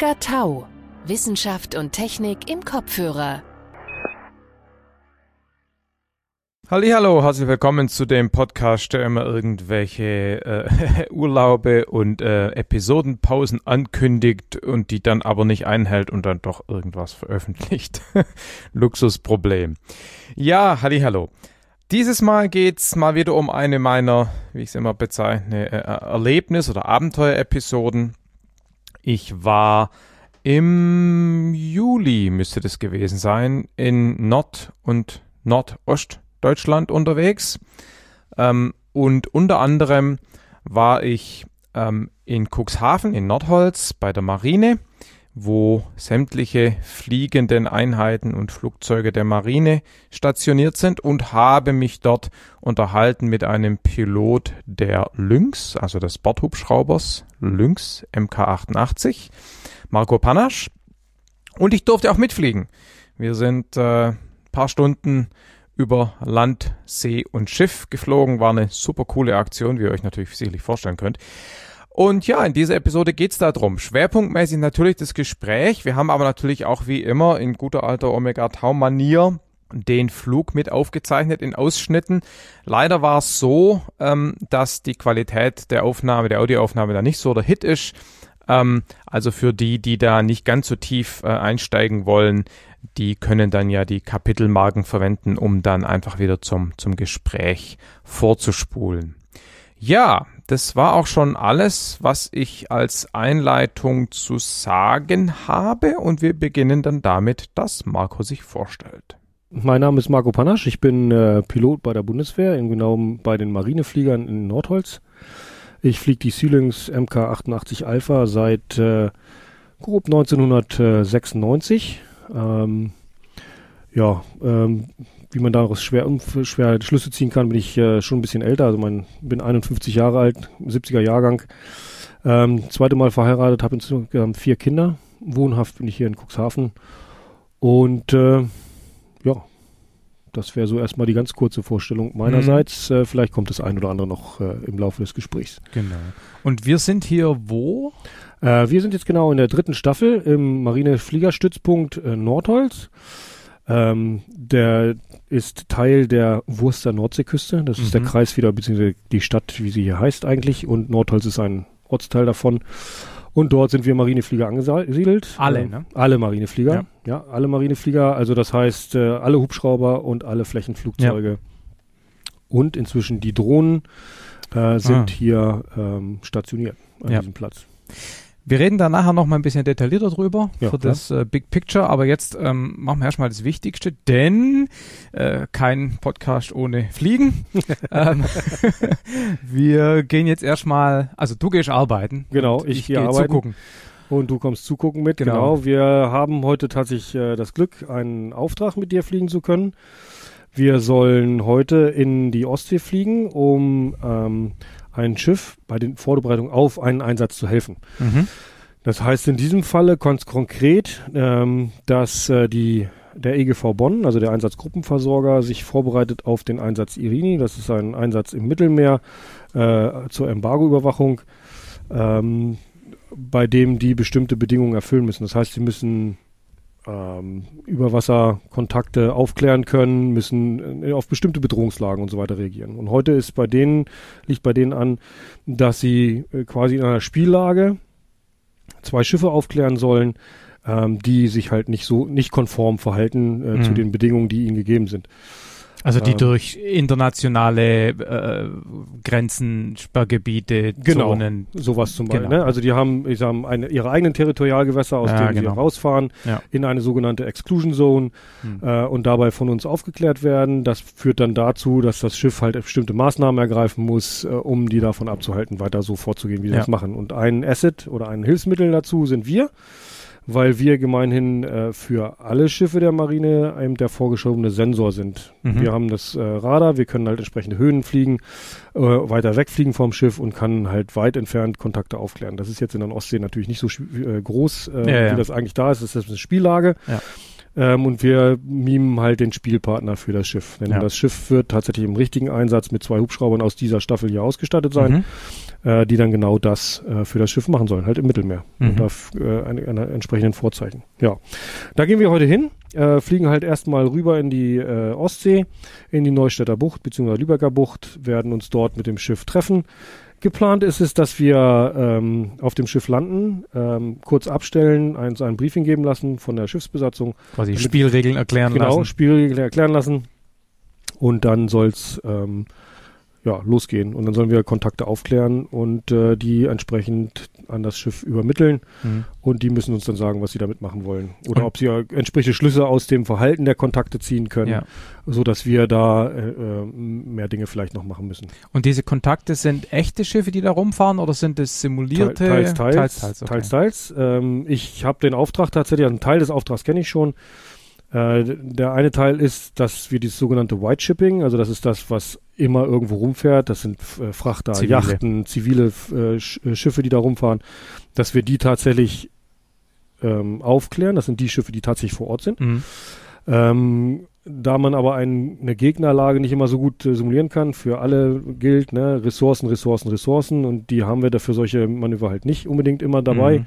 Omega Tau. Wissenschaft und Technik im Kopfhörer. Hallo, herzlich willkommen zu dem Podcast, der immer irgendwelche äh, Urlaube und äh, Episodenpausen ankündigt und die dann aber nicht einhält und dann doch irgendwas veröffentlicht. Luxusproblem. Ja, hallo. Dieses Mal geht's mal wieder um eine meiner, wie ich es immer bezeichne, äh, Erlebnis- oder Abenteuerepisoden. Ich war im Juli, müsste das gewesen sein, in Nord- und Nordostdeutschland unterwegs. Ähm, und unter anderem war ich ähm, in Cuxhaven in Nordholz bei der Marine wo sämtliche fliegenden Einheiten und Flugzeuge der Marine stationiert sind und habe mich dort unterhalten mit einem Pilot der Lynx, also des Bordhubschraubers Lynx MK88, Marco Panasch. Und ich durfte auch mitfliegen. Wir sind äh, paar Stunden über Land, See und Schiff geflogen. War eine super coole Aktion, wie ihr euch natürlich sicherlich vorstellen könnt. Und ja, in dieser Episode geht's darum. Schwerpunktmäßig natürlich das Gespräch. Wir haben aber natürlich auch wie immer in guter alter Omega-Tau-Manier den Flug mit aufgezeichnet in Ausschnitten. Leider war es so, ähm, dass die Qualität der Aufnahme, der Audioaufnahme da nicht so der Hit ist. Ähm, also für die, die da nicht ganz so tief äh, einsteigen wollen, die können dann ja die Kapitelmarken verwenden, um dann einfach wieder zum, zum Gespräch vorzuspulen. Ja, das war auch schon alles, was ich als Einleitung zu sagen habe und wir beginnen dann damit, dass Marco sich vorstellt. Mein Name ist Marco Panasch, ich bin äh, Pilot bei der Bundeswehr, im genauen bei den Marinefliegern in Nordholz. Ich fliege die Sealings MK88 Alpha seit äh, grob 1996. Ähm, ja, ähm, wie man daraus schwer, schwer Schlüsse ziehen kann, bin ich äh, schon ein bisschen älter. Also mein, bin 51 Jahre alt, 70er Jahrgang. Ähm, zweite Mal verheiratet, habe insgesamt vier Kinder. Wohnhaft bin ich hier in Cuxhaven. Und äh, ja, das wäre so erstmal die ganz kurze Vorstellung meinerseits. Mhm. Äh, vielleicht kommt das ein oder andere noch äh, im Laufe des Gesprächs. Genau. Und wir sind hier wo? Äh, wir sind jetzt genau in der dritten Staffel im Marinefliegerstützpunkt äh, Nordholz. Ähm, der ist Teil der Wurster Nordseeküste. Das mhm. ist der mhm. Kreis wieder, beziehungsweise die Stadt, wie sie hier heißt eigentlich. Und Nordholz ist ein Ortsteil davon. Und dort sind wir Marineflieger angesiedelt. Alle, ne? Alle Marineflieger. Ja. ja, alle Marineflieger. Also das heißt, äh, alle Hubschrauber und alle Flächenflugzeuge. Ja. Und inzwischen die Drohnen äh, sind ah. hier ähm, stationiert an ja. diesem Platz. Wir reden da nachher noch mal ein bisschen detaillierter drüber ja, für klar. das äh, Big Picture, aber jetzt ähm, machen wir erstmal das Wichtigste, denn äh, kein Podcast ohne Fliegen. ähm, wir gehen jetzt erstmal, also du gehst arbeiten. Genau, ich, ich gehe arbeiten. Zugucken. Und du kommst zugucken mit. Genau. genau. Wir haben heute tatsächlich äh, das Glück, einen Auftrag mit dir fliegen zu können. Wir sollen heute in die Ostsee fliegen, um ähm, ein Schiff bei den Vorbereitungen auf einen Einsatz zu helfen. Mhm. Das heißt in diesem Falle ganz konkret, ähm, dass äh, die der EGV Bonn, also der Einsatzgruppenversorger, sich vorbereitet auf den Einsatz Irini. Das ist ein Einsatz im Mittelmeer äh, zur Embargoüberwachung, ähm, bei dem die bestimmte Bedingungen erfüllen müssen. Das heißt, sie müssen ähm, Überwasserkontakte aufklären können, müssen äh, auf bestimmte Bedrohungslagen und so weiter reagieren. Und heute ist bei denen, liegt bei denen an, dass sie äh, quasi in einer Spiellage zwei Schiffe aufklären sollen, ähm, die sich halt nicht so, nicht konform verhalten äh, mhm. zu den Bedingungen, die ihnen gegeben sind. Also die ähm, durch internationale äh, Grenzen, Sperrgebiete, genau, Zonen. sowas zum Beispiel. Genau. Ne? Also die haben, ich sag, eine, ihre eigenen Territorialgewässer, aus ja, denen genau. sie rausfahren, ja. in eine sogenannte Exclusion Zone hm. äh, und dabei von uns aufgeklärt werden. Das führt dann dazu, dass das Schiff halt bestimmte Maßnahmen ergreifen muss, äh, um die davon abzuhalten, weiter so vorzugehen, wie sie ja. das machen. Und ein Asset oder ein Hilfsmittel dazu sind wir weil wir gemeinhin äh, für alle Schiffe der Marine eben der vorgeschobene Sensor sind. Mhm. Wir haben das äh, Radar, wir können halt entsprechende Höhen fliegen, äh, weiter wegfliegen vom Schiff und kann halt weit entfernt Kontakte aufklären. Das ist jetzt in der Ostsee natürlich nicht so äh, groß, äh, ja, ja. wie das eigentlich da ist. Das ist eine Spiellage. Ja. Ähm, und wir mimen halt den Spielpartner für das Schiff. Denn ja. das Schiff wird tatsächlich im richtigen Einsatz mit zwei Hubschraubern aus dieser Staffel hier ausgestattet sein. Mhm. Äh, die dann genau das äh, für das Schiff machen sollen, halt im Mittelmeer. Mhm. Und da äh, eine, eine entsprechenden Vorzeichen. Ja, da gehen wir heute hin, äh, fliegen halt erstmal rüber in die äh, Ostsee, in die Neustädter Bucht bzw. Lübecker Bucht, werden uns dort mit dem Schiff treffen. Geplant ist es, dass wir ähm, auf dem Schiff landen, ähm, kurz abstellen, ein, ein Briefing geben lassen von der Schiffsbesatzung. Quasi Spielregeln erklären genau, lassen. Genau, Spielregeln erklären lassen. Und dann soll's ähm, ja, losgehen. Und dann sollen wir Kontakte aufklären und äh, die entsprechend an das Schiff übermitteln. Mhm. Und die müssen uns dann sagen, was sie damit machen wollen. Oder und ob sie entsprechende Schlüsse aus dem Verhalten der Kontakte ziehen können, ja. so dass wir da äh, äh, mehr Dinge vielleicht noch machen müssen. Und diese Kontakte sind echte Schiffe, die da rumfahren oder sind es simulierte? Teils, teils. Teils, teils. Okay. teils, teils. Ähm, ich habe den Auftrag tatsächlich, einen Teil des Auftrags kenne ich schon. Äh, der eine Teil ist, dass wir dieses sogenannte White Shipping, also das ist das, was immer irgendwo rumfährt, das sind äh, Frachter, zivile. Yachten, zivile äh, äh, Schiffe, die da rumfahren, dass wir die tatsächlich ähm, aufklären. Das sind die Schiffe, die tatsächlich vor Ort sind. Mhm. Ähm, da man aber ein, eine Gegnerlage nicht immer so gut äh, simulieren kann, für alle gilt, ne, Ressourcen, Ressourcen, Ressourcen und die haben wir dafür solche Manöver halt nicht unbedingt immer dabei. Mhm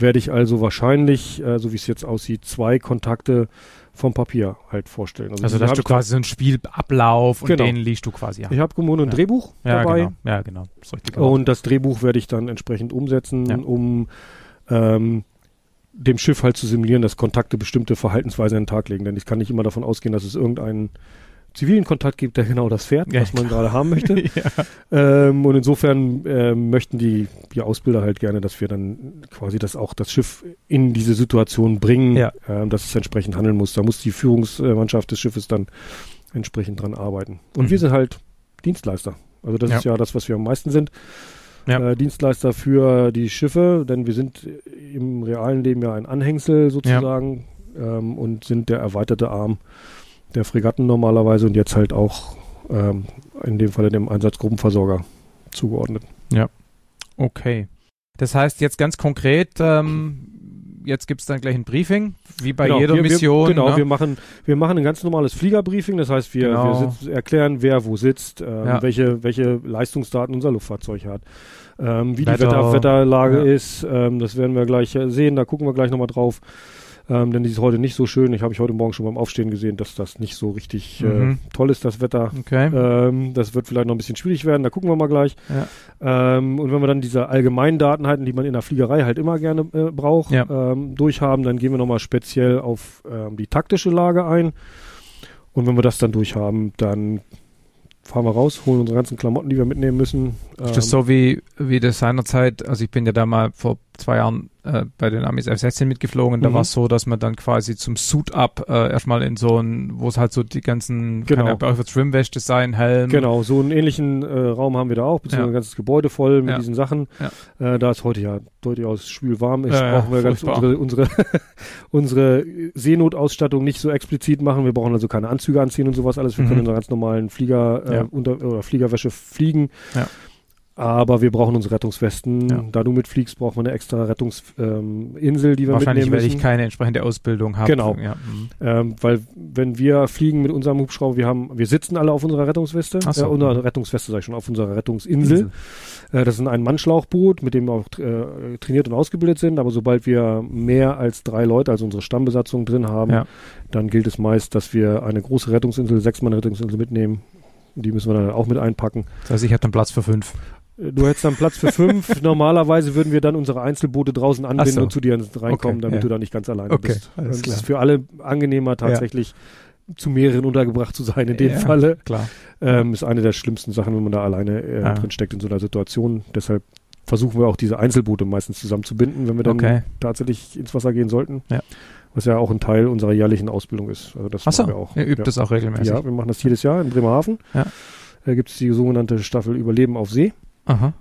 werde ich also wahrscheinlich, äh, so wie es jetzt aussieht, zwei Kontakte vom Papier halt vorstellen. Also, also da hast du quasi so einen Spielablauf genau. und den liest du quasi ab. Ich habe Kommune ein ja. Drehbuch ja, dabei. Genau. Ja, genau. Das und das Drehbuch werde ich dann entsprechend umsetzen, ja. um ähm, dem Schiff halt zu simulieren, dass Kontakte bestimmte Verhaltensweisen an den Tag legen. Denn ich kann nicht immer davon ausgehen, dass es irgendeinen zivilen Kontakt gibt, der genau das fährt, ja, was man gerade haben möchte. ja. ähm, und insofern ähm, möchten die, die Ausbilder halt gerne, dass wir dann quasi das auch das Schiff in diese Situation bringen, ja. ähm, dass es entsprechend handeln muss. Da muss die Führungsmannschaft des Schiffes dann entsprechend dran arbeiten. Und mhm. wir sind halt Dienstleister. Also das ist ja das, was wir am meisten sind. Äh, Dienstleister für die Schiffe, denn wir sind im realen Leben ja ein Anhängsel sozusagen ähm, und sind der erweiterte Arm der Fregatten normalerweise und jetzt halt auch ähm, in dem Falle dem Einsatzgruppenversorger zugeordnet. Ja. Okay. Das heißt jetzt ganz konkret, ähm, jetzt gibt es dann gleich ein Briefing, wie bei genau, jeder wir, Mission. Wir, genau, ne? wir, machen, wir machen ein ganz normales Fliegerbriefing, das heißt, wir, genau. wir sitz, erklären, wer wo sitzt, ähm, ja. welche, welche Leistungsdaten unser Luftfahrzeug hat, ähm, wie Wetter, die Wetter, Wetterlage ja. ist, ähm, das werden wir gleich sehen, da gucken wir gleich nochmal drauf ähm, denn die ist heute nicht so schön. Ich habe ich heute Morgen schon beim Aufstehen gesehen, dass das nicht so richtig äh, mhm. äh, toll ist, das Wetter. Okay. Ähm, das wird vielleicht noch ein bisschen schwierig werden, da gucken wir mal gleich. Ja. Ähm, und wenn wir dann diese allgemeinen Daten halten, die man in der Fliegerei halt immer gerne äh, braucht, ja. ähm, durchhaben, dann gehen wir nochmal speziell auf ähm, die taktische Lage ein. Und wenn wir das dann durchhaben, dann fahren wir raus, holen unsere ganzen Klamotten, die wir mitnehmen müssen. Ist das so wie, wie das seinerzeit, also ich bin ja da mal vor zwei Jahren äh, bei den Amis F-16 mitgeflogen. Da mhm. war es so, dass man dann quasi zum Suit-Up äh, erstmal in so ein, wo es halt so die ganzen, genau. Trimwäsche sein, Helm. Genau, so einen ähnlichen äh, Raum haben wir da auch, beziehungsweise ja. ein ganzes Gebäude voll mit ja. diesen Sachen. Ja. Äh, da es heute ja durchaus schwül warm ist, brauchen wir ganz unsere, unsere, unsere Seenotausstattung nicht so explizit machen. Wir brauchen also keine Anzüge anziehen und sowas alles. Wir mhm. können in einer ganz normalen Flieger äh, unter, oder Fliegerwäsche fliegen. Ja. Aber wir brauchen unsere Rettungswesten. Ja. Da du mitfliegst, brauchen wir eine extra Rettungsinsel, ähm, die wir Wahrscheinlich, mitnehmen müssen. weil ich keine entsprechende Ausbildung habe. Genau. Ja. Mhm. Ähm, weil wenn wir fliegen mit unserem Hubschrauber, wir haben, wir sitzen alle auf unserer Rettungsweste. Ach so. äh, unserer Rettungsweste, sag ich schon, auf unserer Rettungsinsel. Äh, das ist ein Mannschlauchboot, mit dem wir auch äh, trainiert und ausgebildet sind. Aber sobald wir mehr als drei Leute, also unsere Stammbesatzung drin haben, ja. dann gilt es meist, dass wir eine große Rettungsinsel, sechs Mann Rettungsinsel mitnehmen. Die müssen wir dann auch mit einpacken. Das heißt, ich habe dann Platz für fünf. Du hättest dann Platz für fünf. Normalerweise würden wir dann unsere Einzelboote draußen anbinden so. und zu dir reinkommen, okay, damit ja. du da nicht ganz alleine okay, bist. Alles das ist für alle angenehmer tatsächlich ja. zu mehreren untergebracht zu sein in dem ja, Falle. Klar. Ähm, ist eine der schlimmsten Sachen, wenn man da alleine äh, ah. drin steckt in so einer Situation. Deshalb versuchen wir auch diese Einzelboote meistens zusammenzubinden, wenn wir dann okay. tatsächlich ins Wasser gehen sollten. Ja. Was ja auch ein Teil unserer jährlichen Ausbildung ist. Also das Achso, wir auch. Ihr übt das auch regelmäßig. Ja, wir machen das jedes Jahr in Bremerhaven. Ja. Da gibt es die sogenannte Staffel Überleben auf See. Aha.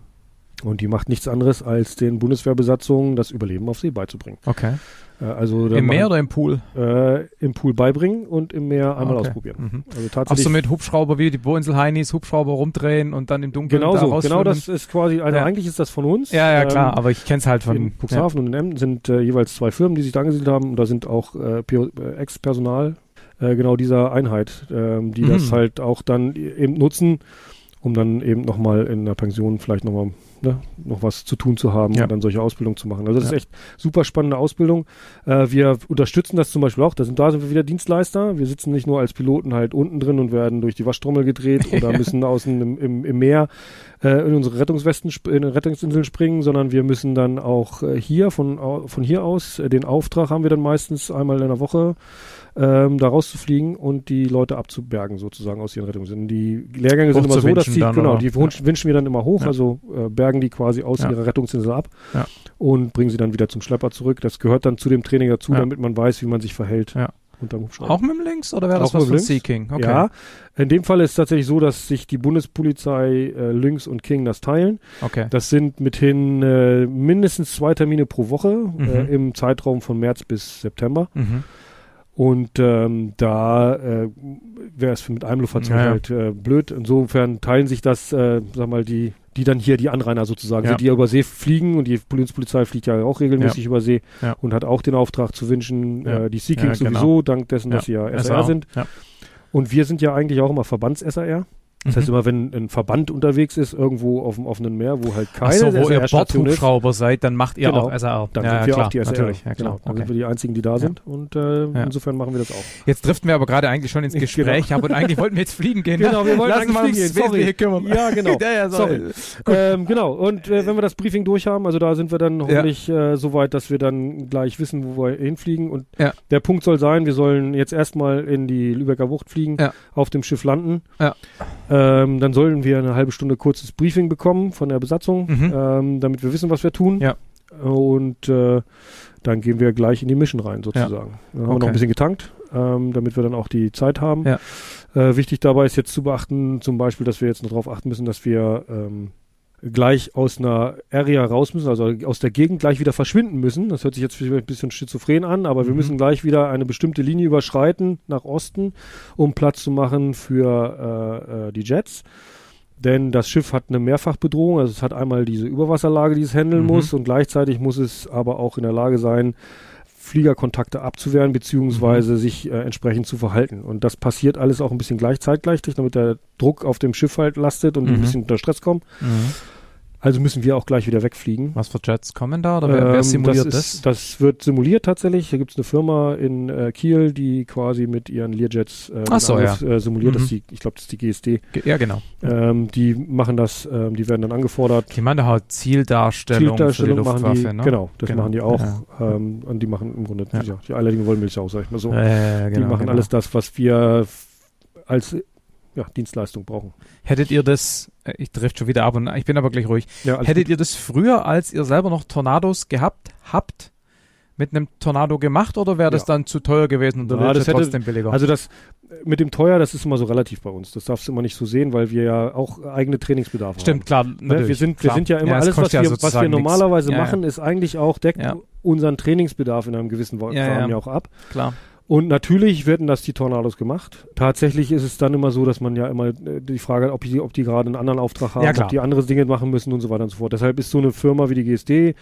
Und die macht nichts anderes, als den Bundeswehrbesatzungen das Überleben auf See beizubringen. Okay. Äh, also Im Meer oder im Pool? Äh, Im Pool beibringen und im Meer einmal okay. ausprobieren. Mhm. Also tatsächlich. Auch so mit Hubschrauber wie die Bohrinsel Heinis, Hubschrauber rumdrehen und dann im Dunkeln Genau so, genau das ist quasi, also ja. eigentlich ist das von uns. Ja, ja, klar, ähm, aber ich kenne es halt von. In Cuxhaven ja. und in Emden sind äh, jeweils zwei Firmen, die sich da angesiedelt haben und da sind auch äh, äh Ex-Personal äh, genau dieser Einheit, ähm, die mhm. das halt auch dann eben nutzen um dann eben nochmal in der Pension vielleicht nochmal ne, noch was zu tun zu haben ja. und dann solche Ausbildung zu machen. Also das ja. ist echt super spannende Ausbildung. Äh, wir unterstützen das zum Beispiel auch. Da sind, da sind wir wieder Dienstleister. Wir sitzen nicht nur als Piloten halt unten drin und werden durch die Waschtrommel gedreht oder müssen außen im, im, im Meer äh, in unsere Rettungswesten, in den Rettungsinseln springen, sondern wir müssen dann auch äh, hier von, von hier aus, äh, den Auftrag haben wir dann meistens einmal in der Woche, ähm, da rauszufliegen und die Leute abzubergen sozusagen aus ihren Rettungsinseln. Die Lehrgänge sind immer so, dass die, genau, die ja. wünschen wir dann immer hoch, ja. also äh, bergen die quasi aus ja. ihrer Rettungsinsel ab und bringen sie dann wieder zum Schlepper zurück. Das gehört dann zu dem Training dazu, damit man weiß, wie man sich verhält. Ja. Auch mit dem Links oder wäre das was von Seeking? Okay. Ja, in dem Fall ist es tatsächlich so, dass sich die Bundespolizei äh, Lynx und King das teilen. Okay. Das sind mithin äh, mindestens zwei Termine pro Woche mhm. äh, im Zeitraum von März bis September. Mhm. Und ähm, da äh, wäre es mit einem Luftfahrzeug ja, halt äh, blöd. Insofern teilen sich das, äh, sag mal, die, die dann hier die Anrainer sozusagen ja. sind, die ja über See fliegen und die Bundespolizei fliegt ja auch regelmäßig ja. über See und hat auch den Auftrag zu wünschen, äh, die Sea Kings genau. sowieso, dank dessen, dass sie ja SR sind. Und wir sind ja eigentlich auch immer Verbands-SAR. Das mhm. heißt immer, wenn ein Verband unterwegs ist, irgendwo auf dem offenen Meer, wo halt keine Ach so, wo ihr Bordhubschrauber seid, dann macht ihr genau. auch SAR. Dann ja, sind wir klar, auch die SAR. Natürlich, ja. Genau. Dann okay. sind wir die einzigen, die da ja. sind und äh, ja. insofern machen wir das auch. Jetzt driften wir aber gerade eigentlich schon ins genau. Gespräch, genau. aber eigentlich wollten wir jetzt fliegen gehen. Genau, wir wollten Lassen eigentlich fliegen gehen. Sorry. Kümmern. Ja, genau. ja, sorry. Ähm, genau, und äh, wenn wir das Briefing durch haben, also da sind wir dann hoffentlich äh, so weit, dass wir dann gleich wissen, wo wir hinfliegen und der Punkt soll sein, wir sollen jetzt erstmal in die Lübecker Bucht fliegen, auf dem Schiff landen. Ähm, dann soll wollen wir eine halbe Stunde kurzes Briefing bekommen von der Besatzung, mhm. ähm, damit wir wissen, was wir tun. Ja. Und äh, dann gehen wir gleich in die Mission rein, sozusagen. Ja. Dann haben okay. wir noch ein bisschen getankt, ähm, damit wir dann auch die Zeit haben. Ja. Äh, wichtig dabei ist jetzt zu beachten, zum Beispiel, dass wir jetzt noch darauf achten müssen, dass wir ähm, gleich aus einer Area raus müssen, also aus der Gegend gleich wieder verschwinden müssen. Das hört sich jetzt vielleicht ein bisschen schizophren an, aber mhm. wir müssen gleich wieder eine bestimmte Linie überschreiten nach Osten, um Platz zu machen für äh, äh, die Jets. Denn das Schiff hat eine Mehrfachbedrohung, also es hat einmal diese Überwasserlage, die es handeln mhm. muss und gleichzeitig muss es aber auch in der Lage sein, Fliegerkontakte abzuwehren beziehungsweise mhm. sich äh, entsprechend zu verhalten. Und das passiert alles auch ein bisschen gleichzeitig, damit der Druck auf dem Schiff halt lastet und mhm. ein bisschen unter Stress kommt. Mhm. Also müssen wir auch gleich wieder wegfliegen. Was für Jets kommen da? Oder wer, ähm, wer simuliert das? Ist, das? das wird simuliert tatsächlich. Hier gibt es eine Firma in äh, Kiel, die quasi mit ihren Learjets äh, so, ja. äh, simuliert. Mhm. Das die, ich glaube, das ist die GSD. Ge ja, genau. Ähm, die machen das, ähm, die werden dann angefordert. Die machen halt Zieldarstellung, Zieldarstellung für die Luftwaffe, die, ne? Genau, das genau. machen die auch. Ja. Ähm, und die machen im Grunde, ja. die eierlegende Wollmilchsau, sag ich mal so. Genau, die machen genau. alles das, was wir als ja, Dienstleistung brauchen. Hättet ihr das, äh, ich trifft schon wieder ab und ich bin aber gleich ruhig. Ja, Hättet gut. ihr das früher, als ihr selber noch Tornados gehabt habt, mit einem Tornado gemacht oder wäre das ja. dann zu teuer gewesen und ja, das hätte, trotzdem billiger? Also das mit dem teuer, das ist immer so relativ bei uns. Das darfst du immer nicht so sehen, weil wir ja auch eigene Trainingsbedarfe Stimmt, haben. Stimmt, klar. Ne? Wir sind, klar. wir sind ja immer alles, was, wir, was wir normalerweise machen, ist eigentlich auch deckt unseren Trainingsbedarf in einem gewissen Rahmen ja, auch ab. Klar. Und natürlich werden das die Tornados gemacht. Tatsächlich ist es dann immer so, dass man ja immer äh, die Frage hat, ob die, ob die gerade einen anderen Auftrag haben, ja, ob die andere Dinge machen müssen und so weiter und so fort. Deshalb ist so eine Firma wie die GSD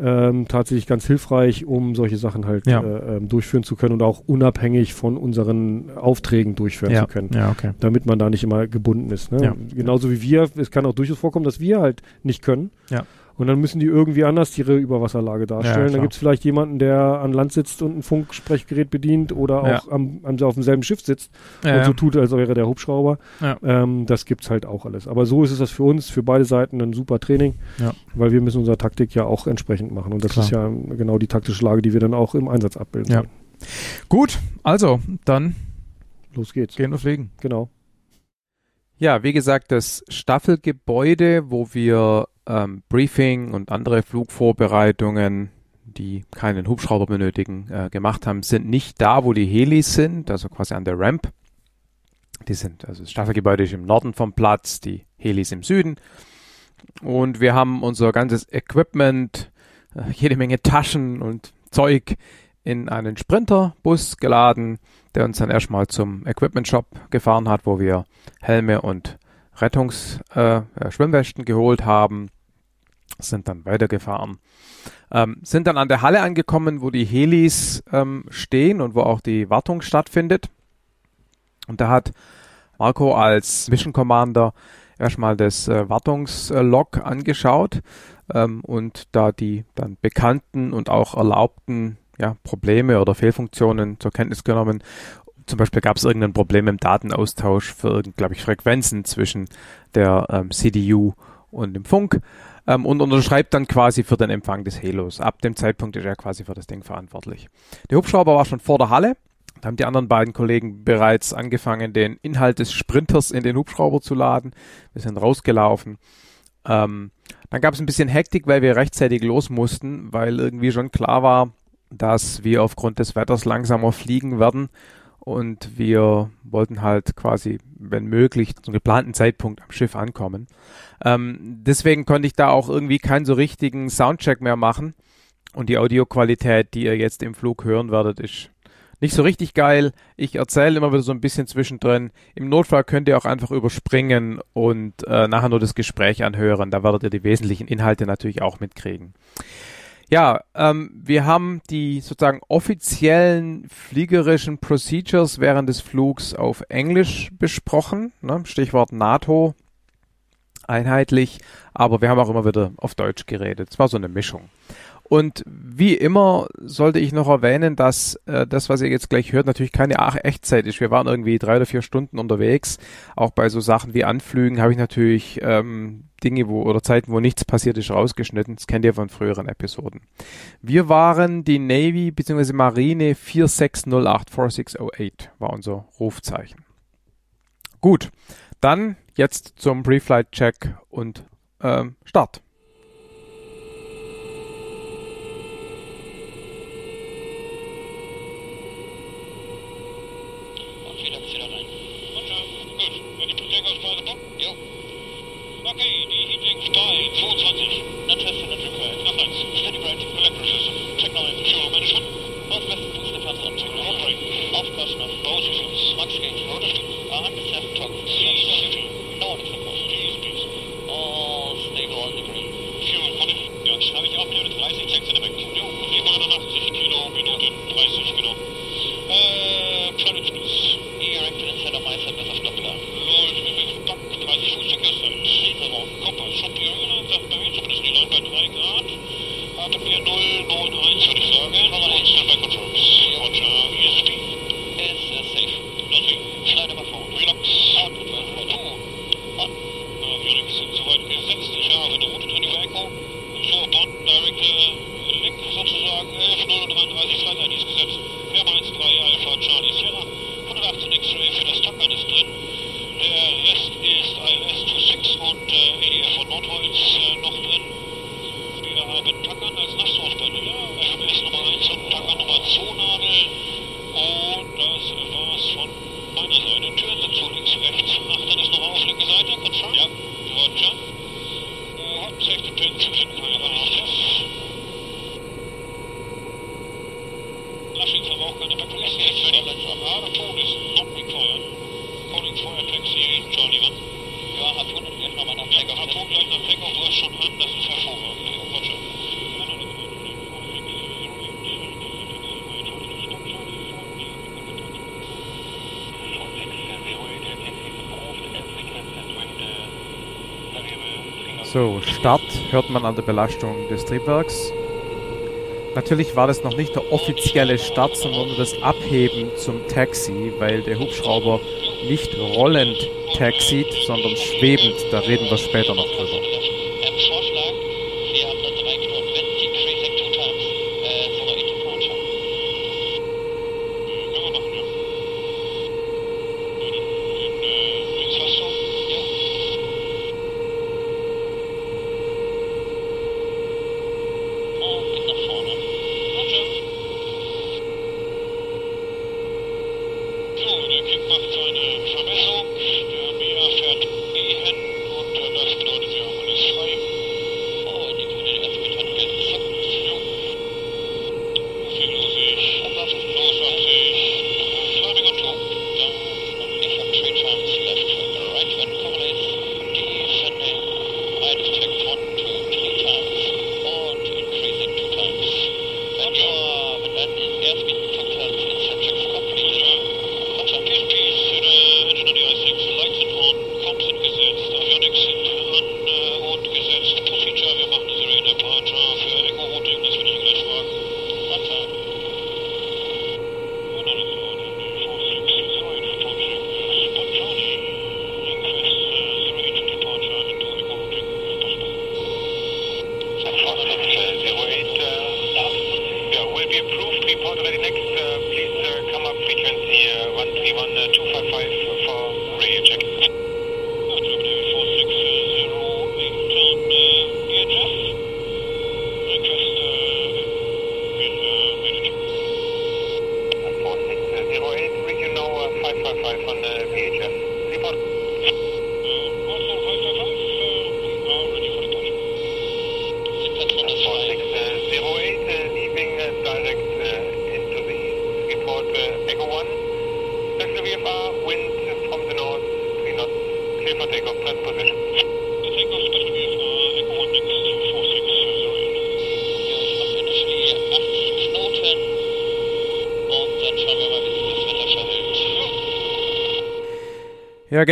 ähm, tatsächlich ganz hilfreich, um solche Sachen halt ja. äh, ähm, durchführen zu können und auch unabhängig von unseren Aufträgen durchführen ja. zu können. Ja, okay. Damit man da nicht immer gebunden ist. Ne? Genauso wie wir, es kann auch durchaus vorkommen, dass wir halt nicht können. Ja. Und dann müssen die irgendwie anders ihre Überwasserlage darstellen. Ja, dann gibt es vielleicht jemanden, der an Land sitzt und ein Funksprechgerät bedient oder auch ja. am, am, auf demselben Schiff sitzt ja, und so tut, als wäre der Hubschrauber. Ähm, das gibt's halt auch alles. Aber so ist es das für uns, für beide Seiten ein super Training, weil wir müssen unsere Taktik ja auch entsprechend machen. Und das Klar. ist ja genau die taktische Lage, die wir dann auch im Einsatz abbilden. Ja. Gut, also dann los geht's. Gehen wir fliegen. Genau. Ja, wie gesagt, das Staffelgebäude, wo wir ähm, Briefing und andere Flugvorbereitungen, die keinen Hubschrauber benötigen, äh, gemacht haben, sind nicht da, wo die Helis sind, also quasi an der Ramp. Die sind, also das Staffelgebäude ist im Norden vom Platz, die Helis im Süden. Und wir haben unser ganzes Equipment, äh, jede Menge Taschen und Zeug in einen Sprinterbus geladen, der uns dann erstmal zum Equipment Shop gefahren hat, wo wir Helme und Rettungsschwimmwesten äh, geholt haben, sind dann weitergefahren. Ähm, sind dann an der Halle angekommen, wo die Helis ähm, stehen und wo auch die Wartung stattfindet. Und da hat Marco als Mission Commander erstmal das äh, Wartungslog angeschaut ähm, und da die dann bekannten und auch erlaubten ja, Probleme oder Fehlfunktionen zur Kenntnis genommen. Zum Beispiel gab es irgendein Problem im Datenaustausch für, glaube ich, Frequenzen zwischen der ähm, CDU und dem Funk ähm, und unterschreibt dann quasi für den Empfang des Helos. Ab dem Zeitpunkt ist er quasi für das Ding verantwortlich. Der Hubschrauber war schon vor der Halle. Da haben die anderen beiden Kollegen bereits angefangen, den Inhalt des Sprinters in den Hubschrauber zu laden. Wir sind rausgelaufen. Ähm, dann gab es ein bisschen Hektik, weil wir rechtzeitig los mussten, weil irgendwie schon klar war, dass wir aufgrund des Wetters langsamer fliegen werden und wir wollten halt quasi, wenn möglich, zum geplanten Zeitpunkt am Schiff ankommen. Ähm, deswegen konnte ich da auch irgendwie keinen so richtigen Soundcheck mehr machen und die Audioqualität, die ihr jetzt im Flug hören werdet, ist nicht so richtig geil. Ich erzähle immer wieder so ein bisschen zwischendrin. Im Notfall könnt ihr auch einfach überspringen und äh, nachher nur das Gespräch anhören. Da werdet ihr die wesentlichen Inhalte natürlich auch mitkriegen. Ja, ähm, wir haben die sozusagen offiziellen fliegerischen Procedures während des Flugs auf Englisch besprochen. Ne? Stichwort NATO einheitlich, aber wir haben auch immer wieder auf Deutsch geredet. Es war so eine Mischung. Und wie immer sollte ich noch erwähnen, dass äh, das, was ihr jetzt gleich hört, natürlich keine Echtzeit ist. Wir waren irgendwie drei oder vier Stunden unterwegs. Auch bei so Sachen wie Anflügen habe ich natürlich ähm, Dinge wo oder Zeiten, wo nichts passiert ist, rausgeschnitten. Das kennt ihr von früheren Episoden. Wir waren die Navy bzw. Marine 4608, 4608 war unser Rufzeichen. Gut, dann jetzt zum Pre-Flight-Check und ähm, Start. 22, Naturfanatyka, Ingress, Steadybrake, Electricism, Technology, Fuel Management, Northwest Speedeplatz Off course, Aufpassen both systems. Max Gang. Belastung des Triebwerks. Natürlich war das noch nicht der offizielle Start, sondern nur das Abheben zum Taxi, weil der Hubschrauber nicht rollend taxit, sondern schwebend. Da reden wir später noch drüber.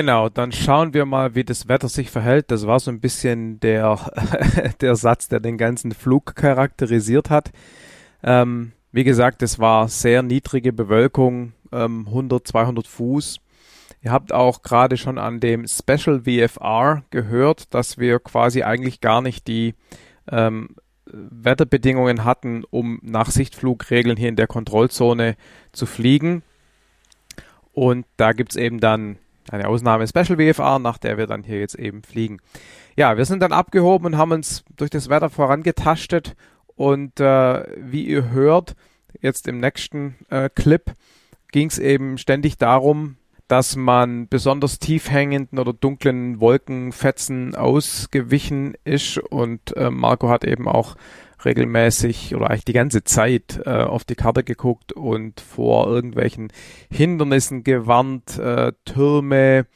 Genau. Dann schauen wir mal, wie das Wetter sich verhält. Das war so ein bisschen der, der Satz, der den ganzen Flug charakterisiert hat. Ähm, wie gesagt, es war sehr niedrige Bewölkung, ähm, 100, 200 Fuß. Ihr habt auch gerade schon an dem Special VFR gehört, dass wir quasi eigentlich gar nicht die ähm, Wetterbedingungen hatten, um nach Sichtflugregeln hier in der Kontrollzone zu fliegen. Und da gibt's eben dann eine Ausnahme Special WFR, nach der wir dann hier jetzt eben fliegen. Ja, wir sind dann abgehoben und haben uns durch das Wetter vorangetastet und äh, wie ihr hört, jetzt im nächsten äh, Clip ging es eben ständig darum, dass man besonders tief hängenden oder dunklen Wolkenfetzen ausgewichen ist und äh, Marco hat eben auch regelmäßig oder eigentlich die ganze Zeit äh, auf die Karte geguckt und vor irgendwelchen Hindernissen gewarnt, äh, Türme,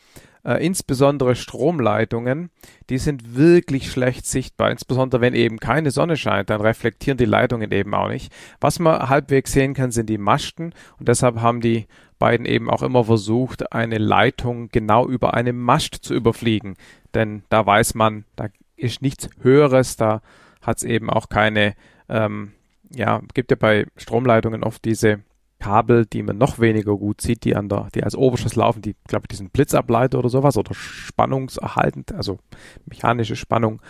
äh, insbesondere Stromleitungen, die sind wirklich schlecht sichtbar. Insbesondere wenn eben keine Sonne scheint, dann reflektieren die Leitungen eben auch nicht. Was man halbwegs sehen kann, sind die Masten und deshalb haben die beiden eben auch immer versucht, eine Leitung genau über einem Mast zu überfliegen. Denn da weiß man, da ist nichts Höheres, da hat es eben auch keine, ähm, ja, gibt ja bei Stromleitungen oft diese Kabel, die man noch weniger gut sieht, die an der, die als Oberschuss laufen, die, glaube ich, diesen Blitzableiter oder sowas oder spannungserhaltend, also mechanische Spannung.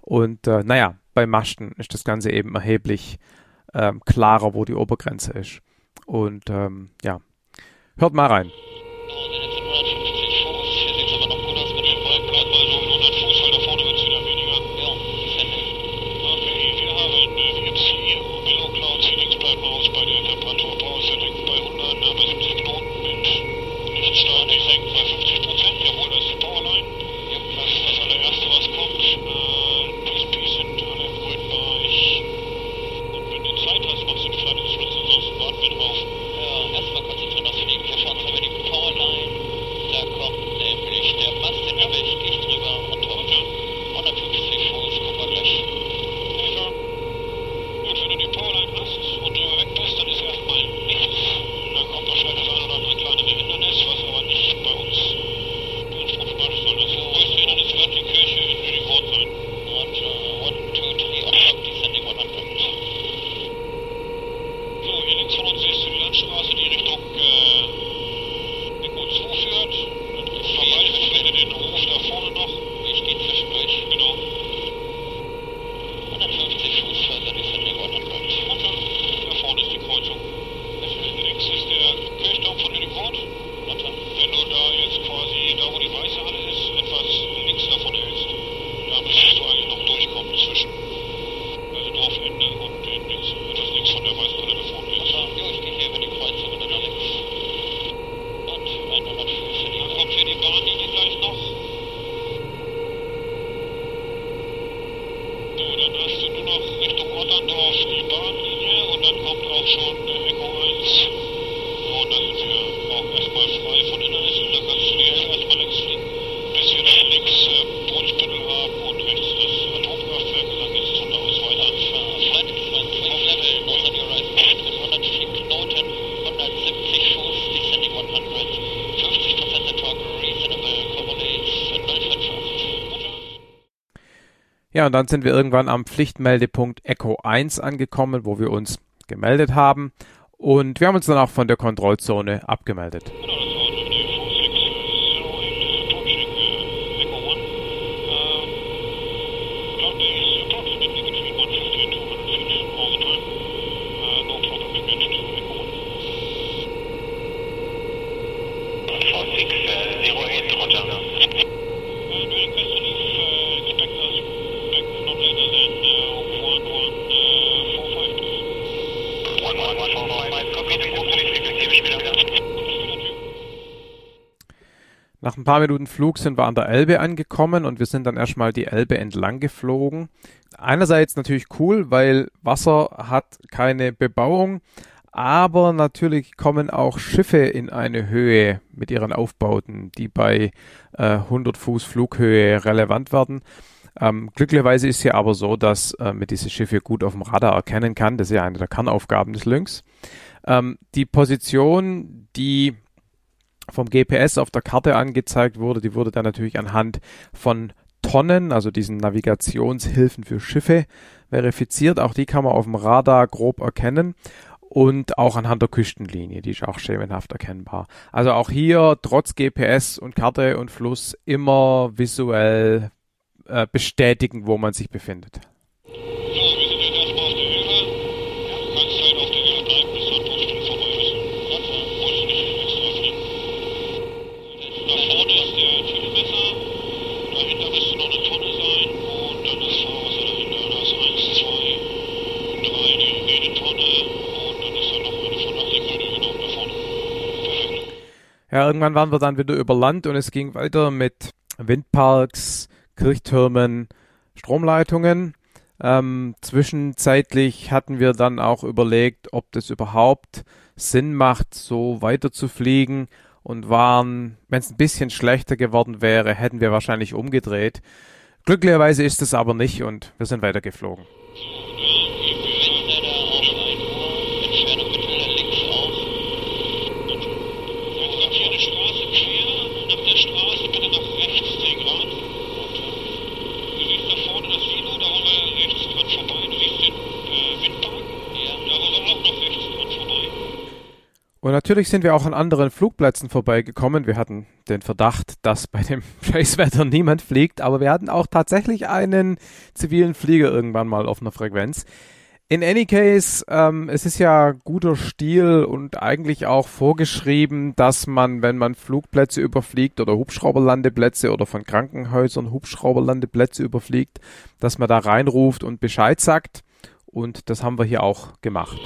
Und äh, naja, bei Masten ist das Ganze eben erheblich ähm, klarer, wo die Obergrenze ist. Und ähm, ja, hört mal rein. Und dann sind wir irgendwann am Pflichtmeldepunkt Echo 1 angekommen, wo wir uns gemeldet haben. Und wir haben uns dann auch von der Kontrollzone abgemeldet. Ein paar Minuten Flug sind wir an der Elbe angekommen und wir sind dann erstmal die Elbe entlang geflogen. Einerseits natürlich cool, weil Wasser hat keine Bebauung, aber natürlich kommen auch Schiffe in eine Höhe mit ihren Aufbauten, die bei äh, 100 Fuß Flughöhe relevant werden. Ähm, glücklicherweise ist hier aber so, dass äh, man diese Schiffe gut auf dem Radar erkennen kann. Das ist ja eine der Kernaufgaben des Lynx. Ähm, die Position, die vom GPS auf der Karte angezeigt wurde, die wurde dann natürlich anhand von Tonnen, also diesen Navigationshilfen für Schiffe, verifiziert. Auch die kann man auf dem Radar grob erkennen und auch anhand der Küstenlinie, die ist auch schemenhaft erkennbar. Also auch hier trotz GPS und Karte und Fluss immer visuell äh, bestätigen, wo man sich befindet. Ja, irgendwann waren wir dann wieder über Land und es ging weiter mit Windparks, Kirchtürmen, Stromleitungen. Ähm, zwischenzeitlich hatten wir dann auch überlegt, ob das überhaupt Sinn macht, so weiter zu fliegen und waren, wenn es ein bisschen schlechter geworden wäre, hätten wir wahrscheinlich umgedreht. Glücklicherweise ist es aber nicht und wir sind weiter Und natürlich sind wir auch an anderen Flugplätzen vorbeigekommen. Wir hatten den Verdacht, dass bei dem Scheißwetter niemand fliegt, aber wir hatten auch tatsächlich einen zivilen Flieger irgendwann mal auf einer Frequenz. In any case, ähm, es ist ja guter Stil und eigentlich auch vorgeschrieben, dass man, wenn man Flugplätze überfliegt oder Hubschrauberlandeplätze oder von Krankenhäusern Hubschrauberlandeplätze überfliegt, dass man da reinruft und Bescheid sagt. Und das haben wir hier auch gemacht.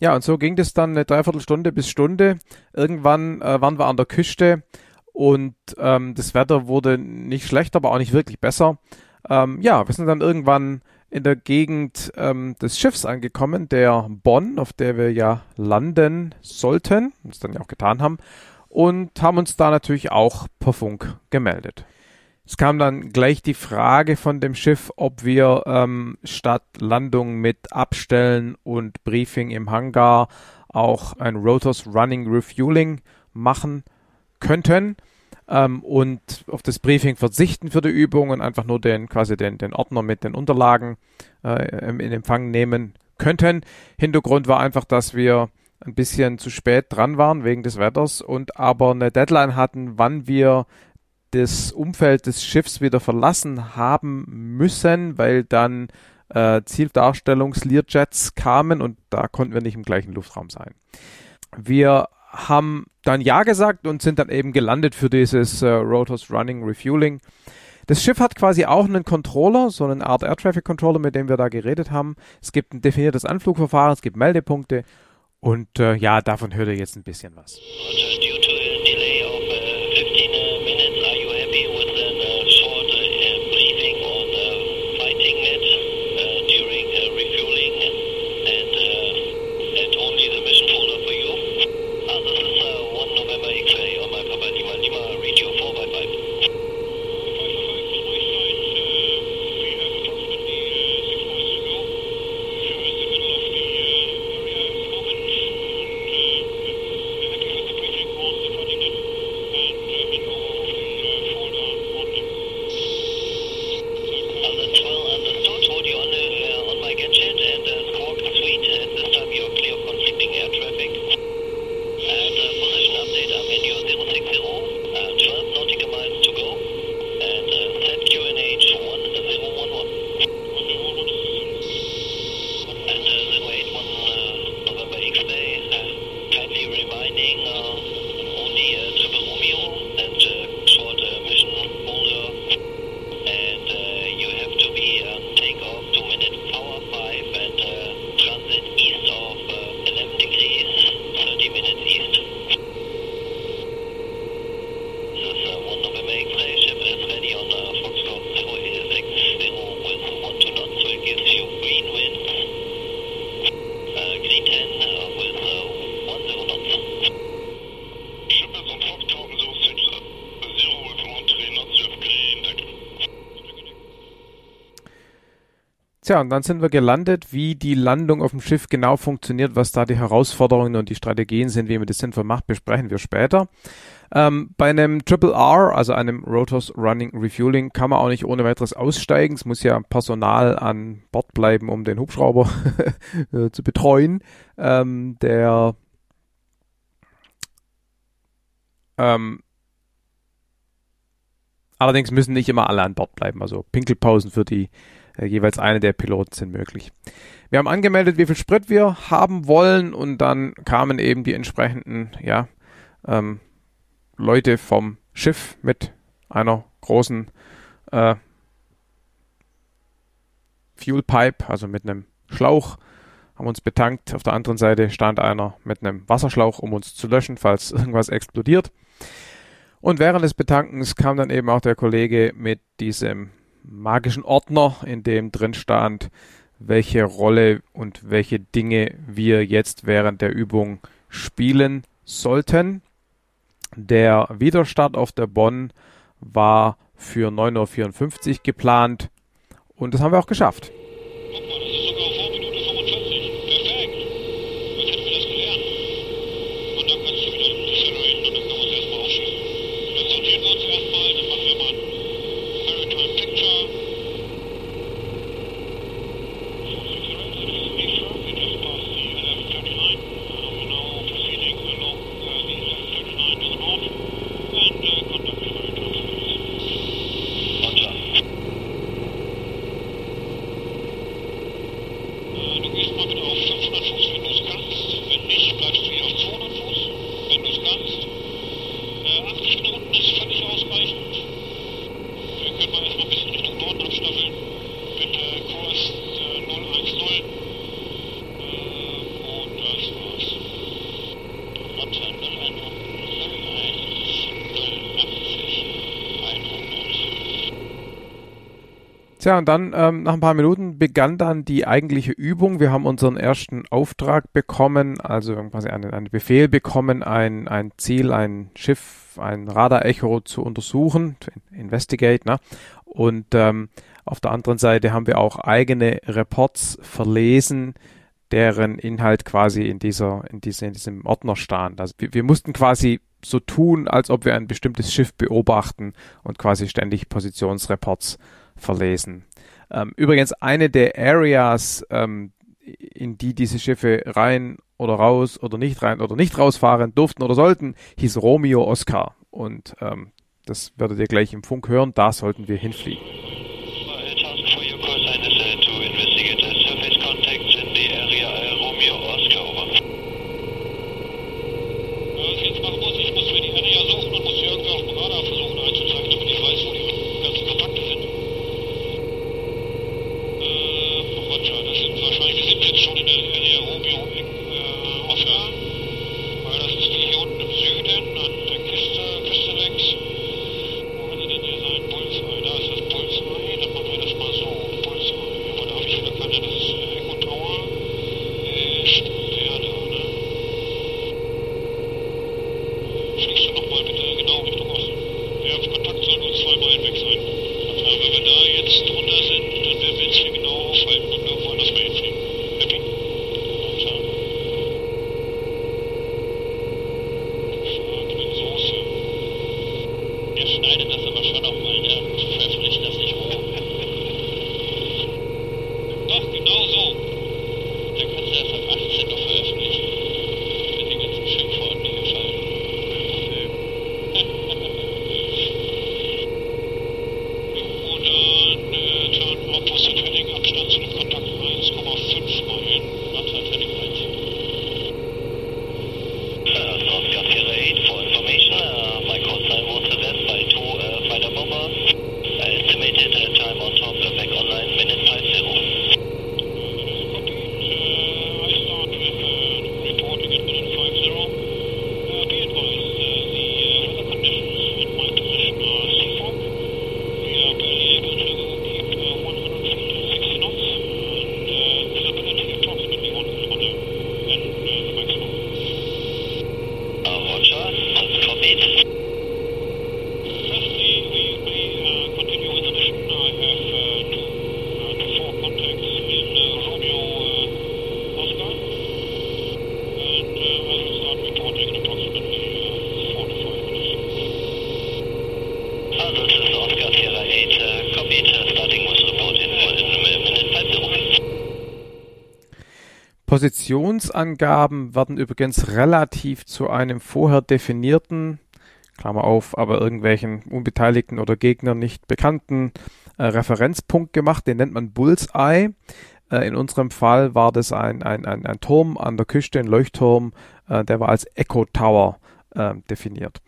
Ja, und so ging das dann eine Dreiviertelstunde bis Stunde. Irgendwann äh, waren wir an der Küste und ähm, das Wetter wurde nicht schlechter, aber auch nicht wirklich besser. Ähm, ja, wir sind dann irgendwann in der Gegend ähm, des Schiffs angekommen, der Bonn, auf der wir ja landen sollten, das dann ja auch getan haben, und haben uns da natürlich auch per Funk gemeldet. Es kam dann gleich die Frage von dem Schiff, ob wir ähm, statt Landung mit Abstellen und Briefing im Hangar auch ein Rotors Running Refueling machen könnten ähm, und auf das Briefing verzichten für die Übung und einfach nur den quasi den, den Ordner mit den Unterlagen äh, in Empfang nehmen könnten. Hintergrund war einfach, dass wir ein bisschen zu spät dran waren wegen des Wetters und aber eine Deadline hatten, wann wir das Umfeld des Schiffs wieder verlassen haben müssen, weil dann äh, Zieldarstellungs-Learjets kamen und da konnten wir nicht im gleichen Luftraum sein. Wir haben dann Ja gesagt und sind dann eben gelandet für dieses äh, Rotors Running Refueling. Das Schiff hat quasi auch einen Controller, so eine Art Air Traffic Controller, mit dem wir da geredet haben. Es gibt ein definiertes Anflugverfahren, es gibt Meldepunkte und äh, ja, davon hört ihr jetzt ein bisschen was. Tja, und dann sind wir gelandet, wie die Landung auf dem Schiff genau funktioniert, was da die Herausforderungen und die Strategien sind, wie man das sinnvoll macht, besprechen wir später. Ähm, bei einem Triple R, also einem Rotors Running Refueling, kann man auch nicht ohne weiteres aussteigen. Es muss ja Personal an Bord bleiben, um den Hubschrauber äh, zu betreuen. Ähm, der ähm, allerdings müssen nicht immer alle an Bord bleiben. Also Pinkelpausen für die jeweils eine der Piloten sind möglich. Wir haben angemeldet, wie viel Sprit wir haben wollen und dann kamen eben die entsprechenden ja, ähm, Leute vom Schiff mit einer großen äh, Fuel also mit einem Schlauch, haben uns betankt. Auf der anderen Seite stand einer mit einem Wasserschlauch, um uns zu löschen, falls irgendwas explodiert. Und während des Betankens kam dann eben auch der Kollege mit diesem magischen Ordner, in dem drin stand, welche Rolle und welche Dinge wir jetzt während der Übung spielen sollten. Der Widerstart auf der Bonn war für 9.54 Uhr geplant und das haben wir auch geschafft. Tja, und dann ähm, nach ein paar Minuten begann dann die eigentliche Übung. Wir haben unseren ersten Auftrag bekommen, also quasi einen, einen Befehl bekommen, ein, ein Ziel, ein Schiff, ein Radarecho zu untersuchen, zu investigate. Ne? Und ähm, auf der anderen Seite haben wir auch eigene Reports verlesen, deren Inhalt quasi in dieser, in, diese, in diesem Ordner stand. Also wir, wir mussten quasi so tun, als ob wir ein bestimmtes Schiff beobachten und quasi ständig Positionsreports verlesen. Ähm, übrigens eine der Areas, ähm, in die diese Schiffe rein oder raus oder nicht rein oder nicht rausfahren durften oder sollten, hieß Romeo Oscar. Und ähm, das werdet ihr gleich im Funk hören, da sollten wir hinfliegen. Positionsangaben werden übrigens relativ zu einem vorher definierten, Klammer auf, aber irgendwelchen unbeteiligten oder Gegnern nicht bekannten äh, Referenzpunkt gemacht. Den nennt man Bullseye. Äh, in unserem Fall war das ein, ein, ein, ein Turm an der Küste, ein Leuchtturm, äh, der war als Echo Tower äh, definiert.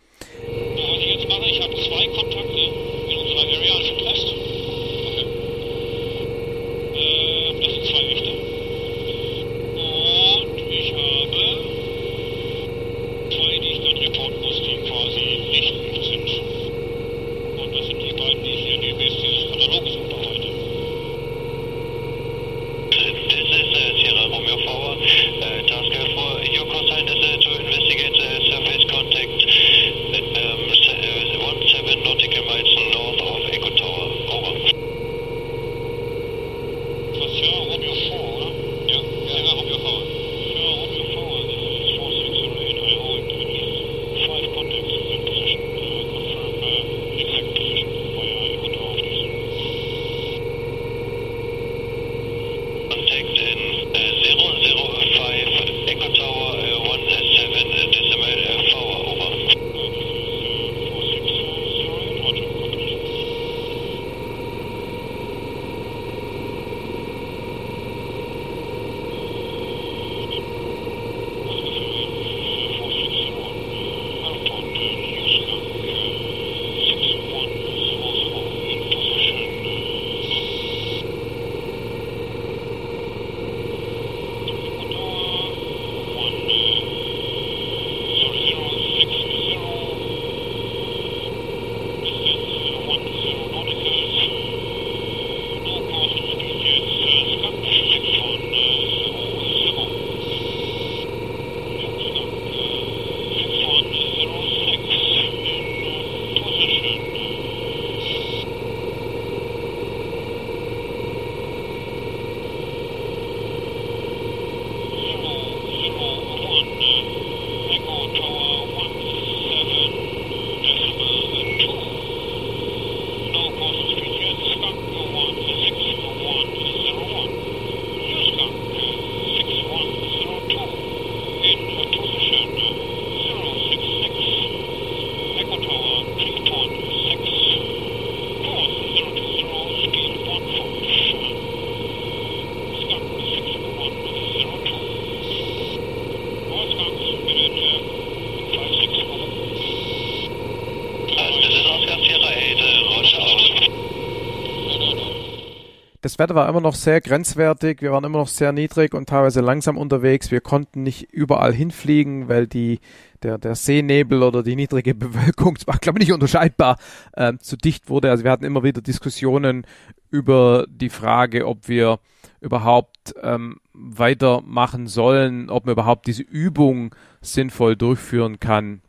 Das Wetter war immer noch sehr grenzwertig, wir waren immer noch sehr niedrig und teilweise langsam unterwegs. Wir konnten nicht überall hinfliegen, weil die, der, der Seenebel oder die niedrige Bewölkung, das war glaube ich nicht unterscheidbar, äh, zu dicht wurde. Also wir hatten immer wieder Diskussionen über die Frage, ob wir überhaupt ähm, weitermachen sollen, ob man überhaupt diese Übung sinnvoll durchführen kann.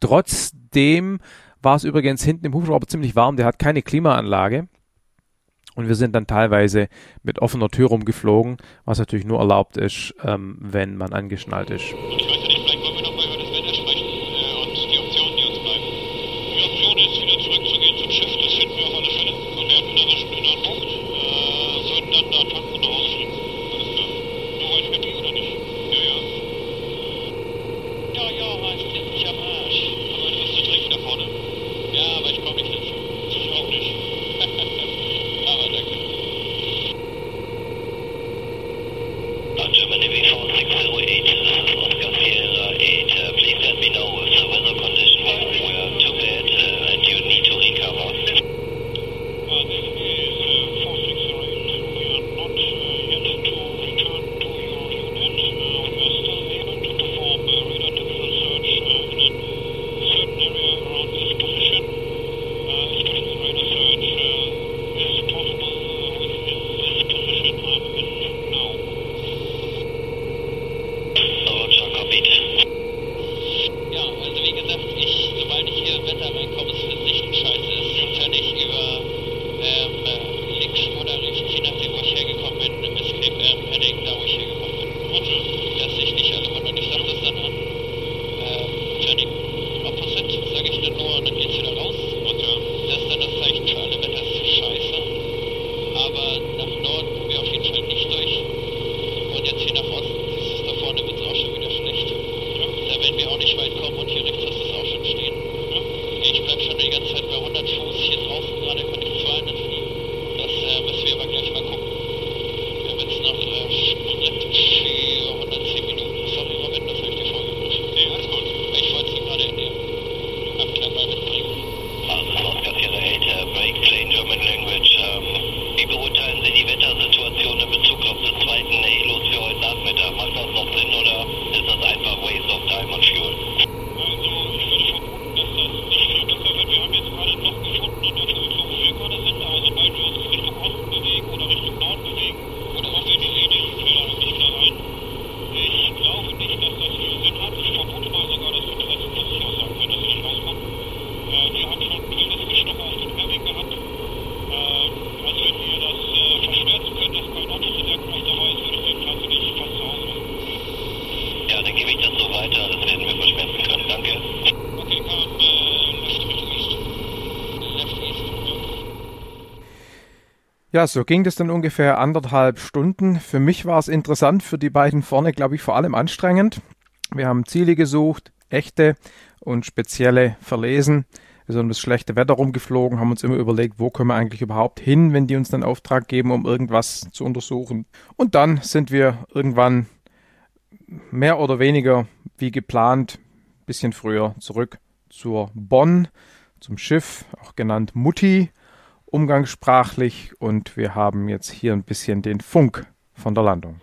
Trotzdem war es übrigens hinten im Hubschrauber ziemlich warm, der hat keine Klimaanlage. Und wir sind dann teilweise mit offener Tür rumgeflogen, was natürlich nur erlaubt ist, ähm, wenn man angeschnallt ist. So ging das dann ungefähr anderthalb Stunden. Für mich war es interessant, für die beiden vorne, glaube ich, vor allem anstrengend. Wir haben Ziele gesucht, echte und spezielle verlesen. Wir sind um das schlechte Wetter rumgeflogen, haben uns immer überlegt, wo können wir eigentlich überhaupt hin, wenn die uns dann Auftrag geben, um irgendwas zu untersuchen. Und dann sind wir irgendwann mehr oder weniger wie geplant, bisschen früher zurück zur Bonn, zum Schiff, auch genannt Mutti, umgangssprachlich. Und wir haben jetzt hier ein bisschen den Funk von der Landung.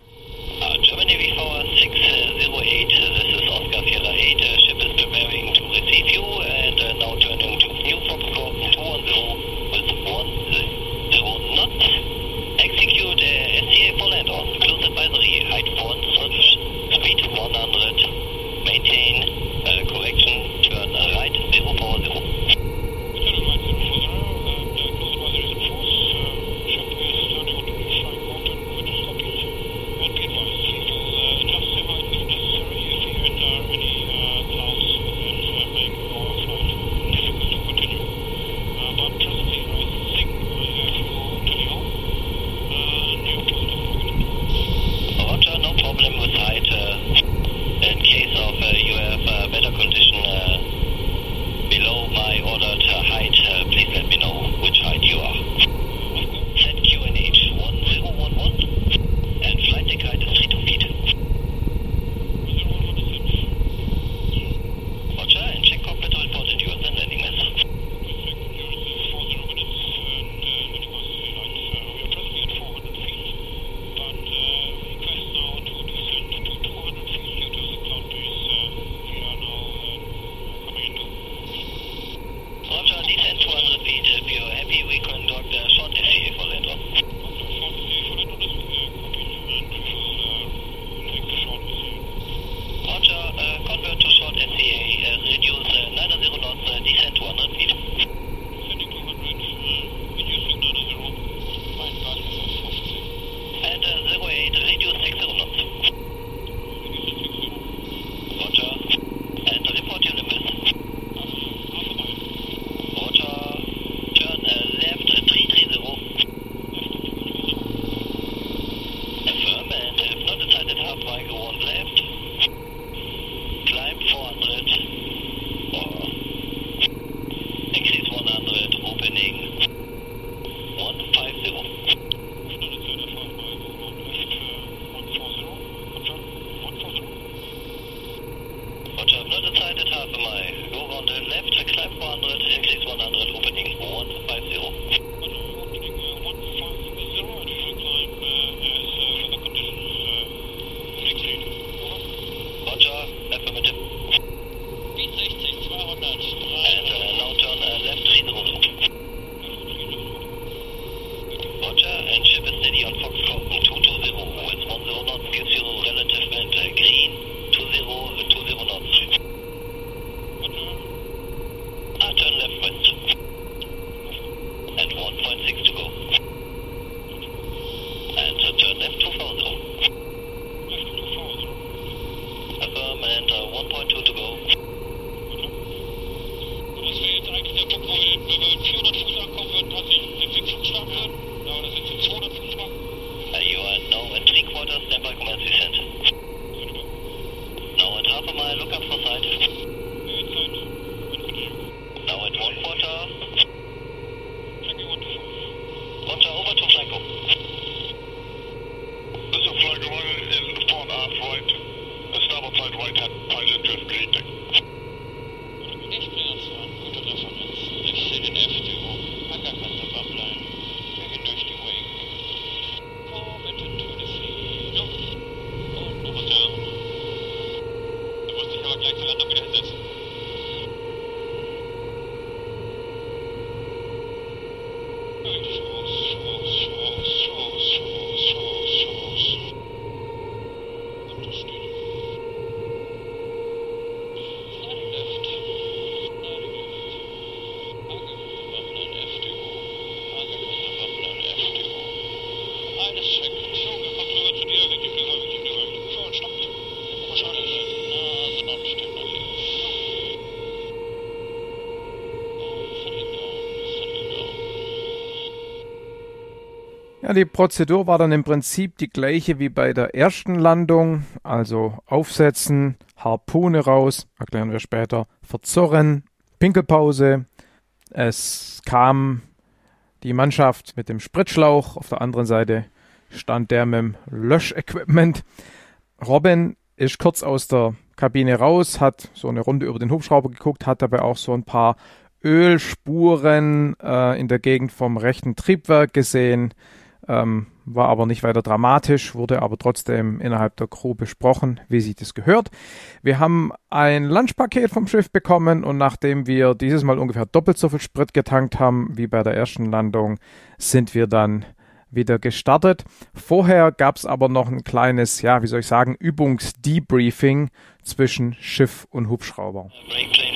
Die Prozedur war dann im Prinzip die gleiche wie bei der ersten Landung. Also aufsetzen, Harpune raus, erklären wir später, verzurren, Pinkelpause. Es kam die Mannschaft mit dem Spritschlauch. Auf der anderen Seite stand der mit dem Löschequipment. Robin ist kurz aus der Kabine raus, hat so eine Runde über den Hubschrauber geguckt, hat dabei auch so ein paar Ölspuren äh, in der Gegend vom rechten Triebwerk gesehen. Ähm, war aber nicht weiter dramatisch, wurde aber trotzdem innerhalb der Crew besprochen, wie sich das gehört. Wir haben ein Lunchpaket vom Schiff bekommen und nachdem wir dieses Mal ungefähr doppelt so viel Sprit getankt haben wie bei der ersten Landung, sind wir dann wieder gestartet. Vorher gab es aber noch ein kleines, ja, wie soll ich sagen, Übungsdebriefing zwischen Schiff und Hubschrauber. Break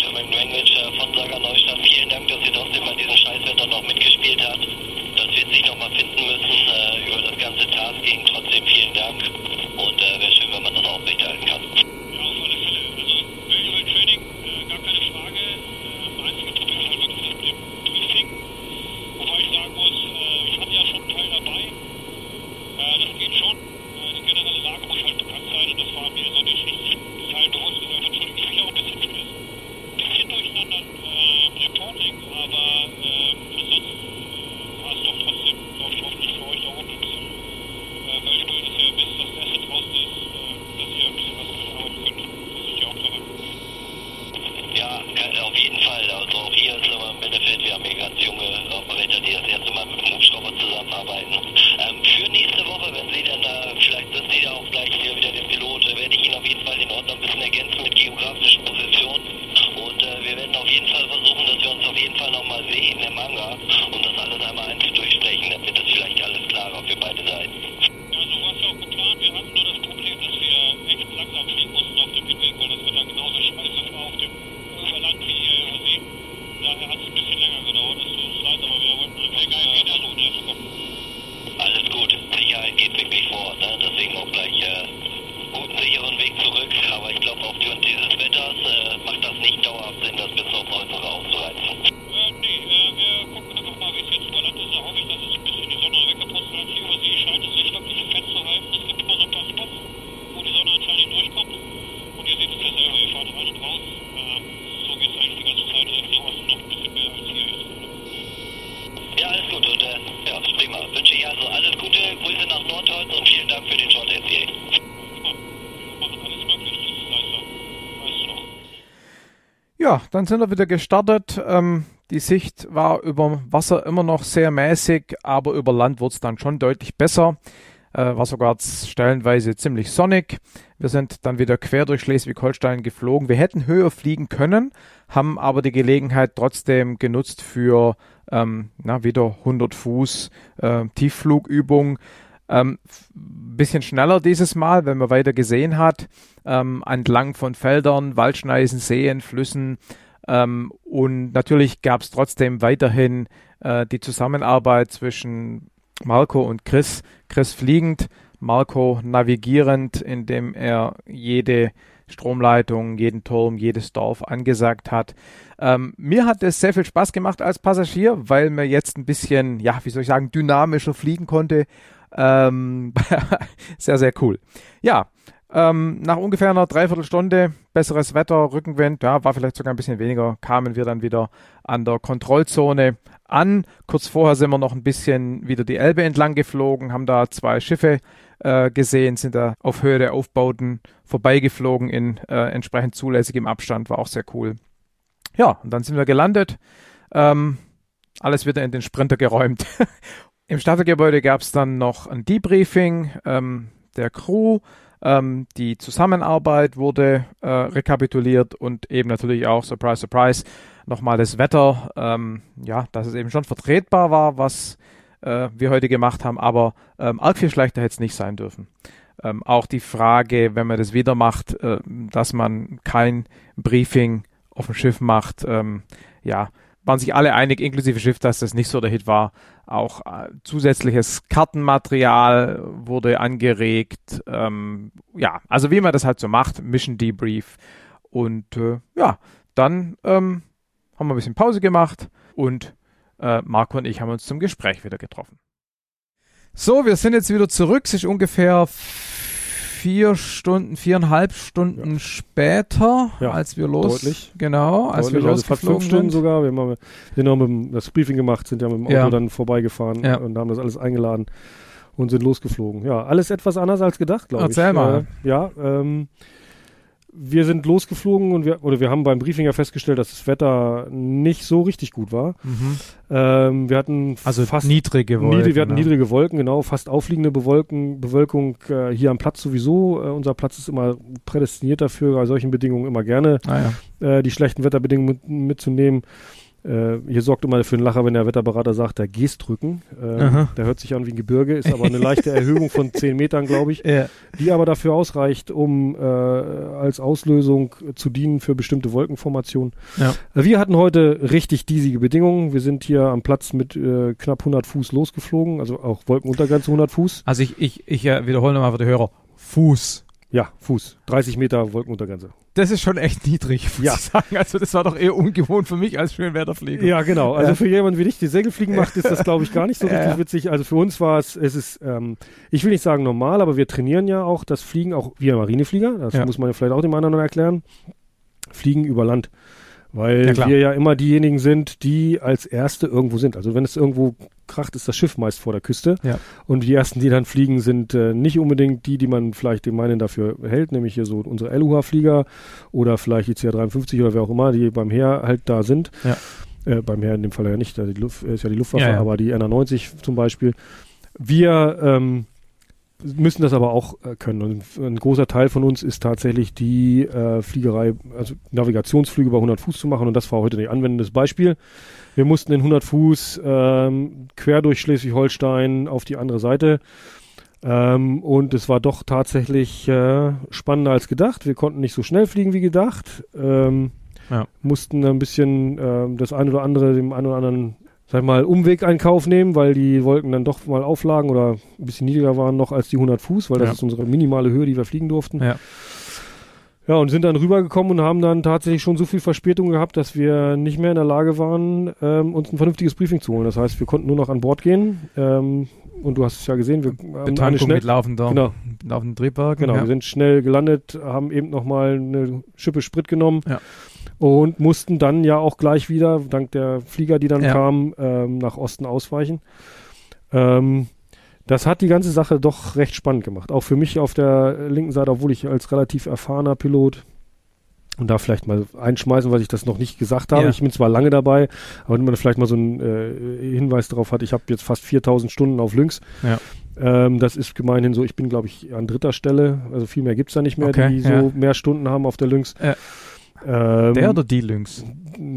dann sind wir wieder gestartet. Ähm, die Sicht war über Wasser immer noch sehr mäßig, aber über Land wurde es dann schon deutlich besser. Äh, war sogar stellenweise ziemlich sonnig. Wir sind dann wieder quer durch Schleswig-Holstein geflogen. Wir hätten höher fliegen können, haben aber die Gelegenheit trotzdem genutzt für ähm, na, wieder 100 Fuß äh, Tiefflugübung. Ähm, bisschen schneller dieses Mal, wenn man weiter gesehen hat, ähm, entlang von Feldern, Waldschneisen, Seen, Flüssen. Ähm, und natürlich gab es trotzdem weiterhin äh, die Zusammenarbeit zwischen Marco und Chris. Chris fliegend, Marco navigierend, indem er jede Stromleitung, jeden Turm, jedes Dorf angesagt hat. Ähm, mir hat es sehr viel Spaß gemacht als Passagier, weil man jetzt ein bisschen, ja, wie soll ich sagen, dynamischer fliegen konnte. Ähm, sehr, sehr cool. Ja, ähm, nach ungefähr einer Dreiviertelstunde, besseres Wetter, Rückenwind, ja, war vielleicht sogar ein bisschen weniger, kamen wir dann wieder an der Kontrollzone an. Kurz vorher sind wir noch ein bisschen wieder die Elbe entlang geflogen, haben da zwei Schiffe äh, gesehen, sind da auf Höhe der Aufbauten vorbeigeflogen in äh, entsprechend zulässigem Abstand, war auch sehr cool. Ja, und dann sind wir gelandet. Ähm, alles wieder in den Sprinter geräumt. Im Staffelgebäude gab es dann noch ein Debriefing ähm, der Crew. Ähm, die Zusammenarbeit wurde äh, rekapituliert und eben natürlich auch, surprise, surprise, nochmal das Wetter. Ähm, ja, dass es eben schon vertretbar war, was äh, wir heute gemacht haben, aber ähm, arg viel schlechter hätte es nicht sein dürfen. Ähm, auch die Frage, wenn man das wieder macht, äh, dass man kein Briefing auf dem Schiff macht, ähm, ja, waren sich alle einig, inklusive Schiff, dass das nicht so der Hit war. Auch äh, zusätzliches Kartenmaterial wurde angeregt. Ähm, ja, also wie man das halt so macht, Mission Debrief. Und äh, ja, dann ähm, haben wir ein bisschen Pause gemacht und äh, Marco und ich haben uns zum Gespräch wieder getroffen. So, wir sind jetzt wieder zurück. Es ist ungefähr vier Stunden, viereinhalb Stunden ja. später, ja, als wir los. Deutlich. Genau, als deutlich, wir also fast fünf Stunden sogar. Wir haben, wir haben mit, das Briefing gemacht, sind ja mit dem Auto ja. dann vorbeigefahren und haben das alles eingeladen und sind losgeflogen. Ja, alles etwas anders als gedacht, glaube ich. Erzähl mal. Äh, ja, ähm, wir sind losgeflogen und wir, oder wir haben beim Briefing ja festgestellt, dass das Wetter nicht so richtig gut war. Mhm. Ähm, wir hatten also fast niedrige Wolken. Niedrig, wir hatten ne? niedrige Wolken, genau, fast aufliegende Bewolken, Bewölkung äh, hier am Platz sowieso. Äh, unser Platz ist immer prädestiniert dafür, bei solchen Bedingungen immer gerne ah, ja. äh, die schlechten Wetterbedingungen mit, mitzunehmen. Äh, hier sorgt immer für einen Lacher, wenn der Wetterberater sagt, der Gestrücken. Äh, der hört sich an wie ein Gebirge, ist aber eine leichte Erhöhung von 10 Metern, glaube ich, ja. die aber dafür ausreicht, um äh, als Auslösung zu dienen für bestimmte Wolkenformationen. Ja. Äh, wir hatten heute richtig diesige Bedingungen. Wir sind hier am Platz mit äh, knapp 100 Fuß losgeflogen, also auch Wolkenuntergrenze 100 Fuß. Also ich, ich, ich äh, wiederhole nochmal für die Hörer. Fuß. Ja, Fuß. 30 Meter Wolkenuntergrenze. Das ist schon echt niedrig, muss ja. ich sagen. Also das war doch eher ungewohnt für mich als Schönwetterflieger. Ja, genau. Also ja. für jemanden wie dich, der Segelfliegen macht, ist das, glaube ich, gar nicht so richtig ja. witzig. Also für uns war es, es ist, ähm, ich will nicht sagen normal, aber wir trainieren ja auch das Fliegen, auch wir Marineflieger, das muss man ja vielleicht auch dem anderen erklären, Fliegen über Land. Weil wir ja immer diejenigen sind, die als Erste irgendwo sind. Also wenn es irgendwo kracht, ist das Schiff meist vor der Küste. Ja. Und die Ersten, die dann fliegen, sind äh, nicht unbedingt die, die man vielleicht im meinen dafür hält, nämlich hier so unsere LUH-Flieger oder vielleicht die CH-53 oder wer auch immer, die beim Heer halt da sind. Ja. Äh, beim Heer in dem Fall ja nicht, die Luft, ist ja die Luftwaffe, ja, aber die NR90 zum Beispiel. Wir ähm, müssen das aber auch äh, können. Und ein großer Teil von uns ist tatsächlich die äh, Fliegerei, also Navigationsflüge bei 100 Fuß zu machen. Und das war heute ein anwendendes Beispiel. Wir mussten in 100 Fuß ähm, quer durch Schleswig-Holstein auf die andere Seite. Ähm, und es war doch tatsächlich äh, spannender als gedacht. Wir konnten nicht so schnell fliegen wie gedacht. Ähm, ja. Mussten ein bisschen äh, das eine oder andere dem einen oder anderen sag mal, Umweg einen Kauf nehmen, weil die Wolken dann doch mal auflagen oder ein bisschen niedriger waren noch als die 100 Fuß, weil das ja. ist unsere minimale Höhe, die wir fliegen durften. Ja. Ja, und sind dann rübergekommen und haben dann tatsächlich schon so viel Verspätung gehabt, dass wir nicht mehr in der Lage waren, ähm, uns ein vernünftiges Briefing zu holen. Das heißt, wir konnten nur noch an Bord gehen. Ähm, und du hast es ja gesehen, wir Betankung haben schnell, mit laufender, genau, laufenden Triebwagen. Genau, ja. wir sind schnell gelandet, haben eben nochmal eine Schippe Sprit genommen. Ja und mussten dann ja auch gleich wieder, dank der Flieger, die dann ja. kamen, ähm, nach Osten ausweichen. Ähm, das hat die ganze Sache doch recht spannend gemacht. Auch für mich auf der linken Seite, obwohl ich als relativ erfahrener Pilot und da vielleicht mal einschmeißen, weil ich das noch nicht gesagt habe. Ja. Ich bin zwar lange dabei, aber wenn man vielleicht mal so einen äh, Hinweis darauf hat, ich habe jetzt fast 4000 Stunden auf Lynx. Ja. Ähm, das ist gemeinhin so, ich bin glaube ich an dritter Stelle, also viel mehr gibt's da nicht mehr, okay, die ja. so mehr Stunden haben auf der Lynx. Ja. Ähm, der oder die Lynx?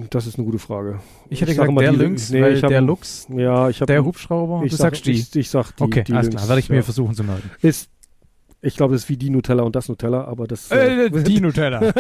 Das ist eine gute Frage. Ich hätte ich gesagt, der Lynx, nee, weil der Lux, ja, ich hab, der Hubschrauber, ich du sag, sagst die. Ich, ich sag die, okay, die alles Lynx, klar, werde ich mir versuchen zu melden. Ist, ich glaube, das ist wie die Nutella und das Nutella, aber das... Äh, äh die Nutella.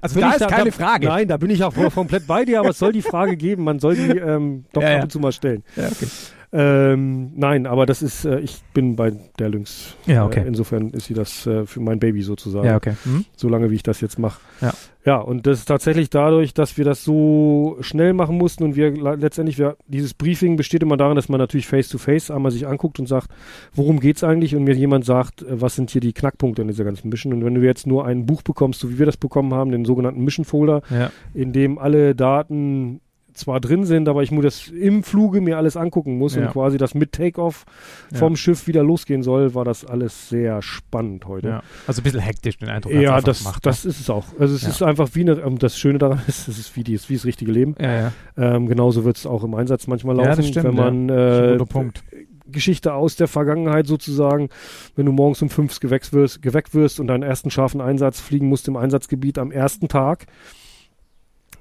also da ist da, keine da, Frage. Nein, da bin ich auch komplett bei dir, aber es soll die Frage geben, man soll die ähm, doch ja, ab und zu mal stellen. Ja, okay. Ähm, nein, aber das ist, äh, ich bin bei der Lynx. Ja, okay. Äh, insofern ist sie das äh, für mein Baby sozusagen. Ja, okay. Mhm. Solange wie ich das jetzt mache. Ja. Ja, und das ist tatsächlich dadurch, dass wir das so schnell machen mussten und wir letztendlich, wir, dieses Briefing besteht immer darin, dass man natürlich face-to-face -face einmal sich anguckt und sagt, worum geht's eigentlich und mir jemand sagt, äh, was sind hier die Knackpunkte in dieser ganzen Mission. Und wenn du jetzt nur ein Buch bekommst, so wie wir das bekommen haben, den sogenannten Mission Folder, ja. in dem alle Daten zwar drin sind, aber ich muss das im Fluge mir alles angucken muss ja. und quasi das mit Takeoff vom ja. Schiff wieder losgehen soll, war das alles sehr spannend heute. Ja. Also ein bisschen hektisch den Eindruck. Ja, das, macht, das ist es auch. Also es ist einfach wie eine, ähm, das Schöne daran ist, es ist wie, die, wie das richtige Leben. Ja, ähm, genauso wird es auch im Einsatz manchmal laufen, stimmt, wenn man äh, Geschichte aus der Vergangenheit sozusagen, wenn du morgens um fünf geweckt wirst, geweckt wirst und deinen ersten scharfen Einsatz fliegen musst im Einsatzgebiet am ersten Tag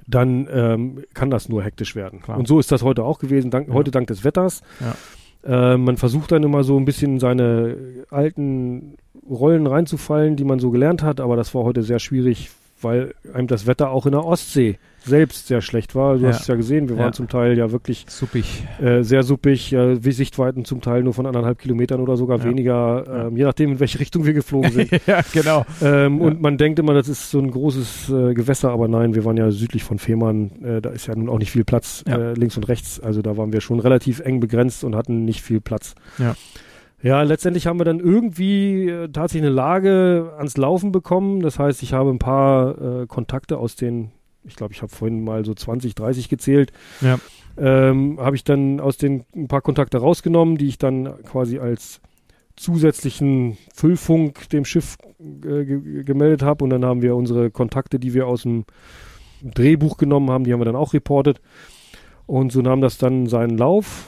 dann ähm, kann das nur hektisch werden. Klar. Und so ist das heute auch gewesen, dank, ja. heute dank des Wetters. Ja. Äh, man versucht dann immer so ein bisschen in seine alten Rollen reinzufallen, die man so gelernt hat, aber das war heute sehr schwierig weil einem das Wetter auch in der Ostsee selbst sehr schlecht war. Du Ja. hast es ja gesehen, wir waren zum Teil ja wirklich Suppig. äh, sehr suppig, äh, wie Sichtweiten zum Teil nur von anderthalb Kilometern oder sogar weniger, ähm, je nachdem, in welche Richtung wir geflogen sind. ja, genau. ähm. Und man denkt immer, das ist so ein großes äh, Gewässer, aber nein, wir waren ja südlich von Fehmarn, äh, da ist ja nun auch nicht viel Platz äh, links und rechts, also da waren wir schon relativ eng begrenzt und hatten nicht viel Platz. Ja. Ja, letztendlich haben wir dann irgendwie äh, tatsächlich eine Lage ans Laufen bekommen. Das heißt, ich habe ein paar äh, Kontakte aus den, ich glaube, ich habe vorhin mal so 20, 30 gezählt. Ja. Ähm, habe ich dann aus den ein paar Kontakte rausgenommen, die ich dann quasi als zusätzlichen Füllfunk dem Schiff äh, ge gemeldet habe. Und dann haben wir unsere Kontakte, die wir aus dem Drehbuch genommen haben, die haben wir dann auch reportet. Und so nahm das dann seinen Lauf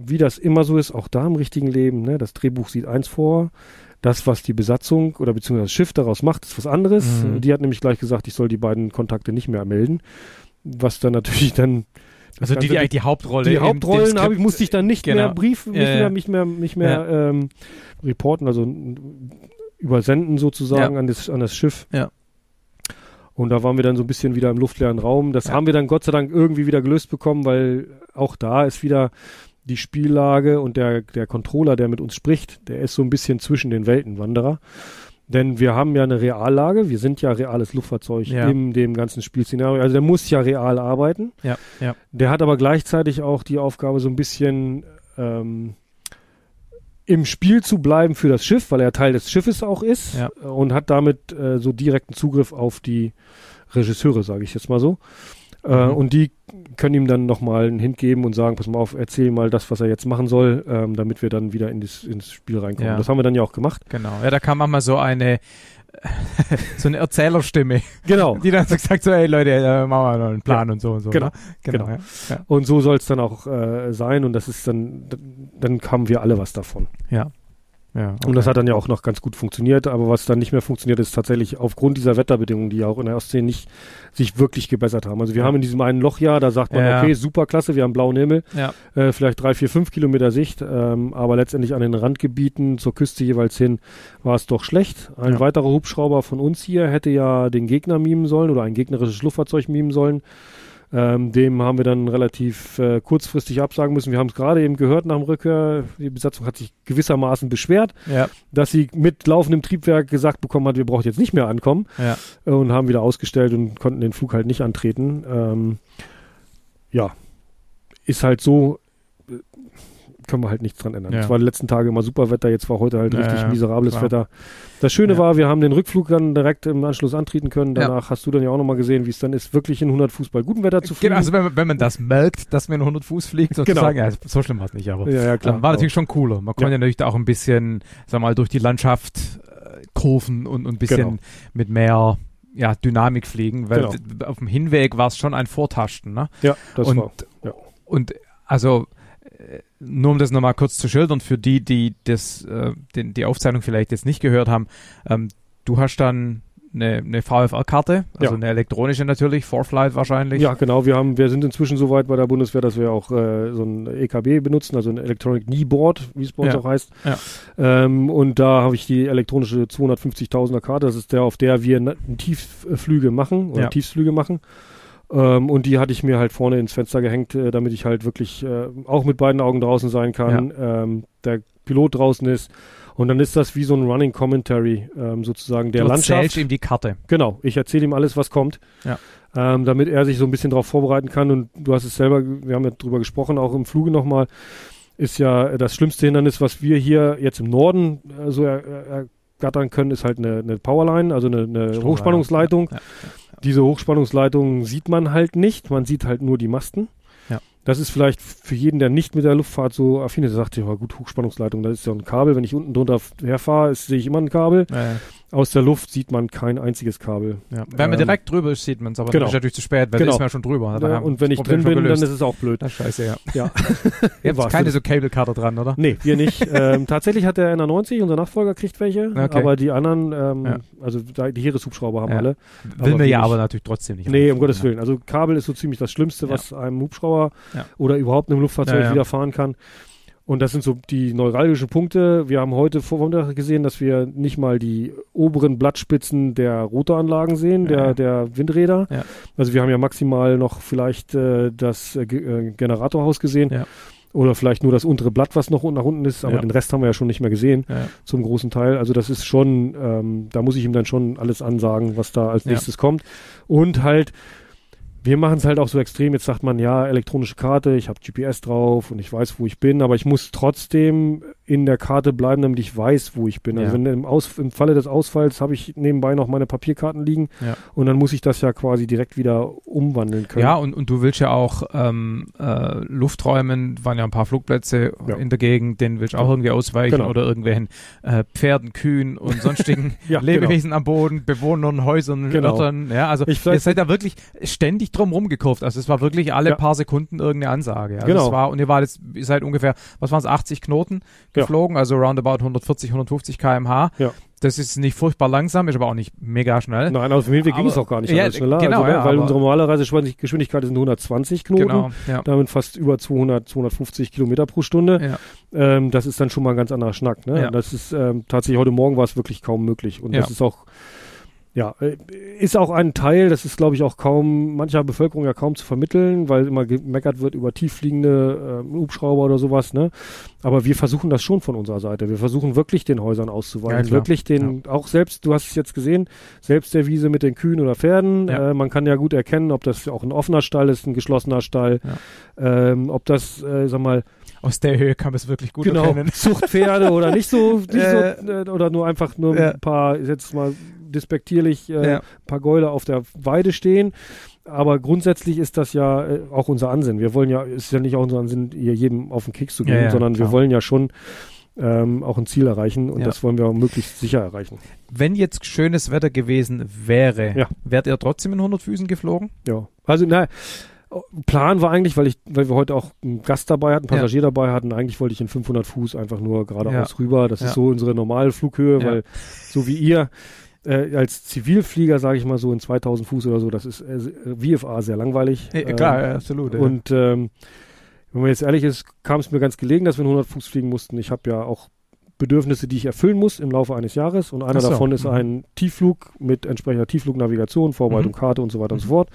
wie das immer so ist, auch da im richtigen Leben, ne? das Drehbuch sieht eins vor, das, was die Besatzung oder beziehungsweise das Schiff daraus macht, ist was anderes. Mhm. Die hat nämlich gleich gesagt, ich soll die beiden Kontakte nicht mehr melden, was dann natürlich dann Also die, die eigentlich die Hauptrolle. die Hauptrollen habe ich, musste ich dann nicht Genau. mehr Brief, nicht, Ja, ja. mehr, nicht mehr, nicht mehr ähm, reporten, also übersenden sozusagen Ja. an, das, an das Schiff. Ja. Und da waren wir dann so ein bisschen wieder im luftleeren Raum. Das Ja. haben wir dann Gott sei Dank irgendwie wieder gelöst bekommen, weil auch da ist wieder die Spiellage und der, der Controller, der mit uns spricht, der ist so ein bisschen zwischen den Welten, Wanderer. Denn wir haben ja eine Reallage, wir sind ja reales Luftfahrzeug Ja. in dem ganzen Spielszenario. Also der muss ja real arbeiten. Ja, ja. Der hat aber gleichzeitig auch die Aufgabe, so ein bisschen ähm, im Spiel zu bleiben für das Schiff, weil er Teil des Schiffes auch ist Ja. und hat damit äh, so direkten Zugriff auf die Regisseure, sage ich jetzt mal so. Äh, Mhm. und die können ihm dann nochmal einen Hint geben und sagen, pass mal auf, erzähl mal das, was er jetzt machen soll, ähm, damit wir dann wieder in das, ins Spiel reinkommen. Ja. Das haben wir dann ja auch gemacht. Genau. Ja, da kam manchmal so eine so eine Erzählerstimme, Genau. die dann so gesagt so, hey Leute, äh, machen wir noch einen Plan und so und so. Genau. Ne? Genau. Genau. Ja. Ja. Und so soll es dann auch äh, sein und das ist dann, dann haben wir alle was davon. ja. Ja Und das hat dann ja auch noch ganz gut funktioniert, aber was dann nicht mehr funktioniert, ist tatsächlich aufgrund dieser Wetterbedingungen, die ja auch in der Ostsee nicht sich wirklich gebessert haben. Also wir Ja. haben in diesem einen Lochjahr, da sagt man, Ja. okay, super klasse, wir haben blauen Himmel, ja. äh, vielleicht drei, vier, fünf Kilometer Sicht, ähm, aber letztendlich an den Randgebieten zur Küste jeweils hin war es doch schlecht. Ein Ja. weiterer Hubschrauber von uns hier hätte ja den Gegner mimen sollen oder ein gegnerisches Luftfahrzeug mimen sollen. Ähm, dem haben wir dann relativ äh, kurzfristig absagen müssen. Wir haben es gerade eben gehört nach dem Rückkehr. Die Besatzung hat sich gewissermaßen beschwert ja. dass sie mit laufendem Triebwerk gesagt bekommen hat, wir brauchen jetzt nicht mehr ankommen ja. äh, und haben wieder ausgestellt und konnten den Flug halt nicht antreten. Ähm, ja, ist halt so, äh, können wir halt nichts dran ändern. Ja. Es war die letzten Tage immer super Wetter, jetzt war heute halt Ja, richtig ja, miserables. Wetter. Das Schöne Ja. war, wir haben den Rückflug dann direkt im Anschluss antreten können. Ja. Danach hast du dann ja auch nochmal gesehen, wie es dann ist, wirklich in 100 Fuß bei gutem Wetter zu fliegen. Genau, also wenn, man- wenn man das merkt, dass man 100 Fuß fliegt, sozusagen, Genau. ja, so schlimm war es nicht, aber ja, ja, klar. war natürlich schon cooler. Man konnte Ja. ja. natürlich da auch ein bisschen, sag mal, durch die Landschaft äh, kurven und, und ein bisschen Genau. mit mehr ja, Dynamik fliegen, weil Genau. auf dem Hinweg war es schon ein Vortasten. Ne? ja, das und, war. ja. und also nur um das nochmal kurz zu schildern, für die, die das, äh, den, die Aufzeichnung vielleicht jetzt nicht gehört haben, ähm, du hast dann eine, eine VFR-Karte, also Ja. eine elektronische natürlich, Forflight wahrscheinlich. Ja, genau. Wir haben, wir sind inzwischen so weit bei der Bundeswehr, dass wir auch äh, so ein EKB benutzen, also ein Electronic Knee Board, wie es bei uns Ja. auch heißt. Ja. Ähm, und da habe ich die elektronische 250.000er Karte. Das ist der, auf der wir Tiefflüge machen oder Ja. Tiefsflüge machen. Ähm, und die hatte ich mir halt vorne ins Fenster gehängt, äh, damit ich halt wirklich äh, auch mit beiden Augen draußen sein kann. Ähm, der Pilot draußen ist. Und dann ist das wie so ein Running Commentary ähm, sozusagen der du Landschaft. erzählst ihm die Karte. Genau, ich erzähle ihm alles, was kommt, Ja. ähm, damit er sich so ein bisschen darauf vorbereiten kann. Und du hast es selber, wir haben ja drüber gesprochen, auch im Fluge nochmal, ist ja das schlimmste Hindernis, was wir hier jetzt im Norden äh, so er, er, ergattern können, ist halt eine, eine Powerline, also eine, eine Hochspannungsleitung. Ja, ja, Diese Hochspannungsleitung sieht man halt nicht, man sieht halt nur die Masten. Ja. Das ist vielleicht für jeden, der nicht mit der Luftfahrt so affin ist, der sagt, ja gut, Hochspannungsleitung, das ist ja ein Kabel. Wenn ich unten drunter herfahre, sehe ich immer ein Kabel. ja. ja. Aus der Luft sieht man kein einziges Kabel. Ja. Wenn man Ähm, direkt drüber ist, sieht man es, aber genau. dann ist natürlich zu spät, weil Genau. ist man ja schon drüber. Ja, haben und wenn ich Problem drin bin, dann gelöst. ist es auch blöd. Ist scheiße, ja. Ja. Ihr habt keine so Cable-Karte dran, oder? Nee, wir nicht. ähm, tatsächlich hat der NR90, unser Nachfolger, kriegt welche, Okay. aber die anderen, ähm, also die Heereshubschrauber haben alle. Will wir ja aber natürlich trotzdem nicht. Nee, um Gottes. Willen. Also Kabel ist so ziemlich das Schlimmste, was einem Hubschrauber oder überhaupt einem Luftfahrzeug ja. widerfahren kann. Und das sind so die neuralgischen Punkte. Wir haben heute vor Vormittag gesehen, dass wir nicht mal die oberen Blattspitzen der Rotoranlagen sehen, der, Ja. der Windräder. Ja. Also wir haben ja maximal noch vielleicht äh, das äh, äh, Generatorhaus gesehen. Ja. Oder vielleicht nur das untere Blatt, was noch nach unten ist, aber den Rest haben wir ja schon nicht mehr gesehen, Ja. zum großen Teil. Also das ist schon, ähm, da muss ich ihm dann schon alles ansagen, was da als nächstes kommt. Und halt, wir machen es halt auch so extrem. Jetzt sagt man, ja, elektronische Karte, ich habe GPS drauf und ich weiß, wo ich bin, aber ich muss trotzdem in der Karte bleiben, damit ich weiß, wo ich bin. Also Ja. wenn im, Aus, im Falle des Ausfalls habe ich nebenbei noch meine Papierkarten liegen Ja. und dann muss ich das ja quasi direkt wieder umwandeln können. Ja, und, und du willst ja auch ähm, äh, Lufträumen, waren ja ein paar Flugplätze Ja. in der Gegend, denen willst du auch irgendwie ausweichen Genau. oder irgendwelchen äh, Pferden, Kühen und sonstigen Ja, Lebewesen am Boden, Bewohnern, Häusern, Genau. Örtern. Ja, also Ich ihr seid da wirklich ständig drum rumgekurvt. Also es war wirklich alle paar Sekunden irgendeine Ansage. Also Genau. Es war, und ihr wart jetzt, ihr seid ungefähr, was waren es, 80 Knoten Ja. geflogen, also roundabout 140, 150 km/h. Ja. Das ist nicht furchtbar langsam, ist aber auch nicht mega schnell. Nein, auf dem Hinweg ging es auch gar nicht Ja, schneller. genau, also, ja, weil unsere normale Reisegeschwindigkeit sind 120 Knoten. Genau, ja. Damit fast über 200, 250 Kilometer pro Stunde. Ja. Ähm, das ist dann schon mal ein ganz anderer Schnack. Ne? Das ist ähm, tatsächlich heute Morgen war es wirklich kaum möglich. Und das ist auch, ja, äh, ist auch ein Teil, das ist glaube ich auch kaum, mancher Bevölkerung ja kaum zu vermitteln, weil immer gemeckert wird über tieffliegende äh, Hubschrauber oder sowas. Ne? Aber wir versuchen das schon von unserer Seite. Wir versuchen wirklich den Häusern Ja, auszuweichen. klar. wirklich den, auch selbst, du hast es jetzt gesehen, selbst der Wiese mit den Kühen oder Pferden. Ja. Äh, man kann ja gut erkennen, ob das auch ein offener Stall ist, ein geschlossener Stall. Ähm, ob das, äh, sag mal, Aus der Höhe kann man es wirklich gut genau, erkennen. Zuchtpferde oder nicht so, nicht Äh, so äh, oder nur einfach nur ja. ein paar, jetzt mal despektierlich, äh, Ja. ein paar Gäule auf der Weide stehen. Aber grundsätzlich ist das ja äh, auch unser Ansinn. Wir wollen ja, ist ja nicht auch unser Ansinn, hier jedem auf den Keks zu gehen, Ja, ja, sondern klar. wir wollen ja schon ähm, auch ein Ziel erreichen und Ja. das wollen wir auch möglichst sicher erreichen. Wenn jetzt schönes Wetter gewesen wäre, Ja. wärt ihr trotzdem in 100 Füßen geflogen? Ja. Also, na, Plan war eigentlich, weil ich, weil wir heute auch einen Gast dabei hatten, einen Passagier dabei hatten, eigentlich wollte ich in 500 Fuß einfach nur geradeaus Ja. rüber. Das Ja. ist so unsere normale Flughöhe, Ja. weil so wie ihr äh, als Zivilflieger, sage ich mal so in 2000 Fuß oder so, das ist äh, VFA sehr langweilig. Äh, Ähm, klar, ja, absolut. ja. Und ähm, wenn man jetzt ehrlich ist, kam es mir ganz gelegen, dass wir in 100 Fuß fliegen mussten. Ich habe ja auch Bedürfnisse, die ich erfüllen muss im Laufe eines Jahres. Und einer so, davon ist mhm. ein Tiefflug mit entsprechender Tiefflugnavigation, Vorbereitung Mhm. Karte und so weiter und so fort.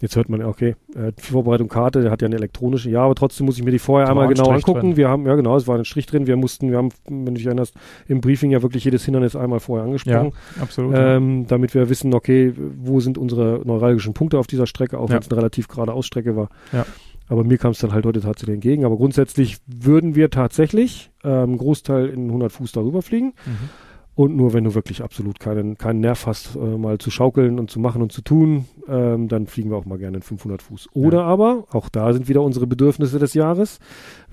Jetzt hört man, ja, okay, äh, Vorbereitung Karte, der hat ja eine elektronische, ja, aber trotzdem muss ich mir die vorher Da einmal genau Strich angucken. drin. Wir haben, ja genau, es war ein Strich drin. Wir mussten, wir haben, wenn du dich erinnerst, im Briefing ja wirklich jedes Hindernis einmal vorher angesprochen. absolut. Ähm, damit wir wissen, okay, wo sind unsere neuralgischen Punkte auf dieser Strecke, auch Ja. wenn es eine relativ gerade Ausstrecke war. Ja. Aber mir kam es dann halt heute tatsächlich entgegen. Aber grundsätzlich würden wir tatsächlich ähm, einen Großteil in 100 Fuß darüber fliegen. Mhm. Und nur wenn du wirklich absolut keinen, keinen Nerv hast, äh, mal zu schaukeln und zu machen und zu tun, ähm, dann fliegen wir auch mal gerne in 500 Fuß. Oder aber, auch da sind wieder unsere Bedürfnisse des Jahres.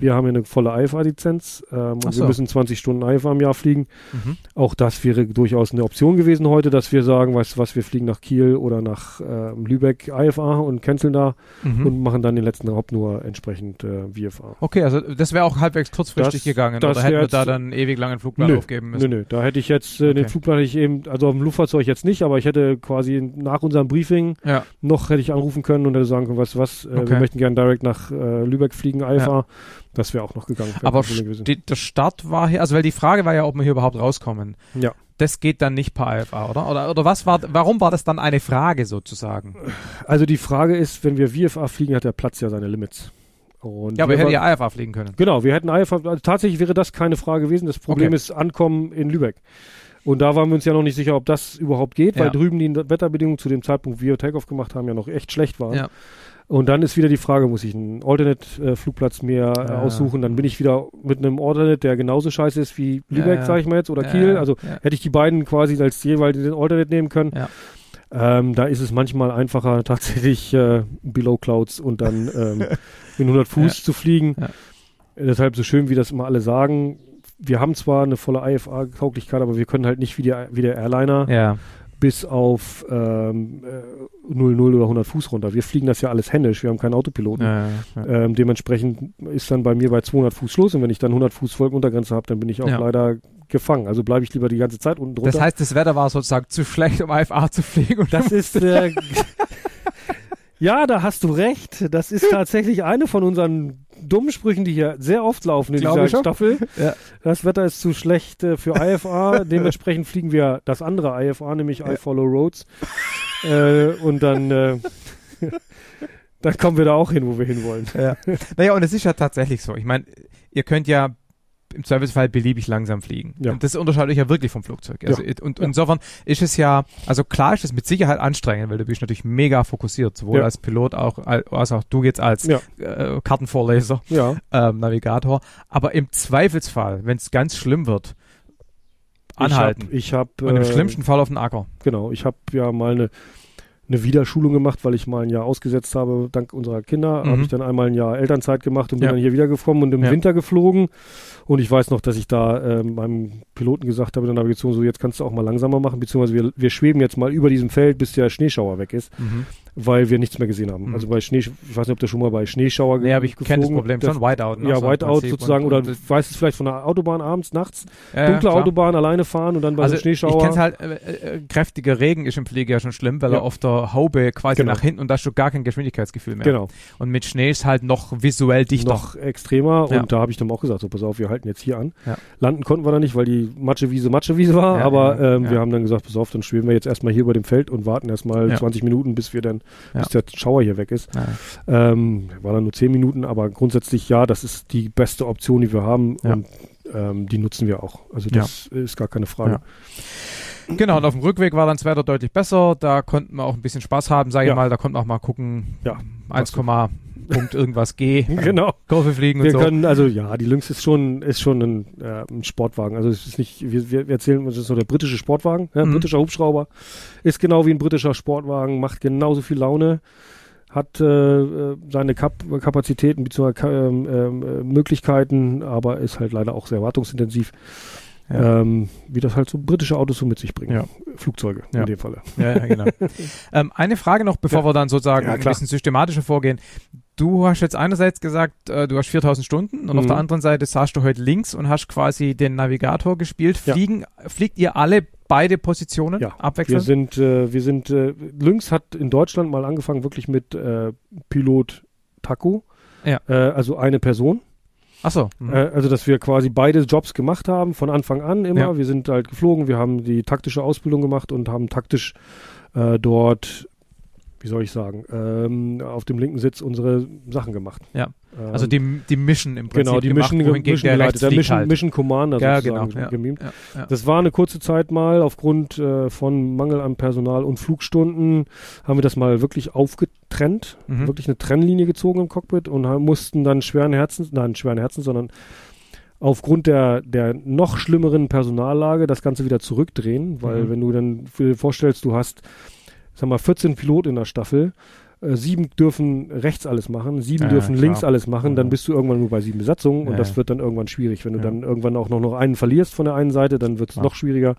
Wir haben ja eine volle IFA-Lizenz ähm, und so. wir müssen 20 Stunden IFA im Jahr fliegen. Mhm. Auch das wäre durchaus eine Option gewesen heute, dass wir sagen, weißt du was, wir fliegen nach Kiel oder nach ähm, Lübeck IFA und canceln da Mhm. und machen dann den letzten Hop nur entsprechend äh, VFA. Okay, also das wäre auch halbwegs kurzfristig Das- gegangen. das oder hätten wir da dann ewig langen Flugplan Nö, aufgeben Nö, müssen? nö, da hätte ich jetzt äh, den Okay. Flugplan hätte ich eben, also auf dem Luftfahrzeug jetzt nicht, aber ich hätte quasi nach unserem Briefing Ja. noch hätte ich anrufen können und hätte sagen können, weißt du was, äh, Okay. wir möchten gerne direkt nach äh, Lübeck fliegen, IFA. Das wäre auch noch gegangen. Aber die, der Start war hier, also weil die Frage war ja, ob wir hier überhaupt rauskommen. Ja. Das geht dann nicht per IFA, oder? Oder, oder was war, warum war das dann eine Frage sozusagen? Also die Frage ist, wenn wir VFA fliegen, hat der Platz ja seine Limits. Und Ja, aber wir war- ja IFA fliegen können. Genau, wir hätten IFA, also tatsächlich wäre das keine Frage gewesen. Das Problem Okay. ist Ankommen in Lübeck. Und da waren wir uns ja noch nicht sicher, ob das überhaupt geht, Ja. weil drüben die Wetterbedingungen zu dem Zeitpunkt, wie wir Takeoff gemacht haben, ja noch echt schlecht waren. Ja. Und dann ist wieder die Frage, muss ich einen Alternate-Flugplatz mir äh, Ja. aussuchen? Dann bin ich wieder mit einem Alternate, der genauso scheiße ist wie Lübeck, ja. sag ich mal jetzt, oder Ja, Kiel. Also hätte ich die beiden quasi als jeweils den Alternate nehmen können. Ähm, da ist es manchmal einfacher, tatsächlich äh, Below Clouds und dann ähm, in 100 Fuß zu fliegen. Äh, Deshalb so schön, wie das immer alle sagen. Wir haben zwar eine volle IFA-Tauglichkeit, aber wir können halt nicht wie, die, wie der Airliner Ja. Bis auf ähm, äh, 00 oder 100 Fuß runter. Wir fliegen das ja alles händisch, wir haben keinen Autopiloten. Ja, ja. Ähm, dementsprechend ist dann bei mir bei 200 Fuß Schluss und wenn ich dann 100 Fuß Folgenuntergrenze habe, dann bin ich auch Ja. leider gefangen. Also bleibe ich lieber die ganze Zeit unten drunter. Das heißt, das Wetter war sozusagen zu schlecht, um IFA zu fliegen. Und Das ist äh, ja, da hast du recht. Das ist tatsächlich eine von unseren dummen Sprüchen, die hier sehr oft laufen in Glaube dieser. Staffel. Ja. Das Wetter ist zu schlecht äh, für IFA. Dementsprechend fliegen wir das andere IFA, nämlich I Follow Roads. Äh, und dann, äh, dann kommen wir da auch hin, wo wir hinwollen. Ja. Naja, und es ist ja tatsächlich so. Ich meine, ihr könnt ja im Zweifelsfall beliebig langsam fliegen. Ja. Und das unterscheidet euch ja wirklich vom Flugzeug. Also, Und insofern ist es ja, also klar ist es mit Sicherheit anstrengend, weil du bist natürlich mega fokussiert, sowohl Ja. als Pilot auch, als auch du jetzt als Ja. äh, Kartenvorleser, Ja, ähm, Navigator. Aber im Zweifelsfall, wenn es ganz schlimm wird, anhalten. Ich habe, hab, und im äh, schlimmsten Fall auf den Acker. genau, ich habe ja mal eine eine Wiederschulung gemacht, weil ich mal ein Jahr ausgesetzt habe, dank unserer Kinder. Mhm. Habe ich dann einmal ein Jahr Elternzeit gemacht und bin Ja. dann hier wiedergekommen und im Ja. Winter geflogen. Und ich weiß noch, dass ich da äh, meinem Piloten gesagt habe in der Navigation, so jetzt kannst du auch mal langsamer machen, beziehungsweise wir, wir schweben jetzt mal über diesem Feld, bis der Schneeschauer weg ist, weil wir nichts mehr gesehen haben. Mhm. Also bei Schnee, ich weiß nicht, ob du schon mal bei Schneeschauer Nee, aber ich kenne das geflogen- Problem schon. Whiteout. Ne? Ja, Whiteout sozusagen, Und- oder und- du weißt es vielleicht von der Autobahn abends, nachts, Ja, ja, dunkle klar. Autobahn alleine fahren und dann bei Also so ich Schneeschauer. kenn's halt, äh, äh, kräftiger Regen ist im Flieger ja schon schlimm, weil Ja. er auf der Haube quasi Genau. nach hinten und da hast du gar kein Geschwindigkeitsgefühl mehr. genau. Und mit Schnee ist halt noch visuell dichter. noch extremer Ja. und da habe ich dann auch gesagt, so pass auf, wir halten jetzt hier an. Ja. Landen konnten wir da nicht, weil die Matschewiese Matschewiese war, Ja, aber ja, ähm, ja. wir haben dann gesagt, pass auf, dann schweben wir jetzt erstmal hier über dem Feld und warten erstmal Ja. 20 Minuten, bis wir dann, Ja. bis der Schauer hier weg ist. Ja. Ähm, war dann nur 10 Minuten, aber grundsätzlich ja, das ist die beste Option, die wir haben Ja. und ähm, die nutzen wir auch. Also das ist gar keine Frage. Genau, und auf dem Rückweg war dann das Wetter deutlich besser. Da konnten wir auch ein bisschen Spaß haben, sage ich mal. Da konnten wir auch mal gucken. Ja. 1, Punkt irgendwas G. Genau. Kurve fliegen und Wir so. können, also ja, die Lynx ist schon, ist schon ein, äh, ein Sportwagen. Also es ist nicht, wir, wir erzählen, das ist so der britische Sportwagen, ja, Mhm. britischer Hubschrauber. Ist genau wie ein britischer Sportwagen, macht genauso viel Laune, hat äh, äh, seine Kap Kapazitäten bzw. Ka ähm, äh, Möglichkeiten, aber ist halt leider auch sehr wartungsintensiv. Ja. Ähm, wie das halt so britische Autos so mit sich bringen. Ja. Flugzeuge Ja. in dem Falle. Ja, genau. ähm, eine Frage noch, bevor wir dann sozusagen ein bisschen systematischer vorgehen. Du hast jetzt einerseits gesagt, äh, du hast 4000 Stunden und auf Mhm. der anderen Seite saßt du heute links und hast quasi den Navigator gespielt. Ja. Fliegen, fliegt ihr alle beide Positionen Ja, Wir abwechselnd? sind, äh, wir sind, äh, Lynx hat in Deutschland mal angefangen wirklich mit äh, Pilot Taco. Ja. Äh, also eine Person. Achso. Mhm. Äh, also, dass wir quasi beide Jobs gemacht haben, von Anfang an immer. Ja. Wir sind halt geflogen, wir haben die taktische Ausbildung gemacht und haben taktisch äh, dort, wie soll ich sagen, ähm, auf dem linken Sitz unsere Sachen gemacht. Ja. Ähm, also die, die Mission im Prinzip genau, die gemacht, Mission, Mission der geleitet, der Mission, halt. Mission Commander ja, sozusagen genau. Ja, gemimt. ja, ja. Das war eine kurze Zeit mal aufgrund äh, von Mangel an Personal und Flugstunden haben wir das mal wirklich aufgetrennt, Mhm. wirklich eine Trennlinie gezogen im Cockpit und haben, mussten dann schweren Herzens, nein, schweren Herzens, sondern aufgrund der, der noch schlimmeren Personallage das Ganze wieder zurückdrehen, weil Mhm. wenn du dann vorstellst, du hast, sag mal, 14 Piloten in der Staffel, äh, sieben dürfen rechts alles machen, sieben Ja, dürfen klar. links alles machen, dann bist du irgendwann nur bei sieben Besatzungen und Ja, das wird dann irgendwann schwierig. Wenn du dann irgendwann auch noch, noch einen verlierst von der einen Seite, dann wird es noch schwieriger.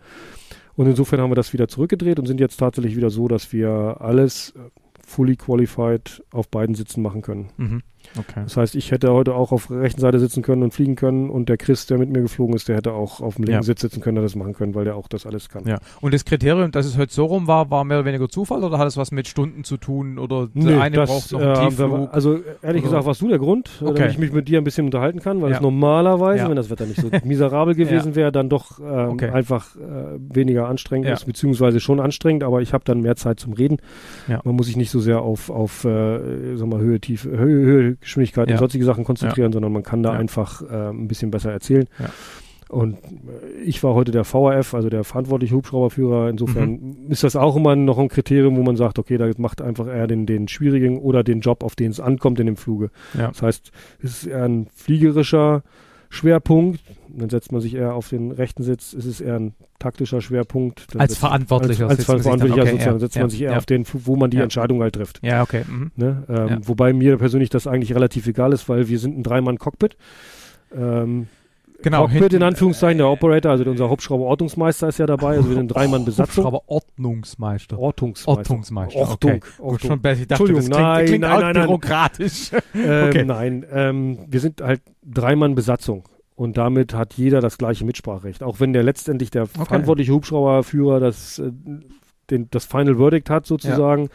Und insofern haben wir das wieder zurückgedreht und sind jetzt tatsächlich wieder so, dass wir alles äh, fully qualified auf beiden Sitzen machen können. Mhm. Okay. Das heißt, ich hätte heute auch auf der rechten Seite sitzen können und fliegen können und der Chris, der mit mir geflogen ist, der hätte auch auf dem linken Ja. Sitz sitzen können, der das machen können, weil der auch das alles kann. Ja. Und das Kriterium, dass es heute so rum war, war mehr oder weniger Zufall oder hat es was mit Stunden zu tun oder der eine braucht noch einen äh, Tiefflug? also ehrlich Oder- gesagt warst du der Grund, äh, Okay. damit ich mich mit dir ein bisschen unterhalten kann, weil Ja. es normalerweise, Ja. wenn das Wetter nicht so miserabel gewesen wäre, dann doch ähm, Okay. einfach äh, weniger anstrengend ist, beziehungsweise schon anstrengend, aber ich habe dann mehr Zeit zum Reden. Man muss sich nicht so sehr auf, auf äh, sag mal, Höhe, Tiefe, Höhe, Höhe, Geschwindigkeit Ja. und sonstige Sachen konzentrieren, sondern man kann da einfach äh, ein bisschen besser erzählen. Und äh, ich war heute der VRF, also der verantwortliche Hubschrauberführer. Insofern Mhm. ist das auch immer noch ein Kriterium, wo man sagt, okay, da macht einfach eher den, den schwierigen oder den Job, auf den es ankommt in dem Fluge. Ja. Das heißt, es ist eher ein fliegerischer Schwerpunkt. Dann setzt man sich eher auf den rechten Sitz. Es ist eher ein taktischer Schwerpunkt. Dann Als Verantwortlicher Als, als setzt man sich dann- Verantwortlicher okay, sozusagen ja, setzt ja, man sich eher ja. auf den, wo man die. Entscheidung halt trifft. Ja, okay. Mhm. Ne? Ähm. Wobei mir persönlich das eigentlich relativ egal ist, weil wir sind ein Dreimann-Cockpit. Ähm, Genau. Cockpit hinten- in Anführungszeichen, der Operator, also unser Hubschrauber-Ortungsmeister ist ja dabei, also wir sind Dreimann-Besatzung. Aber Ordnungsmeister. Ortungsmeister. Ortungsmeister. Ortung. Okay. Gut, Ortung. schon besser. Ich dachte, Entschuldigung, das klingt, nein, klingt nein, auch nein, nein. bürokratisch. Ähm, Okay. Nein, ähm, wir sind halt Dreimann-Besatzung. Und damit hat jeder das gleiche Mitspracherecht. Auch wenn der letztendlich der verantwortliche Hubschrauberführer das, äh, den, das Final Verdict hat, sozusagen,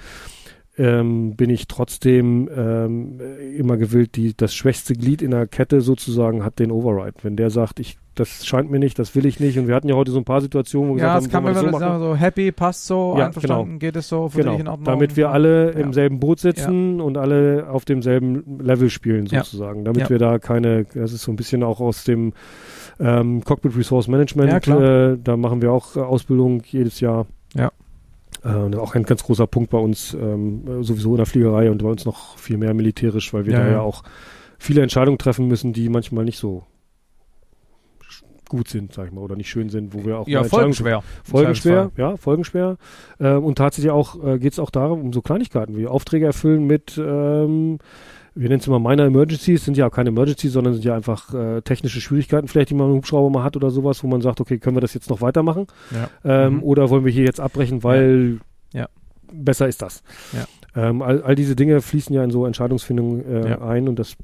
ähm, bin ich trotzdem ähm, immer gewillt, die, das schwächste Glied in der Kette sozusagen hat den Override. Wenn der sagt, ich, das scheint mir nicht, das will ich nicht. Und wir hatten ja heute so ein paar Situationen, wo wir ja, gesagt das kann haben, man so, das sagen, so happy, passt so, Ja, einverstanden, geht es so, für Genau, dich in Ordnung. damit wir alle Ja. im selben Boot sitzen und alle auf demselben Level spielen Ja. sozusagen, damit Ja. wir da keine, das ist so ein bisschen auch aus dem ähm, Cockpit Resource Management, Ja, äh, da machen wir auch Ausbildung jedes Jahr. Ja. Äh, und auch ein ganz großer Punkt bei uns, ähm, äh, sowieso in der Fliegerei und bei uns noch viel mehr militärisch, weil wir Ja, da ja, ja. auch viele Entscheidungen treffen müssen, die manchmal nicht so gut sind, sag ich mal, oder nicht schön sind, wo wir auch ja, folgenschwer. Folgenschwer, ja, folgenschwer. Ähm, und tatsächlich auch äh, geht es auch darum, um so Kleinigkeiten wie Aufträge erfüllen mit, ähm, wir nennen es immer Minor Emergencies, sind ja auch keine Emergencies, sondern sind ja einfach äh, technische Schwierigkeiten vielleicht, die man im Hubschrauber mal hat oder sowas, wo man sagt, okay, können wir das jetzt noch weitermachen? Ja. Ähm, Mhm. Oder wollen wir hier jetzt abbrechen, weil Ja. besser ist das? Ja. Ähm, all, all diese Dinge fließen ja in so Entscheidungsfindung äh, Ja. ein und das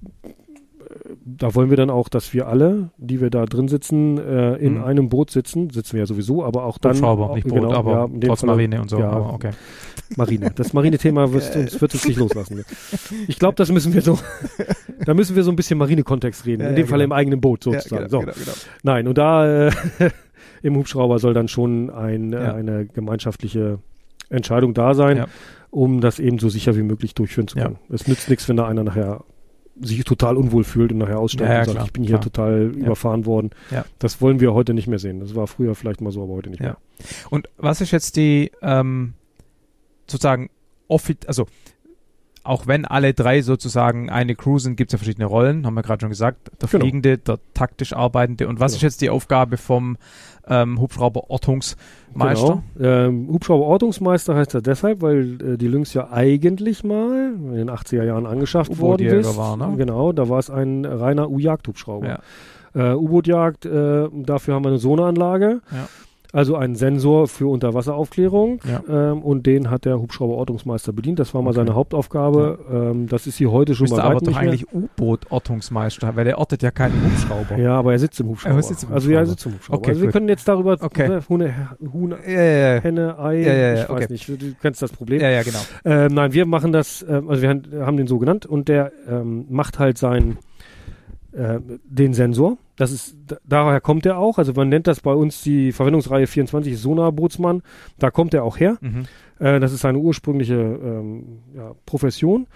da wollen wir dann auch, dass wir alle, die wir da drin sitzen, äh, in Mhm. einem Boot sitzen, sitzen wir ja sowieso, aber auch dann Hubschrauber, nicht Boot, genau, aber ja, trotz Fall- Marine und so. ja. aber okay. Marine. Das Marine-Thema wird uns, wird uns nicht loslassen. Ich glaube, das müssen wir so, da müssen wir so ein bisschen Marine-Kontext reden. Ja, in ja, dem Fall genau. im eigenen Boot sozusagen. so. genau. Nein, und da äh, im Hubschrauber soll dann schon ein, Ja. eine gemeinschaftliche Entscheidung da sein, Ja. um das eben so sicher wie möglich durchführen zu Ja. können. Es nützt nichts, wenn da einer nachher sich total unwohl fühlt und nachher aussteigt Ja, ja, und sagt, klar, ich bin hier klar. total Ja. überfahren worden. Ja. Das wollen wir heute nicht mehr sehen. Das war früher vielleicht mal so, aber heute nicht mehr. Und was ist jetzt die ähm, sozusagen offi also auch wenn alle drei sozusagen eine Crew sind, gibt es ja verschiedene Rollen, haben wir gerade schon gesagt. Der Genau. Fliegende, der taktisch Arbeitende. Und was Genau. ist jetzt die Aufgabe vom ähm, Hubschrauber-Ortungsmeister? Genau. Ähm, Hubschrauber-Ortungsmeister heißt er deshalb, weil äh, die Lynx ja eigentlich mal in den 80er Jahren angeschafft worden ist. war, ne? Genau, da war es ein reiner U-Jagd-Hubschrauber. Ja. Äh, U-Boot-Jagd, äh, dafür haben wir eine Sonaranlage. Ja. Also einen Sensor für Unterwasseraufklärung Ja. ähm, und den hat der Hubschrauber-Ortungsmeister bedient. Das war mal Okay. seine Hauptaufgabe. Ähm, das ist hier heute schon Müsste mal aber doch eigentlich U-Boot-Ortungsmeister, weil der ortet ja keinen Hubschrauber. Ja, aber er sitzt im Hubschrauber. Er sitzt im Also ja, er Hubschrauber. sitzt im Hubschrauber. Okay, also wir gut. können jetzt darüber Okay. ne, Hune, Hune, Ja, ja, ja. Henne, Ei, Ja, ja, ja, ich weiß nicht, du, kennst das Problem. Ja, ja, genau. Ähm, nein, wir machen das, ähm, also wir haben den so genannt und der ähm, macht halt seinen äh, den Sensor. Das ist, da, daher kommt er auch. Also man nennt das bei uns die Verwendungsreihe 24 Sonar-Bootsmann. Da kommt er auch her. Mhm. Äh, das ist seine ursprüngliche ähm, ja, Profession.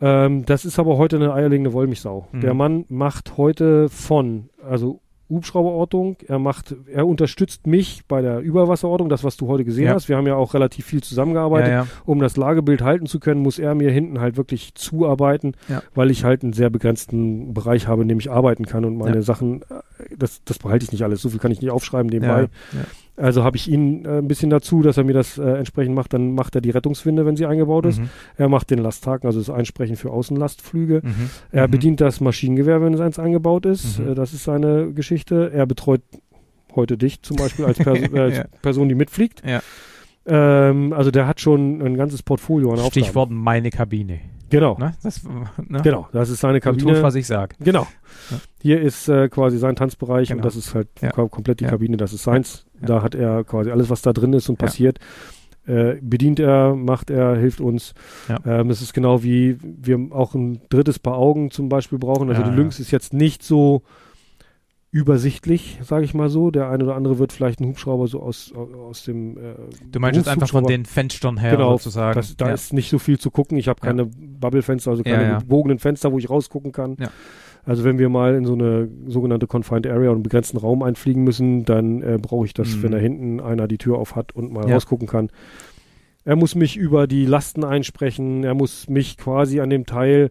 Ähm, das ist aber heute eine eierlegende Wollmilchsau. Mhm. Der Mann macht heute von, also Hubschrauberortung, er macht, er unterstützt mich bei der Überwasserortung, das was du heute gesehen Ja. hast. Wir haben ja auch relativ viel zusammengearbeitet. Ja, ja. Um das Lagebild halten zu können, muss er mir hinten halt wirklich zuarbeiten, weil ich halt einen sehr begrenzten Bereich habe, in dem ich arbeiten kann und meine. Sachen, äh, das, das behalte ich nicht alles. So viel kann ich nicht aufschreiben nebenbei. Also habe ich ihn äh, ein bisschen dazu, dass er mir das äh, entsprechend macht. Dann macht er die Rettungswinde, wenn sie eingebaut ist. Mhm. Er macht den Lasthaken, also das Einsprechen für Außenlastflüge. Mhm. Er Mhm. bedient das Maschinengewehr, wenn es eins eingebaut ist. Mhm. Äh, das ist seine Geschichte. Er betreut heute dich zum Beispiel als, Perso äh, als Ja. Person, die mitfliegt. Ja. Ähm, also der hat schon ein ganzes Portfolio an Aufgaben. Stichwort meine Kabine. Genau. Ne? Das, ne? Genau, das ist seine Du tust, Kabine. was ich sag. Genau. Ja. Hier ist äh, quasi sein Tanzbereich Genau. und das ist halt Ja. kom- komplett die Ja. Kabine, das ist seins. Da hat er quasi alles, was da drin ist und passiert, äh, bedient er, macht er, hilft uns. Ähm, es ist genau wie wir auch ein drittes Paar Augen zum Beispiel brauchen. Also die. Lynx ist jetzt nicht so übersichtlich, sage ich mal so. Der eine oder andere wird vielleicht einen Hubschrauber so aus, aus, dem äh, Du meinst jetzt einfach von den Fenstern her Genau, sozusagen. das, da ja. ist nicht so viel zu gucken. Ich habe Ja. keine Bubblefenster, also Ja, keine ja. gebogenen Fenster, wo ich rausgucken kann. Ja. Also wenn wir mal in so eine sogenannte Confined Area und einen begrenzten Raum einfliegen müssen, dann äh, brauche ich das, Mhm. wenn da hinten einer die Tür auf hat und mal Ja. rausgucken kann. Er muss mich über die Lasten einsprechen. Er muss mich quasi an dem Teil,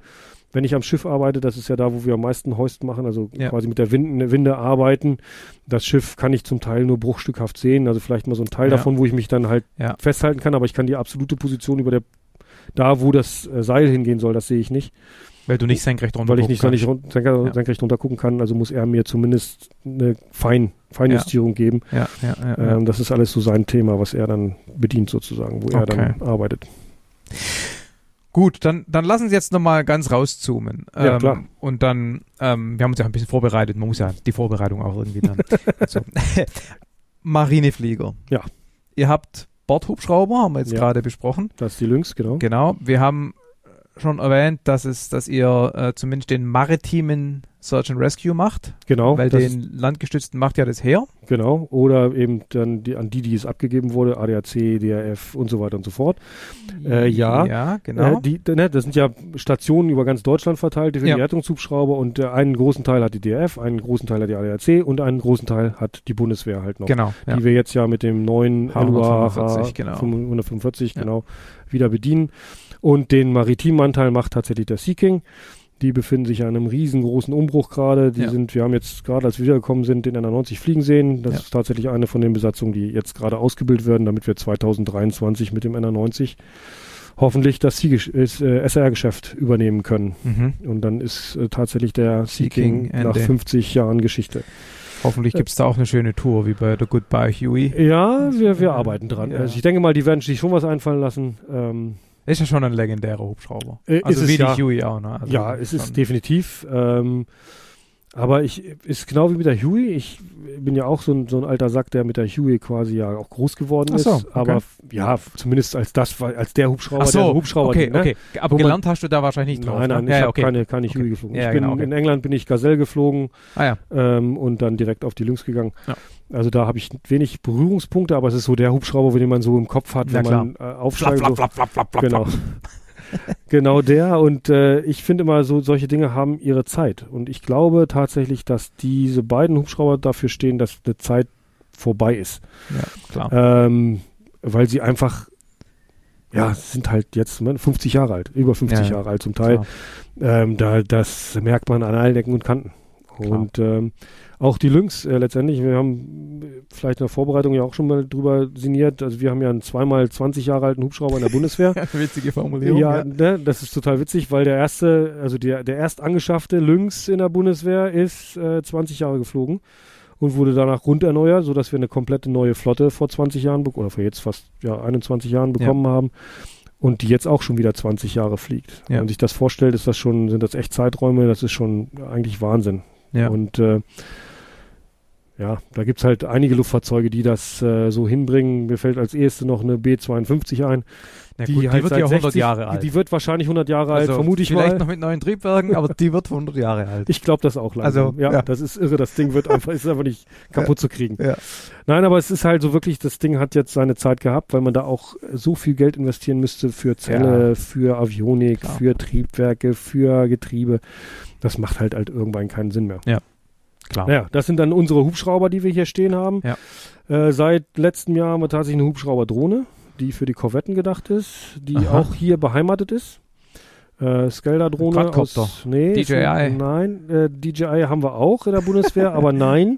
wenn ich am Schiff arbeite, das ist ja da, wo wir am meisten Hoist machen, also Ja. quasi mit der Winde, Winde arbeiten. Das Schiff kann ich zum Teil nur bruchstückhaft sehen, also vielleicht mal so ein Teil Ja. davon, wo ich mich dann halt Ja. festhalten kann, aber ich kann die absolute Position über der, da wo das äh, Seil hingehen soll, das sehe ich nicht, Weil du nicht senkrecht runter weil ich nicht, gucken nicht run- senk Ja. senkrecht runter gucken kann, also muss er mir zumindest eine Fein, Feinjustierung geben. kannst. Ja, ja, ja. Ähm, das ist alles so sein Thema, was er dann bedient sozusagen, wo er Okay. dann arbeitet. Gut, dann, dann lassen Sie jetzt nochmal ganz rauszoomen. Ja, ähm, klar. Und dann, ähm, wir haben uns ja ein bisschen vorbereitet. Man muss ja die Vorbereitung auch irgendwie dann. so. Marineflieger. Ja. Ihr habt Sporthubschrauber, haben wir jetzt Ja. gerade besprochen. Das ist die Lynx, genau. Genau. Wir haben schon erwähnt, dass es, dass ihr äh, zumindest den maritimen Search and Rescue macht, Genau. weil den landgestützten macht ja das Heer. Genau, oder eben dann die, an die, die es abgegeben wurde, ADAC, DRF und so weiter und so fort. Äh, ja. Ja, genau. Äh, die, ne, das sind ja Stationen über ganz Deutschland verteilt für Ja. die Rettungshubschrauber und äh, einen großen Teil hat die DRF, einen großen Teil hat die ADAC und einen großen Teil hat die Bundeswehr halt noch. genau. Ja. Die wir jetzt ja mit dem neuen LUA 145, genau. 145 Ja. genau wieder bedienen. Und den maritimen Anteil macht tatsächlich der Sea King. Die befinden sich an einem riesengroßen Umbruch gerade. Die Ja. sind, wir haben jetzt gerade, als wir wiedergekommen sind, den NR90 fliegen sehen. Das Ja. ist tatsächlich eine von den Besatzungen, die jetzt gerade ausgebildet werden, damit wir 2023 mit dem NR90 hoffentlich das ist, äh, SR-Geschäft übernehmen können. Mhm. Und dann ist äh, tatsächlich der Sea King King nach Ende. 50 Jahren Geschichte. Hoffentlich gibt es da auch eine schöne Tour, wie bei der Goodbye Huey. Ja, wir, wir arbeiten dran. Ja. Also ich denke mal, die werden sich schon was einfallen lassen. Ähm, Ist ja schon ein legendärer Hubschrauber. Äh, also ist es wie ja. die Huey auch, ne? Also ja, es ist definitiv. Ähm, aber ich ist genau wie mit der Huey. Ich bin ja auch so ein, so ein alter Sack, der mit der Huey quasi ja auch groß geworden Ach so, ist. okay. Aber ja, zumindest als das, als der Hubschrauber, Ach so, der Hubschrauber okay, ne? okay. Aber gelernt hast du da wahrscheinlich nicht drauf. Nein, nein, ne? ich ja, habe okay. keine, keine Okay. Huey geflogen. Ja, ich bin genau, in England bin ich Gazelle geflogen Ah ja. ähm, und dann direkt auf die Lynx gegangen. Ja. Also da habe ich wenig Berührungspunkte, aber es ist so der Hubschrauber, den man so im Kopf hat, Na wenn klar. man äh, aufsteigt. flap, flap, flap, flap, flap, Genau. genau der. Und äh, ich finde immer, so solche Dinge haben ihre Zeit. Und ich glaube tatsächlich, dass diese beiden Hubschrauber dafür stehen, dass eine Zeit vorbei ist. Ja, klar. Ähm, weil sie einfach, ja, sind halt jetzt ne, 50 Jahre alt, über 50 Ja, ja. Jahre alt zum Teil. Ähm, da, das merkt man an allen Ecken und Kanten. Klar. Und ähm, auch die Lynx äh, letztendlich, wir haben äh, vielleicht in der Vorbereitung ja auch schon mal drüber sinniert. Also wir haben ja einen zweimal 20 Jahre alten Hubschrauber in der Bundeswehr. Witzige Formulierung. Ja, ne, das ist total witzig, weil der erste, also der, der erst angeschaffte Lynx in der Bundeswehr ist äh, 20 Jahre geflogen und wurde danach rund erneuert, sodass wir eine komplette neue Flotte vor 20 Jahren oder vor jetzt fast ja, 21 Jahren bekommen haben und die jetzt auch schon wieder 20 Jahre fliegt. Ja. Wenn man sich das vorstellt, ist das schon, sind das echt Zeiträume, das ist schon eigentlich Wahnsinn. Ja. Und äh, ja, da gibt's halt einige Luftfahrzeuge, die das äh, so hinbringen. Mir fällt als erste noch eine B-52 ein. Ja, die, gut, die halt wird seit ja 100 60 Jahre alt. Die, wird wahrscheinlich 100 Jahre alt, Also vermute ich vielleicht mal. noch mit neuen Triebwerken, aber die wird 100 Jahre alt. Ich glaube das auch langsam. Also, ja, ja. das ist irre. Das Ding wird einfach, ist einfach nicht kaputt zu kriegen. Ja. Nein, aber es ist halt so wirklich, das Ding hat jetzt seine Zeit gehabt, weil man da auch so viel Geld investieren müsste für Zelle, Ja. für Avionik, Klar. für Triebwerke, für Getriebe. Das macht halt halt irgendwann keinen Sinn mehr. Klar. Naja, das sind dann unsere Hubschrauber, die wir hier stehen haben. Ja. Äh, seit letztem Jahr haben wir tatsächlich eine Hubschrauberdrohne, die für die Korvetten gedacht ist, die Aha. auch hier beheimatet ist. Äh, Skelda-Drohne Quadcopter. aus nee, DJI. Ist, nein, äh, DJI haben wir auch in der Bundeswehr, aber nein,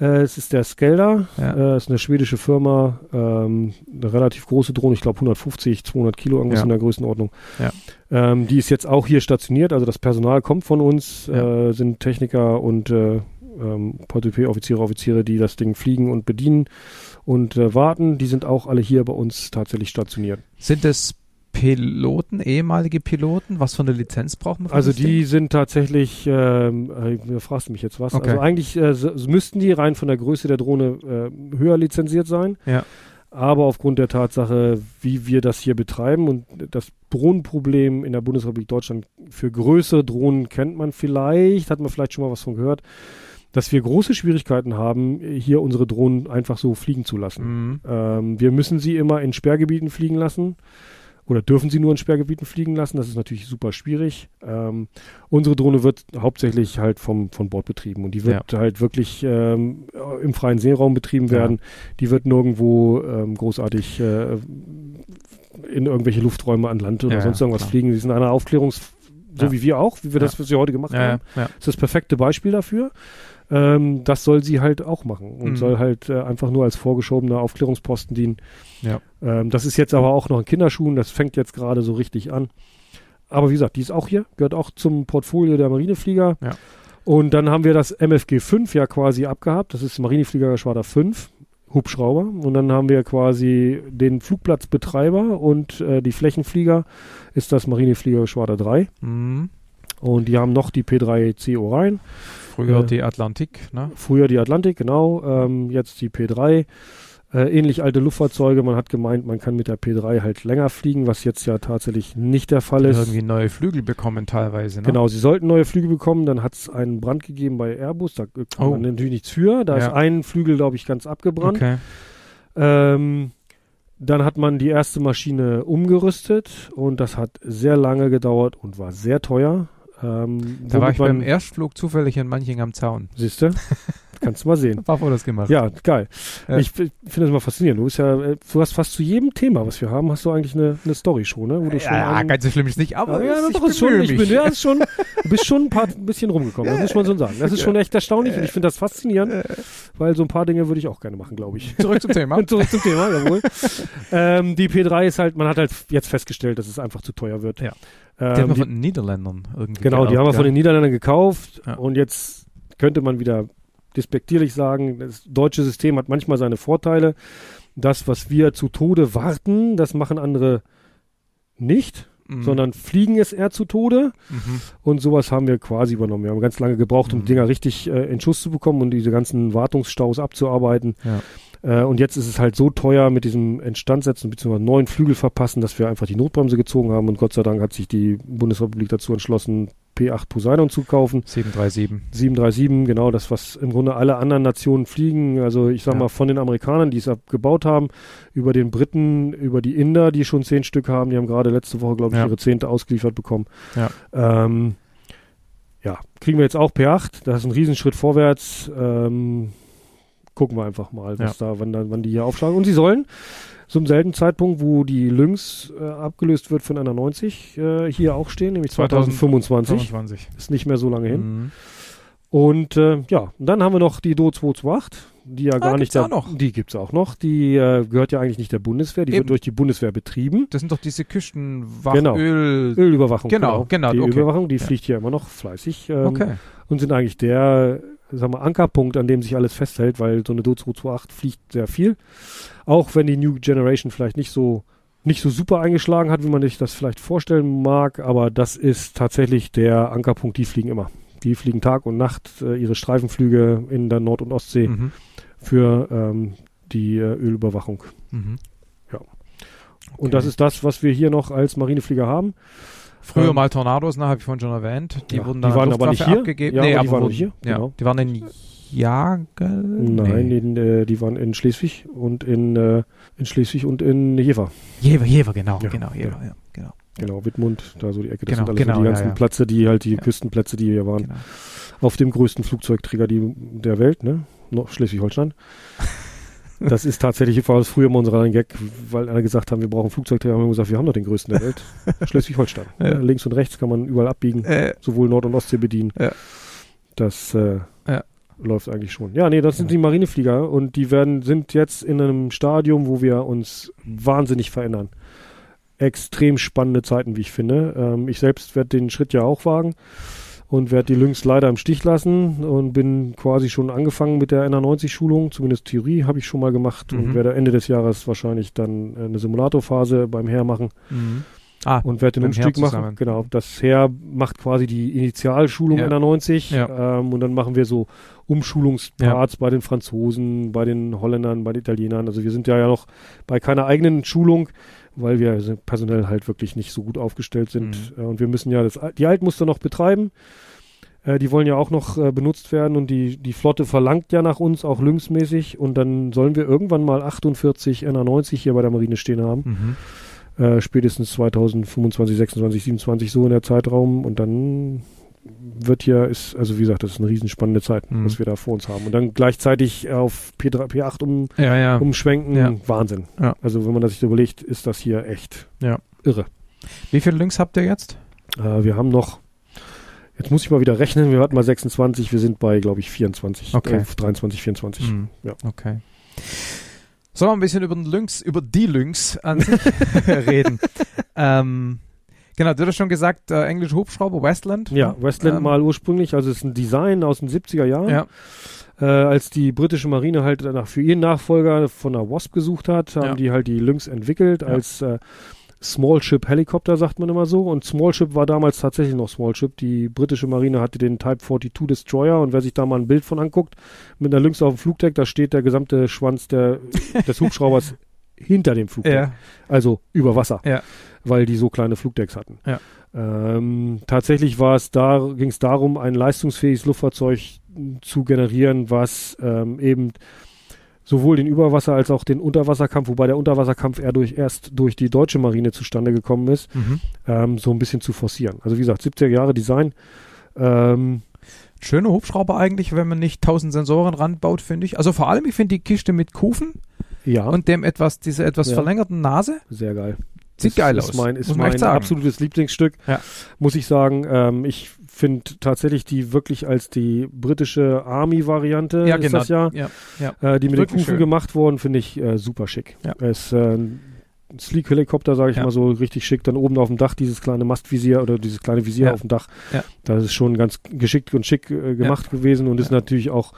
äh, es ist der Skelda, Ja. äh, ist eine schwedische Firma, ähm, eine relativ große Drohne, ich glaube 150, 200 Kilo, irgendwas Ja. in der Größenordnung. Ja. Ähm, die ist jetzt auch hier stationiert, also das Personal kommt von uns, Ja. äh, sind Techniker und äh, ähm, Portepee-Offiziere, Offiziere, die das Ding fliegen und bedienen und äh, warten. Die sind auch alle hier bei uns tatsächlich stationiert. Sind es Piloten, ehemalige Piloten? Was für eine Lizenz braucht man? Für Also die Ding? sind tatsächlich, ähm, äh, du fragst mich jetzt was. Okay. Also eigentlich äh, s- s- müssten die rein von der Größe der Drohne äh, höher lizenziert sein. Ja. Aber aufgrund der Tatsache, wie wir das hier betreiben und das Drohnenproblem in der Bundesrepublik Deutschland für größere Drohnen kennt man vielleicht, hat man vielleicht schon mal was von gehört, dass wir große Schwierigkeiten haben, hier unsere Drohnen einfach so fliegen zu lassen. Mhm. Ähm, wir müssen sie immer in Sperrgebieten fliegen lassen oder dürfen sie nur in Sperrgebieten fliegen lassen. Das ist natürlich super schwierig. Ähm, unsere Drohne wird hauptsächlich halt vom, von Bord betrieben und die wird halt wirklich ähm, im freien Seeraum betrieben Ja. werden. Die wird nirgendwo ähm, großartig äh, in irgendwelche Lufträume an Land oder Ja, sonst irgendwas klar. fliegen. Die sind einer Aufklärungs... So Ja. wie wir auch, wie wir Ja. das, was wir heute gemacht Ja, haben. ja, ja. Das ist das perfekte Beispiel dafür. Ähm, das soll sie halt auch machen und Mhm. soll halt äh, einfach nur als vorgeschobener Aufklärungsposten dienen. Ja. Ähm, das ist jetzt aber auch noch in Kinderschuhen, das fängt jetzt gerade so richtig an. Aber wie gesagt, die ist auch hier, gehört auch zum Portfolio der Marineflieger. Ja. Und dann haben wir das MFG 5 ja quasi abgehabt. Das ist Marinefliegergeschwader 5, Hubschrauber. Und dann haben wir quasi den Flugplatzbetreiber und äh, die Flächenflieger ist das Marinefliegergeschwader 3. Mhm. Und die haben noch die P3C Orion. Früher Äh, die Atlantik, ne? Früher die Atlantik, genau. Ähm, jetzt die P3. Äh, ähnlich alte Luftfahrzeuge. Man hat gemeint, man kann mit der P3 halt länger fliegen, was jetzt ja tatsächlich nicht der Fall ist. Irgendwie neue Flügel bekommen teilweise. Ne? Genau, sie sollten neue Flügel bekommen. Dann hat es einen Brand gegeben bei Airbus. Da kann Oh. man natürlich nichts für. Da Ja. ist ein Flügel, glaube ich, ganz abgebrannt. Okay. Ähm, dann hat man die erste Maschine umgerüstet und das hat sehr lange gedauert und war sehr teuer. Ähm, Da war ich beim Erstflug zufällig in Manching am Zaun. Siehste? Kannst du mal sehen. Ein paar Fotos gemacht. Ja, geil. Ja. Ich f- finde das mal faszinierend. Du ja, äh, du hast fast zu jedem Thema, was wir haben, hast du eigentlich eine, eine Story schon, ne? Wo du schon ja, einen- ganz so schlimm ist nicht, aber ja, ja, ich doch, ist schon, ich bin, ja, ist schon, du bist schon ein paar ein bisschen rumgekommen, das muss man so sagen. Das ist schon echt erstaunlich und ich finde das faszinierend, weil so ein paar Dinge würde ich auch gerne machen, glaube ich. Zurück zum Thema. Und zurück zum Thema, jawohl. ähm, die P3 ist halt, man hat halt jetzt festgestellt, dass es einfach zu teuer wird. Ja. Ähm, Die haben wir von den Niederländern irgendwie genau, die haben wir geerbt, von den Niederländern gekauft Ja. und jetzt könnte man wieder despektierlich sagen, das deutsche System hat manchmal seine Vorteile. Das, was wir zu Tode warten, das machen andere nicht, Mhm. sondern fliegen es eher zu Tode. Mhm. Und sowas haben wir quasi übernommen. Wir haben ganz lange gebraucht, um Mhm. Dinger richtig äh, in Schuss zu bekommen und diese ganzen Wartungsstaus abzuarbeiten. Ja. Äh, und jetzt ist es halt so teuer mit diesem Instandsetzen bzw. neuen Flügel verpassen, dass wir einfach die Notbremse gezogen haben und Gott sei Dank hat sich die Bundesrepublik dazu entschlossen, P8 Poseidon zu kaufen. 737. 737, genau das, was im Grunde alle anderen Nationen fliegen. Also ich sag Ja. mal von den Amerikanern, die es abgebaut haben, über den Briten, über die Inder, die schon zehn Stück haben. Die haben gerade letzte Woche, glaube ich, Ja. ihre zehnte ausgeliefert bekommen. Ja. Ähm, ja, kriegen wir jetzt auch P8. Das ist ein Riesenschritt vorwärts. Ähm, gucken wir einfach mal, was da, wann, da, wann die hier aufschlagen. Und sie sollen zum selben Zeitpunkt, wo die Lynx äh, abgelöst wird von einer 90, äh, hier auch stehen, nämlich 2025. 25. Ist nicht mehr so lange hin. Mhm. Und äh, ja, und dann haben wir noch die Do 228, die ja gar Ah, gibt's nicht auch noch. Die gibt's auch noch. Die äh, gehört ja eigentlich nicht der Bundeswehr, die Eben. wird durch die Bundeswehr betrieben. Das sind doch diese Küstenwachöl. Ölüberwachung. Genau, genau, Die okay. Ölüberwachung, die Ja. fliegt hier immer noch fleißig ähm, Okay. und sind eigentlich der, sag mal, Ankerpunkt, an dem sich alles festhält, weil so eine Do 228 fliegt sehr viel. Auch wenn die New Generation vielleicht nicht so nicht so super eingeschlagen hat, wie man sich das vielleicht vorstellen mag, aber das ist tatsächlich der Ankerpunkt, die fliegen immer. Die fliegen Tag und Nacht äh, ihre Streifenflüge in der Nord- und Ostsee Mhm. für ähm, die äh, Ölüberwachung. Mhm. Und das ist das, was wir hier noch als Marineflieger haben. Früher Ähm, mal Tornados, ne, habe ich vorhin schon erwähnt. Die Ja, wurden die dann an waren aber nicht hier. abgegeben. Ja, nee, aber aber die waren wurden, hier, Ja, genau. die waren in Jagel? Nein, in, äh, die waren in Schleswig und in, äh, in Schleswig und in Jever. Jever, Jever, genau, Ja, genau, Jever, ja, genau. Genau, Wittmund, da so die Ecke. Das Genau, sind alles genau, so die ja, ganzen ja. Plätze, die halt die Ja. Küstenplätze, die hier waren. genau. Auf dem größten Flugzeugträger die, der Welt, ne? Schleswig-Holstein. Das ist tatsächlich, war das früher mal unser Gag, weil alle gesagt haben, wir brauchen Flugzeugträger. Haben wir gesagt, wir haben doch den größten der Welt. Schleswig-Holstein. Ja. Links und rechts kann man überall abbiegen, Äh, sowohl Nord- und Ostsee bedienen. Ja. Das äh, Ja. läuft eigentlich schon. Ja, nee, das sind die Marineflieger und die werden, sind jetzt in einem Stadium, wo wir uns wahnsinnig verändern. Extrem spannende Zeiten, wie ich finde. Ähm, ich selbst werde den Schritt ja auch wagen und werde die Lynx leider im Stich lassen und bin quasi schon angefangen mit der NA90-Schulung, zumindest Theorie habe ich schon mal gemacht und Mhm. werde Ende des Jahres wahrscheinlich dann äh, eine Simulatorphase beim Heer machen mhm. Ah, und werde den Umstieg machen. Genau, das Heer macht quasi die Initialschulung Ja. NA90 Ja. ähm, und dann machen wir so Umschulungsparts bei den Franzosen, bei den Holländern, bei den Italienern. Also wir sind ja, ja noch bei keiner eigenen Schulung, weil wir so personell halt wirklich nicht so gut aufgestellt sind. Mhm. Äh, und wir müssen ja das, die Altmuster noch betreiben. Äh, die wollen ja auch noch äh, benutzt werden und die, die Flotte verlangt ja nach uns, auch lynxmäßig. Und dann sollen wir irgendwann mal 48 NA90 hier bei der Marine stehen haben. mhm. Äh, spätestens 2025, 26, 27 so in der Zeitraum und dann wird hier ist also wie gesagt das ist eine riesenspannende Zeit Mhm. was wir da vor uns haben und dann gleichzeitig auf P3, P8 um, Ja, ja. umschwenken Ja. Wahnsinn also wenn man das sich überlegt ist das hier echt irre Wie viele Links habt ihr jetzt? äh, wir haben noch jetzt muss ich mal wieder rechnen wir hatten mal 26 wir sind bei glaube ich 24 Okay. äh, 23 24 Mhm. Ja. Okay. Sollen wir ein bisschen über den Lynx, über die Lynx an sich reden? ähm, genau, du hast schon gesagt, äh, englische Hubschrauber, Westland. ja Westland Ähm, mal ursprünglich also es ist ein Design aus den 70er Jahren Ja, Äh, als die britische Marine halt danach für ihren Nachfolger von der Wasp gesucht hat, haben Ja. die halt die Lynx entwickelt Ja. als äh, Small Ship Helikopter, sagt man immer so. Und Small Ship war damals tatsächlich noch Small Ship. Die britische Marine hatte den Type 42 Destroyer und wer sich da mal ein Bild von anguckt, mit einer Lynx auf dem Flugdeck, da steht der gesamte Schwanz der, des Hubschraubers hinter dem Flugdeck. Ja. Also über Wasser. Ja. Weil die so kleine Flugdecks hatten. Ja. Ähm, tatsächlich war es da, ging es darum, ein leistungsfähiges Luftfahrzeug zu generieren, was ähm, eben sowohl den Überwasser- als auch den Unterwasserkampf, wobei der Unterwasserkampf eher durch, erst durch die deutsche Marine zustande gekommen ist, mhm. ähm, so ein bisschen zu forcieren. Also wie gesagt, 70er Jahre Design. Ähm, Schöne Hubschrauber eigentlich, wenn man nicht tausend Sensoren ranbaut, finde ich. Also vor allem, ich finde die Kiste mit Kufen ja. und dem etwas, diese etwas ja. verlängerten Nase. Sehr geil. Sieht das geil ist aus. Mein, ist mein absolutes Lieblingsstück, ja. muss ich sagen. Ähm, ich finde tatsächlich die wirklich als die britische Army-Variante ja, ist genau. das ja, ja, ja. Äh, die mit den Kufen gemacht wurden, finde ich äh, super schick. Ja. Es äh, Sleek Helikopter, sage ich ja. mal so, richtig schick. Dann oben auf dem Dach dieses kleine Mastvisier oder dieses kleine Visier auf dem Dach. Das ist schon ganz geschickt und schick äh, gemacht gewesen und ist natürlich auch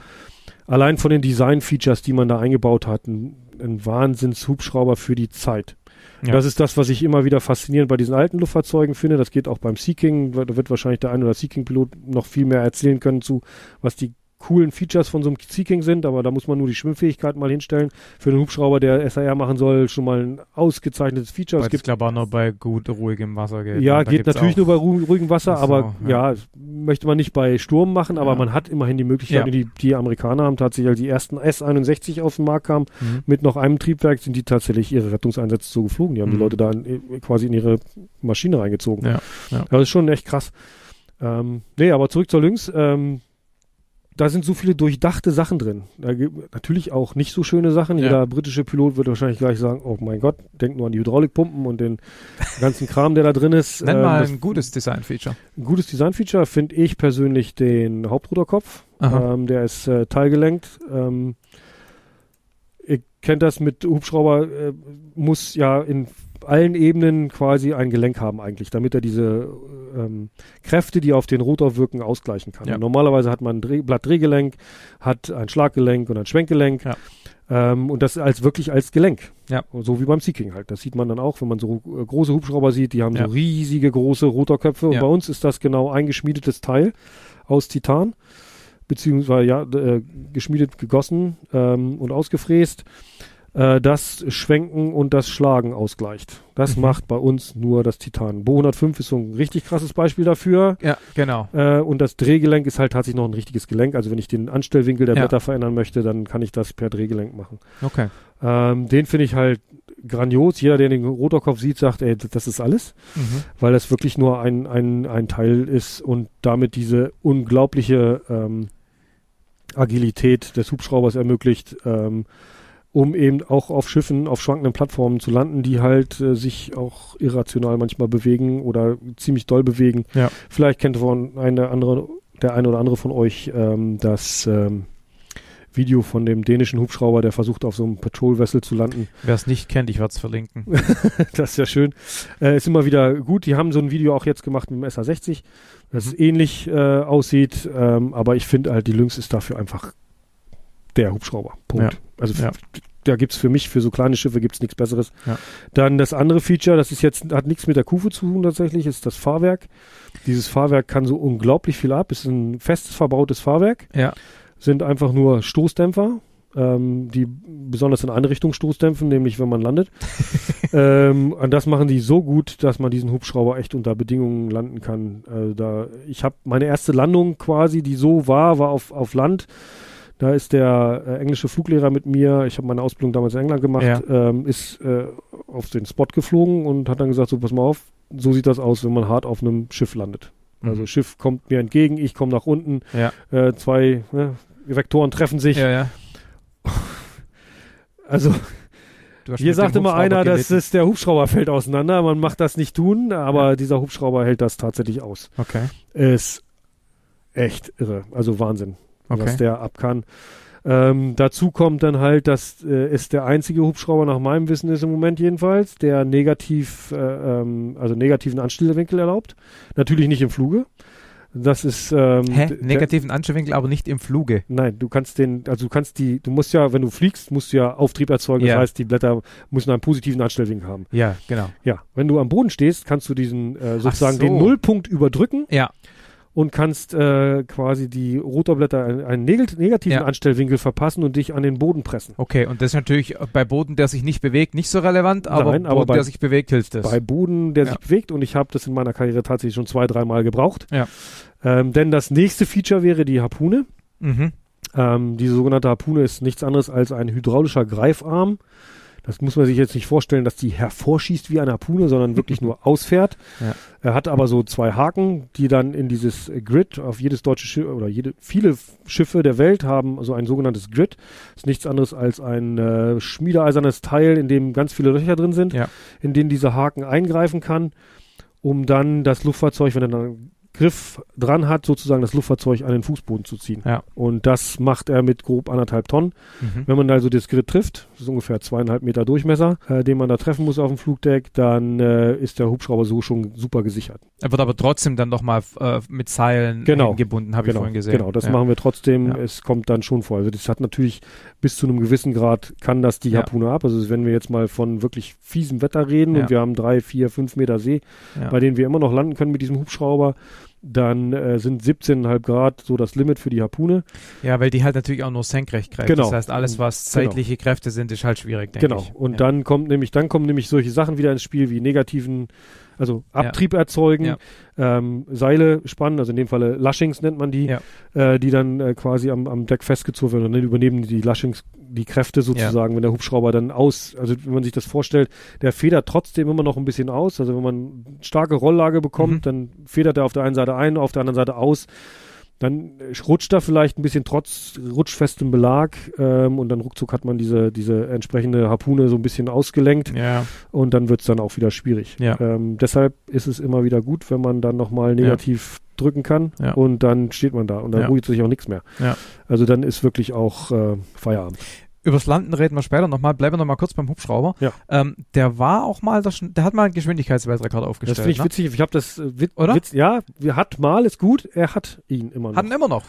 allein von den Design-Features, die man da eingebaut hat, ein, ein Wahnsinns-Hubschrauber für die Zeit. Ja. Das ist das, was ich immer wieder faszinierend bei diesen alten Luftfahrzeugen finde. Das geht auch beim Seeking. Da wird wahrscheinlich der ein oder Seeking-Pilot noch viel mehr erzählen können zu, was die coolen Features von so einem Seeking sind, aber da muss man nur die Schwimmfähigkeit mal hinstellen. Für einen Hubschrauber, der SAR machen soll, schon mal ein ausgezeichnetes Feature. Weil es gibt auch nur bei gut ruhigem Wasser geht. Ja, geht natürlich nur bei ruhigem Wasser, aber so, ja. ja. möchte man nicht bei Sturm machen, aber ja. man hat immerhin die Möglichkeit. Ja. Die, die, Amerikaner haben tatsächlich, als die ersten S-61 auf den Markt kamen, mhm. mit noch einem Triebwerk, sind die tatsächlich ihre Rettungseinsätze so geflogen. Die haben mhm. die Leute da in, quasi in ihre Maschine reingezogen. Ja. Das ist schon echt krass. Ähm, nee, aber zurück zur Lynx. Ähm, da sind so viele durchdachte Sachen drin. Da gibt natürlich auch nicht so schöne Sachen. Ja. Jeder britische Pilot wird wahrscheinlich gleich sagen, oh mein Gott, denk nur an die Hydraulikpumpen und den ganzen Kram, der da drin ist. Nenn ähm, mal ein gutes Design-Feature. Ein gutes Design-Feature finde ich persönlich den Hauptruderkopf. Ähm, der ist äh, teilgelenkt. Ähm, ihr kennt das mit Hubschrauber, äh, muss ja in allen Ebenen quasi ein Gelenk haben eigentlich, damit er diese ähm, Kräfte, die auf den Rotor wirken, ausgleichen kann. Ja. Normalerweise hat man ein Dreh Blattdrehgelenk, hat ein Schlaggelenk und ein Schwenkgelenk. Ja. Ähm, und das als wirklich als Gelenk. Ja. So wie beim Seeking halt. Das sieht man dann auch, wenn man so äh, große Hubschrauber sieht, die haben ja. so riesige große Rotorköpfe. Und bei uns ist das genau ein geschmiedetes Teil aus Titan beziehungsweise ja, äh, geschmiedet, gegossen ähm, und ausgefräst äh, das Schwenken und das Schlagen ausgleicht. Das mhm. macht bei uns nur das Titan. Bo 105 ist so ein richtig krasses Beispiel dafür. Ja, genau. Äh, und das Drehgelenk ist halt tatsächlich noch ein richtiges Gelenk. Also wenn ich den Anstellwinkel der ja. Blätter verändern möchte, dann kann ich das per Drehgelenk machen. Okay. Ähm, den finde ich halt grandios. Jeder, der den Rotorkopf sieht, sagt, ey, das ist alles, mhm. weil das wirklich nur ein, ein, ein Teil ist und damit diese unglaubliche ähm, Agilität des Hubschraubers ermöglicht. Ähm, um eben auch auf Schiffen, auf schwankenden Plattformen zu landen, die halt äh, sich auch irrational manchmal bewegen oder ziemlich doll bewegen. Ja. Vielleicht kennt von eine andere, der eine oder andere von euch ähm, das ähm, Video von dem dänischen Hubschrauber, der versucht auf so einem Patrol Vessel zu landen. Wer es nicht kennt, ich werde es verlinken. das ist ja schön. Äh, ist immer wieder gut. Die haben so ein Video auch jetzt gemacht mit dem SA60, das mhm. ähnlich äh, aussieht, ähm, aber ich finde halt, die Lynx ist dafür einfach der Hubschrauber. Punkt. Ja. Also ja. da gibt's für mich, für so kleine Schiffe gibt's nichts Besseres. Ja. Dann das andere Feature, das ist jetzt, hat nichts mit der Kufe zu tun tatsächlich, ist das Fahrwerk. Dieses Fahrwerk kann so unglaublich viel ab, ist ein festes verbautes Fahrwerk. Ja. Sind einfach nur Stoßdämpfer, ähm, die besonders in eine Richtung Stoßdämpfen, nämlich wenn man landet. ähm, und das machen die so gut, dass man diesen Hubschrauber echt unter Bedingungen landen kann. Äh, da, ich habe meine erste Landung quasi, die so war, war auf, auf Land da ist der äh, englische Fluglehrer mit mir, ich habe meine Ausbildung damals in England gemacht, ja. ähm, ist äh, auf den Spot geflogen und hat dann gesagt, so pass mal auf, so sieht das aus, wenn man hart auf einem Schiff landet. Mhm. Also Schiff kommt mir entgegen, ich komme nach unten, ja. äh, zwei ne, Vektoren treffen sich. Ja, also hier sagt immer einer, das ist der Hubschrauber fällt auseinander. Man macht das nicht tun, aber ja. dieser Hubschrauber hält das tatsächlich aus. Okay. Ist echt irre. Also Wahnsinn okay. was der ab kann. Ähm, dazu kommt dann halt, dass äh, ist der einzige Hubschrauber nach meinem Wissen ist im Moment jedenfalls, der negativ, äh, ähm, also negativen Anstellwinkel erlaubt. Natürlich nicht im Fluge. Das ist ähm, Hä? Negativen Anstellwinkel, aber nicht im Fluge. Nein, du kannst den, also du kannst die, du musst ja, wenn du fliegst, musst du ja Auftrieb erzeugen. Ja. Das heißt, die Blätter müssen einen positiven Anstellwinkel haben. Ja, genau. Ja, wenn du am Boden stehst, kannst du diesen äh, sozusagen so. den Nullpunkt überdrücken Ja, und kannst äh, quasi die Rotorblätter einen, einen neg- negativen Ja. Anstellwinkel verpassen und dich an den Boden pressen. okay. Und das ist natürlich bei Boden, der sich nicht bewegt, nicht so relevant, aber Nein, Boden, aber bei- der sich bewegt, hilft das. Bei Boden, der Ja. sich bewegt und ich habe das in meiner Karriere tatsächlich schon zwei, dreimal gebraucht. Ja. Ähm, denn das nächste Feature wäre die Harpune. mhm. Ähm, diese sogenannte Harpune ist nichts anderes als ein hydraulischer Greifarm. Das muss man sich jetzt nicht vorstellen, dass die hervorschießt wie eine Harpune, sondern wirklich nur ausfährt. Ja. Er hat aber so zwei Haken, die dann in dieses Grid auf jedes deutsche Schiff oder jede, viele Schiffe der Welt haben so ein sogenanntes Grid. Das ist nichts anderes als ein äh, schmiedeeisernes Teil, in dem ganz viele Löcher drin sind, Ja. in denen dieser Haken eingreifen kann, um dann das Luftfahrzeug, wenn er dann einen Griff dran hat, sozusagen das Luftfahrzeug an den Fußboden zu ziehen. Ja. Und das macht er mit grob anderthalb Tonnen. Mhm. Wenn man also das Grid trifft, das ist ungefähr zweieinhalb Meter Durchmesser, äh, den man da treffen muss auf dem Flugdeck, dann äh, ist der Hubschrauber so schon super gesichert. Er wird aber trotzdem dann nochmal äh, mit Seilen Genau. gebunden, habe ich genau, vorhin gesehen. genau, das ja. machen wir trotzdem. Ja. Es kommt dann schon vor. Also das hat natürlich bis zu einem gewissen Grad kann das die Ja. Harpune ab. Also wenn wir jetzt mal von wirklich fiesem Wetter reden Ja. und wir haben drei, vier, fünf Meter See, Ja. bei denen wir immer noch landen können mit diesem Hubschrauber, dann äh, sind 17,5 Grad so das Limit für die Harpune. ja, weil die halt natürlich auch nur senkrecht greift. Genau. Das heißt, alles, was Genau. zeitliche Kräfte sind, ist halt schwierig, denke Genau. ich. Und ja. dann kommt nämlich, dann kommen nämlich solche Sachen wieder ins Spiel wie negativen, also Abtrieb erzeugen, Ja. Ähm, Seile spannen, also in dem Falle Lashings nennt man die, Ja. äh, die dann äh, quasi am, am Deck festgezogen werden und dann übernehmen die Lashings die Kräfte sozusagen, wenn der Hubschrauber dann aus, also wenn man sich das vorstellt, der federt trotzdem immer noch ein bisschen aus, also wenn man starke Rolllage bekommt, Mhm. dann federt er auf der einen Seite ein, auf der anderen Seite aus. Dann äh, rutscht er vielleicht ein bisschen trotz rutschfestem Belag ähm, und dann ruckzuck hat man diese, diese entsprechende Harpune so ein bisschen ausgelenkt Ja, und dann wird es dann auch wieder schwierig. Ja. Ähm, deshalb ist es immer wieder gut, wenn man dann nochmal negativ drücken kann Ja. und dann steht man da und dann Ja. ruht sich auch nichts mehr. Ja. Also dann ist wirklich auch äh, Feierabend. Übers Landen reden wir später nochmal. Bleiben wir nochmal kurz beim Hubschrauber. Ja. Ähm, der war auch mal, der, der hat mal einen Geschwindigkeitsweltrekord Das aufgestellt. finde ich ne? witzig. Ich habe das äh, wit Oder? Witz, ja, hat mal ist gut, er hat ihn immer noch. Hatten immer noch.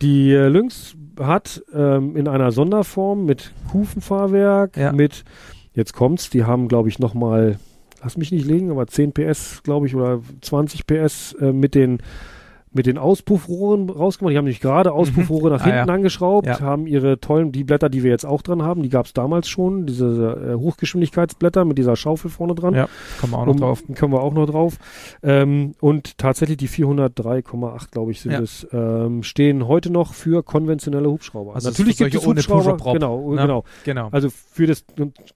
Die äh, Lynx hat ähm, in einer Sonderform mit Kufenfahrwerk, Ja. mit, jetzt kommt's, die haben, glaube ich, nochmal, lass mich nicht legen, aber 10 PS, glaube ich, oder 20 PS äh, mit den mit den Auspuffrohren rausgemacht. Die haben nämlich gerade Auspuffrohre nach Ah, hinten ja. angeschraubt, Ja. haben ihre tollen, die Blätter, die wir jetzt auch dran haben, die gab's damals schon, diese äh, Hochgeschwindigkeitsblätter mit dieser Schaufel vorne dran. Ja, kommen wir auch noch Um- drauf. Kommen wir auch noch drauf. Ähm, und tatsächlich die 403,8, glaube ich, sind Ja. es, ähm, stehen heute noch für konventionelle Hubschrauber. Also Natürlich gibt es Hubschrauber, genau, ne? genau. Genau. Also für das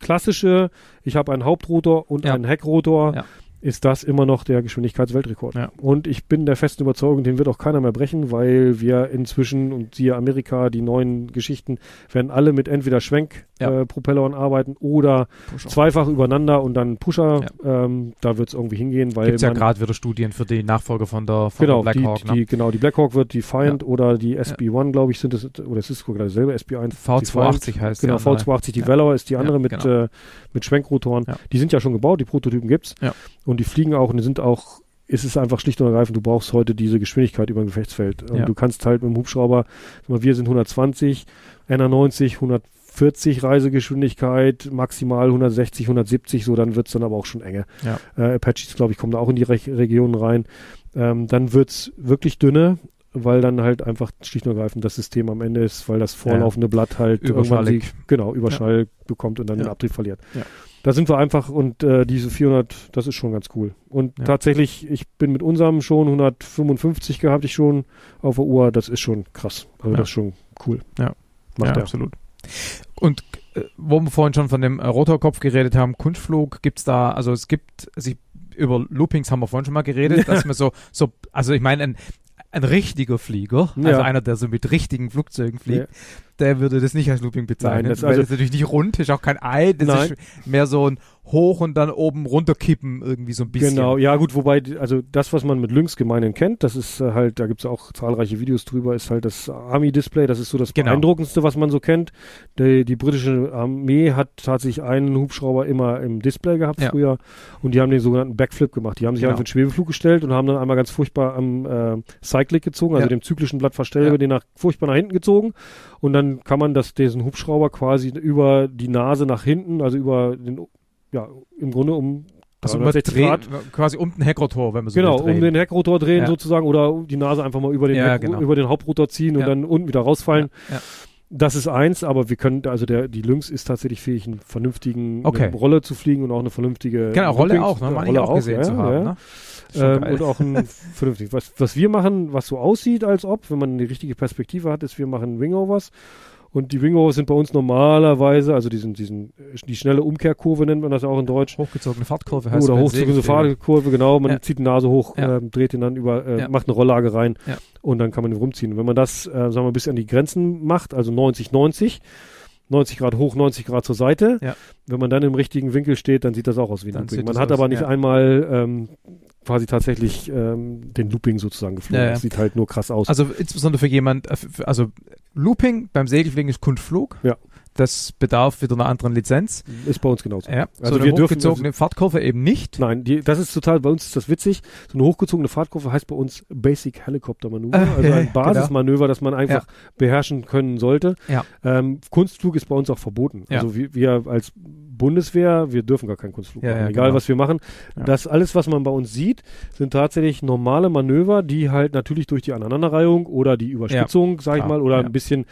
klassische, ich habe einen Hauptrotor und einen Heckrotor, Ja. Ist das immer noch der Geschwindigkeitsweltrekord. Ja. Und ich bin der festen Überzeugung, den wird auch keiner mehr brechen, weil wir inzwischen, und siehe Amerika, die neuen Geschichten, werden alle mit entweder Ja. Schwenkpropellern arbeiten oder zweifach übereinander und dann Pusher. Ähm, da wird es irgendwie hingehen, weil Gibt's ja gerade wieder Studien für die Nachfolger von der, von genau, der Blackhawk. die, ne? die, genau, die Blackhawk wird die Find oder die SB1, glaube ich, sind es, oder es ist sogar dasselbe SB1. die V280 heißt Genau, die andere. V280, die Ja. Valor ist die andere Ja, mit, genau. äh, mit Schwenkrotoren. Ja. Die sind ja schon gebaut, die Prototypen gibt's. Ja. Und die fliegen auch und die sind auch, ist es einfach schlicht und ergreifend, du brauchst heute diese Geschwindigkeit über ein Gefechtsfeld. Und Ja. du kannst halt mit dem Hubschrauber, wir sind 120, NR90, 140 Reisegeschwindigkeit, maximal 160, 170, so dann wird's dann aber auch schon enge. Ja. Äh, Apaches, glaube ich, kommen da auch in die Re Regionen rein. Ähm, dann wird's wirklich dünne, weil dann halt einfach schlicht und ergreifend das System am Ende ist, weil das vorlaufende Blatt halt irgendwann sie, genau, Überschall bekommt und dann Ja. den Abtrieb verliert. Ja. Da sind wir einfach und äh, diese 400, das ist schon ganz cool. Und Ja. tatsächlich, ich bin mit unserem schon 155 gehabt, ich schon auf der Uhr, das ist schon krass. Also Ja. das ist schon cool. Ja. Macht ja, absolut. Und äh, wo wir vorhin schon von dem äh, Rotorkopf geredet haben, Kunstflug, gibt's da, also es gibt, also ich, über Loopings haben wir vorhin schon mal geredet, dass man so, so, also ich meine, ein, ein richtiger Flieger, also einer, der so mit richtigen Flugzeugen fliegt, der würde das nicht als Looping bezeichnen, Nein, das weil also- das ist natürlich nicht rund, ist auch kein Ei, das Nein. ist mehr so ein hoch und dann oben runterkippen, irgendwie so ein bisschen. Genau, ja gut, wobei, also das, was man mit Lynx gemeinhin kennt, das ist äh, halt, da gibt's auch zahlreiche Videos drüber, ist halt das Army-Display, das ist so das Genau. beeindruckendste, was man so kennt. Die, die britische Armee hat tatsächlich einen Hubschrauber immer im Display gehabt Ja. früher und die haben den sogenannten Backflip gemacht. Die haben sich Genau. einfach in den Schwebeflug gestellt und haben dann einmal ganz furchtbar am äh, Cyclic gezogen, also Ja. dem zyklischen Blattverstellger, Ja. den nach, furchtbar nach hinten gezogen und dann kann man das, diesen Hubschrauber quasi über die Nase nach hinten, also über den, ja, im Grunde um Also man 360 dreht Grad. quasi um den Heckrotor, wenn man so Genau, um den Heckrotor drehen Ja. sozusagen oder die Nase einfach mal über den, Ja, Heck, genau. über den Hauptrotor ziehen und Ja. dann unten wieder rausfallen. Das ist eins, aber wir können, also der, die Lynx ist tatsächlich fähig, einen vernünftigen Okay. eine Rolle zu fliegen und auch eine vernünftige Genau, Rolle Looping- auch, ne? äh, ich Rolle auch gesehen ja, zu haben, ja. ne? Ähm, und auch ein vernünftig. Was, was wir machen, was so aussieht, als ob, wenn man die richtige Perspektive hat, ist, wir machen Wingovers. Und die Wingovers sind bei uns normalerweise, also diesen, diesen, äh, die schnelle Umkehrkurve nennt man das auch in Deutsch. Hochgezogene Fahrtkurve heißt Oder Segelflieger. Fahrkurve, genau. Man Ja. zieht die Nase hoch, Ja. ähm, dreht den dann über, äh, Ja. macht eine Rolllage rein und dann kann man ihn rumziehen. Und wenn man das, äh, sagen wir, bis an die Grenzen macht, also 90, 90, 90 Grad hoch, 90 Grad zur Seite, Ja. wenn man dann im richtigen Winkel steht, dann sieht das auch aus wie ein sieht Man hat aber nicht einmal ähm, quasi tatsächlich ähm, den Looping sozusagen geflogen. Ja, ja. Das sieht halt nur krass aus. Also insbesondere für jemand, äh, also Looping beim Segelfliegen ist Kunstflug. Ja. Das bedarf wieder einer anderen Lizenz. ist bei uns genauso. Ja. Also so wir dürfen- hochgezogene Fahrtkurve eben nicht. Nein, die, das ist total, bei uns ist das witzig. So eine hochgezogene Fahrtkurve heißt bei uns Basic Helicopter Manöver, Ah, also ja, ein genau. Basismanöver, das man einfach beherrschen können sollte. Ja. Ähm, Kunstflug ist bei uns auch verboten. Ja. Also wir, wir als Bundeswehr, wir dürfen gar keinen Kunstflug Ja, machen, ja, egal genau. was wir machen. Ja. Das alles, was man bei uns sieht, sind tatsächlich normale Manöver, die halt natürlich durch die Aneinanderreihung oder die Überspitzung, sag ich mal, oder ja. ein bisschen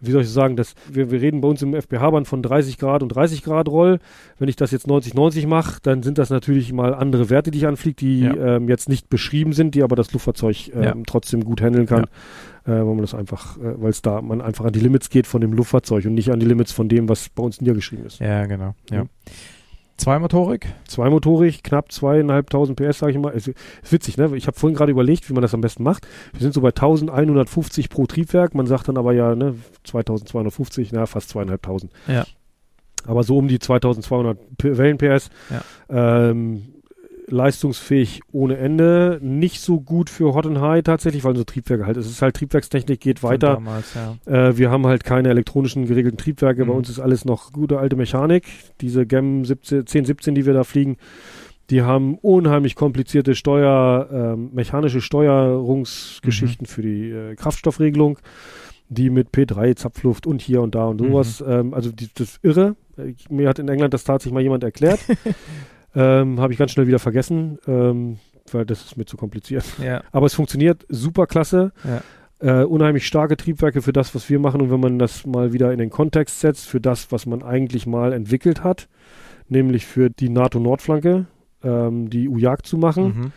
wie soll ich sagen, das, wir, wir reden bei uns im FPH-Band von 30 Grad und 30 Grad Roll. Wenn ich das jetzt 90-90 mache, dann sind das natürlich mal andere Werte, die ich anfliege, die Ja. ähm, jetzt nicht beschrieben sind, die aber das Luftfahrzeug ähm, Ja. trotzdem gut handeln kann, äh, weil man das einfach, äh, weil es da man einfach an die Limits geht von dem Luftfahrzeug und nicht an die Limits von dem, was bei uns niedergeschrieben ist. Ja, genau. Ja. Mhm. Zweimotorik. Zweimotorig, knapp zweieinhalbtausend PS, sage ich mal. Es ist witzig, ne? Ich habe vorhin gerade überlegt, wie man das am besten macht. Wir sind so bei 1150 pro Triebwerk. Man sagt dann aber ja, ne, 2250, na, fast zweieinhalbtausend. Ja. Aber so um die 2200 P Wellen-PS. Ähm, leistungsfähig ohne Ende. Nicht so gut für Hot and High tatsächlich, weil so Triebwerke halt, es ist halt Triebwerkstechnik, geht weiter. Damals, ja. Äh, wir haben halt keine elektronischen geregelten Triebwerke. Bei Mhm. uns ist alles noch gute alte Mechanik. Diese GEM 17, 10, 17, die wir da fliegen, die haben unheimlich komplizierte Steuer, ähm, mechanische Steuerungsgeschichten für die äh, Kraftstoffregelung, die mit P3, Zapfluft und hier und da und sowas. Ähm, also die, das ist irre. Ich, mir hat in England das tatsächlich mal jemand erklärt. ähm, Habe ich ganz schnell wieder vergessen, ähm, weil das ist mir zu kompliziert. ja. Aber es funktioniert super klasse. Äh, unheimlich starke Triebwerke für das, was wir machen. Und wenn man das mal wieder in den Kontext setzt, für das, was man eigentlich mal entwickelt hat, nämlich für die NATO-Nordflanke, ähm, die UJAG zu machen, Mhm.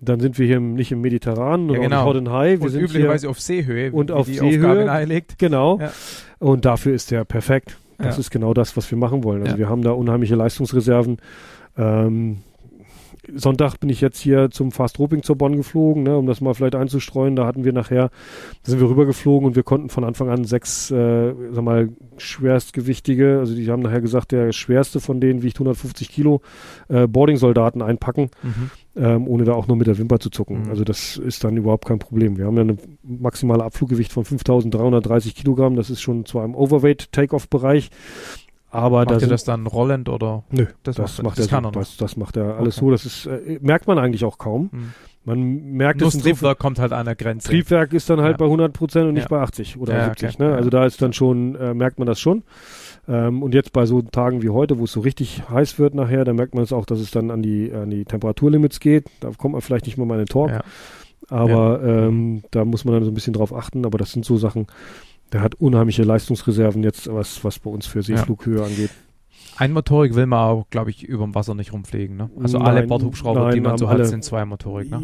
dann sind wir hier im, nicht im Mediterranen Ja, und genau. and High. Wir Und sind üblicherweise hier, auf Seehöhe, und auf die Seehöhe. Aufgabe nahelegt. genau. Ja. Und dafür ist der perfekt. Das Ja. ist genau das, was wir machen wollen. Also Ja. wir haben da unheimliche Leistungsreserven. Ähm, Sonntag bin ich jetzt hier zum Fast Roping zur Bonn geflogen, ne, um das mal vielleicht einzustreuen. Da hatten wir nachher, sind wir rübergeflogen und wir konnten von Anfang an sechs, äh, sag mal, schwerstgewichtige, also die haben nachher gesagt, der schwerste von denen wiegt 150 Kilo, äh, Boarding-Soldaten einpacken, Mhm. ähm, ohne da auch nur mit der Wimper zu zucken. Mhm. Also das ist dann überhaupt kein Problem. Wir haben ja eine maximale Abfluggewicht von 5330 Kilogramm. Das ist schon zwar im Overweight-Takeoff-Bereich, aber da Macht ihr sind das dann rollend oder? Nö, Das das, macht- das er kann er das, das macht er alles Okay. so. Das ist, äh, merkt man eigentlich auch kaum. Hm. Man merkt Nur es das Triebwerk kommt halt an der Grenze. Triebwerk ist dann halt Ja. bei 100 Prozent und nicht Ja. bei 80 oder Ja, 70. okay. Ne? Also da ist dann schon, äh, merkt man das schon. Ähm, und jetzt bei so Tagen wie heute, wo es so richtig heiß wird nachher, da merkt man es auch, dass es dann an die, an die Temperaturlimits geht. Da kommt man vielleicht nicht mal mal in den Talk. Aber ähm, da muss man dann so ein bisschen drauf achten. Aber das sind so Sachen, der hat unheimliche Leistungsreserven jetzt, was, was bei uns für Seeflughöhe angeht. Einmotorik will man auch, glaube ich, über dem Wasser nicht rumfliegen. Ne? Also alle Nein, Bordhubschrauber, die nein, man so haben hat, alle- sind zweimotorig. Ne?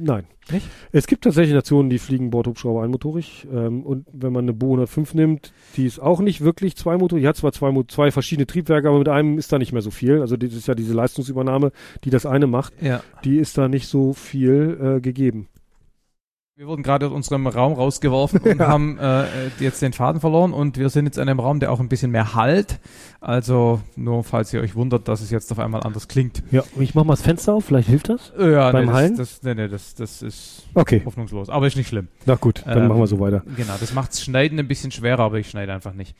Nein. Nicht? Es gibt tatsächlich Nationen, die fliegen Bordhubschrauber einmotorig. Ähm, und wenn man eine Bo 105 nimmt, die ist auch nicht wirklich zweimotorig. Die hat zwar zwei, zwei verschiedene Triebwerke, aber mit einem ist da nicht mehr so viel. Also das ist ja diese Leistungsübernahme, die das eine macht. Ja. Die ist da nicht so viel äh, gegeben. Wir wurden gerade aus unserem Raum rausgeworfen und ja. haben äh, jetzt den Faden verloren und wir sind jetzt in einem Raum, der auch ein bisschen mehr halt. Also nur falls ihr euch wundert, dass es jetzt auf einmal anders klingt. Ja, ich mach mal das Fenster auf, vielleicht hilft das? Ja, beim nee, Hallen? Das, das, nee, nee, das, das ist okay. hoffnungslos. Aber ist nicht schlimm. Na gut, dann ähm, machen wir so weiter. Genau, das macht Schneiden ein bisschen schwerer, aber ich schneide einfach nicht.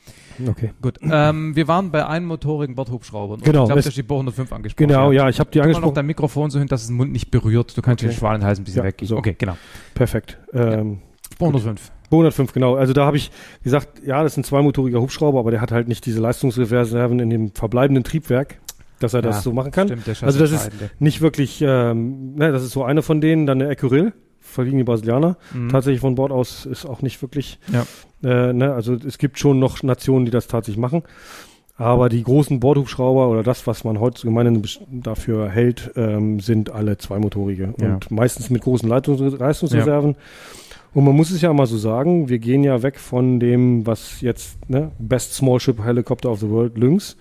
Okay. Gut. Ähm, wir waren bei einmotorigen Bordhubschraubern. Genau. Ich hast die Bohr 105 angesprochen. Genau, ja, ich habe die angesprochen. noch dein Mikrofon so hin, dass es den Mund nicht berührt. Du kannst okay. den Schwalenhals ein bisschen ja, weggehen. So. Okay, genau. Perfekt. Ähm, 205. 205, genau. Also da habe ich gesagt, ja, das ist ein zweimotoriger Hubschrauber, aber der hat halt nicht diese Leistungsreserven in dem verbleibenden Triebwerk, dass er ja, das so machen kann. Stimmt, also das ist nicht wirklich, ähm, ne, das ist so eine von denen, dann eine Ecuryl, verliegen die Brasilianer. Mhm. Tatsächlich von Bord aus ist auch nicht wirklich, ja. äh, ne, also es gibt schon noch Nationen, die das tatsächlich machen. Aber die großen Bordhubschrauber oder das, was man heute gemeinhin dafür hält, ähm, sind alle zweimotorige ja. und meistens mit großen Leitungs Leistungsreserven. Ja. Und man muss es ja mal so sagen, wir gehen ja weg von dem, was jetzt, ne, Best Small Ship Helicopter of the World, Lynx,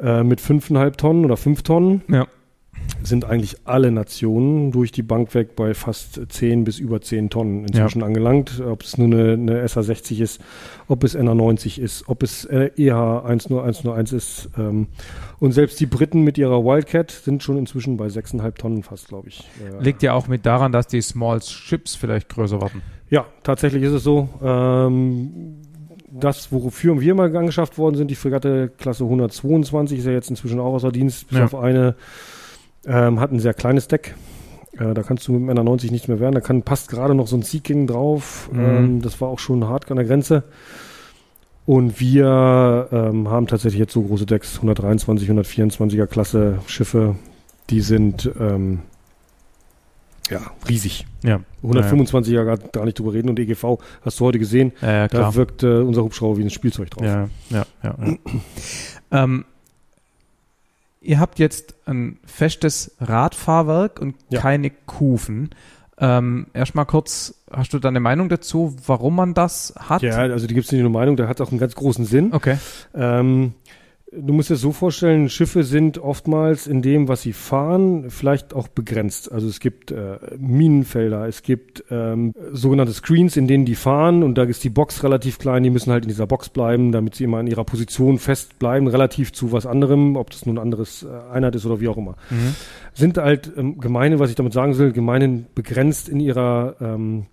äh, mit fünfeinhalb Tonnen oder fünf Tonnen. Ja. Sind eigentlich alle Nationen durch die Bank weg bei fast zehn bis über zehn Tonnen inzwischen ja. angelangt. Ob es nur eine, eine SA60 ist, ob es NA90 ist, ob es EH 10101 ist. Ähm, und selbst die Briten mit ihrer Wildcat sind schon inzwischen bei 6,5 Tonnen fast, glaube ich. Liegt ja auch mit daran, dass die Small Ships vielleicht größer werden. Ja, tatsächlich ist es so. Ähm, das, wofür wir mal angeschafft worden sind, die Fregatte Klasse 122, ist ja jetzt inzwischen auch außer Dienst, bis ja. auf eine, ähm, hat ein sehr kleines Deck. Äh, da kannst du mit dem NR90 nichts mehr werden. Da kann, passt gerade noch so ein Sea King drauf. Mhm. Ähm, das war auch schon hart an der Grenze. Und wir ähm, haben tatsächlich jetzt so große Decks, 123, 124er Klasse Schiffe, die sind ähm, ja riesig. Ja. 125er ja. gar, gar nicht drüber reden und EGV hast du heute gesehen, ja, da wirkt äh, unser Hubschrauber wie ein Spielzeug drauf. Ja, ja, ja. ja. ähm, ihr habt jetzt ein festes Radfahrwerk und keine Kufen. Ähm, Erstmal kurz, hast du da eine Meinung dazu, warum man das hat? Ja, also die gibt es nicht nur Meinung, der hat auch einen ganz großen Sinn. Okay. Ähm, Du musst dir so vorstellen, Schiffe sind oftmals in dem, was sie fahren, vielleicht auch begrenzt. Also es gibt äh, Minenfelder, es gibt ähm, sogenannte Screens, in denen die fahren und da ist die Box relativ klein, die müssen halt in dieser Box bleiben, damit sie immer in ihrer Position fest bleiben, relativ zu was anderem, ob das nun ein anderes äh, Einheit ist oder wie auch immer. Mhm. Sind halt ähm, Gemeinde, was ich damit sagen will, Gemeinen begrenzt in ihrer ähm,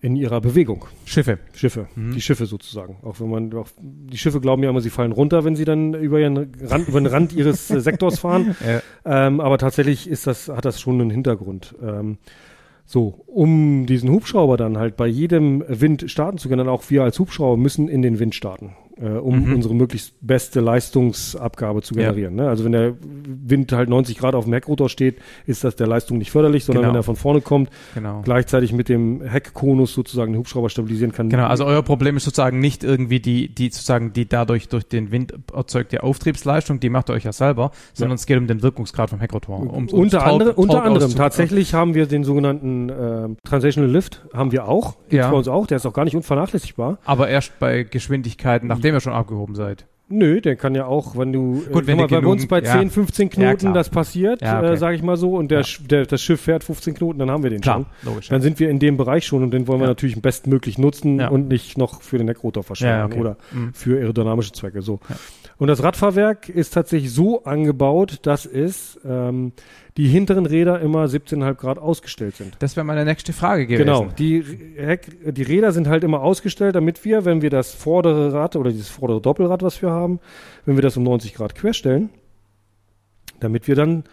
in ihrer Bewegung. Schiffe. Schiffe. Mhm. Die Schiffe sozusagen. Auch wenn man, auch, die Schiffe glauben ja immer, sie fallen runter, wenn sie dann über ihren Rand, über den Rand ihres äh, Sektors fahren. Ja. Ähm, aber tatsächlich ist das, hat das schon einen Hintergrund. Ähm, so, um diesen Hubschrauber dann halt bei jedem Wind starten zu können, dann auch wir als Hubschrauber müssen in den Wind starten äh, um mhm. unsere möglichst beste Leistungsabgabe zu generieren. Ja. Ne? Also wenn der Wind halt 90 Grad auf dem Heckrotor steht, ist das der Leistung nicht förderlich, sondern genau. wenn er von vorne kommt, genau. gleichzeitig mit dem Heckkonus sozusagen den Hubschrauber stabilisieren kann. Genau, also euer Problem ist sozusagen nicht irgendwie die, die sozusagen die dadurch durch den Wind erzeugte Auftriebsleistung, die macht ihr euch ja selber, sondern ja. es geht um den Wirkungsgrad vom Heckrotor. Um, unter, Taub, andere, unter anderem, tatsächlich haben wir den sogenannten äh, Transitional Lift, haben wir auch, ja. bei uns auch, der ist auch gar nicht unvernachlässigbar. Aber erst bei Geschwindigkeiten, nachdem nachdem ihr schon abgehoben seid. Nö, der kann ja auch, wenn du Gut, wenn mal, bei uns bei ja. 10, 15 Knoten ja, das passiert, ja, okay. äh, sage ich mal so, und der, der, das Schiff fährt 15 Knoten, dann haben wir den klar, schon. Logisch, dann sind wir in dem Bereich schon und den wollen wir natürlich bestmöglich nutzen und nicht noch für den Neckrotor verschwenden okay. oder mhm. für aerodynamische Zwecke. So. Und das Radfahrwerk ist tatsächlich so angebaut, dass es ähm, die hinteren Räder immer 17,5 Grad ausgestellt sind. Das wäre meine nächste Frage gewesen. Genau, die, die Räder sind halt immer ausgestellt, damit wir, wenn wir das vordere Rad oder dieses vordere Doppelrad, was wir haben, wenn wir das um 90 Grad querstellen, damit wir dann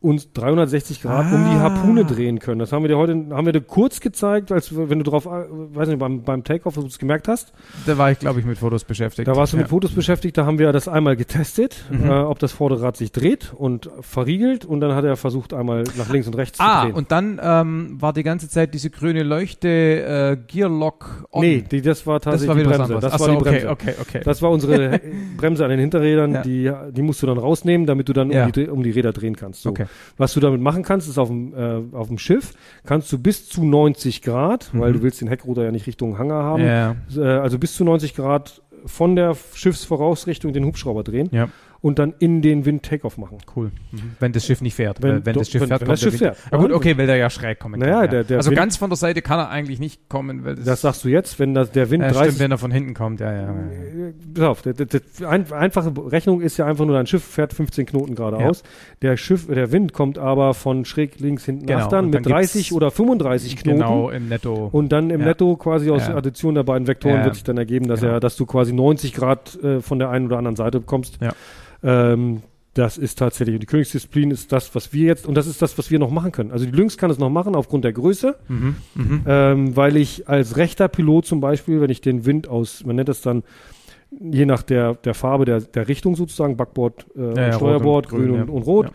uns 360 Grad ah. um die ah. Harpune drehen können. Das haben wir dir heute, haben wir dir kurz gezeigt, als wenn du drauf, äh, weiß nicht, beim, beim Takeoff, du es gemerkt hast. Da war ich, glaube ich, mit Fotos beschäftigt. Da warst du ja. mit Fotos beschäftigt, da haben wir das einmal getestet, mhm. äh, ob das Vorderrad sich dreht und verriegelt und dann hat er versucht, einmal nach links und rechts ah, zu drehen. Ah, und dann ähm, war die ganze Zeit diese grüne Leuchte äh, Gearlock on. Nee, die, das war tatsächlich das war die Bremse. Das Achso, war die Bremse. Okay, okay, okay. Das war unsere Bremse an den Hinterrädern, ja. die, die musst du dann rausnehmen, damit du dann ja. um, die, um die Räder drehen kannst. So. Okay. Was du damit machen kannst, ist auf dem, äh, auf dem Schiff, kannst du bis zu 90 Grad, mhm. weil du willst den Heckruder ja nicht Richtung Hangar haben, ja. äh, also bis zu 90 Grad von der Schiffsvorausrichtung den Hubschrauber drehen. Ja. Und dann in den Wind Takeoff machen. Cool. Mhm. Wenn das Schiff nicht fährt. Wenn, wenn das Schiff wenn, fährt, wenn kommt das Schiff der Wind. fährt. Ja, gut, okay, weil der ja schräg kommen Naja, kann. der- der also Wind- ganz von der Seite kann er eigentlich nicht kommen, weil das, Das sagst du jetzt, wenn das, der Wind ja, 30 stimmt, wenn er von hinten kommt. Ja, ja. ja. Äh, Pass auf, der, der, ein, einfache Rechnung ist ja einfach nur, dein Schiff fährt 15 Knoten geradeaus. Der Schiff, der Wind kommt aber von schräg links hinten Genau, achtern mit dann gibt's 30 oder 35 Knoten. Genau, im Netto. Und dann im Ja. Netto quasi aus Ja. Addition der beiden Vektoren Ja. wird sich dann ergeben, dass Genau. er, dass du quasi 90 Grad äh, von der einen oder anderen Seite bekommst. Ja. Ähm, das ist tatsächlich, die Königsdisziplin ist das, was wir jetzt, und das ist das, was wir noch machen können. Also die Lynx kann es noch machen aufgrund der Größe, mhm. Mhm. ähm, weil ich als rechter Pilot zum Beispiel, wenn ich den Wind aus, man nennt das dann, je nach der, der Farbe der, der Richtung sozusagen, Backbord, äh, Ja, ja, Steuerbord, und grün grün, und, ja. und rot.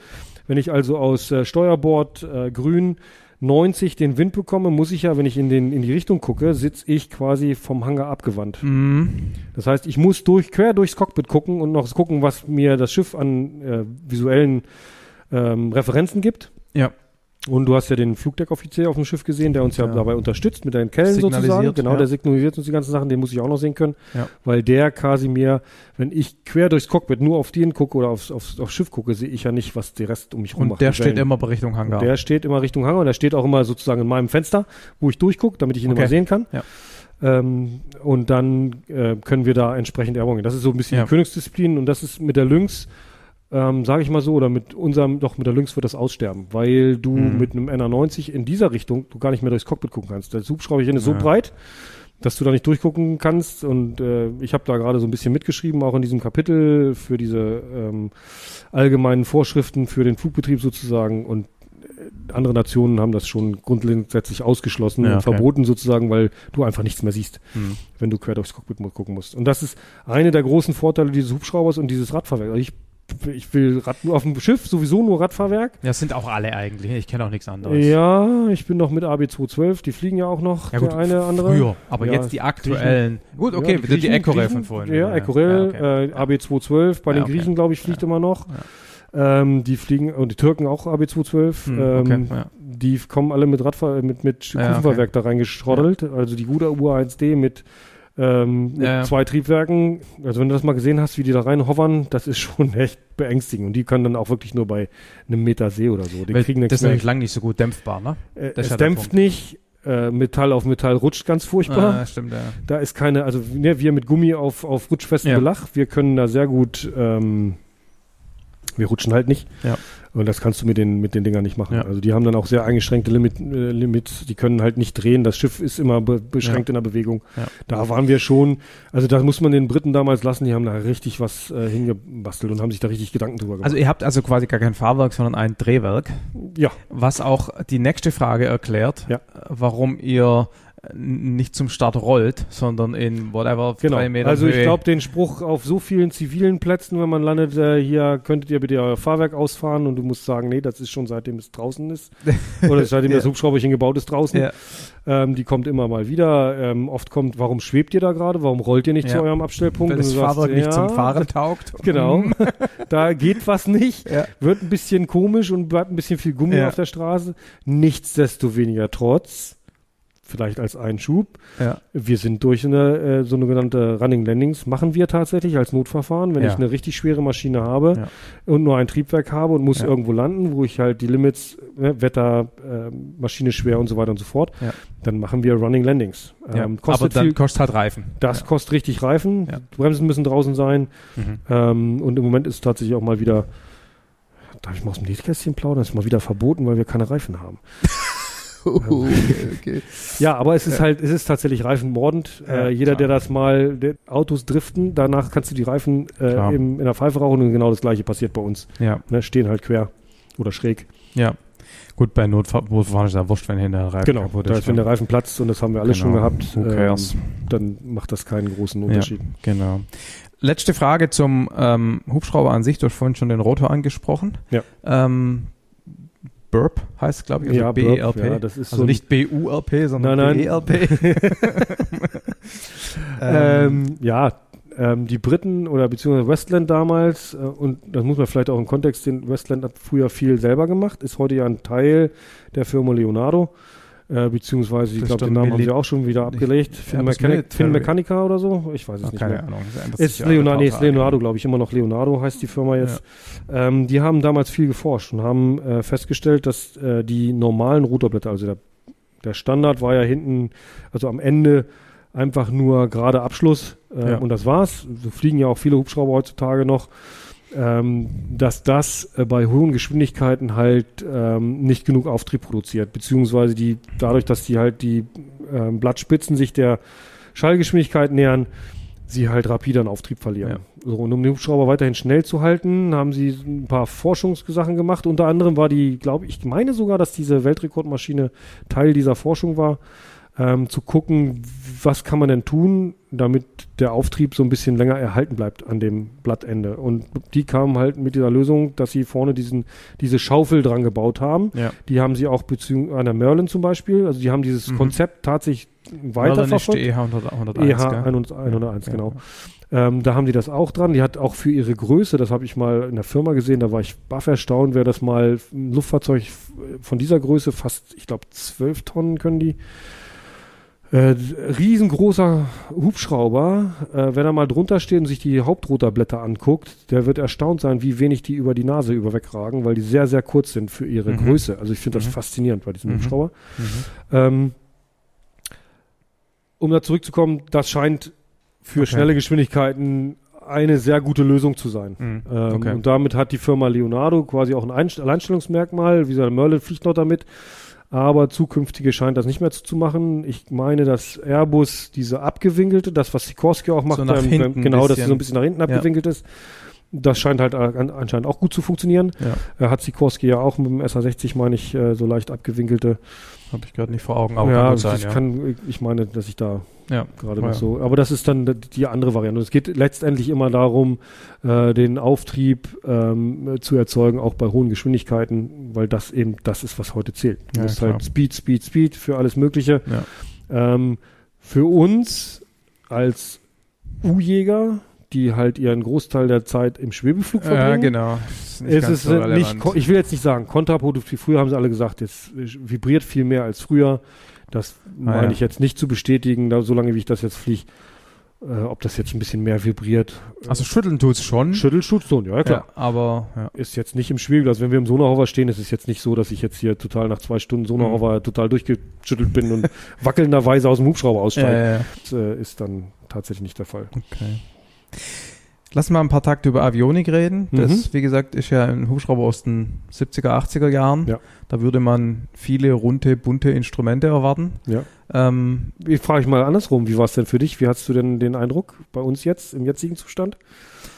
Wenn ich also aus äh, Steuerbord äh, grün 90 den Wind bekomme, muss ich ja, wenn ich in, den, in die Richtung gucke, sitze ich quasi vom Hangar abgewandt. Mhm. Das heißt, ich muss durch, quer durchs Cockpit gucken und noch gucken, was mir das Schiff an äh, visuellen ähm, Referenzen gibt. Ja. Und du hast ja den Flugdeckoffizier auf dem Schiff gesehen, der uns ja, Ja. dabei unterstützt mit den Kellen sozusagen. Genau, ja. der signalisiert uns die ganzen Sachen, den muss ich auch noch sehen können. Ja. Weil der quasi mir, wenn ich quer durchs Cockpit nur auf den gucke oder aufs, aufs, aufs Schiff gucke, sehe ich ja nicht, was der Rest um mich rum Und macht. der steht immer bei Richtung Hangar. Der steht immer Richtung Hangar und der steht auch immer sozusagen in meinem Fenster, wo ich durchgucke, damit ich ihn Okay. immer sehen kann. Ja. Ähm, und dann äh, können wir da entsprechend gehen. Das ist so ein bisschen die Königsdisziplin und das ist mit der Lynx, ähm, sage ich mal so, oder mit unserem, doch mit der Lynx wird das aussterben, weil du Mhm. mit einem NR90 in dieser Richtung du gar nicht mehr durchs Cockpit gucken kannst. Das Hubschrauberchen ist so Ja. breit, dass du da nicht durchgucken kannst und äh, ich habe da gerade so ein bisschen mitgeschrieben, auch in diesem Kapitel für diese ähm, allgemeinen Vorschriften für den Flugbetrieb sozusagen und äh, andere Nationen haben das schon grundsätzlich ausgeschlossen Ja, und okay. verboten sozusagen, weil du einfach nichts mehr siehst, Mhm. wenn du quer durchs Cockpit gucken musst. Und das ist eine der großen Vorteile dieses Hubschraubers und dieses Radfahrwerks. Also ich, ich will Rad, nur auf dem Schiff sowieso nur Radfahrwerk. Ja, das sind auch alle eigentlich. Ich kenne auch nichts anderes. Ja, ich bin noch mit AB212, die fliegen ja auch noch, Ja, gut, der eine andere. Früher, aber Ja, jetzt die aktuellen. Gut, okay, Ja, die, die Ecorel von vorhin. Ja, Ecorel, okay. äh, AB212, bei Ja, den okay. Griechen, glaube ich, fliegt immer noch. Ähm, die fliegen, und die Türken auch AB212. Hm, ähm, okay, ja. Die kommen alle mit Radfahr mit, mit Ja, Kufenfahrwerk da reingeschroddelt. Also die gute U1D mit, ähm, mit Ja, ja. zwei Triebwerken. Also wenn du das mal gesehen hast, wie die da reinhovern, das ist schon echt beängstigend. Und die können dann auch wirklich nur bei einem Meter See oder so. Die Weil kriegen das ist natürlich lang nicht so gut dämpfbar, ne? Äh, es ja dämpft nicht. Äh, Metall auf Metall rutscht ganz furchtbar. Ah, stimmt, ja. Da ist keine, also ne, wir mit Gummi auf, auf rutschfestem Ja. Belach, wir können da sehr gut, ähm, wir rutschen halt nicht. Ja. Und das kannst du mit den, mit den Dingern nicht machen. Ja. Also die haben dann auch sehr eingeschränkte Limit, äh, Limits, die können halt nicht drehen. Das Schiff ist immer be beschränkt in der Bewegung. Ja. Da waren wir schon, also da muss man den Briten damals lassen, die haben da richtig was äh, hingebastelt und haben sich da richtig Gedanken drüber gemacht. Also ihr habt also quasi gar kein Fahrwerk, sondern ein Drehwerk, ja, was auch die nächste Frage erklärt, Ja. warum ihr nicht zum Start rollt, sondern in whatever genau. drei Meter Also ich glaube, den Spruch auf so vielen zivilen Plätzen, wenn man landet, äh, hier könntet ihr bitte euer Fahrwerk ausfahren und du musst sagen, nee, das ist schon seitdem es draußen ist. Oder seitdem das Hubschrauberchen gebaut ist draußen. Ja. Ähm, die kommt immer mal wieder. Ähm, oft kommt, warum schwebt ihr da gerade? Warum rollt ihr nicht Ja. zu eurem Abstellpunkt? Wenn das Fahrwerk nicht zum ja, Fahren taugt. Genau. Mhm. da geht was nicht. Ja. Wird ein bisschen komisch und bleibt ein bisschen viel Gummi Ja. auf der Straße. Nichtsdestoweniger trotz, vielleicht als Einschub, Ja. wir sind durch eine äh, so eine genannte Running Landings, machen wir tatsächlich als Notverfahren, wenn Ja. ich eine richtig schwere Maschine habe Ja. und nur ein Triebwerk habe und muss irgendwo landen, wo ich halt die Limits, ne, Wetter, äh, Maschine schwer und so weiter und so fort, dann machen wir Running Landings. Ja. Ähm, Aber kostet dann viel, kostet halt Reifen. das kostet richtig Reifen, Bremsen müssen draußen sein Mhm. ähm, und im Moment ist tatsächlich auch mal wieder, darf ich mal aus dem Nähkästchen plaudern, ist mal wieder verboten, weil wir keine Reifen haben. Ja, aber es ist halt, es ist tatsächlich reifenmordend. Ja, äh, jeder, der klar. das mal, der Autos driften, danach kannst du die Reifen äh, im, in der Pfeife rauchen und genau das gleiche passiert bei uns. Ja. Ne, stehen halt quer oder schräg. Ja. Gut, bei Notfahren ist ja wurscht, wenn hinter der Reifen Genau, kaputt ist. ist, wenn der Reifen platzt und das haben wir alle schon Genau. gehabt, Who cares? ähm, dann macht das keinen großen Unterschied. Genau. Letzte Frage zum ähm, Hubschrauber an sich. Du hast vorhin schon den Rotor angesprochen. Ja. Ähm, Burp heißt, glaube ich, also Ja, BERP. Burp, ja, das ist also so nicht BURP, sondern Nein, nein. BERP. Ähm, ja, ähm, die Briten oder beziehungsweise Westland damals, äh, und das muss man vielleicht auch im Kontext sehen, Westland hat früher viel selber gemacht, ist heute ja ein Teil der Firma Leonardo. Äh, beziehungsweise, ich glaube, den Namen haben sie auch schon wieder abgelegt. Finn, Mechanic, Finn Mechanica oder so? Ich weiß es Ach, nicht keine mehr. Ahnung. Ist Leonardo, nee, ist Leonardo, glaube ich, immer noch Leonardo heißt die Firma jetzt. Ja. Ähm, die haben damals viel geforscht und haben äh, festgestellt, dass äh, die normalen Rotorblätter, also der, der Standard war ja hinten, also am Ende einfach nur gerade Abschluss äh, ja. und das war's. So fliegen ja auch viele Hubschrauber heutzutage noch ähm, dass das äh, bei hohen Geschwindigkeiten halt ähm, nicht genug Auftrieb produziert, beziehungsweise die dadurch, dass die halt die äh, Blattspitzen sich der Schallgeschwindigkeit nähern, sie halt rapid an Auftrieb verlieren. Ja. So, und um den Hubschrauber weiterhin schnell zu halten, haben sie ein paar Forschungssachen gemacht. Unter anderem war die, glaube ich, meine sogar, dass diese Weltrekordmaschine Teil dieser Forschung war ähm, zu gucken, was kann man denn tun, damit der Auftrieb so ein bisschen länger erhalten bleibt an dem Blattende. Und die kamen halt mit dieser Lösung, dass sie vorne diesen, diese Schaufel dran gebaut haben. Ja. Die haben sie auch bezüglich einer Merlin zum Beispiel. Also die haben dieses mhm. Konzept tatsächlich weiterverfolgt. EH 101, EH 101, genau. Ja. Ähm, da haben die das auch dran. Die hat auch für ihre Größe, das habe ich mal in der Firma gesehen, da war ich baff erstaunt, wer das mal, ein Luftfahrzeug von dieser Größe, fast, ich glaube, zwölf Tonnen können die, äh, riesengroßer Hubschrauber, äh, wenn er mal drunter steht und sich die Hauptrotorblätter anguckt, der wird erstaunt sein, wie wenig die über die Nase über wegragen, weil die sehr, sehr kurz sind für ihre mhm. Größe. Also ich finde das mhm. faszinierend bei diesem mhm. Hubschrauber. Mhm. Ähm, um da zurückzukommen, das scheint für okay. schnelle Geschwindigkeiten eine sehr gute Lösung zu sein. Mhm. Ähm, okay. Und damit hat die Firma Leonardo quasi auch ein Einst Alleinstellungsmerkmal. Wie gesagt, Merlin fliegt noch damit aber zukünftige scheint das nicht mehr zu machen. Ich meine, dass Airbus diese abgewinkelte, das was Sikorsky auch macht, so nach ähm, genau, dass sie so ein bisschen nach hinten abgewinkelt ja. ist. Das scheint halt anscheinend auch gut zu funktionieren. Ja. Äh, hat Sikorsky ja auch mit dem SA60, meine ich, äh, so leicht abgewinkelte habe ich gerade nicht vor Augen, aber ja, kann sein, ja. Kann, ich meine, dass ich da ja. gerade noch ja. so. Aber das ist dann die andere Variante. Es geht letztendlich immer darum, äh, den Auftrieb ähm, zu erzeugen, auch bei hohen Geschwindigkeiten, weil das eben das ist, was heute zählt. Du ja, musst klar. halt Speed, Speed, Speed für alles Mögliche. Ähm, für uns als U-Jäger die halt ihren Großteil der Zeit im Schwebeflug verbringen. Ja, genau. Ist es ist so nicht, ich will jetzt nicht sagen kontraproduktiv. Früher haben sie alle gesagt, es vibriert viel mehr als früher. Das ah, meine ja. ich jetzt nicht zu bestätigen, da, solange wie ich das jetzt fliege. Äh, ob das jetzt ein bisschen mehr vibriert. Also schütteln tut es schon. Schütteln tut es schon, ja klar. Ja, aber ja. ist jetzt nicht im Spiegel. Also wenn wir im Sonarhover stehen, ist es jetzt nicht so, dass ich jetzt hier total nach zwei Stunden Sonarhover mhm. total durchgeschüttelt bin und wackelnderweise aus dem Hubschrauber aussteige. Das äh, ist dann tatsächlich nicht der Fall. Okay. Lass mal ein paar Takte über Avionik reden. Das, mhm. wie gesagt, ist ja ein Hubschrauber aus den 70er, 80er Jahren. Ja. Da würde man viele runde, bunte Instrumente erwarten. Ja. Ähm, ich frage ich mal andersrum, wie war es denn für dich? Wie hast du denn den Eindruck bei uns jetzt, im jetzigen Zustand?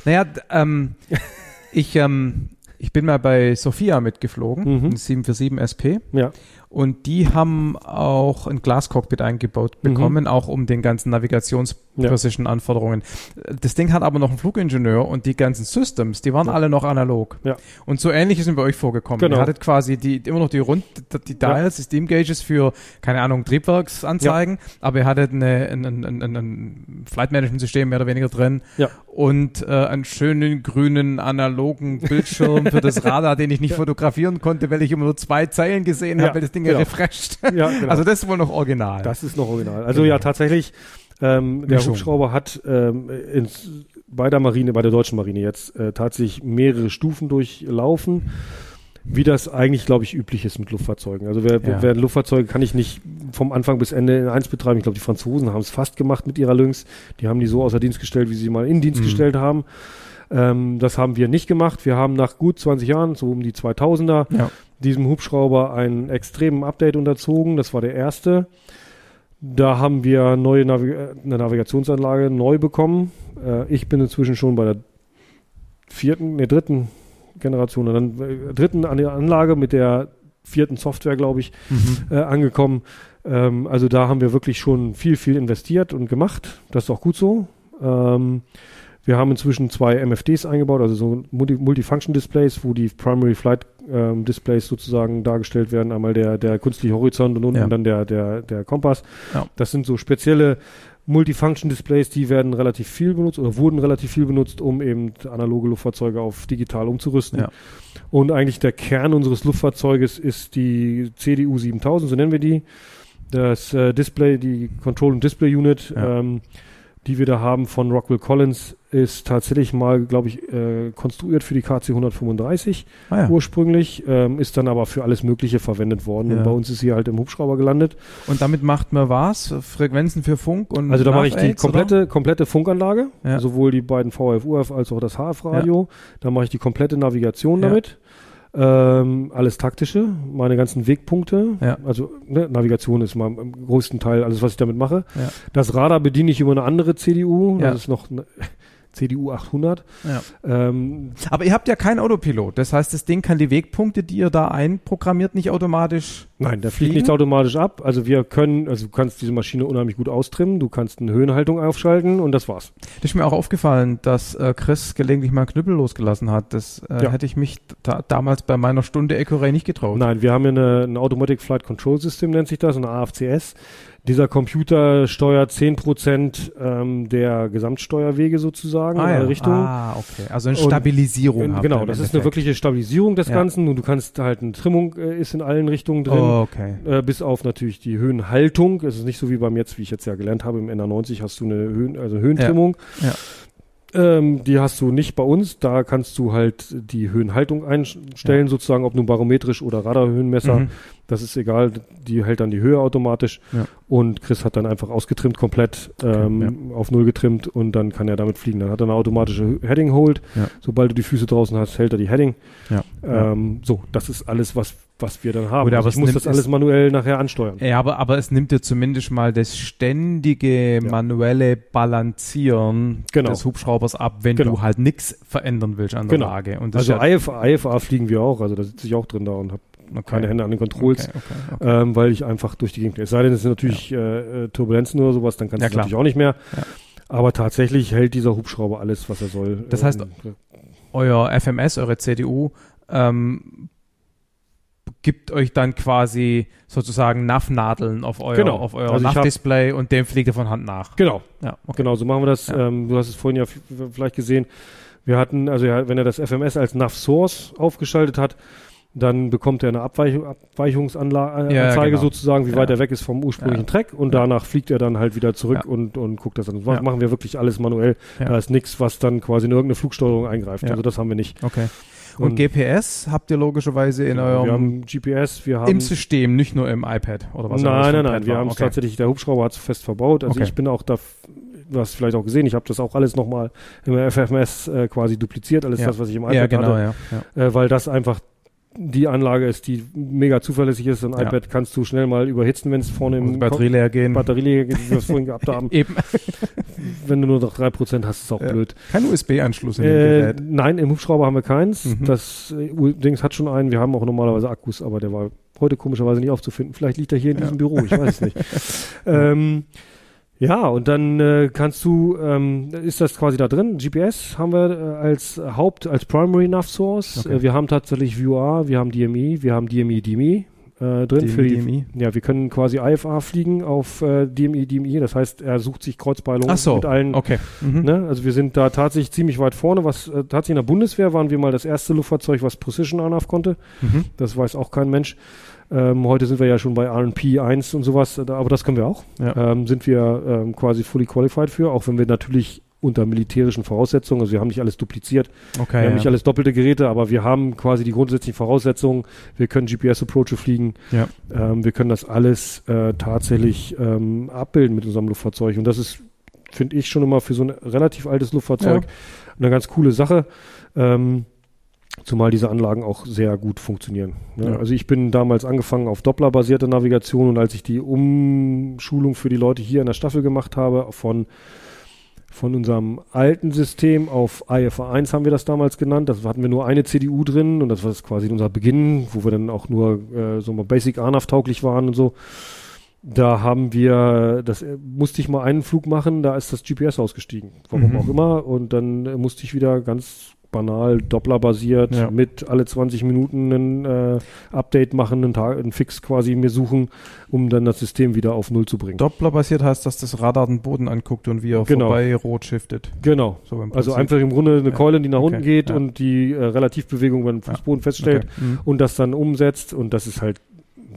Naja, ähm, ich, ähm, ich bin mal bei Sophia mitgeflogen, mhm. 747 SP. Ja. Und die haben auch ein Glascockpit eingebaut mhm. bekommen, mhm. auch um den ganzen Navigations-Precision-Anforderungen. Ja. Das Ding hat aber noch einen Flugingenieur und die ganzen Systems, die waren ja. alle noch analog. Ja. Und so ähnlich ist es bei euch vorgekommen. Genau. Ihr hattet quasi die, immer noch die Rund, die Dials, die Steam Gauges für, keine Ahnung, Triebwerksanzeigen, aber ihr hattet eine, ein, ein, ein, ein Flight Management System mehr oder weniger drin. Und äh, einen schönen grünen analogen Bildschirm für das Radar, den ich nicht fotografieren konnte, weil ich immer nur zwei Zeilen gesehen habe, weil das Ding genau. refreshed. Ja, genau. Also das ist wohl noch original. Das ist noch original. Also genau. ja, tatsächlich, ähm, der Hubschrauber hat ähm, ins, bei der Marine, bei der deutschen Marine jetzt äh, tatsächlich mehrere Stufen durchlaufen wie das eigentlich, glaube ich, üblich ist mit Luftfahrzeugen. Also wer, ja. wer Luftfahrzeuge kann ich nicht vom Anfang bis Ende in eins betreiben. Ich glaube, die Franzosen haben es fast gemacht mit ihrer Lynx. Die haben die so außer Dienst gestellt, wie sie mal in Dienst mhm. gestellt haben. Ähm, das haben wir nicht gemacht. Wir haben nach gut 20 Jahren, so um die 2000er, ja diesem Hubschrauber ein extremen Update unterzogen. Das war der erste. Da haben wir neue Navi eine Navigationsanlage neu bekommen. Äh, ich bin inzwischen schon bei der vierten, ne, dritten Generation, dann äh, dritten Anlage mit der vierten Software, glaube ich, mhm. äh, angekommen. Ähm, also da haben wir wirklich schon viel, viel investiert und gemacht. Das ist auch gut so. Ähm, Wir haben inzwischen zwei MFDs eingebaut, also so Multi Multifunction-Displays, wo die Primary Flight ähm, Displays sozusagen dargestellt werden. Einmal der, der künstliche Horizont und unten Ja. dann der, der, der Kompass. Ja. Das sind so spezielle Multifunction-Displays, die werden relativ viel benutzt oder wurden relativ viel benutzt, um eben analoge Luftfahrzeuge auf digital umzurüsten. Ja. Und eigentlich der Kern unseres Luftfahrzeuges ist die CDU 7000, so nennen wir die. Das äh, Display, die Control and Display Unit, Ja. ähm, die wir da haben von Rockwell Collins, ist tatsächlich mal, glaube ich, äh, konstruiert für die KC 135 Ah, ja. ursprünglich, ähm, ist dann aber für alles Mögliche verwendet worden. Ja. Und bei uns ist sie halt im Hubschrauber gelandet. Und damit macht man was? Frequenzen für Funk und Also da mache ich die oder? komplette, komplette Funkanlage, Ja. sowohl die beiden VHF, UF als auch das HF-Radio. Da mache ich die komplette Navigation damit. Ähm, alles taktische, meine ganzen Wegpunkte. Ja. Also ne, Navigation ist mal im größten Teil alles, was ich damit mache. Ja. Das Radar bediene ich über eine andere CDU. Das ist noch eine CDU 800. Ja. Ähm, Aber ihr habt ja keinen Autopilot. Das heißt, das Ding kann die Wegpunkte, die ihr da einprogrammiert, nicht automatisch. Nein, der fliegt nicht automatisch ab. Also wir können, also du kannst diese Maschine unheimlich gut austrimmen, du kannst eine Höhenhaltung aufschalten und das war's. Das ist mir auch aufgefallen, dass äh, Chris gelegentlich mal Knüppel losgelassen hat. Das äh, Ja. hätte ich mich da, damals bei meiner Stunde Ecuray nicht getraut. Nein, wir haben ja eine, ein Automatic Flight Control System, nennt sich das, eine AFCS. Dieser Computer steuert 10% ähm, der Gesamtsteuerwege sozusagen in ah, ja. alle Richtungen. ah, okay. Also eine Stabilisierung. Und genau, das ist eine wirkliche Stabilisierung des Ja. Ganzen und du kannst halt eine Trimmung äh, ist in allen Richtungen drin. Oh, okay. Äh, bis auf natürlich die Höhenhaltung. Es ist nicht so wie beim jetzt, wie ich jetzt ja gelernt habe, im NA90 hast du eine Höhen, also Höhentrimmung. Ja. Ähm, die hast du nicht bei uns. Da kannst du halt die Höhenhaltung einstellen, sozusagen, ob nun barometrisch oder Radarhöhenmesser. Mhm. Das ist egal. Die hält dann die Höhe automatisch. Ja. Und Chris hat dann einfach ausgetrimmt komplett, ähm, auf Null getrimmt und dann kann er damit fliegen. Dann hat er eine automatische Heading Hold. Ja. Sobald du die Füße draußen hast, hält er die Heading. Ja. Ähm, so, das ist alles, was, was wir dann haben. Aber also es ich muss das alles es- manuell nachher ansteuern. Ja, aber, aber es nimmt dir zumindest mal das ständige manuelle Balancieren Genau. des Hubschraubers ab, wenn Genau. du halt nichts verändern willst an der Genau. Lage. Und Also ist IFA, IFA fliegen wir auch, also da sitze ich auch drin da und habe ja, keine Hände an den Controls, Okay, okay, okay. ähm, weil ich einfach durch die Gegend. Es sei denn, es sind natürlich äh, äh, Turbulenzen oder sowas, dann kannst Ja, du natürlich auch nicht mehr. Ja. Aber tatsächlich hält dieser Hubschrauber alles, was er soll. Das heißt, Ähm, Euer FMS, eure CDU, ähm, gibt euch dann quasi sozusagen NAV-Nadeln auf euer, Genau. auf euer Also NAV-Display und dem fliegt ihr von Hand nach. genau, Ja, okay. genau, so machen wir das. Ja. Ähm, du hast es vorhin ja vielleicht gesehen. Wir hatten, also ja, wenn er das FMS als NAV Source aufgeschaltet hat, dann bekommt er eine Abweich Abweichungsanzeige Ja, ja, genau. sozusagen, wie weit er weg ist vom ursprünglichen. Track und danach fliegt er dann halt wieder zurück und, und guckt das an. Das machen wir wirklich alles manuell. Da ist nichts, was dann quasi in irgendeine Flugsteuerung eingreift. Also das haben wir nicht. Okay. Und, GPS habt ihr logischerweise in eurem wir haben GPS, wir haben im System, nicht nur im iPad oder was auch immer das Nein, nein, ein nein. Wir haben es okay. tatsächlich, der Hubschrauber hat es fest verbaut. Also Okay. ich bin auch da, du hast vielleicht auch gesehen, ich habe das auch alles nochmal im FFMS äh, quasi dupliziert, alles Ja. das, was ich im iPad Ja, genau, hatte, ja. ja. äh, weil das einfach die Anlage ist, die mega zuverlässig ist. Ein Ja. iPad kannst du schnell mal überhitzen, wenn es vorne Und im Batterie leer gehen. Batterie leer geht, wie wir vorhin gehabt haben. Eben. Wenn du nur noch 3% hast, ist es auch Ja. blöd. Kein USB-Anschluss in dem Äh, Gerät. nein, im Hubschrauber haben wir keins. Mhm. Das äh, Dings hat schon einen. Wir haben auch normalerweise Akkus, aber der war heute komischerweise nicht aufzufinden. Vielleicht liegt er hier in Ja. diesem Büro, ich weiß es nicht. ähm, ja, und dann äh, kannst du, ähm, ist das quasi da drin. GPS haben wir äh, als Haupt, als Primary Nav Source. Okay. Äh, wir haben tatsächlich VR, wir haben DMI, wir haben DMI, DMI äh, drin. DMI, für die, DMI. Ja, wir können quasi IFA fliegen auf äh, DMI, DMI. Das heißt, er sucht sich Kreuzpeilungen Ach so, mit allen okay. Mhm. Ne? Also wir sind da tatsächlich ziemlich weit vorne. Was äh, tatsächlich in der Bundeswehr waren wir mal das erste Luftfahrzeug, was Precision ANAV konnte. Mhm. Das weiß auch kein Mensch. Ähm, heute sind wir ja schon bei RP 1 und sowas, äh, aber das können wir auch. Ja. Ähm, sind wir ähm, quasi fully qualified für, auch wenn wir natürlich unter militärischen Voraussetzungen, also wir haben nicht alles dupliziert, Okay. wir haben ja. nicht alles doppelte Geräte, aber wir haben quasi die grundsätzlichen Voraussetzungen. Wir können GPS-Approache fliegen. Ja. Ähm, wir können das alles äh, tatsächlich ähm, abbilden mit unserem Luftfahrzeug. Und das ist, finde ich, schon immer für so ein relativ altes Luftfahrzeug eine ganz coole Sache. Ähm, zumal diese Anlagen auch sehr gut funktionieren. Ne? Ja. Also ich bin damals angefangen auf Doppler-basierte Navigation und als ich die Umschulung für die Leute hier in der Staffel gemacht habe, von von unserem alten System auf IFA 1 haben wir das damals genannt. Das hatten wir nur eine CDU drin und das war quasi unser Beginn, wo wir dann auch nur äh, so mal Basic ANAV tauglich waren und so. Da haben wir, das äh, musste ich mal einen Flug machen, da ist das GPS ausgestiegen. Warum Mhm. auch immer. Und dann äh, musste ich wieder ganz banal Doppler basiert Ja. mit alle 20 Minuten ein äh, Update machen, einen, Tag, einen Fix quasi mir suchen, um dann das System wieder auf Null zu bringen. Doppler basiert heißt, dass das Radar den Boden anguckt und wie er Genau. vorbei rot shiftet. Genau. So Also einfach im Grunde eine Ja. Keule, die nach Okay. unten geht Ja. und die äh, Relativbewegung beim Fußboden feststellt Okay. Mhm. und das dann umsetzt und das ist halt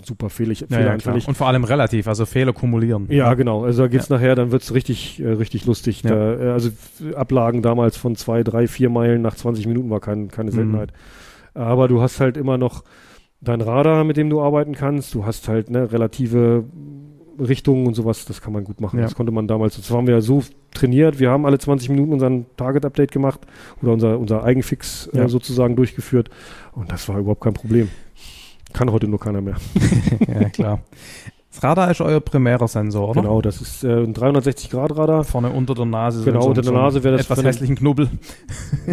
super fehlig, Ja, ja. Und vor allem relativ, also Fehler kumulieren. Ja, genau. Also da geht's nachher, dann wird's richtig, äh, richtig lustig. Ja. Da, äh, also Ablagen damals von zwei, drei, vier Meilen nach 20 Minuten war kein, keine Mhm. Seltenheit. Aber du hast halt immer noch dein Radar, mit dem du arbeiten kannst. Du hast halt ne, relative Richtungen und sowas. Das kann man gut machen. Ja. Das konnte man damals. Das waren wir ja so trainiert. Wir haben alle 20 Minuten unseren Target-Update gemacht oder unser, unser Eigenfix Ja. äh, sozusagen durchgeführt. Und das war überhaupt kein Problem. Kann heute nur keiner mehr. ja, klar. Das Radar ist euer primärer Sensor, oder? Genau, das ist äh, ein 360-Grad-Radar. Vorne unter der Nase. Genau, so, unter der so Nase wäre das Etwas hässlichen Knubbel.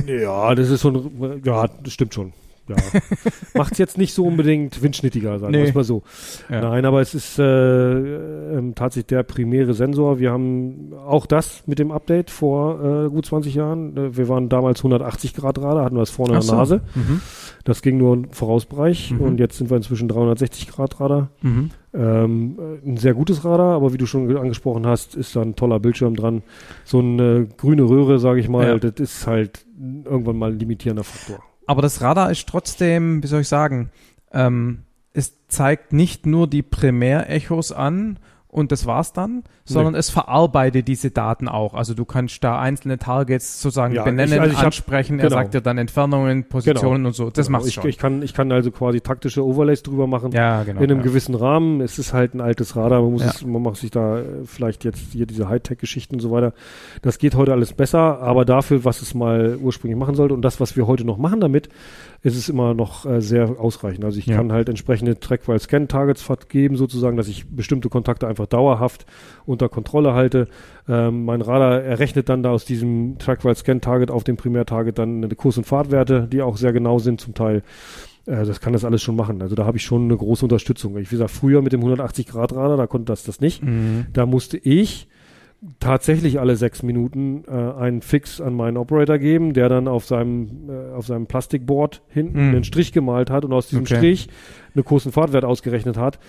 Ja, das ist schon, ja, das stimmt schon. Ja. Macht's jetzt nicht so unbedingt windschnittiger, sagen wir Nee. es mal so. Ja. Nein, aber es ist äh, ähm, tatsächlich der primäre Sensor. Wir haben auch das mit dem Update vor äh, gut 20 Jahren. Äh, wir waren damals 180 Grad Radar, hatten wir das vorne Ach an der so. Nase. Mhm. Das ging nur im Vorausbereich Mhm. und jetzt sind wir inzwischen 360 Grad Radar. Mhm. Ähm, äh, ein sehr gutes Radar, aber wie du schon ge- angesprochen hast, ist da ein toller Bildschirm dran. So eine grüne Röhre, sage ich mal, Ja. das ist halt irgendwann mal ein limitierender Faktor. Aber das Radar ist trotzdem, wie soll ich sagen, ähm, es zeigt nicht nur die Primärechos an und das war's dann, sondern es verarbeitet diese Daten auch. Also du kannst da einzelne Targets sozusagen Ja, benennen, ich- also ich hab- ansprechen. Er genau. sagt dir dann Entfernungen, Positionen und so. Das Genau. machst ich, schon. ich kann Ich kann also quasi taktische Overlays drüber machen. ja, genau. in einem ja. gewissen Rahmen. Es ist halt ein altes Radar. Man muss Ja. es, man macht sich da äh, vielleicht jetzt hier diese Hightech-Geschichten und so weiter. Das geht heute alles besser, aber dafür, was es mal ursprünglich machen sollte und das, was wir heute noch machen damit, ist es immer noch äh, sehr ausreichend. Also ich Ja. kann halt entsprechende Track-While-Scan-Targets vergeben, sozusagen, dass ich bestimmte Kontakte einfach dauerhaft unter Kontrolle halte. Ähm, mein Radar errechnet dann da aus diesem Track-While-Scan-Target auf dem Primärtarget dann eine Kurs- und Fahrtwerte, die auch sehr genau sind zum Teil. Äh, das kann das alles schon machen. Also da habe ich schon eine große Unterstützung. Ich wie gesagt, früher mit dem 180-Grad-Radar, da konnte das das nicht. Mhm. Da musste ich tatsächlich alle sechs Minuten äh, einen Fix an meinen Operator geben, der dann auf seinem, äh, auf seinem Plastikboard hinten Mhm. einen Strich gemalt hat und aus diesem Okay. Strich eine Kurs- und Fahrtwert ausgerechnet hat.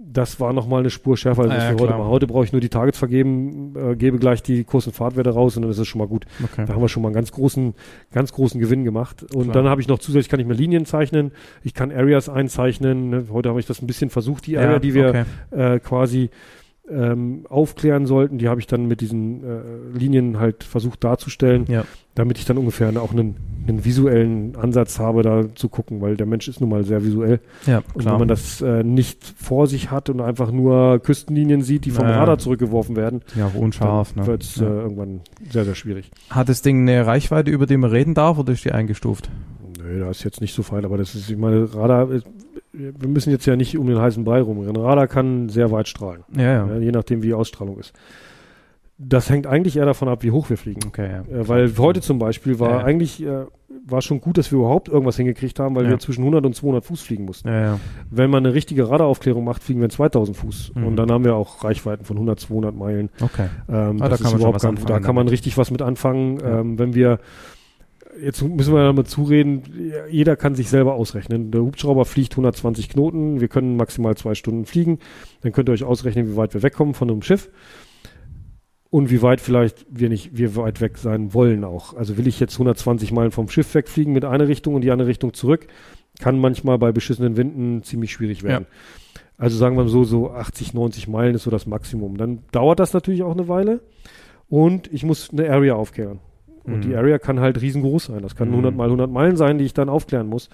Das war nochmal eine Spur schärfer, als Ah, ja, wir heute klar. machen. Heute brauche ich nur die Targets vergeben, äh, gebe gleich die Kurs- und Fahrtwerte raus und dann ist es schon mal gut. Okay. Da haben wir schon mal einen ganz großen, ganz großen Gewinn gemacht. Und Klar. dann habe ich noch zusätzlich, kann ich mir Linien zeichnen, ich kann Areas einzeichnen. Ne? Heute habe ich das ein bisschen versucht, die Area, Ja, die wir okay. äh, quasi ähm, aufklären sollten, die habe ich dann mit diesen äh, Linien halt versucht darzustellen, Ja. damit ich dann ungefähr auch einen, einen visuellen Ansatz habe, da zu gucken, weil der Mensch ist nun mal sehr visuell. Ja, Und wenn man das äh, nicht vor sich hat und einfach nur Küstenlinien sieht, die vom Ja. Radar zurückgeworfen werden, ja, unscharf. dann Ne? wird es Ja. äh, irgendwann sehr, sehr schwierig. Hat das Ding eine Reichweite, über die man reden darf, oder ist die eingestuft? Nö, da ist jetzt nicht so fein, aber das ist, ich meine, Radar, wir müssen jetzt ja nicht um den heißen Brei rumrennen. Radar kann sehr weit strahlen, Ja, ja. ja, je nachdem, wie die Ausstrahlung ist. Das hängt eigentlich eher davon ab, wie hoch wir fliegen. Okay, ja. Äh, weil heute zum Beispiel war Ja, eigentlich, äh, war schon gut, dass wir überhaupt irgendwas hingekriegt haben, weil wir zwischen 100 und 200 Fuß fliegen mussten. Wenn man eine richtige Radaraufklärung macht, fliegen wir in 2000 Fuß. Mhm. Und dann haben wir auch Reichweiten von 100, 200 Meilen. Okay. Ähm, Ah, da kann man anfangen da kann man richtig was mit anfangen. Ähm, wenn wir, jetzt müssen wir mal zureden, jeder kann sich selber ausrechnen. Der Hubschrauber fliegt 120 Knoten, wir können maximal zwei Stunden fliegen. Dann könnt ihr euch ausrechnen, wie weit wir wegkommen von einem Schiff. Und wie weit vielleicht wir nicht, wir weit weg sein wollen auch. Also will ich jetzt 120 Meilen vom Schiff wegfliegen mit einer Richtung und die andere Richtung zurück, kann manchmal bei beschissenen Winden ziemlich schwierig werden. Also sagen wir mal so, so 80, 90 Meilen ist so das Maximum. Dann dauert das natürlich auch eine Weile und ich muss eine Area aufklären. Und Mhm. die Area kann halt riesengroß sein. Das kann Mhm. 100 mal 100 Meilen sein, die ich dann aufklären muss.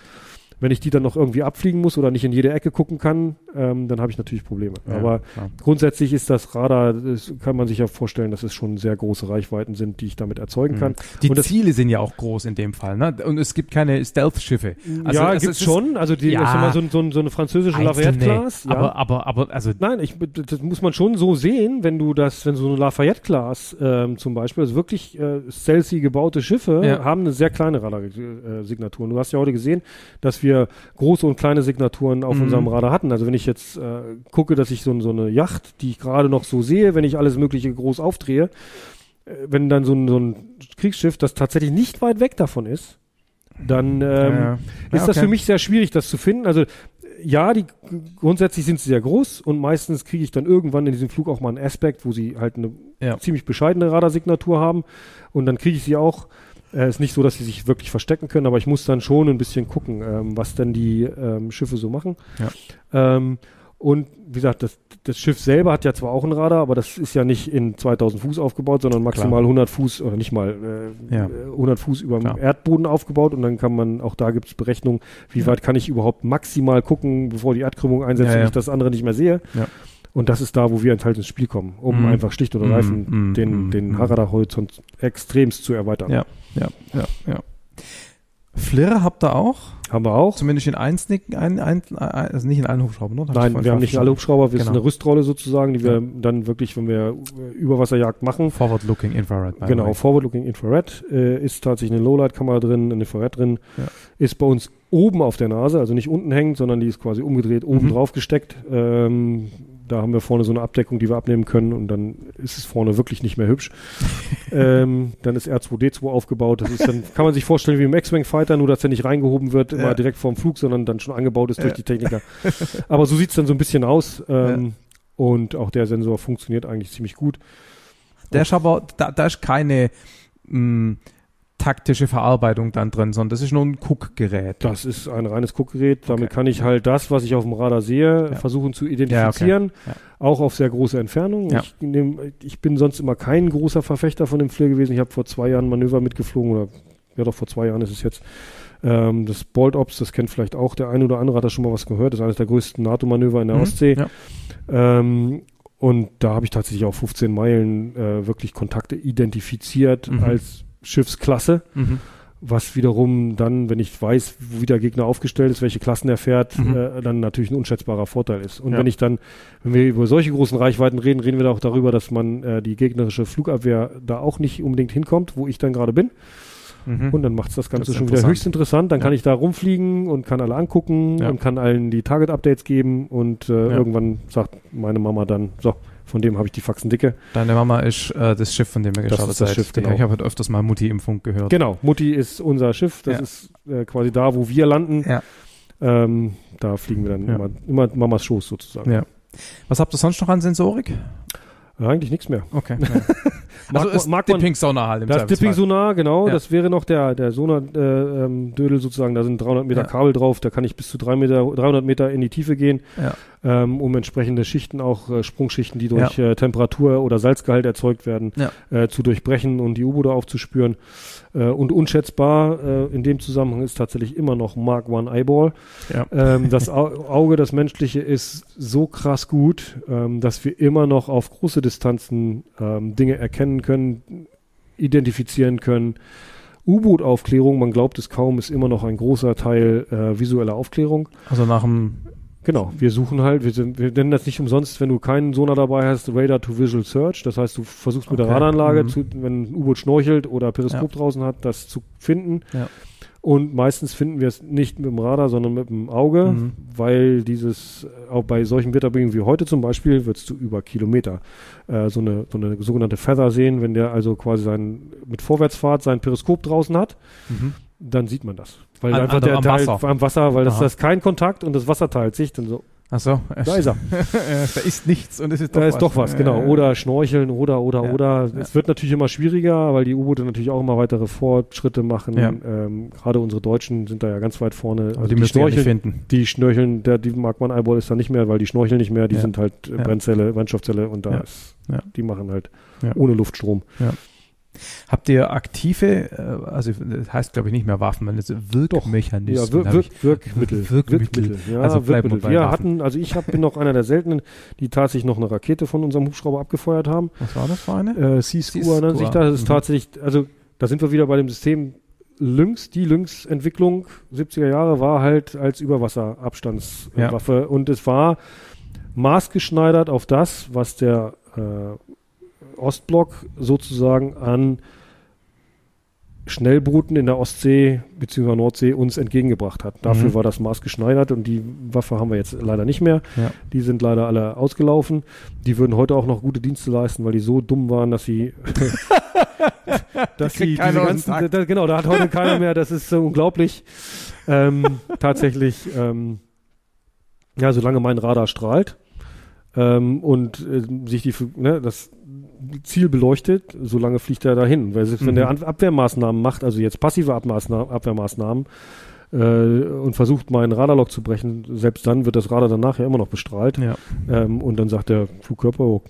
Wenn ich die dann noch irgendwie abfliegen muss oder nicht in jede Ecke gucken kann, ähm, dann habe ich natürlich Probleme. Ja, Aber klar. grundsätzlich ist das Radar, das kann man sich ja vorstellen, dass es schon sehr große Reichweiten sind, die ich damit erzeugen kann. Die Und Ziele sind ja auch groß in dem Fall, ne? Und es gibt keine Stealth-Schiffe. Also ja, es gibt's ist- schon. Also die, Ja. so, so, so eine französische Lafayette-Class. Ja. Aber, aber, aber, also, Nein, ich, das muss man schon so sehen, wenn du das, wenn so eine Lafayette-Class ähm, zum Beispiel, also wirklich äh, stealthy gebaute Schiffe, Ja. haben eine sehr kleine Radarsignatur. Du hast ja heute gesehen, dass wir wir große und kleine Signaturen auf Mhm. unserem Radar hatten. Also wenn ich jetzt äh, gucke, dass ich so, so eine Yacht, die ich gerade noch so sehe, wenn ich alles Mögliche groß aufdrehe, äh, wenn dann so ein, so ein Kriegsschiff, das tatsächlich nicht weit weg davon ist, dann ähm, Ja. ist Ja, das okay. für mich sehr schwierig, das zu finden. Also ja, die grundsätzlich sind sie sehr groß und meistens kriege ich dann irgendwann in diesem Flug auch mal einen Aspekt, wo sie halt eine Ja. ziemlich bescheidene Radarsignatur haben und dann kriege ich sie auch. Äh, ist nicht so, dass sie sich wirklich verstecken können, aber ich muss dann schon ein bisschen gucken, ähm, was denn die ähm, Schiffe so machen. Ja. Ähm, und wie gesagt, das, das Schiff selber hat ja zwar auch ein Radar, aber das ist ja nicht in 2000 Fuß aufgebaut, sondern maximal 100 Fuß oder nicht mal äh, Ja. äh, 100 Fuß über dem Klar. Erdboden aufgebaut und dann kann man, auch da gibt es Berechnungen, wie Ja. weit kann ich überhaupt maximal gucken, bevor die Erdkrümmung einsetzt Ja, und ja. ich das andere nicht mehr sehe. Und das ist da, wo wir halt ins Spiel kommen, um Mhm. einfach schlicht und Mhm, ergreifend mhm, den, mhm, den mhm. Radar-Horizont extremst zu erweitern. Ja. Ja, ja, ja. Flirre habt ihr auch? Haben wir auch. Zumindest in eins, ein, ein, ein, also nicht in allen Hubschraubern, oder? Ich Nein, wir haben nicht alle. Hubschrauber, wir sind Genau. eine Rüstrolle sozusagen, die wir Ja. dann wirklich, wenn wir äh, Überwasserjagd machen, Forward-looking Infrared. Genau. Forward-Looking Infrared äh, ist tatsächlich eine Lowlight-Kamera drin, eine Infrared drin, Ja. ist bei uns oben auf der Nase, also nicht unten hängend, sondern die ist quasi umgedreht, oben Mhm. drauf gesteckt. Ähm, da haben wir vorne so eine Abdeckung, die wir abnehmen können und dann ist es vorne wirklich nicht mehr hübsch. ähm, dann ist R2D2 aufgebaut, das ist dann, kann man sich vorstellen wie im X-Wing Fighter, nur dass der nicht reingehoben wird, immer Ja. direkt vorm Flug, sondern dann schon angebaut ist durch Ja. die Techniker. Aber so sieht's dann so ein bisschen aus ähm, und auch der Sensor funktioniert eigentlich ziemlich gut. Der ist aber, da, da ist keine mh, taktische Verarbeitung dann drin, sondern das ist nur ein Guckgerät. Das ist ein reines Guckgerät. Damit Okay. kann ich halt das, was ich auf dem Radar sehe, Ja. versuchen zu identifizieren. Ja, okay. Auch auf sehr große Entfernung. Ja. Ich, nehm, ich bin sonst immer kein großer Verfechter von dem FLIR gewesen. Ich habe vor zwei Jahren Manöver mitgeflogen oder ja doch vor zwei Jahren ist es jetzt. Ähm, das Bolt Ops, das kennt vielleicht auch der eine oder andere, hat da schon mal was gehört. Das ist eines der größten NATO-Manöver in der Mhm. Ostsee. Ja. Ähm, und da habe ich tatsächlich auf 15 Meilen äh, wirklich Kontakte identifiziert Mhm. als Schiffsklasse Mhm. was wiederum dann, wenn ich weiß, wie der Gegner aufgestellt ist, welche Klassen er fährt, Mhm. äh, dann natürlich ein unschätzbarer Vorteil ist. Und Ja. wenn ich dann, wenn wir über solche großen Reichweiten reden, reden wir da auch darüber, dass man äh, die gegnerische Flugabwehr da auch nicht unbedingt hinkommt, wo ich dann gerade bin. Mhm. Und dann macht es das Ganze Das schon wieder höchst interessant. Dann Ja. kann ich da rumfliegen und kann alle angucken Ja. und kann allen die Target-Updates geben und äh, Ja. irgendwann sagt meine Mama dann, so, von dem habe ich die Faxen dicke. Deine Mama ist äh, das Schiff, von dem wir Das geschaut ist das seid. Schiff, genau. Ich habe halt öfters mal Mutti im Funk gehört. Genau, Mutti ist unser Schiff, das Ja. ist äh, quasi da, wo wir landen. Ja. Ähm, da fliegen wir dann Ja. immer, immer Mamas Schoß sozusagen. Ja. Was habt ihr sonst noch an Sensorik? Ja, eigentlich nichts mehr. Okay. Mag also mag man- Dipping Sonar halt im Das Zweifelsfall. Dipping-Sonar, genau, Ja. das wäre noch der, der Sonar-Dödel äh, ähm, sozusagen. Da sind 300 Meter Ja. Kabel drauf, da kann ich bis zu drei Meter, 300 Meter in die Tiefe gehen, Ja. Ähm, um entsprechende Schichten, auch äh, Sprungschichten, die durch äh, Temperatur oder Salzgehalt erzeugt werden, Ja. äh, zu durchbrechen und die U-Boote aufzuspüren. Äh, und unschätzbar äh, in dem Zusammenhang ist tatsächlich immer noch Mark One Eyeball. Ja. Ähm, das Au Auge, das menschliche, ist so krass gut, ähm, dass wir immer noch auf große Distanzen ähm, Dinge erkennen können, identifizieren können. U-Boot-Aufklärung, man glaubt es kaum, ist immer noch ein großer Teil äh, visueller Aufklärung. Also nach dem Genau, wir suchen halt, wir, sind, wir nennen das nicht umsonst, wenn du keinen Sonar dabei hast, Radar to Visual Search. Das heißt, du versuchst mit Okay, der Radaranlage, mhm. zu, wenn ein U-Boot schnorchelt oder Periskop Ja. draußen hat, das zu finden. Ja. Und meistens finden wir es nicht mit dem Radar, sondern mit dem Auge, Mhm. weil dieses, äh, auch bei solchen Wetterbedingungen wie heute zum Beispiel, würdest du über Kilometer äh, so, eine, so eine sogenannte Feather sehen, wenn der also quasi sein, mit Vorwärtsfahrt sein Periskop draußen hat, Mhm. Dann sieht man das. Weil An- einfach an- der am Teil Wasser. am Wasser, weil das, Aha. das ist kein Kontakt und das Wasser teilt sich, dann so, Achso. da ist er. da ist nichts und es ist doch Da was. ist doch was, genau. Oder Schnorcheln oder, oder, Ja, oder. ja. Es wird natürlich immer schwieriger, weil die U-Boote natürlich auch immer weitere Fortschritte machen. Ja. Ähm, Gerade unsere Deutschen sind da ja ganz weit vorne. Aber die müssen wir ja nicht finden. die Schnorcheln, der, die Mark One Eyeball ist da nicht mehr, weil die schnorcheln nicht mehr, die Ja. sind halt äh, Ja. Brennzelle, Brennstoffzelle und da Ja. ist, Ja. die machen halt Ja. ohne Luftstrom. Habt ihr aktive, äh, also das heißt glaube ich nicht mehr Waffen, sondern jetzt Wirkmechanismen. Ja, wir, wirk, ich- Wirkmittel. Wirkmittel. Ja, Also Wirkmittel. Wir Waffen. hatten, also ich hab, bin noch einer der seltenen, die tatsächlich noch eine Rakete von unserem Hubschrauber abgefeuert haben. Was war das für eine? Äh, Sea-Screwer nennt sich das. Das ist Mhm. tatsächlich, also da sind wir wieder bei dem System Lynx. Die Lynx-Entwicklung 70er Jahre war halt als Überwasserabstandswaffe und es war maßgeschneidert auf das, was der äh, Ostblock sozusagen an Schnellbooten in der Ostsee bzw. Nordsee uns entgegengebracht hat. Dafür Mhm. war das maßgeschneidert und die Waffe haben wir jetzt leider nicht mehr. Ja. Die sind leider alle ausgelaufen. Die würden heute auch noch gute Dienste leisten, weil die so dumm waren, dass sie dass Die sie diese ganzen, da, genau, da hat heute keiner mehr, das ist so unglaublich. Ähm, tatsächlich, ähm, ja, solange mein Radar strahlt ähm, und äh, sich die, ne, das Ziel beleuchtet, solange fliegt er dahin. Weil selbst wenn Mhm. der An- Abwehrmaßnahmen macht, also jetzt passive Abmaßnahmen, Abwehrmaßnahmen, äh, und versucht, meinen Radarlock zu brechen, selbst dann wird das Radar danach ja immer noch bestrahlt. Ja. Ähm, und dann sagt der Flugkörper, oh,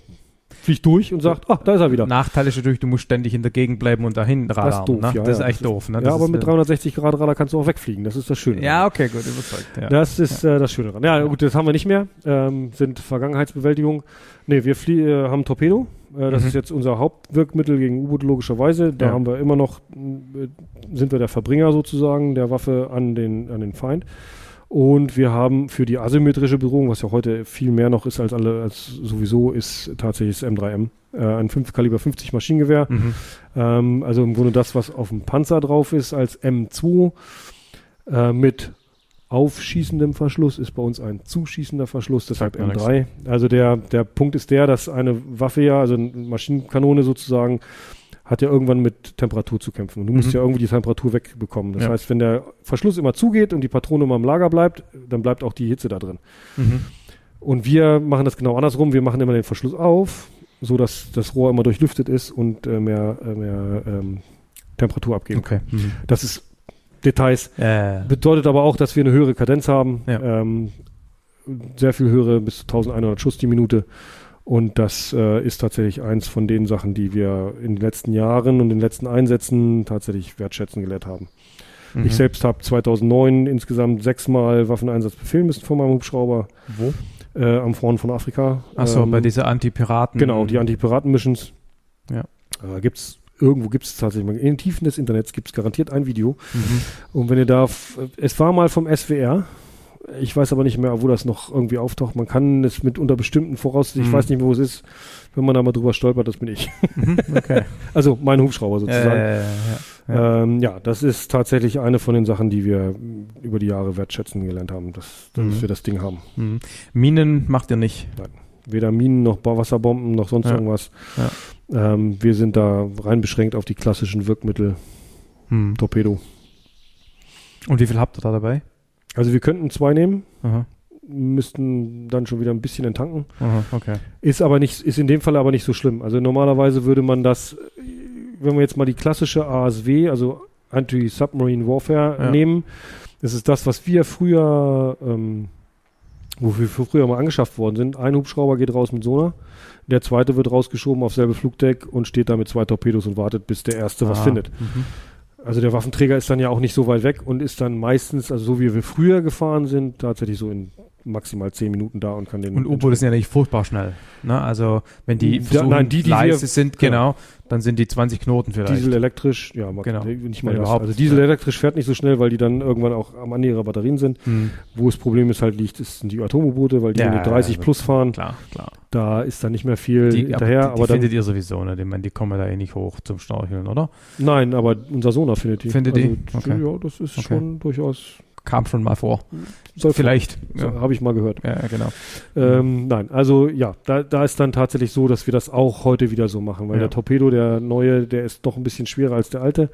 fliegt durch und sagt, ah, da ist er wieder. Nachteil ist natürlich, du musst ständig in der Gegend bleiben und dahin radar. das ist doof, ne? ja. Das ist ja, echt doof. Ne? Ja, Das aber mit äh, 360 Grad Radar kannst du auch wegfliegen. Das ist das Schöne. Ja, okay, gut, überzeugt. Ja. Das ist äh, das Schöne daran. Ja, gut, das haben wir nicht mehr. Ähm, sind Vergangenheitsbewältigung. Nee, wir äh, haben Torpedo. Äh, das Mhm. ist jetzt unser Hauptwirkmittel gegen U-Boote logischerweise. Da Ja. haben wir immer noch, äh, sind wir der Verbringer sozusagen der Waffe an den, an den Feind. Und wir haben für die asymmetrische Bedrohung, was ja heute viel mehr noch ist als alle, als sowieso, ist tatsächlich das M3M. Äh, ein 5 Kaliber 50 Maschinengewehr. Mhm. Ähm, also im Grunde das, was auf dem Panzer drauf ist, als M2 äh, mit aufschießendem Verschluss, ist bei uns ein zuschießender Verschluss, deshalb Sagt mir M3. Also der, der Punkt ist der, dass eine Waffe ja, also eine Maschinenkanone sozusagen, hat ja irgendwann mit Temperatur zu kämpfen. Und du musst Mhm. ja irgendwie die Temperatur wegbekommen. Das Ja. heißt, wenn der Verschluss immer zugeht und die Patrone immer im Lager bleibt, dann bleibt auch die Hitze da drin. Mhm. Und wir machen das genau andersrum. Wir machen immer den Verschluss auf, so dass das Rohr immer durchlüftet ist und äh, mehr, äh, mehr ähm, Temperatur abgeben kann. Okay. Mhm. Das ist Details. Äh, Bedeutet aber auch, dass wir eine höhere Kadenz haben. Ja. Ähm, sehr viel höhere, bis zu 1100 Schuss die Minute. Und das äh, ist tatsächlich eins von den Sachen, die wir in den letzten Jahren und den letzten Einsätzen tatsächlich wertschätzen gelernt haben. mhm. Ich selbst habe 2009 insgesamt sechsmal Waffeneinsatz befehlen müssen von meinem Hubschrauber Wo? äh, am Front von Afrika. Achso, Ähm, bei dieser Anti-Piraten. Genau, die Anti-Piraten-Missions. Ja. Äh, gibt's irgendwo gibt es tatsächlich in den Tiefen des Internets gibt es garantiert ein Video. Mhm. Und wenn ihr da, es war mal vom SWR, ich weiß aber nicht mehr, wo das noch irgendwie auftaucht. Man kann es mit unter bestimmten Voraussichten, ich Mhm. weiß nicht, wo es ist, wenn man da mal drüber stolpert, das bin ich. Mhm. Okay. Also mein Hubschrauber sozusagen. äh, ja. Ja. Ähm, ja, das ist tatsächlich eine von den Sachen, die wir über die Jahre wertschätzen gelernt haben, dass, dass Mhm. wir das Ding haben. Mhm. Minen macht ihr nicht. Weder Minen noch Wasserbomben noch sonst Ja. irgendwas. Ähm, wir sind da rein beschränkt auf die klassischen Wirkmittel, Mhm. Torpedo. Und wie viel habt ihr da dabei? Also wir könnten zwei nehmen, Aha. müssten dann schon wieder ein bisschen enttanken. Aha, okay. Ist aber nicht, ist in dem Fall aber nicht so schlimm. Also normalerweise würde man das, wenn wir jetzt mal die klassische ASW, also Anti-Submarine Warfare Ja. nehmen, das ist das, was wir früher, ähm, wofür wir früher mal angeschafft worden sind. Ein Hubschrauber geht raus mit Sonar, der zweite wird rausgeschoben auf selbe Flugdeck und steht da mit zwei Torpedos und wartet, bis der erste was Ah, findet. Mhm. Also der Waffenträger ist dann ja auch nicht so weit weg und ist dann meistens, also so wie wir früher gefahren sind, tatsächlich so in maximal zehn Minuten da und kann den. Und U-Boote sind ja nicht furchtbar schnell. Ne? Also wenn die Ja, versuchen, nein, die, die leise sind, genau, dann sind die 20 Knoten vielleicht. Diesel elektrisch, ja, Genau. nicht mal überhaupt, Also Diesel ja. elektrisch fährt nicht so schnell, weil die dann irgendwann auch am Ende ihrer Batterien sind. Hm. Wo das Problem ist halt liegt, ist, sind die Atom-U-Boote, weil die Ja, mit 30 also plus fahren. Klar, klar. Da ist dann nicht mehr viel Die, hinterher. aber, die, aber die dann, findet ihr sowieso, ne? Ich meine, die kommen da eh nicht hoch zum Schnorcheln, oder? nein, aber unser Sonar findet die. Findet die? Also, Okay. Ja, das ist Okay. schon durchaus. Kam schon mal vor. Soll Vielleicht. So, Ja, Habe ich mal gehört. ja genau. Ähm, nein, also ja, da, da ist dann tatsächlich so, dass wir das auch heute wieder so machen, weil Ja. der Torpedo, der neue, der ist doch ein bisschen schwerer als der alte.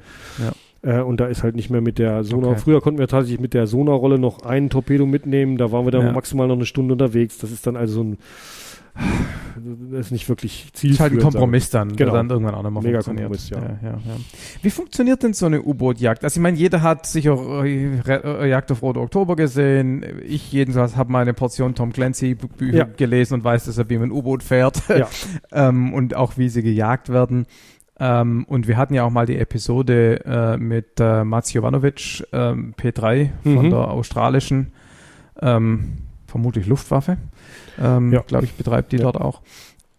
Ja. Äh, und da ist halt nicht mehr mit der Sonar. Okay. Früher konnten wir tatsächlich mit der Sonarrolle noch einen Torpedo mitnehmen, da waren wir dann Ja. maximal noch eine Stunde unterwegs. Das ist dann also so ein, das ist nicht wirklich zielführend. Ist halt ein. Kompromiss dann, Genau. der dann irgendwann auch nochmal Mega funktioniert. Kompromiss, ja. Ja, ja, ja. Wie funktioniert denn so eine U-Boot-Jagd? Also ich meine, jeder hat sicher äh, äh, Jagd auf Rote Oktober gesehen. Ich jedenfalls habe mal eine Portion Tom Clancy-Bücher Ja. gelesen und weiß deshalb, wie man ein U-Boot fährt Ja. ähm, und auch wie sie gejagt werden. Ähm, und wir hatten ja auch mal die Episode äh, mit äh, Mats Jovanovic, ähm, P3 von Mhm. der australischen, ähm, vermutlich Luftwaffe, ähm, Ja. glaube ich, betreibt die Ja. dort auch.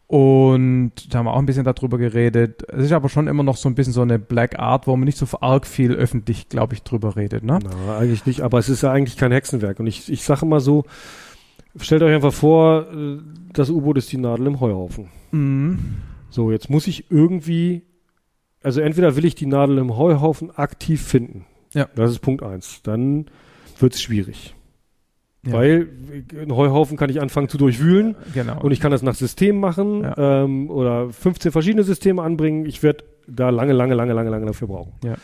Und da haben wir auch ein bisschen darüber geredet. Es ist aber schon immer noch so ein bisschen so eine Black Art, wo man nicht so arg viel öffentlich, glaube ich, drüber redet. Ne? Na, eigentlich nicht, aber es ist ja eigentlich kein Hexenwerk. Und ich, ich sage immer so, stellt euch einfach vor, äh, das U-Boot ist die Nadel im Heuhaufen. Mhm. So, jetzt muss ich irgendwie also entweder will ich die Nadel im Heuhaufen aktiv finden. Ja. Das ist Punkt eins. Dann wird es schwierig. Ja. Weil einen Heuhaufen kann ich anfangen zu durchwühlen Genau. und ich kann das nach System machen Ja. ähm, oder 15 verschiedene Systeme anbringen. Ich werde da lange, lange, lange, lange, lange dafür brauchen. Ja.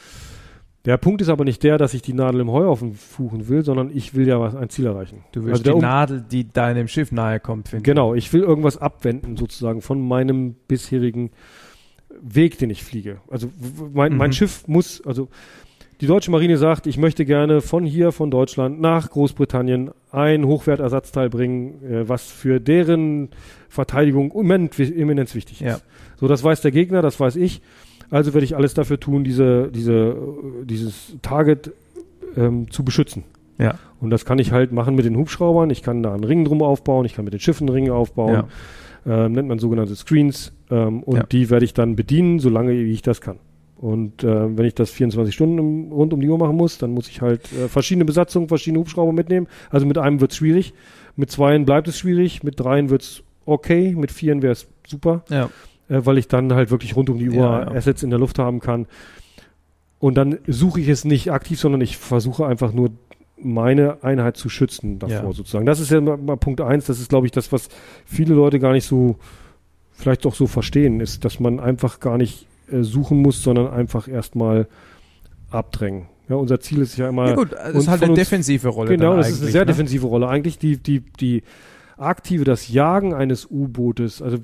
Der Punkt ist aber nicht der, dass ich die Nadel im Heuhaufen fuchen will, sondern ich will ja was, ein Ziel erreichen. du willst Also die Nadel, die deinem Schiff nahe kommt, finden. Genau, ich will irgendwas abwenden sozusagen von meinem bisherigen Weg, den ich fliege. Also mein, mein Mhm. Schiff muss, also die deutsche Marine sagt, ich möchte gerne von hier, von Deutschland nach Großbritannien ein Hochwertersatzteil bringen, äh, was für deren Verteidigung eminenz wichtig ist. Ja. So, das weiß der Gegner, das weiß ich. Also werde ich alles dafür tun, diese, diese, dieses Target ähm, zu beschützen. Ja. Und das kann ich halt machen mit den Hubschraubern. Ich kann da einen Ring drum aufbauen, ich kann mit den Schiffen einen Ring aufbauen. Ähm, nennt man sogenannte Screens. Ähm, und Ja. die werde ich dann bedienen, solange ich das kann. Und äh, wenn ich das 24 Stunden rund um die Uhr machen muss, dann muss ich halt äh, verschiedene Besatzungen, verschiedene Hubschrauber mitnehmen. Also mit einem wird es schwierig, mit zweien bleibt es schwierig, mit dreien wird es okay, mit vieren wäre es super Ja. äh, weil ich dann halt wirklich rund um die Uhr Ja, ja. Assets in der Luft haben kann. Und dann suche ich es nicht aktiv, sondern ich versuche einfach nur meine Einheit zu schützen davor sozusagen. Das ist ja mal, mal Punkt eins. Das ist, glaube ich, das, was viele Leute gar nicht so, vielleicht doch so verstehen, ist, dass man einfach gar nicht äh, suchen muss, sondern einfach erstmal abdrängen. Ja, unser Ziel ist ja immer. ja gut, das ist halt eine uns- defensive Rolle. Genau, das ist eine sehr ne? defensive Rolle. Eigentlich die, die, die aktive, das Jagen eines U-Bootes, also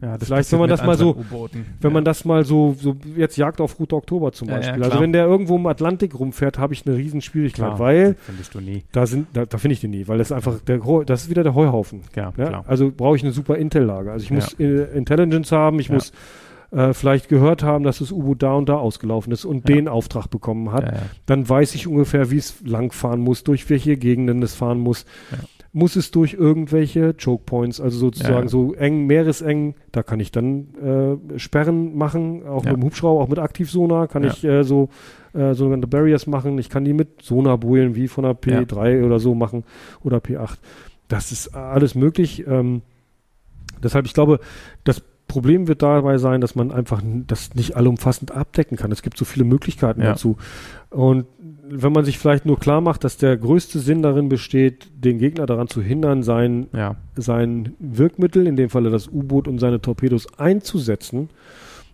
Ja, Vielleicht, wenn man das mal so- wenn ja. man das mal so, so jetzt Jagd auf Route Oktober zum Ja, ja, Beispiel. klar. also wenn der irgendwo im Atlantik rumfährt, habe ich eine riesen Schwierigkeit, Klar, weil findest du nie. da sind, da, da finde ich den nie, weil das ist einfach der, das ist wieder der Heuhaufen. Ja, Ja? klar. Also brauche ich eine super Intel-Lage. Also ich Ja. muss äh, Intelligence haben, ich Ja. muss äh, vielleicht gehört haben, dass das U-Boot da und da ausgelaufen ist und Ja. den Auftrag bekommen hat. Ja, ja. Dann weiß ich ungefähr, wie es langfahren muss, durch welche Gegenden es fahren muss. Muss es durch irgendwelche Choke Points, also sozusagen so eng, meereseng, da kann ich dann äh, Sperren machen, auch mit dem Hubschrauber, auch mit Aktivsonar kann ich äh, so äh, sogenannte Barriers machen. Ich kann die mit Sonarbuhlen wie von der P3 oder so machen oder P8. Das ist alles möglich. Ähm, deshalb, ich glaube, das Problem wird dabei sein, dass man einfach das nicht allumfassend abdecken kann. Es gibt so viele Möglichkeiten Ja. dazu. Und wenn man sich vielleicht nur klar macht, dass der größte Sinn darin besteht, den Gegner daran zu hindern, sein, ja. sein Wirkmittel, in dem Falle das U-Boot und seine Torpedos einzusetzen,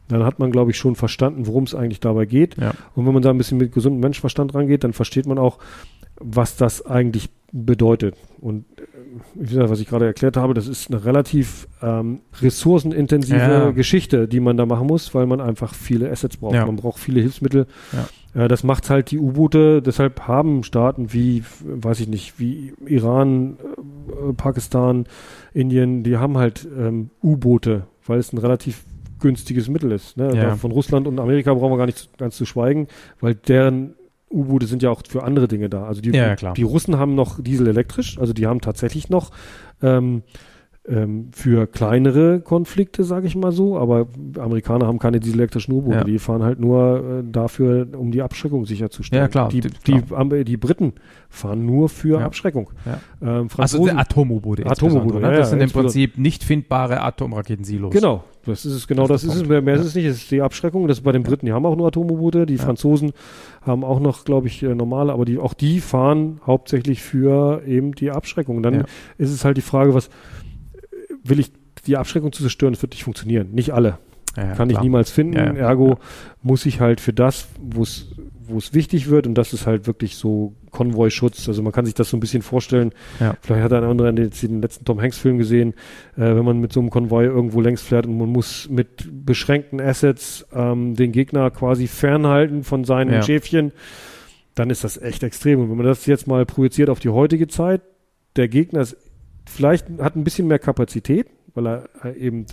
dann hat man, glaube ich, schon verstanden, worum es eigentlich dabei geht. Ja. Und wenn man da ein bisschen mit gesundem Menschenverstand rangeht, dann versteht man auch, was das eigentlich bedeutet. Und äh, wie gesagt, was ich gerade erklärt habe, das ist eine relativ ähm, ressourcenintensive Ja. Geschichte, die man da machen muss, weil man einfach viele Assets braucht. Ja. Man braucht viele Hilfsmittel. Äh, das macht halt die U-Boote, deshalb haben Staaten wie, weiß ich nicht, wie Iran, äh, Pakistan, Indien, die haben halt ähm, U-Boote, weil es ein relativ günstiges Mittel ist. Ne? Ja. Von Russland und Amerika brauchen wir gar nicht ganz zu schweigen, weil deren U-Boote sind ja auch für andere Dinge da. Also die, Ja, die Russen haben noch Diesel elektrisch, also die haben tatsächlich noch ähm, ähm, für kleinere Konflikte, sage ich mal so, aber Amerikaner haben keine dieselelektrischen U-Boote, Ja. die fahren halt nur äh, dafür, um die Abschreckung sicherzustellen. Ja, klar, Die, die- die, klar. Am- die Briten fahren nur für Ja. Abschreckung. Ähm, Also Atom-U-Boote. Atom-U-Boote, ne? Das sind im. Prinzip nicht findbare Atomraketensilos. Genau, das ist es, genau Das das, ist es. Mehr, mehr Ja. ist es nicht, es ist die Abschreckung. Das ist bei den Briten, die haben auch nur Atom-U-Boote, die Ja. Franzosen haben auch noch, glaube ich, äh, normale, aber die, auch die fahren hauptsächlich für eben die Abschreckung. Dann Ja. ist es halt die Frage, was will ich die Abschreckung zu zerstören, das wird nicht funktionieren. Nicht alle. Kann klar. ich niemals finden. Ergo muss ich halt für das, wo es wo es wichtig wird und das ist halt wirklich so Konvoischutz. Also man kann sich das so ein bisschen vorstellen. Ja. Vielleicht hat ein anderer jetzt den letzten Tom Hanks Film gesehen, äh, wenn man mit so einem Konvoi irgendwo längs fährt und man muss mit beschränkten Assets ähm, den Gegner quasi fernhalten von seinen Ja. Schäfchen, dann ist das echt extrem. Und wenn man das jetzt mal projiziert auf die heutige Zeit, der Gegner ist vielleicht hat ein bisschen mehr Kapazität, weil er äh, eben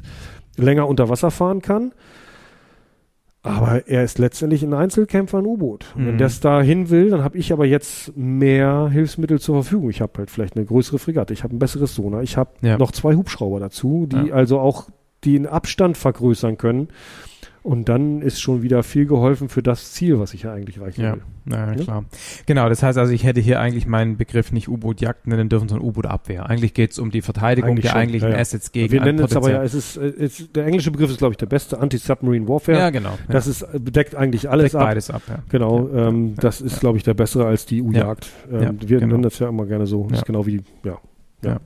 länger unter Wasser fahren kann. Aber er ist letztendlich ein Einzelkämpfer, ein U-Boot. Und Wenn Mhm. das da hin will, dann habe ich aber jetzt mehr Hilfsmittel zur Verfügung. Ich habe halt vielleicht eine größere Fregatte, ich habe ein besseres Sonar, ich habe Ja. noch zwei Hubschrauber dazu, die Ja. also auch den Abstand vergrößern können. Und dann ist schon wieder viel geholfen für das Ziel, was ich ja eigentlich erreichen ja. will. Ja, klar. Ja? Genau, das heißt also, ich hätte hier eigentlich meinen Begriff nicht U-Boot-Jagd nennen dürfen, sondern U-Boot-Abwehr. Eigentlich geht es um die Verteidigung eigentlich der schon. eigentlichen ja, Assets gegen Wir nennen es aber ja, es ist, es ist, der englische Begriff ist, glaube ich, der beste Anti-Submarine Warfare. Ja, genau. Das ist, bedeckt eigentlich alles Deckt ab. beides ab, ja. Genau, ähm, das ist, glaube ich, der bessere als die U-Jagd. Ähm, wir genau. nennen das ja immer gerne so. Das ist genau wie, ja. Ja.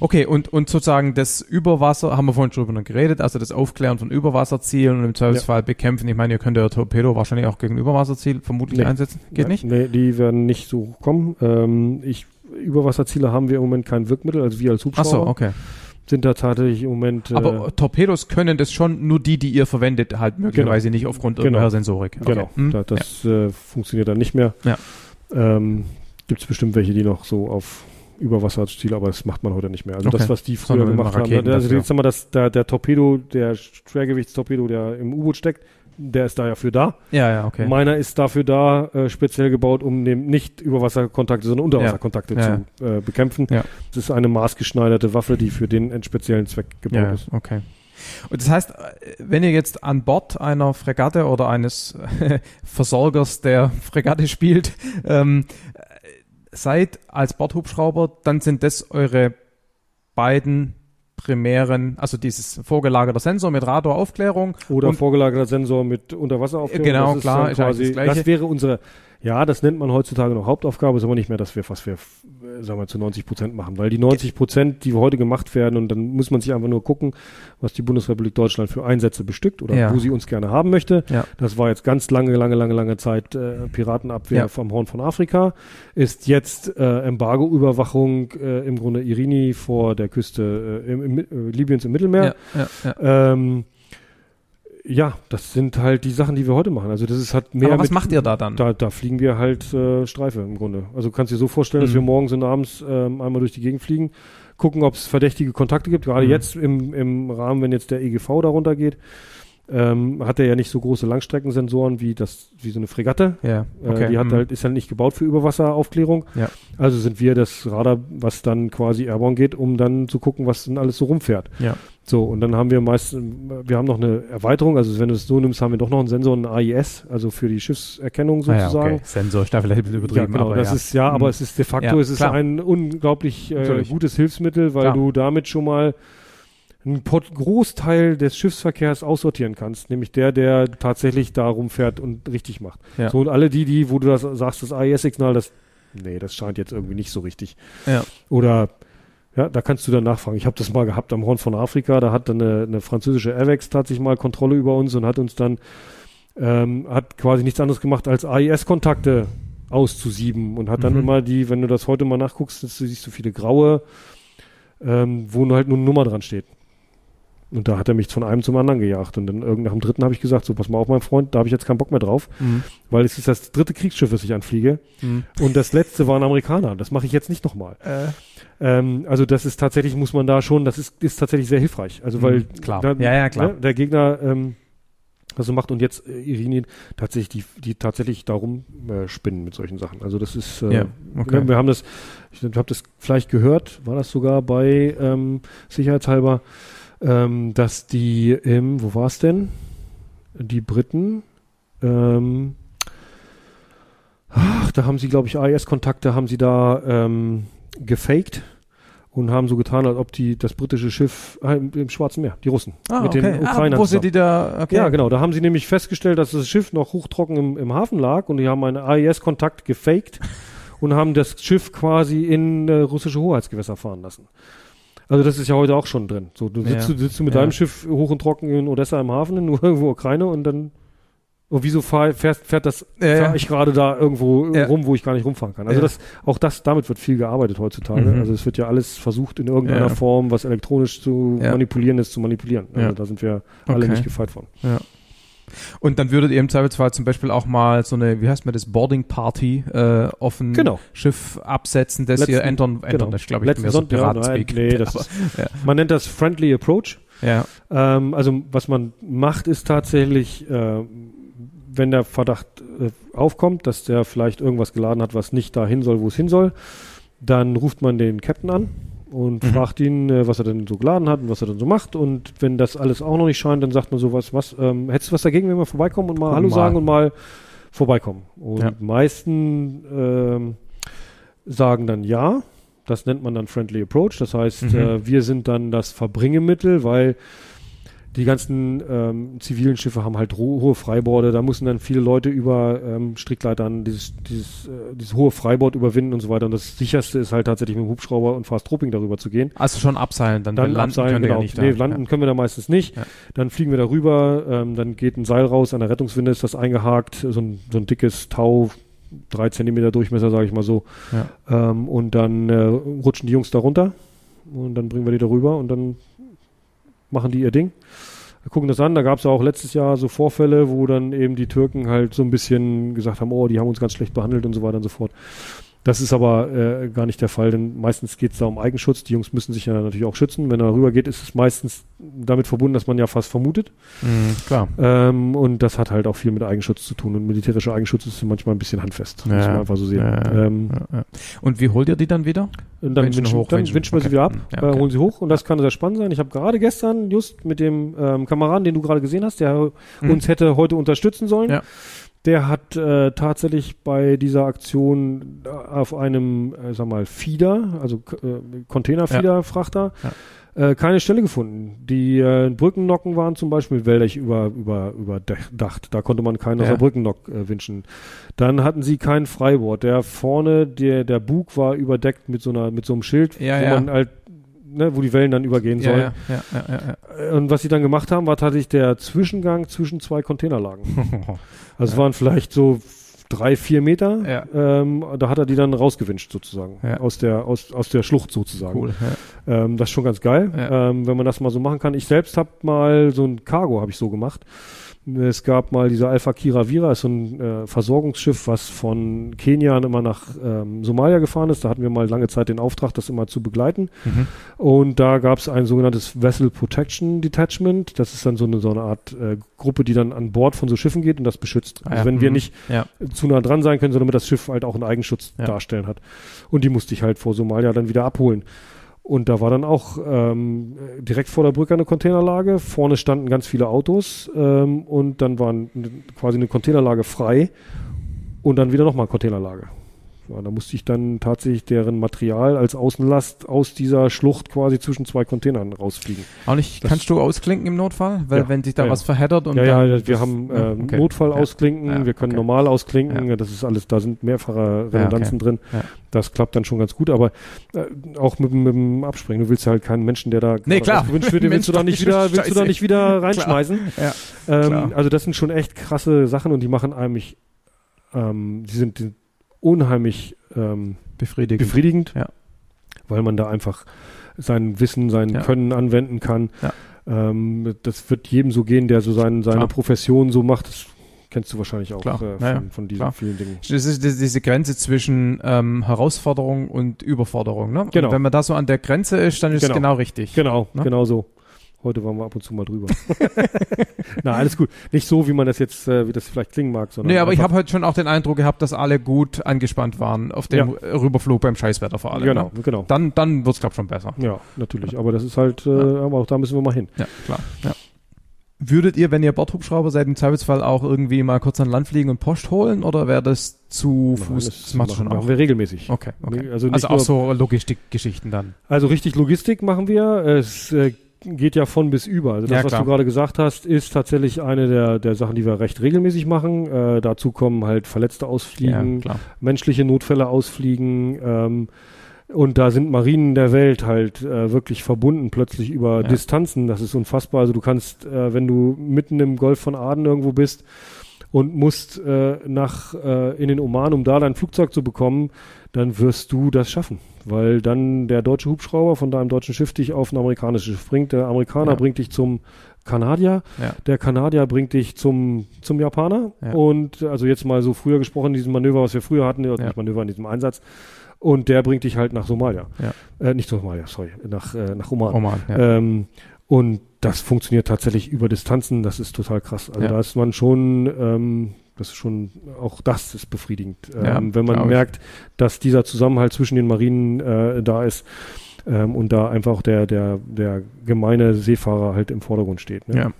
Okay, und, und sozusagen das Überwasser, haben wir vorhin schon drüber geredet, also das Aufklären von Überwasserzielen und im Zweifelsfall ja. bekämpfen. Ich meine, ihr könnt ja Torpedo wahrscheinlich auch gegen Überwasserziel vermutlich nee. einsetzen. Geht Nein, nicht? Nee, die werden nicht so kommen. Ähm, ich, Überwasserziele haben wir im Moment kein Wirkmittel, also wir als Hubschrauber. Ach so, okay. Sind da tatsächlich im Moment. Äh, Aber Torpedos können das schon, nur die, die ihr verwendet, halt möglicherweise genau. nicht aufgrund genau. irgendeiner Sensorik. Okay. Genau, hm? da, das ja. äh, funktioniert dann nicht mehr. Ja. Ähm, Gibt es bestimmt welche, die noch so auf Überwasserziel, aber das macht man heute nicht mehr. Also okay. das, was die früher Sondern gemacht haben. Also jetzt sagen wir, dass der, der Torpedo, der Schwergewichtstorpedo, der im U-Boot steckt, der ist da ja für da. Ja, ja, okay. Meiner ist dafür da, äh, speziell gebaut, um dem nicht Überwasserkontakte, sondern Unterwasserkontakte ja. zu äh, bekämpfen. Ja. Das ist eine maßgeschneiderte Waffe, die für den speziellen Zweck gebaut ja, ist. Okay. Und das heißt, wenn ihr jetzt an Bord einer Fregatte oder eines Versorgers der Fregatte spielt, ähm, seid als Bordhubschrauber, dann sind das eure beiden primären, also dieses vorgelagerte Sensor mit Radaraufklärung. Oder vorgelagerter Sensor mit Unterwasseraufklärung. Genau, das klar. Ist quasi, das, das wäre unsere, ja, das nennt man heutzutage noch Hauptaufgabe, ist aber nicht mehr das, was wir, sagen wir, zu 90 Prozent machen. Weil die 90 Prozent, die heute gemacht werden, und dann muss man sich einfach nur gucken, was die Bundesrepublik Deutschland für Einsätze bestückt oder ja. wo sie uns gerne haben möchte. Ja. Das war jetzt ganz lange, lange, lange, lange Zeit äh, Piratenabwehr ja. vom Horn von Afrika. Ist jetzt äh, Embargo-Überwachung äh, im Grunde Irini vor der Küste äh, im, im, äh, Libyens im Mittelmeer. Ähm, ja, das sind halt die Sachen, die wir heute machen. Also das ist halt mehr. Aber was mit, macht ihr da dann? Da, da fliegen wir halt äh, Streife im Grunde. Also du kannst dir so vorstellen, mhm. dass wir morgens und abends ähm, einmal durch die Gegend fliegen, gucken, ob es verdächtige Kontakte gibt. Gerade Mhm. jetzt im, im Rahmen, wenn jetzt der EGV darunter geht, ähm, hat er ja nicht so große Langstreckensensoren wie das, wie so eine Fregatte. Ja, okay. Äh, die hat Mhm. halt, ist halt nicht gebaut für Überwasseraufklärung. Ja. Also sind wir das Radar, was dann quasi airborne geht, um dann zu gucken, was denn alles so rumfährt. Ja. So, und dann haben wir meist, wir haben noch eine Erweiterung, also wenn du es so nimmst, haben wir doch noch einen Sensor, einen AIS, also für die Schiffserkennung Ah ja, sozusagen. okay. Sensor, ist da vielleicht ein bisschen übertrieben. Ja, genau, aber das ja. ist ja, aber Mhm. es ist de facto, Ja, es ist klar. ein unglaublich äh, gutes Hilfsmittel, weil Klar. du damit schon mal einen Großteil des Schiffsverkehrs aussortieren kannst, nämlich der, der tatsächlich da rumfährt und richtig macht. Ja. So und alle die, die, wo du das sagst, das AIS-Signal, das, nee, das scheint jetzt irgendwie nicht so richtig. Ja. Oder ja, da kannst du dann nachfragen. Ich habe das mal gehabt am Horn von Afrika, da hat dann eine, eine französische Airwax tatsächlich mal Kontrolle über uns und hat uns dann ähm, hat quasi nichts anderes gemacht als AIS-Kontakte auszusieben und hat dann Mhm. immer die, wenn du das heute mal nachguckst, du siehst so viele graue, ähm, wo halt nur eine Nummer dran steht. Und da hat er mich von einem zum anderen gejagt. Und dann irgend nach dem dritten habe ich gesagt, so pass mal auf, mein Freund, da habe ich jetzt keinen Bock mehr drauf, Mhm. weil es ist das dritte Kriegsschiff, das ich anfliege. Mhm. Und das letzte war ein Amerikaner. Das mache ich jetzt nicht nochmal. Äh, Ähm, also das ist tatsächlich, muss man da schon, das ist, ist tatsächlich sehr hilfreich. Also weil Mhm, klar. da- Ja, ja, klar. Ne, der Gegner ähm, das so macht und jetzt äh, Irini tatsächlich, die, die tatsächlich darum äh, spinnen mit solchen Sachen. Also das ist, äh, Ja, okay. wir, wir haben das, ich habe das vielleicht gehört, war das sogar bei ähm, sicherheitshalber, ähm, dass die im, wo war es denn? Die Briten, ähm, ach, da haben sie, glaube ich, AIS-Kontakte haben sie da ähm, gefaked und haben so getan, als ob die das britische Schiff äh, im, Schwarzen Meer, die Russen, ah, mit okay. den Ukrainern ah, wo zusammen. sind die da? Okay. Ja, genau. Da haben sie nämlich festgestellt, dass das Schiff noch hochtrocken im, im Hafen lag und die haben einen AIS-Kontakt gefaked und haben das Schiff quasi in äh, russische Hoheitsgewässer fahren lassen. Also das ist ja heute auch schon drin. So, du sitzt, Ja. du, sitzt du mit Ja. deinem Schiff hoch und trocken in Odessa im Hafen, in irgendwo Ukraine und dann und wieso fahr, fährt, fährt das Ja, ja. fahr ich gerade da irgendwo Ja. rum, wo ich gar nicht rumfahren kann. Also Ja. das, auch das, damit wird viel gearbeitet heutzutage. Mhm. Also es wird ja alles versucht in irgendeiner Ja. Form, was elektronisch zu Ja. manipulieren ist, zu manipulieren. Also Ja. da sind wir alle Okay. nicht gefeit von. Und dann würdet ihr im Zweifelsfall zum Beispiel auch mal so eine, wie heißt man das, Boarding Party äh, auf ein Genau. Schiff absetzen, das ihr Letzten- entern, entern genau. ist, glaube ich, Letzten mehr so Sonntag- ja, Piratenspeak. nein, nee, das Aber- ist- ja. Man nennt das Friendly Approach. ja. Ähm, also was man macht, ist tatsächlich, äh, wenn der Verdacht äh, aufkommt, dass der vielleicht irgendwas geladen hat, was nicht dahin soll, wo es hin soll, dann ruft man den Captain an und mhm. fragt ihn, äh, was er denn so geladen hat und was er denn so macht. Und wenn das alles auch noch nicht scheint, dann sagt man sowas, was, ähm, hättest du was dagegen, wenn wir vorbeikommen und mal Guck Hallo mal. sagen und mal vorbeikommen? Und ja. meisten ähm, sagen dann ja. Das nennt man dann Friendly Approach. Das heißt, mhm. äh, wir sind dann das Verbringemittel, weil die ganzen ähm, zivilen Schiffe haben halt hohe Freiborde, da müssen dann viele Leute über ähm, Strickleitern dieses, dieses, äh, dieses hohe Freibord überwinden und so weiter. Und das sicherste ist halt tatsächlich mit dem Hubschrauber und Fast Trooping darüber zu gehen. Also schon abseilen, dann, dann landen abseilen, können genau. wir nicht. Nee, landen ja. können wir da meistens nicht. Ja. Dann fliegen wir darüber, ähm, dann geht ein Seil raus, an der Rettungswinde ist das eingehakt, so ein, so ein dickes Tau, drei Zentimeter Durchmesser, sage ich mal so. Ja. Ähm, und dann äh, rutschen die Jungs da runter und dann bringen wir die darüber und dann machen die ihr Ding. Gucken das an, da gab es auch letztes Jahr so Vorfälle, wo dann eben die Türken halt so ein bisschen gesagt haben, oh, die haben uns ganz schlecht behandelt und so weiter und so fort. Das ist aber äh, gar nicht der Fall, denn meistens geht es da um Eigenschutz. Die Jungs müssen sich ja natürlich auch schützen. Wenn er rüber geht, ist es meistens damit verbunden, dass man ja fast vermutet. Mhm, klar. Ähm, und das hat halt auch viel mit Eigenschutz zu tun. Und militärischer Eigenschutz ist manchmal ein bisschen handfest. Ja, muss man einfach so sehen. Ja, ähm, ja, und wie holt ihr die dann wieder? Und dann wünschen, hoch, dann wünschen wir okay. sie wieder ab, mhm, okay. äh, holen sie hoch. Und das kann sehr spannend sein. Ich habe gerade gestern just mit dem ähm, Kameraden, den du gerade gesehen hast, der mhm. uns hätte heute unterstützen sollen. Ja der hat äh, tatsächlich bei dieser Aktion auf einem, äh, sag mal, Fieder, also äh, Container-Feeder-Frachter, ja. äh, keine Stelle gefunden. Die äh, Brückennocken waren zum Beispiel wäldig über, über, überdacht. Da konnte man keinen ja. aus der Brückennock äh, wünschen. Dann hatten sie kein Freibord. Der vorne, der, der Bug war überdeckt mit so einer, mit so einem Schild, ja, wo man halt ne, wo die Wellen dann übergehen sollen. Ja, ja, ja, ja, Und was sie dann gemacht haben, war tatsächlich der Zwischengang zwischen zwei Containerlagen. also es waren vielleicht so drei, vier Meter. Ähm, da hat er die dann rausgewünscht sozusagen. Aus der, aus, aus der Schlucht sozusagen. Cool. Ähm, das ist schon ganz geil, ähm, wenn man das mal so machen kann. Ich selbst habe mal so ein Cargo habe ich so gemacht. Es gab mal dieser Alpha Kiravira, ist so ein äh, Versorgungsschiff, was von Kenia immer nach ähm, Somalia gefahren ist. Da hatten wir mal lange Zeit den Auftrag, das immer zu begleiten. Mhm. Und da gab es ein sogenanntes Vessel Protection Detachment. Das ist dann so eine, so eine Art äh, Gruppe, die dann an Bord von so Schiffen geht und das beschützt. Also ah, ja. wenn mhm. wir nicht ja. zu nah dran sein können, sondern damit das Schiff halt auch einen Eigenschutz ja. darstellen hat. Und die musste ich halt vor Somalia dann wieder abholen. Und da war dann auch ähm, direkt vor der Brücke eine Containerlage. Vorne standen ganz viele Autos ähm, und dann war quasi eine Containerlage frei und dann wieder nochmal Containerlage. Ja, da musste ich dann tatsächlich deren Material als Außenlast aus dieser Schlucht quasi zwischen zwei Containern rausfliegen. Auch nicht, das kannst du ausklinken im Notfall? Weil ja, wenn sich da ja, was verheddert und Ja, ja, wir haben äh, okay. Notfall ausklinken, wir können okay. normal ausklinken, das ist alles, da sind mehrfache Redundanzen okay. drin. Das klappt dann schon ganz gut, aber äh, auch mit, mit dem Abspringen. Du willst ja halt keinen Menschen, der da nee, klar. gewünscht wird, den willst du da nicht wieder, willst du da nicht wieder reinschmeißen. Ähm, also das sind schon echt krasse Sachen und die machen eigentlich, ähm, die sind, die, unheimlich ähm, befriedigend, befriedigend ja. weil man da einfach sein Wissen, sein ja. Können anwenden kann. Ja. Ähm, das wird jedem so gehen, der so sein, seine Klar. Profession so macht. Das kennst du wahrscheinlich auch äh, von, von, diesen klar. vielen Dingen. Das ist diese Grenze zwischen ähm, Herausforderung und Überforderung. Ne? Genau. Und wenn man da so an der Grenze ist, dann ist genau. es genau richtig. Genau, ne? genau so. Heute waren wir ab und zu mal drüber. Na, alles gut. Nicht so, wie man das jetzt, äh, wie das vielleicht klingen mag, sondern. Nee, aber ich habe heute schon auch den Eindruck gehabt, dass alle gut angespannt waren auf dem ja. Rüberflug beim Scheißwetter vor allem. Genau, ne? genau. Dann, dann wird's glaub schon besser. Ja, natürlich. Ja. Aber das ist halt, äh, ja. aber auch da müssen wir mal hin. Ja, klar. Ja. Würdet ihr, wenn ihr Bordhubschrauber seid, im Zweifelsfall auch irgendwie mal kurz an Land fliegen und Post holen oder wäre das zu Nein, Fuß? Das, das macht schon machen auch. wir regelmäßig. Okay, okay. Also, also auch so Logistikgeschichten dann. Also richtig Logistik machen wir. Es äh, geht ja von bis über. Also das, ja, was du gerade gesagt hast, ist tatsächlich eine der, der Sachen, die wir recht regelmäßig machen. Äh, dazu kommen halt Verletzte ausfliegen, ja, menschliche Notfälle ausfliegen. Ähm, und da sind Marinen der Welt halt äh, wirklich verbunden plötzlich über ja. Distanzen. Das ist unfassbar. Also du kannst, äh, wenn du mitten im Golf von Aden irgendwo bist und musst äh, nach äh, in den Oman, um da dein Flugzeug zu bekommen, dann wirst du das schaffen weil dann der deutsche Hubschrauber von deinem deutschen Schiff dich auf ein amerikanisches Schiff bringt. Der Amerikaner ja. bringt dich zum Kanadier, ja. der Kanadier bringt dich zum, zum Japaner ja. und also jetzt mal so früher gesprochen, in diesem Manöver, was wir früher hatten, also nicht Manöver in diesem Einsatz, und der bringt dich halt nach Somalia. Äh, nicht Somalia, sorry, nach, äh, nach Oman. Oman ähm, und das funktioniert tatsächlich über Distanzen, das ist total krass. Also da ist man schon ähm, das ist schon, auch das ist befriedigend. Ja, ähm, wenn man merkt, dass dieser Zusammenhalt zwischen den Marinen äh, da ist. Ähm, und da einfach auch der, der, der gemeine Seefahrer halt im Vordergrund steht. Ne? Ja.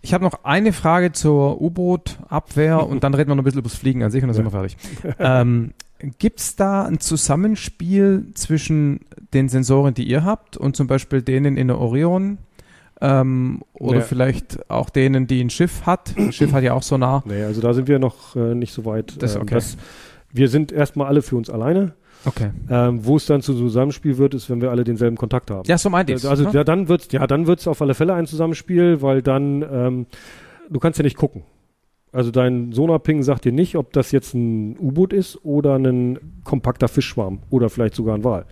Ich habe noch eine Frage zur U-Boot-Abwehr und dann reden wir noch ein bisschen über das Fliegen an sich und dann sind wir fertig. ähm, Gibt es da ein Zusammenspiel zwischen den Sensoren, die ihr habt und zum Beispiel denen in der Orion? Ähm, oder Ja. vielleicht auch denen, die ein Schiff hat. Ein Schiff hat ja auch Sonar. Nee, also da sind wir noch äh, nicht so weit. Das ähm, okay. dass wir sind erstmal alle für uns alleine. Okay. Ähm, Wo es dann zu Zusammenspiel wird, ist, wenn wir alle denselben Kontakt haben. Ja, so meinte ich Also ja, dann wird's, ja, dann wird's auf alle Fälle ein Zusammenspiel, weil dann ähm, du kannst ja nicht gucken. Also dein Sonarping sagt dir nicht, ob das jetzt ein U-Boot ist oder ein kompakter Fischschwarm oder vielleicht sogar ein Wal.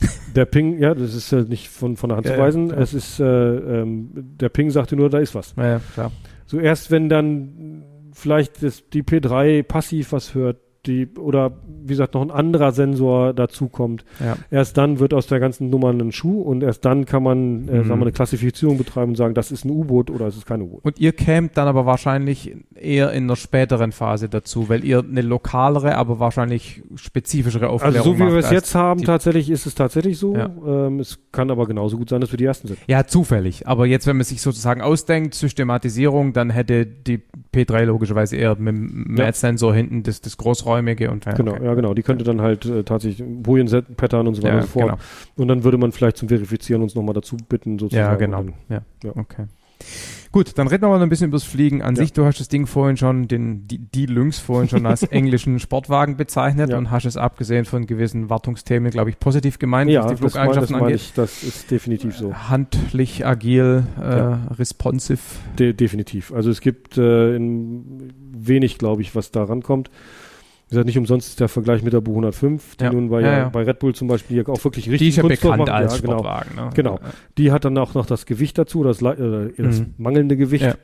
Der Ping, ja, das ist ja nicht von, von der Hand Ja, zu ja, weisen. klar. es ist, äh, ähm, der Ping sagt dir nur, da ist was. Ja, ja, klar. So erst wenn dann vielleicht das, die P3 passiv was hört, die, oder wie gesagt, noch ein anderer Sensor dazukommt, Ja. erst dann wird aus der ganzen Nummer ein Schuh und erst dann kann man, äh, Mhm. sagen wir, eine Klassifizierung betreiben und sagen, das ist ein U-Boot oder es ist kein U-Boot. Und ihr kämt dann aber wahrscheinlich eher in einer späteren Phase dazu, weil ihr eine lokalere, aber wahrscheinlich spezifischere Aufklärung Also so wie wir es jetzt haben, tatsächlich ist es tatsächlich so. Ja. Ähm, es kann aber genauso gut sein, dass wir die Ersten sind. Ja, zufällig. Aber jetzt, wenn man sich sozusagen ausdenkt, Systematisierung, dann hätte die P3 logischerweise eher mit dem Ja. Match-Sensor hinten das, das Großräumige und ja, Genau, okay. ja genau. Die könnte dann halt äh, tatsächlich Boolean-Pattern und so weiter und so fort. genau. Und dann würde man vielleicht zum Verifizieren uns nochmal dazu bitten, sozusagen. Ja, genau. Und Ja. Ja. Okay. Gut, dann reden wir mal ein bisschen über das Fliegen an Ja. sich. Du hast das Ding vorhin schon, den, die, die Lynx vorhin schon als englischen Sportwagen bezeichnet Ja. und hast es abgesehen von gewissen Wartungsthemen, glaube ich, positiv gemeint, Ja, was die das, mein, das Flugeigenschaften angeht. ich, das ist definitiv so. Handlich, agil, äh, responsive. De definitiv. Also es gibt äh, in wenig, glaube ich, was da rankommt. Wie gesagt, nicht umsonst ist der Vergleich mit der Bu 105, die Ja. nun bei, Ja, ja, bei Red Bull zum Beispiel ja auch wirklich Die richtig ist ja Kunststoff bekannt machen. als ja, genau. Sportwagen. Ne? Genau. Die hat dann auch noch das Gewicht dazu, das, äh, das Mhm. mangelnde Gewicht.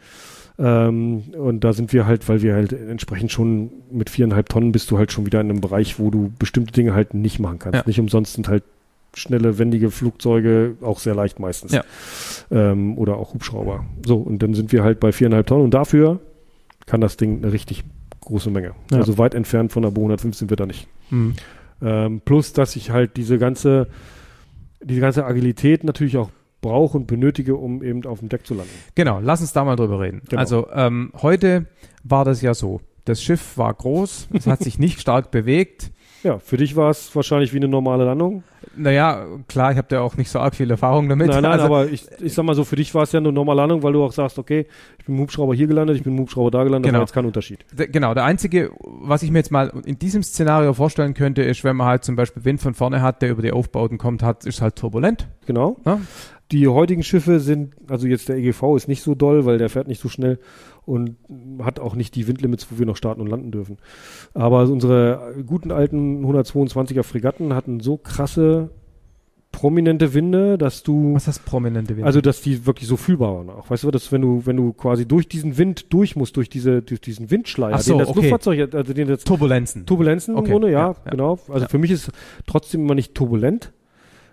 Ähm, und da sind wir halt, weil wir halt entsprechend schon mit viereinhalb Tonnen bist du halt schon wieder in einem Bereich, wo du bestimmte Dinge halt nicht machen kannst. Nicht umsonst sind halt schnelle, wendige Flugzeuge auch sehr leicht meistens. Ja. Ähm, oder auch Hubschrauber. So, und dann sind wir halt bei viereinhalb Tonnen und dafür kann das Ding eine richtig große Menge. Ja. Also weit entfernt von der Bo 105 sind wir da nicht. Mhm. Ähm, plus, dass ich halt diese ganze, diese ganze Agilität natürlich auch brauche und benötige, um eben auf dem Deck zu landen. Genau, lass uns da mal drüber reden. Genau. Also ähm, heute war das ja so. Das Schiff war groß, es hat sich nicht stark bewegt. Ja, für dich war es wahrscheinlich wie eine normale Landung. Naja, klar, ich habe da auch nicht so arg viel Erfahrung damit. nein, nein, also, aber ich, ich sag mal so, für dich war es ja eine normale Landung, weil du auch sagst, okay, ich bin Hubschrauber hier gelandet, ich bin Hubschrauber da gelandet, Genau. aber jetzt kein Unterschied. d- genau, der einzige, was ich mir jetzt mal in diesem Szenario vorstellen könnte, ist, wenn man halt zum Beispiel Wind von vorne hat, der über die Aufbauten kommt, hat, ist halt turbulent. Genau. Ne? Die heutigen Schiffe sind, also jetzt der EGV ist nicht so doll, weil der fährt nicht so schnell und hat auch nicht die Windlimits, wo wir noch starten und landen dürfen. Aber unsere guten alten 122er Fregatten hatten so krasse prominente Winde, dass du Was heißt prominente Wind? also dass die wirklich so fühlbar waren auch. Weißt du, dass wenn du wenn du quasi durch diesen Wind durch musst, durch diese durch diesen Windschleier, Ach so, den das okay. Luftfahrzeug, also den das Turbulenzen. Turbulenzen Okay, im Grunde, ja, ja, ja. genau. Also Ja. für mich ist trotzdem immer nicht turbulent,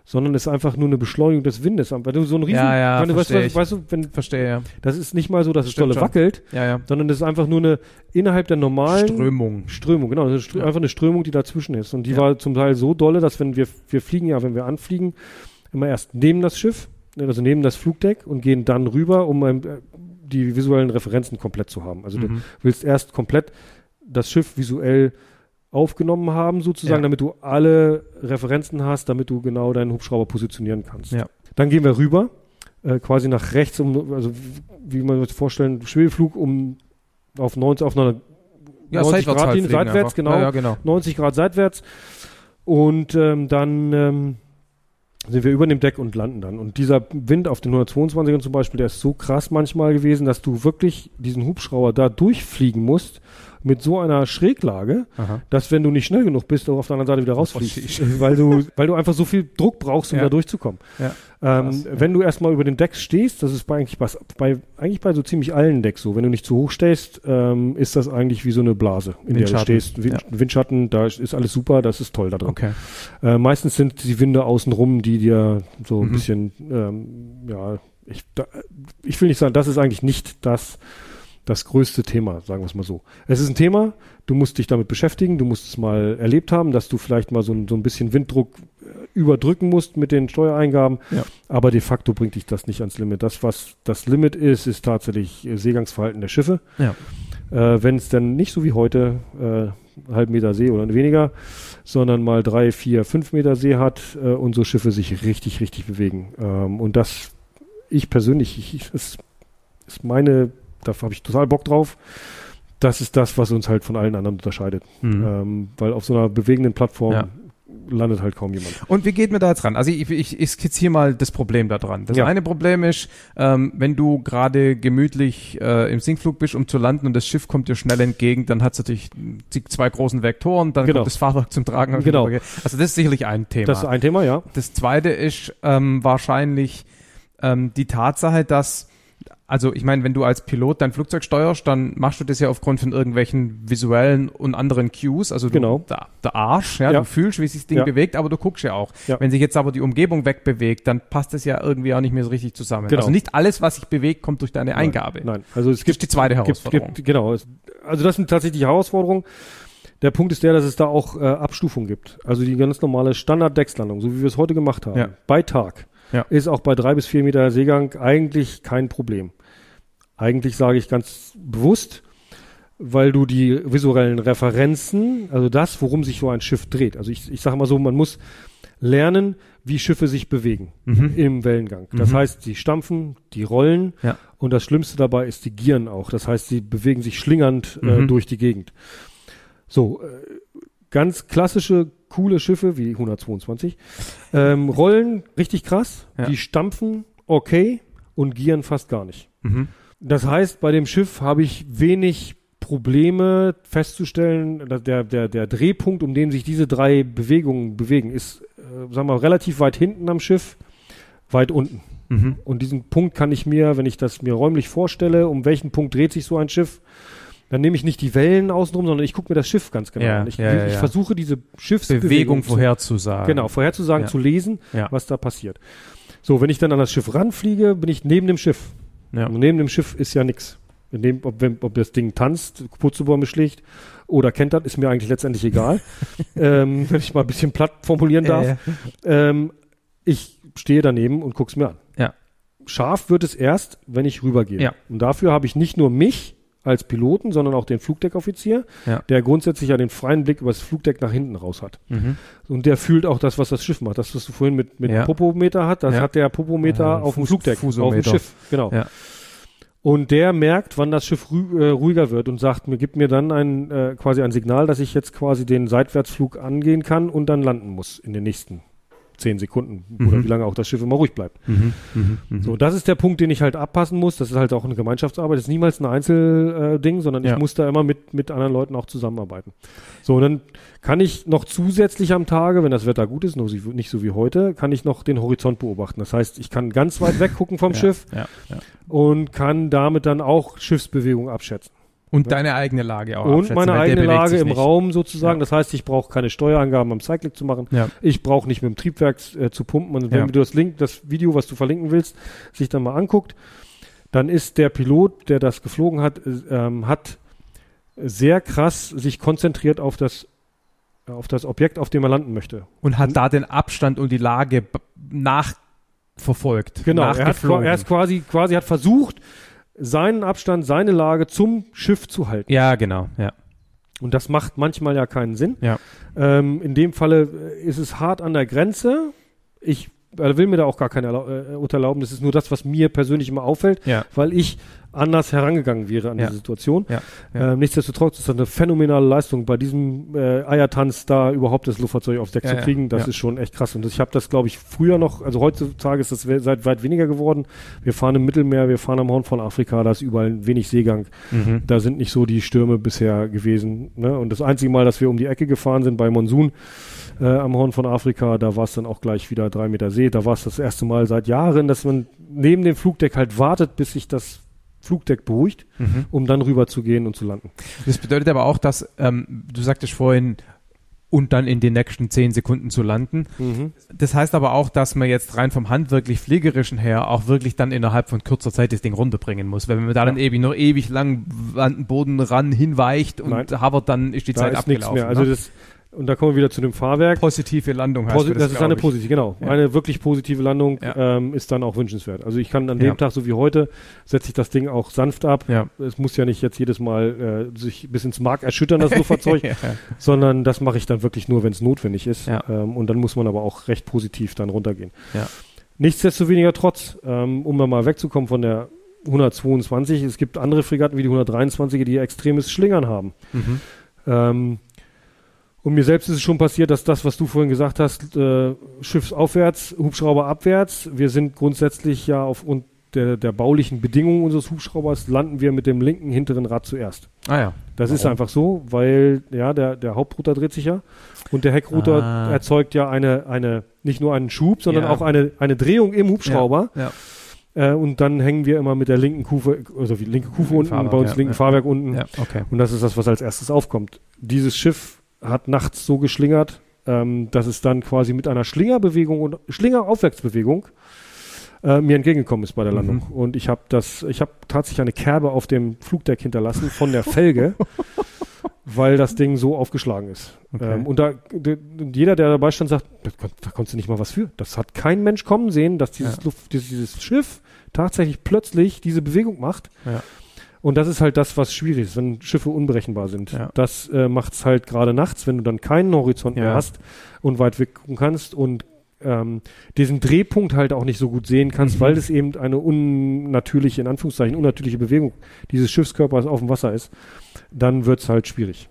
sondern es ist einfach nur eine Beschleunigung des Windes. Wenn du so ein riesen, Ja, ja, du, weißt, verstehe du, ich. weißt du, wenn, Verstehe, ja. das ist nicht mal so, dass es dolle wackelt, Ja, ja. sondern es ist einfach nur eine innerhalb der normalen Strömung. Strömung, genau, eine Strö Ja. einfach eine Strömung, die dazwischen ist. Und die war zum Teil so dolle, dass wenn wir, wir fliegen ja, wenn wir anfliegen, immer erst neben das Schiff, also neben das Flugdeck und gehen dann rüber, um ähm, die visuellen Referenzen komplett zu haben. Also du Mhm. willst erst komplett das Schiff visuell aufgenommen haben, sozusagen, Ja. damit du alle Referenzen hast, damit du genau deinen Hubschrauber positionieren kannst. Ja. Dann gehen wir rüber, äh, quasi nach rechts, um, also wie man sich vorstellen, Schwebeflug um auf 90, auf einer Ja, 90 seitwärts Grad halt seitwärts, genau. Ja, genau. 90 Grad seitwärts und ähm, dann ähm, sind wir über dem Deck und landen dann. Und dieser Wind auf den 122ern zum Beispiel, der ist so krass manchmal gewesen, dass du wirklich diesen Hubschrauber da durchfliegen musst mit so einer Schräglage, Aha. dass wenn du nicht schnell genug bist, du auf der anderen Seite wieder rausfliegst, weil du, weil du einfach so viel Druck brauchst, um Ja. da durchzukommen. Ja. Ähm, Krass. Wenn du erstmal über den Deck stehst, das ist bei eigentlich, bei, bei eigentlich bei so ziemlich allen Decks so. Wenn du nicht zu hoch stehst, ähm, ist das eigentlich wie so eine Blase, in der du stehst. Wind, Windschatten, da ist, ist alles super, das ist toll da drin. Okay. Äh, meistens sind die Winde außenrum, die dir so ein Mhm. bisschen, ähm, ja, ich, da, ich will nicht sagen, das ist eigentlich nicht das, das größte Thema, sagen wir es mal so. Es ist ein Thema, du musst dich damit beschäftigen, du musst es mal erlebt haben, dass du vielleicht mal so ein, so ein bisschen Winddruck äh, überdrücken musst mit den Steuereingaben, Ja. aber de facto bringt dich das nicht ans Limit. Das, was das Limit ist, ist tatsächlich äh, Seegangsverhalten der Schiffe. Ja. Äh, Wenn es dann nicht so wie heute äh, halb Meter See oder weniger, sondern mal drei, vier, fünf Meter See hat äh, und so Schiffe sich richtig, richtig bewegen. Ähm, und das, ich persönlich, ich, ich, das ist meine, da habe ich total Bock drauf. Das ist das, was uns halt von allen anderen unterscheidet. Mhm. Ähm, weil auf so einer bewegenden Plattform Ja. landet halt kaum jemand. Und wie geht mir da jetzt ran? Also ich, ich, ich skizziere mal das Problem da dran. Das Ja. eine Problem ist, ähm, wenn du gerade gemütlich äh, im Sinkflug bist, um zu landen und das Schiff kommt dir schnell entgegen, dann hat es natürlich die zwei großen Vektoren, dann Genau. kommt das Fahrwerk zum Tragen. Genau. Also das ist sicherlich ein Thema. Das ist ein Thema, ja. Das zweite ist ähm, wahrscheinlich ähm, die Tatsache, dass, also ich meine, wenn du als Pilot dein Flugzeug steuerst, dann machst du das ja aufgrund von irgendwelchen visuellen und anderen Cues. Also du, Genau. der, der Arsch, ja, Ja. du fühlst, wie sich das Ding Ja. bewegt, aber du guckst ja auch. Ja. Wenn sich jetzt aber die Umgebung wegbewegt, dann passt das ja irgendwie auch nicht mehr so richtig zusammen. Genau. Also nicht alles, was sich bewegt, kommt durch deine Eingabe. Nein, also es Das gibt die zweite gibt, Herausforderung. gibt, genau. Es, also das sind tatsächlich Herausforderungen. Der Punkt ist der, dass es da auch äh, Abstufungen gibt. Also die ganz normale Standard-Deckslandung, so wie wir es heute gemacht haben, bei Tag, Ja. ist auch bei drei bis vier Meter Seegang eigentlich kein Problem. Eigentlich sage ich ganz bewusst, weil du die visuellen Referenzen, also das, worum sich so ein Schiff dreht. Also ich, ich sage mal so, man muss lernen, wie Schiffe sich bewegen Mhm. im Wellengang. Das Mhm. heißt, die stampfen, die rollen Ja. und das Schlimmste dabei ist, die gieren auch. Das heißt, sie bewegen sich schlingernd äh, Mhm. durch die Gegend. So, äh, ganz klassische, coole Schiffe wie 122 ähm, rollen richtig krass, Ja. die stampfen okay und gieren fast gar nicht. Das heißt, bei dem Schiff habe ich wenig Probleme festzustellen, dass der, der, der Drehpunkt, um den sich diese drei Bewegungen bewegen, ist, äh, sagen wir mal, relativ weit hinten am Schiff, weit unten. Mhm. Und diesen Punkt kann ich mir, wenn ich das mir räumlich vorstelle, um welchen Punkt dreht sich so ein Schiff, dann nehme ich nicht die Wellen außenrum, sondern ich gucke mir das Schiff ganz genau Ja, an. Ich, ja, ja, ich versuche diese Schiffsbewegung Bewegung zu- vorherzusagen. Genau, vorherzusagen, zu lesen, was da passiert. So, wenn ich dann an das Schiff ranfliege, bin ich neben dem Schiff. Ja. Und neben dem Schiff ist ja nichts. Ob, wenn, ob das Ding tanzt, Purzelbäume schlägt oder kentert, ist mir eigentlich letztendlich egal. ähm, wenn ich mal ein bisschen platt formulieren darf. Äh, Ähm, ich stehe daneben und guck's mir an. Ja. Scharf wird es erst, wenn ich rübergehe. Ja. Und dafür habe ich nicht nur mich als Piloten, sondern auch den Flugdeckoffizier, Ja. der grundsätzlich ja den freien Blick über das Flugdeck nach hinten raus hat. mhm. Und der fühlt auch das, was das Schiff macht. Das, was du vorhin mit, mit Ja. Popometer hat, das Ja. hat der Popometer Äh, auf dem Flugdeck, auf dem Fusometer. Schiff. Genau. Ja. Und der merkt, wann das Schiff äh, ruhiger wird und sagt mir, gibt mir dann ein äh, quasi ein Signal, dass ich jetzt quasi den Seitwärtsflug angehen kann und dann landen muss in den nächsten zehn Sekunden oder Mhm. wie lange auch das Schiff immer ruhig bleibt. Mhm. Mhm. Mhm. So, das ist der Punkt, den ich halt abpassen muss. Das ist halt auch eine Gemeinschaftsarbeit. Das ist niemals ein Einzelding, äh, sondern Ja. ich muss da immer mit, mit anderen Leuten auch zusammenarbeiten. So, und dann kann ich noch zusätzlich am Tage, wenn das Wetter gut ist, nur nicht so wie heute, kann ich noch den Horizont beobachten. Das heißt, ich kann ganz weit weg gucken vom ja. Schiff. Ja. und kann damit dann auch Schiffsbewegung abschätzen. Und deine eigene Lage auch und meine eigene Lage im nicht. Raum sozusagen. Ja. Das heißt, ich brauche keine Steuerangaben am Cyclic zu machen. Ja. Ich brauche nicht mit dem Triebwerk äh, zu pumpen. Und wenn du das Link, das Video, was du verlinken willst, sich dann mal anguckt, dann ist der Pilot, der das geflogen hat, äh, ähm, hat sehr krass sich konzentriert auf das auf das Objekt, auf dem er landen möchte. Und hat da den Abstand und die Lage nachverfolgt. Genau, er hat, er ist quasi, quasi hat versucht, seinen Abstand, seine Lage zum Schiff zu halten. ja, genau. Ja. Und das macht manchmal ja keinen Sinn. Ja. Ähm, in dem Falle äh, ist es hart an der Grenze. Ich äh, will mir da auch gar keine äh, Urteil erlauben. Das ist nur das, was mir persönlich immer auffällt, Ja. weil ich anders herangegangen wäre an Ja. diese Situation. Ja. Ähm, nichtsdestotrotz ist das eine phänomenale Leistung, bei diesem äh, Eiertanz da überhaupt das Luftfahrzeug aufs Deck zu kriegen. Das ist schon echt krass. Und ich habe das, glaube ich, früher noch, also heutzutage ist das we- seit weit weniger geworden. Wir fahren im Mittelmeer, wir fahren am Horn von Afrika, da ist überall wenig Seegang. Mhm. Da sind nicht so die Stürme bisher gewesen. Ne? Und das einzige Mal, dass wir um die Ecke gefahren sind bei Monsun äh, am Horn von Afrika, da war es dann auch gleich wieder drei Meter See. Da war es das erste Mal seit Jahren, dass man neben dem Flugdeck halt wartet, bis sich das Flugdeck beruhigt, Mhm. um dann rüber zu gehen und zu landen. Das bedeutet aber auch, dass ähm, du sagtest vorhin, und dann in den nächsten zehn Sekunden zu landen. Mhm. Das heißt aber auch, dass man jetzt rein vom handwerklich fliegerischen her auch wirklich dann innerhalb von kurzer Zeit das Ding runterbringen muss. Weil wenn man da dann ewig noch ewig lang an den Boden ran hinweicht und Nein. havert, dann ist die da Zeit ist abgelaufen. Mehr. Also ne? das und da kommen wir wieder zu dem Fahrwerk. Positive Landung heißt Posi das, das ist eine positive, genau. Ja. Eine wirklich positive Landung ja. ähm, ist dann auch wünschenswert. Also ich kann an dem ja. Tag, so wie heute, setze ich das Ding auch sanft ab. Es muss ja nicht jetzt jedes Mal äh, sich bis ins Mark erschüttern, das Luftfahrzeug, sondern das mache ich dann wirklich nur, wenn es notwendig ist. Ähm, und dann muss man aber auch recht positiv dann runtergehen. Nichtsdestoweniger trotz, ähm, um mal wegzukommen von der 122, es gibt andere Fregatten wie die 123, die extremes Schlingern haben. Mhm. Ähm, und mir selbst ist es schon passiert, dass das, was du vorhin gesagt hast, äh, Schiffsaufwärts, Hubschrauber abwärts, wir sind grundsätzlich ja aufgrund der, der baulichen Bedingungen unseres Hubschraubers, landen wir mit dem linken hinteren Rad zuerst. Ah ja. Das Warum? ist einfach so, weil ja der, der Hauptruder dreht sich ja und der Heckruder ah. erzeugt ja eine, eine, nicht nur einen Schub, sondern ja. auch eine, eine Drehung im Hubschrauber. Ja. ja. Äh, und dann hängen wir immer mit der linken Kufe, also die linke Kufe unten, Fahrwerk, bei uns ja, linken Fahrwerk unten. Ja, okay. Und das ist das, was als erstes aufkommt. Dieses Schiff hat nachts so geschlingert, ähm, dass es dann quasi mit einer Schlingerbewegung und Schlingeraufwärtsbewegung äh, mir entgegengekommen ist bei der Landung. Mhm. Und ich habe das, ich habe tatsächlich eine Kerbe auf dem Flugdeck hinterlassen von der Felge, weil das Ding so aufgeschlagen ist. Okay. Ähm, und da jeder, der dabei stand, sagt, da konntest du nicht mal was für. Das hat kein Mensch kommen sehen, dass dieses, ja. Luft, dieses, dieses Schiff tatsächlich plötzlich diese Bewegung macht. Ja. Und das ist halt das, was schwierig ist, wenn Schiffe unberechenbar sind. Ja. Das äh, macht es halt gerade nachts, wenn du dann keinen Horizont ja. mehr hast und weit weg gucken kannst und ähm, diesen Drehpunkt halt auch nicht so gut sehen kannst, mhm. weil es eben eine unnatürliche, in Anführungszeichen, unnatürliche Bewegung dieses Schiffskörpers auf dem Wasser ist, dann wird's halt schwierig.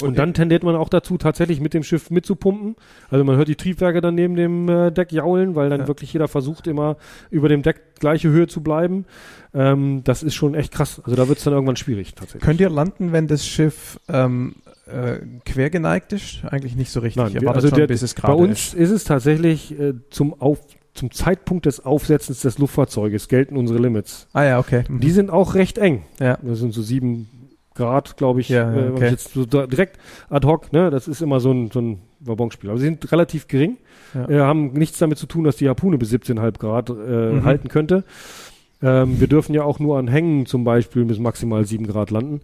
Und, und dann tendiert man auch dazu, tatsächlich mit dem Schiff mitzupumpen. Also man hört die Triebwerke dann neben dem äh, Deck jaulen, weil dann ja. wirklich jeder versucht immer über dem Deck gleiche Höhe zu bleiben. Ähm, das ist schon echt krass. Also da wird es dann irgendwann schwierig tatsächlich. Könnt ihr landen, wenn das Schiff ähm, äh, quergeneigt ist? Eigentlich nicht so richtig. Nein, wir, also schon, der, bei uns ist. ist es tatsächlich äh, zum Auf zum Zeitpunkt des Aufsetzens des Luftfahrzeuges gelten unsere Limits. Ah ja, okay. Mhm. Die sind auch recht eng. Ja. Das sind so sieben Grad, glaube ich, ja, äh, okay. jetzt so direkt ad hoc, ne? Das ist immer so ein, so ein Wabonspiel. Aber sie sind relativ gering, ja. äh, haben nichts damit zu tun, dass die Harpune bis 17,5 Grad äh, mhm. halten könnte. Ähm, wir dürfen ja auch nur an Hängen zum Beispiel bis maximal 7 Grad landen.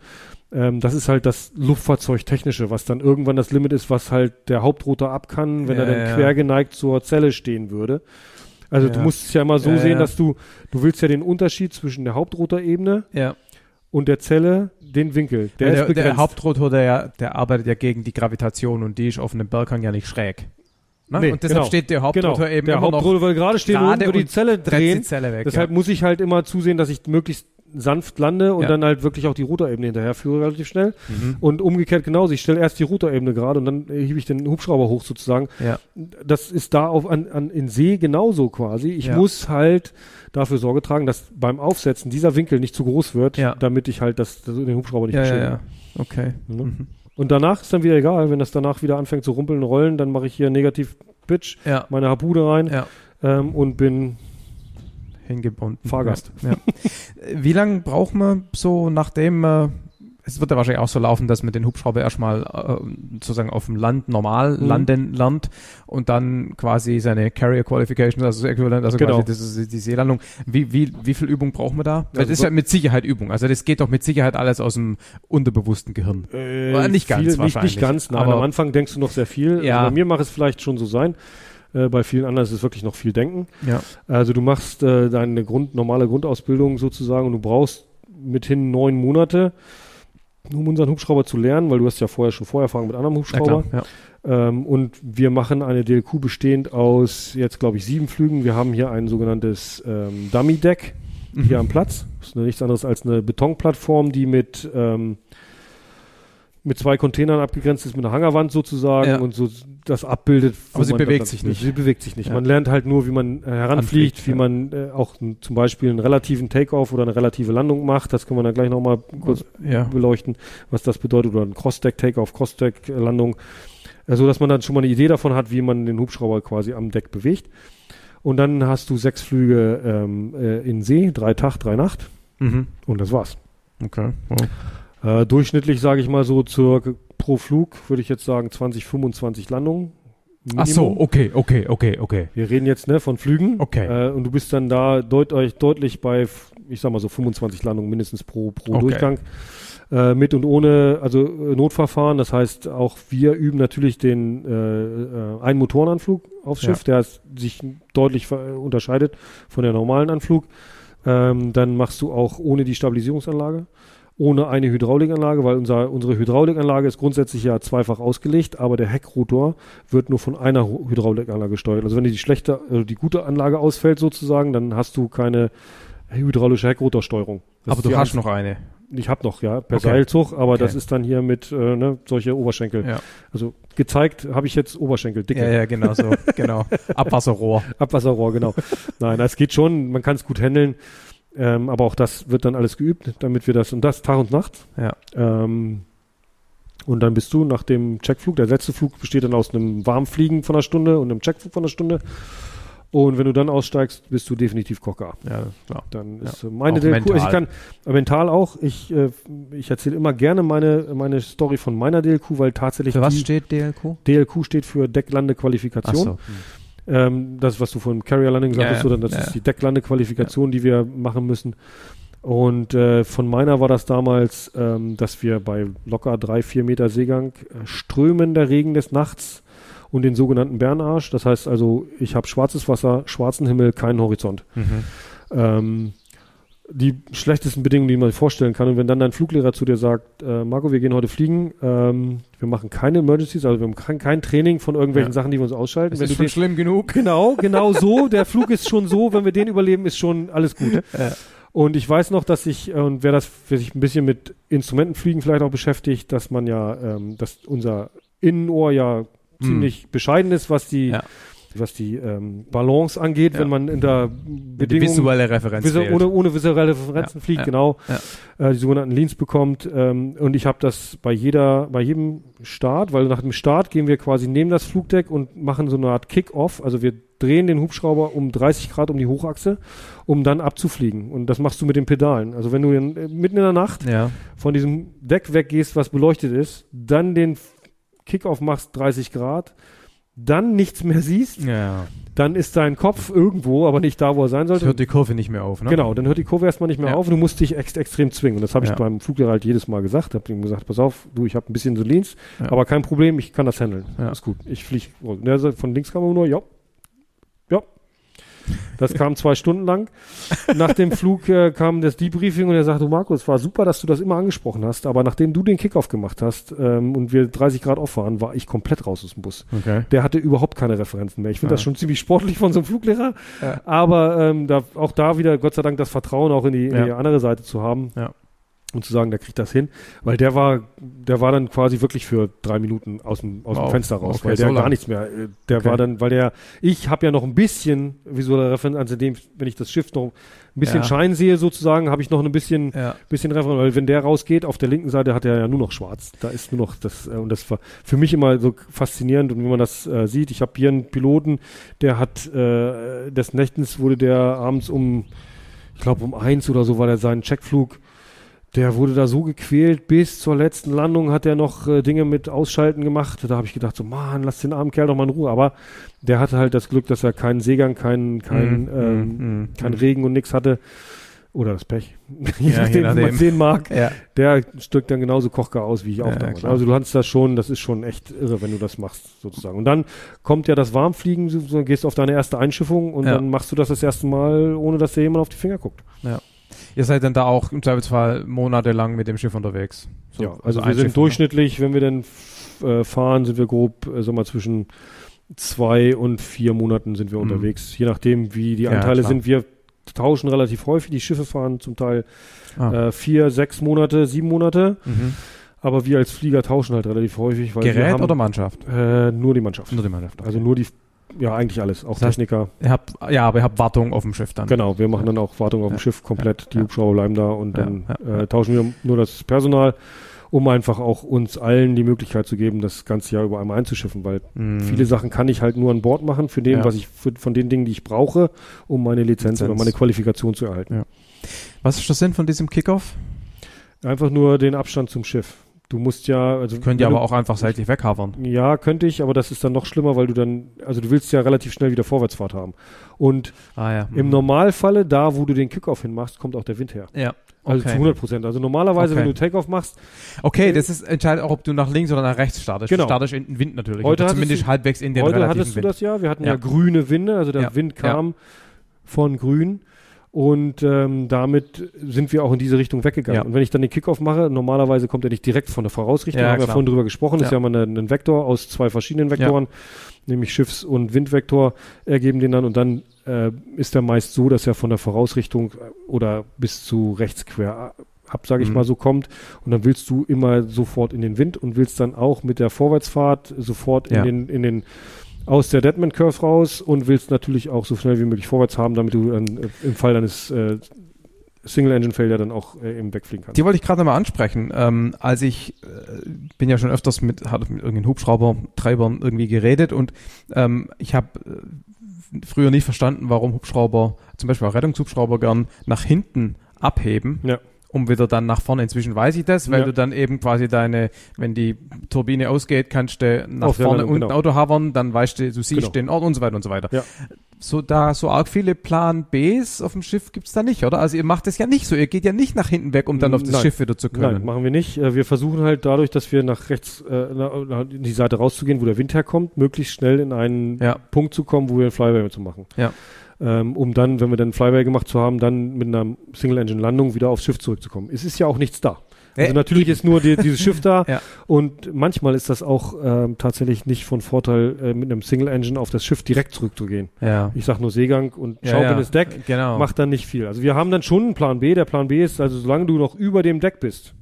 Ähm, das ist halt das Luftfahrzeugtechnische, was dann irgendwann das Limit ist, was halt der Hauptrotor ab kann, wenn ja, er dann ja. quergeneigt zur Zelle stehen würde. Also ja. du musst es ja immer so sehen, dass du, du willst ja den Unterschied zwischen der Hauptrotorebene ja und der Zelle den Winkel. Der, der, ist begrenzt. der Hauptrotor, der, der arbeitet ja gegen die Gravitation und die ist auf einem Berghang ja nicht schräg. Ne? Nee, und deshalb genau. steht der Hauptrotor genau. eben der immer Hauptrotor noch will gerade stehen würde die Zelle drehen. Die Zelle weg, deshalb ja. muss ich halt immer zusehen, dass ich möglichst sanft lande und ja. dann halt wirklich auch die Rotorebene hinterher führe relativ schnell. Mhm. Und umgekehrt genauso. Ich stelle erst die Rotorebene gerade und dann hebe ich den Hubschrauber hoch sozusagen. Ja. Das ist da auf, an, an, in See genauso quasi. Ich ja. muss halt dafür Sorge tragen, dass beim Aufsetzen dieser Winkel nicht zu groß wird, damit ich halt das, das, den Hubschrauber nicht ja, ja, ja. Okay. Ne? Mhm. Und danach ist dann wieder egal, wenn das danach wieder anfängt zu rumpeln, rollen, dann mache ich hier negativ Pitch, meine Harpune rein ähm, und bin hingebunden. Fahrgast. Ja. Wie lange braucht man so, nachdem äh, es wird ja wahrscheinlich auch so laufen, dass man den Hubschrauber erstmal äh, sozusagen auf dem Land normal mhm. landen lernt und dann quasi seine Carrier Qualification, also äquivalent, also genau. quasi das ist die Seelandung. Wie, wie, wie viel Übung braucht man da? Weil das ist ja mit Sicherheit Übung. Also das geht doch mit Sicherheit alles aus dem unterbewussten Gehirn. Äh, nicht ganz viel, wahrscheinlich. Nicht, nicht ganz, nein. Aber am Anfang denkst du noch sehr viel. Ja. Also bei mir macht es vielleicht schon so sein. Äh, bei vielen anderen ist es wirklich noch viel Denken. Ja. Also du machst äh, deine Grund, normale Grundausbildung sozusagen und du brauchst mithin neun Monate, um unseren Hubschrauber zu lernen, weil du hast ja vorher schon Vorerfahrung mit anderem Hubschrauber. Ja, ja. Ähm, und wir machen eine DLQ bestehend aus jetzt, glaube ich, sieben Flügen. Wir haben hier ein sogenanntes ähm, Dummy-Deck mhm. hier am Platz. Das ist nichts anderes als eine Betonplattform, die mit ähm, mit zwei Containern abgegrenzt ist, mit einer Hangerwand sozusagen ja. und so das abbildet. Aber sie bewegt sich nicht. Sie bewegt sich nicht. Ja. Man lernt halt nur, wie man äh, heranfliegt, Anfliegt, wie ja. man äh, auch zum Beispiel einen relativen Takeoff oder eine relative Landung macht. Das können wir dann gleich nochmal kurz beleuchten, was das bedeutet. Oder ein Cross-Deck-Takeoff, Cross-Deck-Landung. Äh, so dass man dann schon mal eine Idee davon hat, wie man den Hubschrauber quasi am Deck bewegt. Und dann hast du sechs Flüge ähm, äh, in See, drei Tag, drei Nacht. Mhm. Und das war's. Okay. Wow. Äh, durchschnittlich sage ich mal so zur pro Flug würde ich jetzt sagen 20, 25 Landungen. Ach so, okay, okay, okay, okay. Wir reden jetzt ne, von Flügen. Okay. Äh, und du bist dann da deut deutlich bei, ich sag mal so 25 Landungen mindestens pro, pro Okay. Durchgang. Äh, mit und ohne, also äh, Notverfahren. Das heißt, auch wir üben natürlich den äh, äh, einen Motorenanflug aufs Ja. Schiff, der ist, sich deutlich unterscheidet von der normalen Anflug. Ähm, dann machst du auch ohne die Stabilisierungsanlage, ohne eine Hydraulikanlage, weil unser, unsere Hydraulikanlage ist grundsätzlich ja zweifach ausgelegt, aber der Heckrotor wird nur von einer Hydraulikanlage gesteuert. Also wenn die schlechte, also die gute Anlage ausfällt sozusagen, dann hast du keine hydraulische Heckrotorsteuerung. Das Aber du hast noch eine. ich habe noch, ja, per Okay. Seilzug, aber Okay. das ist dann hier mit äh, ne, solche Oberschenkel. Ja. Also gezeigt habe ich jetzt Oberschenkel, dicke. Ja, ja, genau so. genau. Abwasserrohr. Abwasserrohr, genau. Nein, das geht schon, man kann es gut handeln, ähm, aber auch das wird dann alles geübt, damit wir das und das Tag und Nacht. Ja. Ähm, und dann bist du nach dem Checkflug, der letzte Flug besteht dann aus einem Warmfliegen von einer Stunde und einem Checkflug von einer Stunde. Und wenn du dann aussteigst, bist du definitiv Kocher. Ja, klar. Dann Ja. ist äh, meine Auch DLQ, also ich kann äh, mental auch, ich, äh, ich erzähle immer gerne meine, meine Story von meiner DLQ, weil tatsächlich Für was steht DLQ? DLQ steht für Decklande-Qualifikation. Ähm, das, was du von Carrier Landing Ja, sagtest, ja. oder das Ja, ist die Decklande-Qualifikation, die wir machen müssen. Und äh, von meiner war das damals, ähm, dass wir bei locker drei, vier Meter Seegang äh, strömender Regen des Nachts und den sogenannten Bernarsch. Das heißt also, ich habe schwarzes Wasser, schwarzen Himmel, keinen Horizont. Mhm. Ähm, die schlechtesten Bedingungen, die man sich vorstellen kann. Und wenn dann dein Fluglehrer zu dir sagt, äh, Marco, wir gehen heute fliegen, ähm, wir machen keine Emergencies, also wir haben kein, kein Training von irgendwelchen Ja. Sachen, die wir uns ausschalten. Das wenn ist schon den, schlimm genug. genau, genau so. Der Flug ist schon so, wenn wir den überleben, ist schon alles gut. Ja. Und ich weiß noch, dass ich, äh, und wer das, wer sich ein bisschen mit Instrumentenfliegen vielleicht auch beschäftigt, dass man ja, ähm, dass unser Innenohr ja Hm. ziemlich bescheiden ist, was die, Ja. Was die ähm, Balance angeht, Ja. wenn man in der Bedingung visuelle Referenz Visu ohne, ohne visuelle Referenzen Ja, fliegt, ja, genau, äh, die sogenannten Leans bekommt. Ähm, und ich habe das bei jeder, bei jedem Start, weil nach dem Start gehen wir quasi neben das Flugdeck und machen so eine Art Kick-Off. Also wir drehen den Hubschrauber um 30 Grad um die Hochachse, um dann abzufliegen. Und das machst du mit den Pedalen. Also wenn du in, äh, mitten in der Nacht Ja. von diesem Deck weggehst, was beleuchtet ist, dann den Kick-Off machst 30 Grad, dann nichts mehr siehst, ja. dann ist dein Kopf irgendwo, aber nicht da, wo er sein Das sollte. hört die Kurve nicht mehr auf, ne? Genau, dann hört die Kurve erstmal nicht mehr Ja. auf und du musst dich ex extrem zwingen. Und das habe ich Ja. beim Fluglehrer halt jedes Mal gesagt. Habe ihm gesagt, pass auf, du, ich habe ein bisschen Ja. aber kein Problem, ich kann das handeln. Ja. Ist gut. Ich fliege. Der sagt, von links kam er nur, ja. Das kam zwei Stunden lang. Nach dem Flug äh, kam das Debriefing und er sagte, Markus, war super, dass du das immer angesprochen hast, aber nachdem du den Kickoff gemacht hast ähm, und wir 30 Grad off waren, war ich komplett raus aus dem Bus. Okay. Der hatte überhaupt keine Referenzen mehr. Ich finde Ja. das schon ziemlich sportlich von so einem Fluglehrer. Ja. Aber ähm, da, auch da wieder, Gott sei Dank, das Vertrauen auch in die, in die andere Seite zu haben. Ja. Und zu sagen, der kriegt das hin. Weil der war, der war dann quasi wirklich für drei Minuten aus dem, aus dem Wow. Fenster raus. Okay, weil der so gar nichts mehr, äh, der Okay. war dann, weil der, ich habe ja noch ein bisschen visuelle Referenz, also dem, wenn ich das Schiff noch ein bisschen Ja. Schein sehe sozusagen, habe ich noch ein bisschen, Ja. bisschen Referenz, weil wenn der rausgeht, auf der linken Seite hat er ja nur noch schwarz. Da ist nur noch das, äh, und das war für mich immer so faszinierend und wenn man das äh, sieht, ich habe hier einen Piloten, der hat äh, des Nächtens wurde der abends um, ich glaube um eins oder so war der seinen Checkflug, der wurde da so gequält, bis zur letzten Landung hat er noch äh, Dinge mit Ausschalten gemacht. Da habe ich gedacht, so, Mann, lass den armen Kerl doch mal in Ruhe. Aber der hatte halt das Glück, dass er keinen Seegang, keinen, keinen, Mhm, ähm, mhm, kein mhm. Regen und nix hatte. Oder das Pech. je Ja, nachdem, wie man sehen mag. Ja. Der stückt dann genauso Kochgar aus wie ich auch Ja, damals. Also du kannst das schon, das ist schon echt irre, wenn du das machst, sozusagen. Und dann kommt ja das Warmfliegen, so, gehst auf deine erste Einschiffung und Ja. dann machst du das das erste Mal, ohne dass dir jemand auf die Finger guckt. Ihr seid dann da auch im Zweifelsfall monatelang mit dem Schiff unterwegs. So, ja, also wir Einschiffen, sind durchschnittlich, wenn wir dann äh, fahren, sind wir grob, äh, sag mal, zwischen zwei und vier Monaten sind wir Mhm. unterwegs. Je nachdem, wie die Ja, Anteile klar. sind. Wir tauschen relativ häufig. Die Schiffe fahren zum Teil Ah. äh, vier, sechs Monate, sieben Monate. Mhm. Aber wir als Flieger tauschen halt relativ häufig. Weil wir Gerät haben, oder Mannschaft? Äh, nur die Mannschaft. Nur die Mannschaft. Also nur die, ja, eigentlich alles. Auch Das heißt, Techniker. Ihr habt, ja, aber ihr habt Wartung auf dem Schiff dann. Genau, wir machen dann auch Wartung auf dem Ja. Schiff komplett. Die Ja. Hubschrauber bleiben da und Ja, dann ja, äh, tauschen wir nur das Personal, um einfach auch uns allen die Möglichkeit zu geben, das ganze Jahr über einmal einzuschiffen, weil Mhm. viele Sachen kann ich halt nur an Bord machen, für dem, Ja. was ich, für, von den Dingen, die ich brauche, um meine Lizenz, Lizenz. oder meine Qualifikation zu erhalten. Was ist der Sinn von diesem Kickoff? Einfach nur den Abstand zum Schiff. Du musst ja, also könnt ihr aber auch einfach seitlich weghavern. Ja, könnte ich, aber das ist dann noch schlimmer, weil du dann, also du willst ja relativ schnell wieder Vorwärtsfahrt haben. Und ah, ja. im Normalfalle, da wo du den Kickoff hinmachst, kommt auch der Wind her. Ja. Also okay. zu 100 Prozent. Also normalerweise, okay. wenn du Takeoff machst. Okay, äh, das ist entscheidend auch, ob du nach links oder nach rechts startest. Genau. Du startest in den Wind natürlich. Heute zumindest du, halbwegs in den Heute hattest du Wind. das ja. Wir hatten ja, ja grüne Winde, also der ja. Wind kam von grün. Und ähm, damit sind wir auch in diese Richtung weggegangen. Ja. Und wenn ich dann den Kickoff mache, normalerweise kommt er nicht direkt von der Vorausrichtung, ja, haben wir vorhin drüber gesprochen, ja. ist ja mal ein, ein Vektor aus zwei verschiedenen Vektoren, nämlich Schiffs- und Windvektor ergeben den dann und dann äh, ist er meist so, dass er von der Vorausrichtung oder bis zu rechts quer ab, sage ich mhm. mal so, kommt. Und dann willst du immer sofort in den Wind und willst dann auch mit der Vorwärtsfahrt sofort in den, in den aus der Deadman Curve raus und willst natürlich auch so schnell wie möglich vorwärts haben, damit du dann äh, im Fall deines äh, Single-Engine-Failure dann auch äh, eben wegfliegen kannst. Die wollte ich gerade nochmal ansprechen. Ähm, als ich äh, bin ja schon öfters mit, hatte mit irgendeinen Hubschraubertreibern irgendwie geredet und ähm, ich habe äh, früher nicht verstanden, warum Hubschrauber, zum Beispiel auch Rettungshubschrauber gern nach hinten abheben. Ja um wieder dann nach vorne. Inzwischen weiß ich das, weil ja. du dann eben quasi deine, wenn die Turbine ausgeht, kannst du nach Auf vorne unten genau. Auto havern, dann weißt du, du siehst genau. den Ort und so weiter und so weiter. Ja. So da so arg viele Plan Bs auf dem Schiff gibt's da nicht, oder? Also ihr macht das ja nicht so, ihr geht ja nicht nach hinten weg, um dann auf das Nein. Schiff wieder zu können. Nein, machen wir nicht. Äh, wir versuchen halt dadurch, dass wir nach rechts äh, in die Seite rauszugehen, wo der Wind herkommt, möglichst schnell in einen ja. Punkt zu kommen, wo wir ein Flyby zu machen. Ja ähm, um dann, wenn wir dann Flyby gemacht zu haben, dann mit einer Single-Engine-Landung wieder aufs Schiff zurückzukommen. Es ist ja auch nichts da. Also natürlich ist nur die, dieses Schiff da ja. und manchmal ist das auch ähm, tatsächlich nicht von Vorteil, äh, mit einem Single Engine auf das Schiff direkt zurückzugehen. Ja. Ich sag nur Seegang und ja, schaukelndes ja. Deck genau. macht dann nicht viel. Also wir haben dann schon einen Plan B. Der Plan B ist, also solange du noch über dem Deck bist,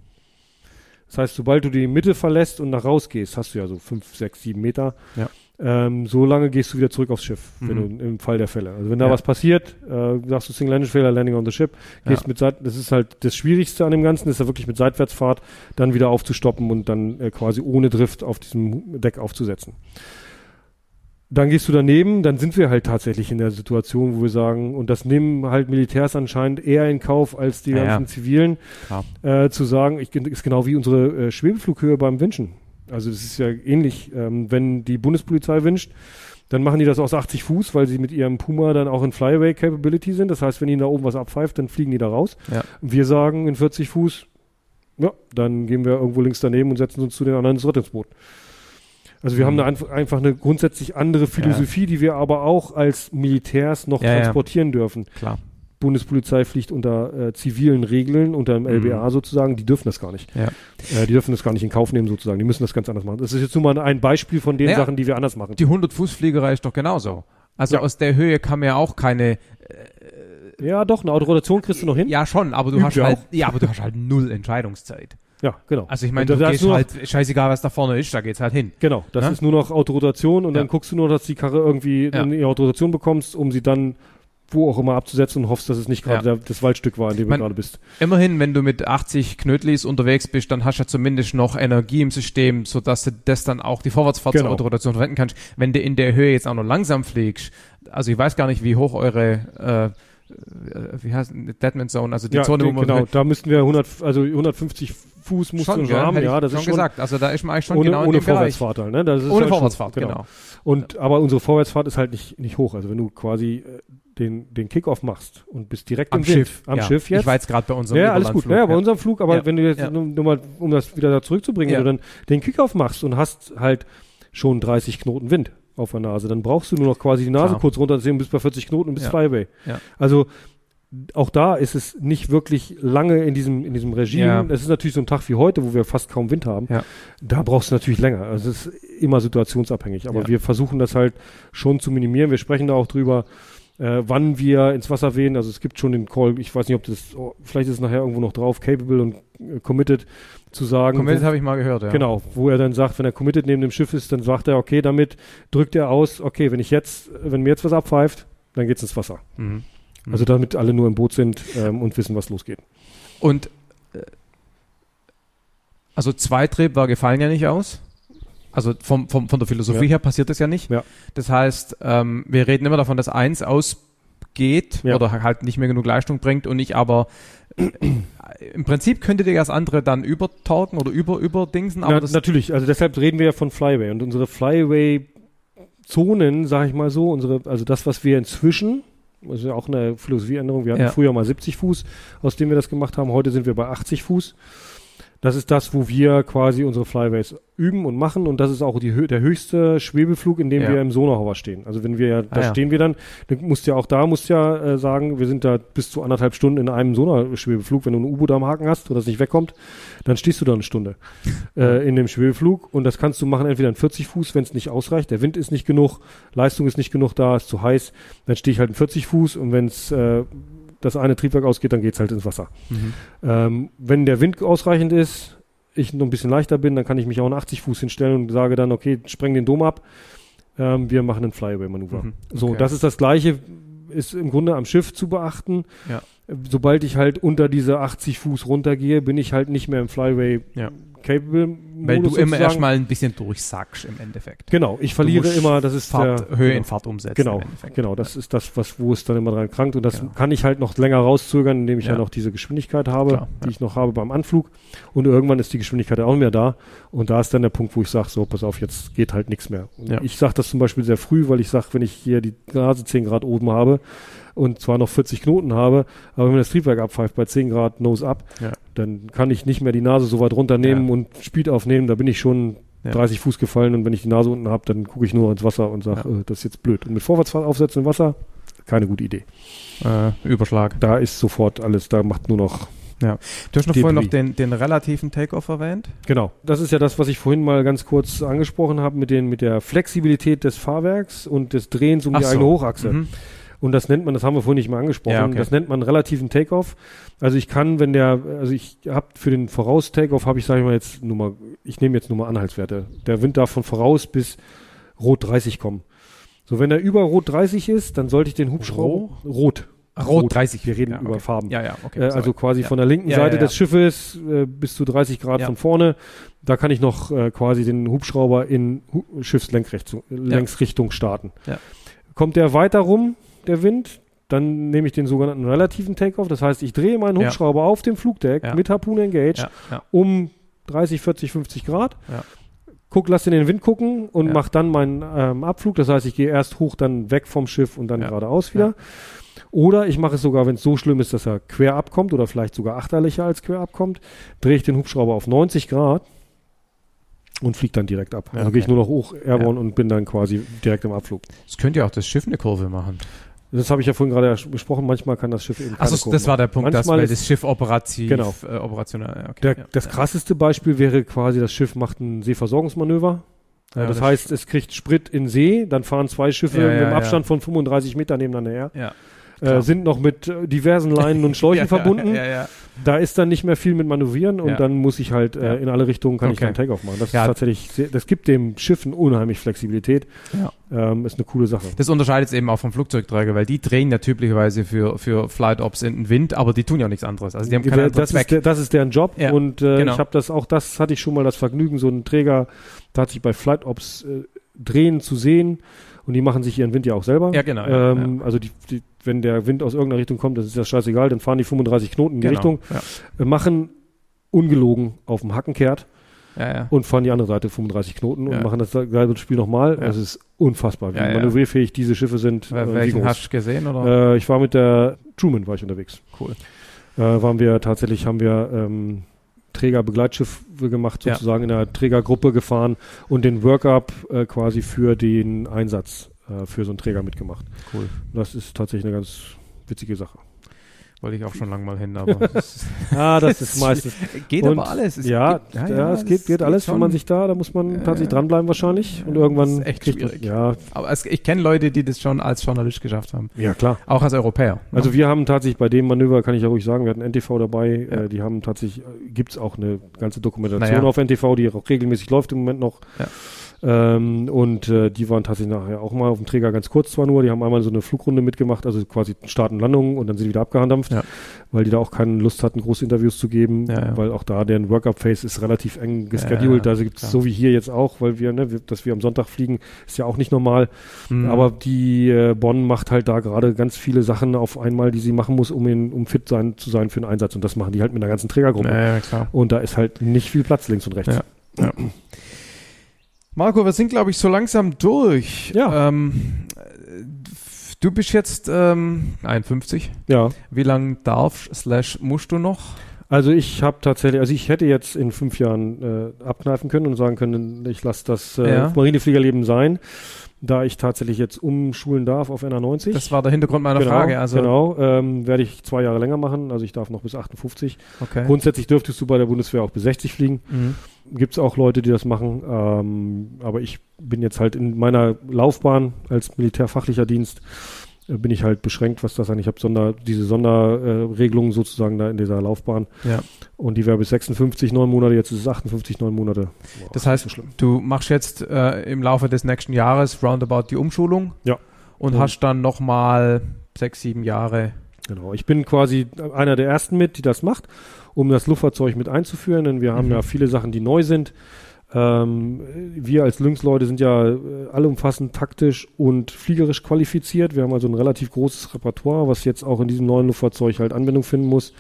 das heißt, sobald du die Mitte verlässt und nach raus gehst, hast du ja so fünf, sechs, sieben Meter. Ja. Ähm, so lange gehst du wieder zurück aufs Schiff, mhm. wenn du im Fall der Fälle. Also wenn da ja. was passiert, äh, sagst du Single Engine Failure, Landing on the Ship, gehst ja. mit Seit das ist halt das Schwierigste an dem Ganzen, ist ja wirklich mit Seitwärtsfahrt dann wieder aufzustoppen und dann äh, quasi ohne Drift auf diesem Deck aufzusetzen. Dann gehst du daneben, dann sind wir halt tatsächlich in der Situation, wo wir sagen, und das nehmen halt Militärs anscheinend eher in Kauf als die ja, ganzen Zivilen, äh, zu sagen, ich ist genau wie unsere äh, Schwebeflughöhe beim Wünschen. Also das ist ja ähnlich, ähm, wenn die Bundespolizei wünscht, dann machen die das aus 80 Fuß, weil sie mit ihrem Puma dann auch in Flyaway Capability sind. Das heißt, wenn ihnen da oben was abpfeift, dann fliegen die da raus. Ja. Wir sagen in 40 Fuß, ja, dann gehen wir irgendwo links daneben und setzen uns zu den anderen ins Rettungsboot. Also wir mhm. haben eine, einfach eine grundsätzlich andere Philosophie, ja. die wir aber auch als Militärs noch ja, transportieren dürfen. Klar. Bundespolizei fliegt unter äh, zivilen Regeln, unter dem LBA mhm. sozusagen, die dürfen das gar nicht. Ja. Äh, die dürfen das gar nicht in Kauf nehmen sozusagen, die müssen das ganz anders machen. Das ist jetzt nur mal ein Beispiel von den ja, Sachen, die wir anders machen. Die 100-Fuß-Fliegerei ist doch genauso. Also ja. aus der Höhe kann man ja auch keine... Äh, ja, doch, eine Autorotation kriegst du noch hin. Ja, schon, aber du Übt hast halt, ja, aber du hast halt null Entscheidungszeit. Ja, genau. Also ich meine, du gehst halt, scheißegal was da vorne ist, da geht's halt hin. Genau, das ja? ist nur noch Autorotation und ja. dann guckst du nur, dass die Karre irgendwie Ja. in die Autorotation bekommst, um sie dann wo auch immer abzusetzen und hoffst, dass es nicht gerade Ja. das Waldstück war, in dem Man- du gerade bist. Immerhin, wenn du mit 80 Knötlis unterwegs bist, dann hast du ja zumindest noch Energie im System, sodass du das dann auch die Vorwärtsfahrt zur Genau. Autorotation verwenden kannst. Wenn du in der Höhe jetzt auch noch langsam fliegst, also ich weiß gar nicht, wie hoch eure, äh, äh, wie heißt Deadman Zone, also die ja, Zone, wo man genau, da müssten wir 100, also 150 Fuß musst schon, gell, haben, ja, das schon ist schon gesagt. Also da ist man eigentlich schon ohne, genau in ohne. Vorwärtsfahrt halt, ne? Ohne halt schon- Vorwärtsfahrt, genau. Und aber unsere Vorwärtsfahrt ist halt nicht nicht hoch. Also wenn du quasi äh, den den Kickoff machst und bist direkt Am im Wind, Schiff. am ja. Schiff jetzt. Ich war jetzt gerade bei unserem ja, alles gut. Überlandflug, Ja, bei unserem Flug, aber Ja. wenn du jetzt Ja. nur, nur mal, um das wieder da zurückzubringen, Ja. wenn du dann den Kickoff machst und hast halt schon 30 Knoten Wind auf der Nase, dann brauchst du nur noch quasi die Nase Klar. kurz runterziehen und bist bei 40 Knoten und bist Ja. Flyway. Ja. Also auch da ist es nicht wirklich lange in diesem, in diesem Regime. Ja. Es ist natürlich so ein Tag wie heute, wo wir fast kaum Wind haben. Ja. Da brauchst du natürlich länger. Also es ist immer situationsabhängig. Aber Ja. wir versuchen das halt schon zu minimieren. Wir sprechen da auch drüber, äh, wann wir ins Wasser wehen. Also es gibt schon den Call, ich weiß nicht, ob das, oh, vielleicht ist es nachher irgendwo noch drauf, capable und äh, committed zu sagen. Committed habe ich mal gehört, ja. Genau, wo er dann sagt, wenn er committed neben dem Schiff ist, dann sagt er, okay, damit drückt er aus, okay, wenn ich jetzt, wenn mir jetzt was abpfeift, dann geht's ins Wasser. Mhm. Mhm. Also damit alle nur im Boot sind ähm, und wissen, was losgeht. Und äh, also zwei Triebwerke fallen ja nicht aus. Also vom, vom, von der Philosophie Ja. her passiert das ja nicht. Ja. Das heißt, ähm, wir reden immer davon, dass eins ausgeht geht Ja. oder halt nicht mehr genug Leistung bringt und ich aber äh, im Prinzip könnte dir das andere dann übertalken oder über überdingsen, aber Na, natürlich, also deshalb reden wir ja von Flyway und unsere Flyway-Zonen, sage ich mal so, unsere, also das, was wir inzwischen, das ist ja auch eine Philosophieänderung, wir hatten Ja. früher mal 70 Fuß, aus dem wir das gemacht haben, heute sind wir bei 80 Fuß. Das ist das, wo wir quasi unsere Flyways üben und machen und das ist auch die, der höchste Schwebeflug, in dem Ja. wir im Sonarhover stehen. Also wenn wir ja, da Ah, ja. stehen wir dann, dann musst ja auch da, musst ja äh, sagen, wir sind da bis zu anderthalb Stunden in einem Sonarschwebeflug. Wenn du ein U-Boot am Haken hast oder es nicht wegkommt, dann stehst du da eine Stunde äh, in dem Schwebeflug und das kannst du machen entweder in 40 Fuß, wenn es nicht ausreicht, der Wind ist nicht genug, Leistung ist nicht genug da, ist zu heiß, dann stehe ich halt in 40 Fuß und wenn es äh, das eine Triebwerk ausgeht, dann geht's halt ins Wasser. Mhm. Ähm, wenn der Wind ausreichend ist, ich noch ein bisschen leichter bin, dann kann ich mich auch in 80 Fuß hinstellen und sage dann, okay, spreng den Dom ab, ähm, wir machen ein Flyaway-Manöver. Mhm. So, Okay. das ist das Gleiche, ist im Grunde am Schiff zu beachten. Ja. Sobald ich halt unter diese 80 Fuß runtergehe, bin ich halt nicht mehr im Flyaway Ja. Capable weil du immer erstmal ein bisschen durchsackst im Endeffekt. Genau, ich verliere immer, das ist Fahrt, der, Höhe genau. in Fahrt umsetzen. Genau, genau, das ist das, was, wo es dann immer dran krankt und das Genau. kann ich halt noch länger rauszögern, indem ich Ja. ja noch diese Geschwindigkeit habe, Klar, die ja. ich noch habe beim Anflug und irgendwann ist die Geschwindigkeit auch nicht mehr da und da ist dann der Punkt, wo ich sage, so, pass auf, jetzt geht halt nichts mehr. Ja. Ich sage das zum Beispiel sehr früh, weil ich sage, wenn ich hier die Nase 10 Grad oben habe und zwar noch 40 Knoten habe, aber wenn mir das Triebwerk abpfeift bei 10 Grad Nose up, Ja. dann kann ich nicht mehr die Nase so weit runternehmen Ja. und Speed aufnehmen, da bin ich schon Ja. 30 Fuß gefallen und wenn ich die Nase unten habe, dann gucke ich nur ins Wasser und sage, Ja. äh, das ist jetzt blöd. Und mit Vorwärtsfahren aufsetzen im Wasser, keine gute Idee. Äh, Überschlag. Da ist sofort alles, da macht nur noch, Du hast noch Debris. vorhin noch den, den relativen Takeoff erwähnt. genau. Das ist ja das, was ich vorhin mal ganz kurz angesprochen habe mit den, mit der Flexibilität des Fahrwerks und des Drehens um Ach die so. eigene Hochachse. Mhm. Und das nennt man, das haben wir vorhin nicht mal angesprochen, Ja, okay. das nennt man relativen Takeoff. Also ich kann, wenn der, also ich habe für den Voraus-Takeoff habe ich, sage ich mal jetzt nur mal, ich nehme jetzt nur mal Anhaltswerte. Der Wind darf von voraus bis Rot 30 kommen. So, wenn er über Rot 30 ist, dann sollte ich den Hubschrauber Rot. Ach, Rot 30. Wir reden Ja, über okay. Farben. Ja, ja, okay. Äh, also quasi Ja. von der linken Ja, Seite des Schiffes äh, bis zu 30 Grad von vorne. Da kann ich noch äh, quasi den Hubschrauber in Hu Schiffslängsrichtung Längsrichtung starten. Ja. Kommt der weiter rum, der Wind, dann nehme ich den sogenannten relativen Takeoff. Das heißt, ich drehe meinen Ja. Hubschrauber auf dem Flugdeck Ja. mit Harpoon engaged ja, ja. um 30, 40, 50 Grad. Ja. Guck, lass in den Wind gucken und Ja. mach dann meinen ähm, Abflug. Das heißt, ich gehe erst hoch, dann weg vom Schiff und dann Ja. geradeaus wieder. Oder ich mache es sogar, wenn es so schlimm ist, dass er quer abkommt oder vielleicht sogar achterlicher als quer abkommt, drehe ich den Hubschrauber auf 90 Grad und fliege dann direkt ab. Ja, also gehe ich okay. nur noch hoch, airborne und bin dann quasi direkt im Abflug. Das könnte ja auch das Schiff eine Kurve machen. Das habe ich ja vorhin gerade besprochen. Manchmal kann das Schiff eben keine Also Kurven das war der Punkt, dass weil das Schiff operativ, Genau. äh, operational. Okay, Der, ja, das ja. krasseste Beispiel wäre quasi, das Schiff macht ein Seeversorgungsmanöver. Ja, das, das heißt, es kriegt Sprit in See, dann fahren zwei Schiffe mit einem. Abstand von 35 Metern nebeneinander her, Ja, äh, sind noch mit äh, diversen Leinen und Schläuchen ja, verbunden. Ja, ja, Da ist dann nicht mehr viel mit Manövrieren und Ja. dann muss ich halt äh, Ja. in alle Richtungen kann ich Okay. dann Takeoff machen. Das Ja. ist tatsächlich, sehr, das gibt dem Schiffen unheimlich Flexibilität. Ja. Ähm, ist eine coole Sache. Das unterscheidet es eben auch vom Flugzeugträger, weil die drehen ja typischerweise für, für Flight Ops in den Wind, aber die tun ja nichts anderes. Also die haben keinen das, Zweck. ist der, das ist deren Job Ja, und äh, genau. ich habe das auch das hatte ich schon mal das Vergnügen so einen Träger tatsächlich bei Flight Ops äh, drehen zu sehen und die machen sich ihren Wind ja auch selber. Ja, genau, ja, ähm, Also die, die, wenn der Wind aus irgendeiner Richtung kommt, das ist ja scheißegal, dann fahren die 35 Knoten in die Genau, Richtung, Ja, äh, machen ungelogen auf dem Hackenkehrt ja, ja. und fahren die andere Seite 35 Knoten und machen das gleiche Spiel nochmal. Das ist unfassbar, wie manövrierfähig diese Schiffe sind. Wel- äh, Welchen hast du gesehen? Oder? Äh, ich war mit der Truman war ich unterwegs. cool. Äh, waren wir tatsächlich, haben wir ähm, Träger-Begleitschiffe gemacht, sozusagen in einer Trägergruppe gefahren und den Workup äh, quasi für den Einsatz äh, für so einen Träger mitgemacht. Cool. Das ist tatsächlich eine ganz witzige Sache. Wollte ich auch schon lange mal hin, aber es ist- Ah, das ist meistens. geht Und aber alles. Es ja, geht- ja, es geht, geht alles, wenn man sich da, da muss man Ja, tatsächlich ja. dranbleiben wahrscheinlich und Ja, irgendwann das ist echt kriegt man- schwierig. Ja, Aber es, ich kenne Leute, die das schon als Journalist geschafft haben. ja klar. Auch als Europäer. ne? Also wir haben tatsächlich bei dem Manöver, kann ich ja ruhig sagen, wir hatten NTV dabei, Ja. äh, die haben tatsächlich, äh, gibt's auch eine ganze Dokumentation Naja. auf NTV, die auch regelmäßig läuft im Moment noch. Ja. Ähm, und äh, die waren tatsächlich nachher auch mal auf dem Träger ganz kurz zwar nur, die haben einmal so eine Flugrunde mitgemacht, also quasi Start und Landung und dann sind die wieder abgehandampft, Ja. weil die da auch keine Lust hatten, große Interviews zu geben, Ja, ja. weil auch da deren Workup-Phase ist relativ eng gescheduled, also gibt's klar. so wie hier jetzt auch, weil wir, ne, wir, dass wir am Sonntag fliegen, ist ja auch nicht normal, Mhm. aber die äh, Bonn macht halt da gerade ganz viele Sachen auf einmal, die sie machen muss, um, in, um fit sein, zu sein für den Einsatz und das machen die halt mit einer ganzen Trägergruppe. ja, ja, klar. Und da ist halt nicht viel Platz links und rechts. Ja. Marco, wir sind, glaube ich, so langsam durch. Ja. Ähm, äh, du bist jetzt ähm, 51. ja. Wie lange darfst slash musst du noch? Also ich habe tatsächlich, also ich hätte jetzt in fünf Jahren äh, abkneifen können und sagen können, ich lasse das äh, Ja. Marinefliegerleben sein, da ich tatsächlich jetzt umschulen darf auf NA90. Das war der Hintergrund meiner genau, Frage. Also, genau, ähm, werde ich zwei Jahre länger machen, also ich darf noch bis 58. okay. Grundsätzlich dürftest du bei der Bundeswehr auch bis 60 fliegen. Mhm. Gibt es auch Leute, die das machen, ähm, aber ich bin jetzt halt in meiner Laufbahn als militärfachlicher Dienst bin ich halt beschränkt, was das angeht. Ich habe Sonder, diese Sonderregelungen Regelungen sozusagen da in dieser Laufbahn. Ja. Und die wäre bis 56, neun Monate, jetzt ist es 58, neun Monate. Boah, Das heißt, so. Du machst jetzt äh, im Laufe des nächsten Jahres roundabout die Umschulung. Ja. Und Und- hast dann nochmal sechs, sieben Jahre. Genau. Ich bin quasi einer der ersten mit, die das macht, um das Luftfahrzeug mit einzuführen, denn wir haben Mhm. ja viele Sachen, die neu sind. Ähm, wir als Lynx-Leute sind ja äh, allumfassend taktisch und fliegerisch qualifiziert. Wir haben also ein relativ großes Repertoire, was jetzt auch in diesem neuen Luftfahrzeug halt Anwendung finden muss.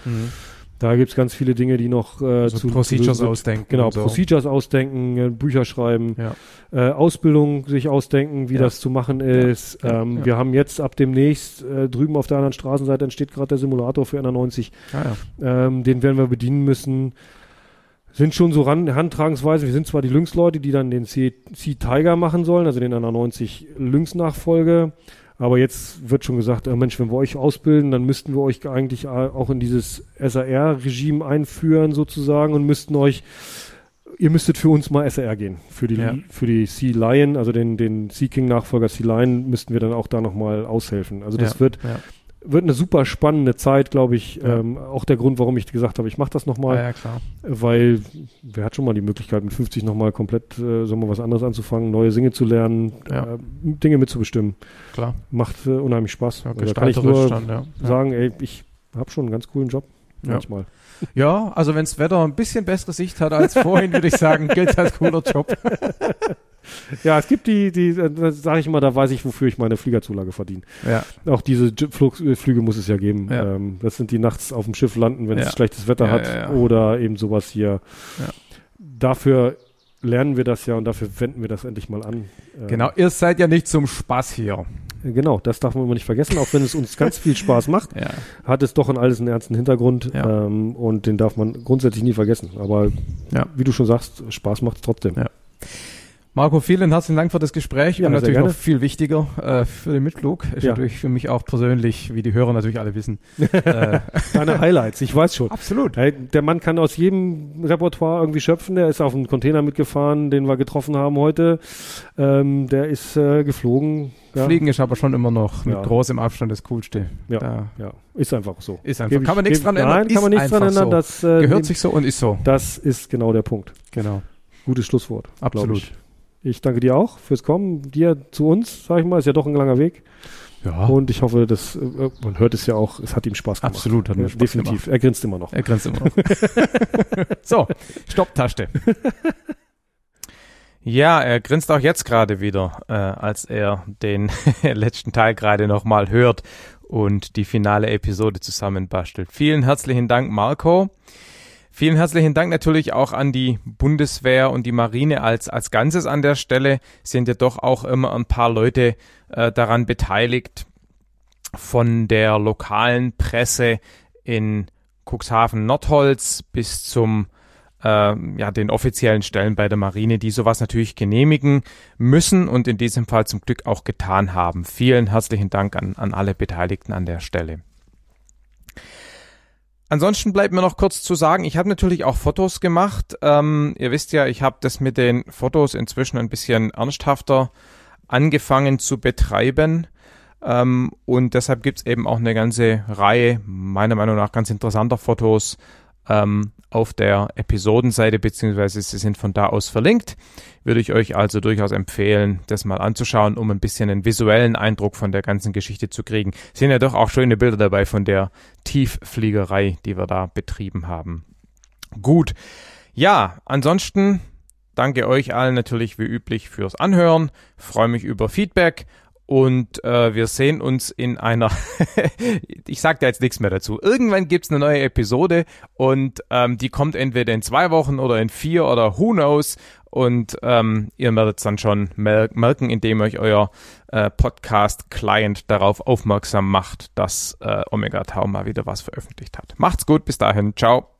Da gibt's ganz viele Dinge, die noch äh, Also zu Procedures zu, ausdenken. Genau, so. Procedures ausdenken, äh, Bücher schreiben, Ja. äh, Ausbildung sich ausdenken, wie Ja. das zu machen ist. Ja, Ähm. Wir haben jetzt ab demnächst äh, drüben auf der anderen Straßenseite entsteht gerade der Simulator für NR90. Ah, ja. Ähm, den werden wir bedienen müssen. Sind schon so ran, Handtragensweise. Wir sind zwar die Lynx-Leute, die dann den C, C Tiger machen sollen, also den NR90 Lynx-Nachfolge. Aber jetzt wird schon gesagt, äh, Mensch, wenn wir euch ausbilden, dann müssten wir euch eigentlich auch in dieses SAR-Regime einführen sozusagen und müssten euch, ihr müsstet für uns mal SAR gehen. Für die, Ja. für die Sea Lion, also den, den Sea King-Nachfolger Sea Lion, müssten wir dann auch da nochmal aushelfen. Also das ja. wird, Ja. Wird eine super spannende Zeit, glaube ich. Ja. Ähm, auch der Grund, warum ich gesagt habe, ich mache das nochmal, ja, ja, klar. weil wer hat schon mal die Möglichkeit, mit 50 nochmal komplett, äh, sagen wir, was anderes anzufangen, neue Dinge zu lernen, Ja. äh, Dinge mitzubestimmen. klar. Macht äh, unheimlich Spaß. Ja, Also kann ich nur dann, sagen, ey, ich habe schon einen ganz coolen Job. Ja. Manchmal. Ja, also wenn das Wetter ein bisschen bessere Sicht hat als vorhin, würde ich sagen, gilt als cooler Job. Ja, es gibt die, die, äh, sage ich immer, da weiß ich, wofür ich meine Fliegerzulage verdiene. Ja, Auch diese Flug, äh, Flüge muss es ja geben. Ja. Ähm, das sind die nachts auf dem Schiff landen, wenn Ja. es schlechtes Wetter Ja, hat oder eben sowas hier. Dafür lernen wir das ja und dafür wenden wir das endlich mal an. Ähm, genau. Ihr seid ja nicht zum Spaß hier. äh, Genau, das darf man immer nicht vergessen. Auch wenn es uns ganz viel Spaß macht, Ja. hat es doch in alles einen ernsten Hintergrund ähm, und den darf man grundsätzlich nie vergessen. Aber wie du schon sagst, Spaß macht es trotzdem. Ja. Marco, vielen herzlichen Dank für das Gespräch Ja, und natürlich noch viel wichtiger äh, für den Mitflug. Ist Ja. natürlich für mich auch persönlich, wie die Hörer natürlich alle wissen. äh, Deine Highlights, ich weiß schon. absolut. Hey, der Mann kann aus jedem Repertoire irgendwie schöpfen. Der ist auf einen Container mitgefahren, den wir getroffen haben heute. Ähm, der ist äh, geflogen. Ja, Fliegen ist aber schon immer noch mit großem Abstand das Coolste. Ja. Da ja, ist einfach so. ist einfach. Geb ich- kann man nichts dran ändern. Nein, kann man nichts dran ändern. So. Das, äh, Gehört sich so und ist so. das ist genau der Punkt. Genau. Gutes Schlusswort. Absolut. Ich. danke dir auch fürs Kommen. Dir zu uns, sag ich mal, ist ja doch ein langer Weg. Ja. Und ich hoffe, dass äh, man hört es ja auch, es hat ihm Spaß gemacht. Absolut, hat mir Spaß definitiv. Er grinst immer noch. Er grenzt immer noch. so, Stopptaste. Ja, er grinst auch jetzt gerade wieder, äh, als er den letzten Teil gerade nochmal hört und die finale Episode zusammenbastelt. Vielen herzlichen Dank, Marco. Vielen herzlichen Dank natürlich auch an die Bundeswehr und die Marine als, als Ganzes an der Stelle. Sind ja doch auch immer ein paar Leute äh, daran beteiligt, von der lokalen Presse in Cuxhaven Nordholz bis zum ähm, ja, den offiziellen Stellen bei der Marine, die sowas natürlich genehmigen müssen und in diesem Fall zum Glück auch getan haben. Vielen herzlichen Dank an, an alle Beteiligten an der Stelle. Ansonsten bleibt mir noch kurz zu sagen, ich habe natürlich auch Fotos gemacht. Ähm, ihr wisst ja, ich habe das mit den Fotos inzwischen ein bisschen ernsthafter angefangen zu betreiben. Ähm, und deshalb gibt's eben auch eine ganze Reihe, meiner Meinung nach ganz interessanter Fotos, ähm, auf der Episodenseite, beziehungsweise sie sind von da aus verlinkt. Würde ich euch also durchaus empfehlen, das mal anzuschauen, um ein bisschen einen visuellen Eindruck von der ganzen Geschichte zu kriegen. Sind ja doch auch schöne Bilder dabei von der Tieffliegerei, die wir da betrieben haben. Gut. Ja, ansonsten danke euch allen natürlich wie üblich fürs Anhören. Freue mich über Feedback und äh, wir sehen uns in einer, ich sage da jetzt nichts mehr dazu. Irgendwann gibt's eine neue Episode und ähm, die kommt entweder in zwei Wochen oder in vier oder who knows. Und ähm, ihr werdet dann schon merken, indem euch euer äh, Podcast-Client darauf aufmerksam macht, dass äh, Omega Tau mal wieder was veröffentlicht hat. Macht's gut, bis dahin. Ciao.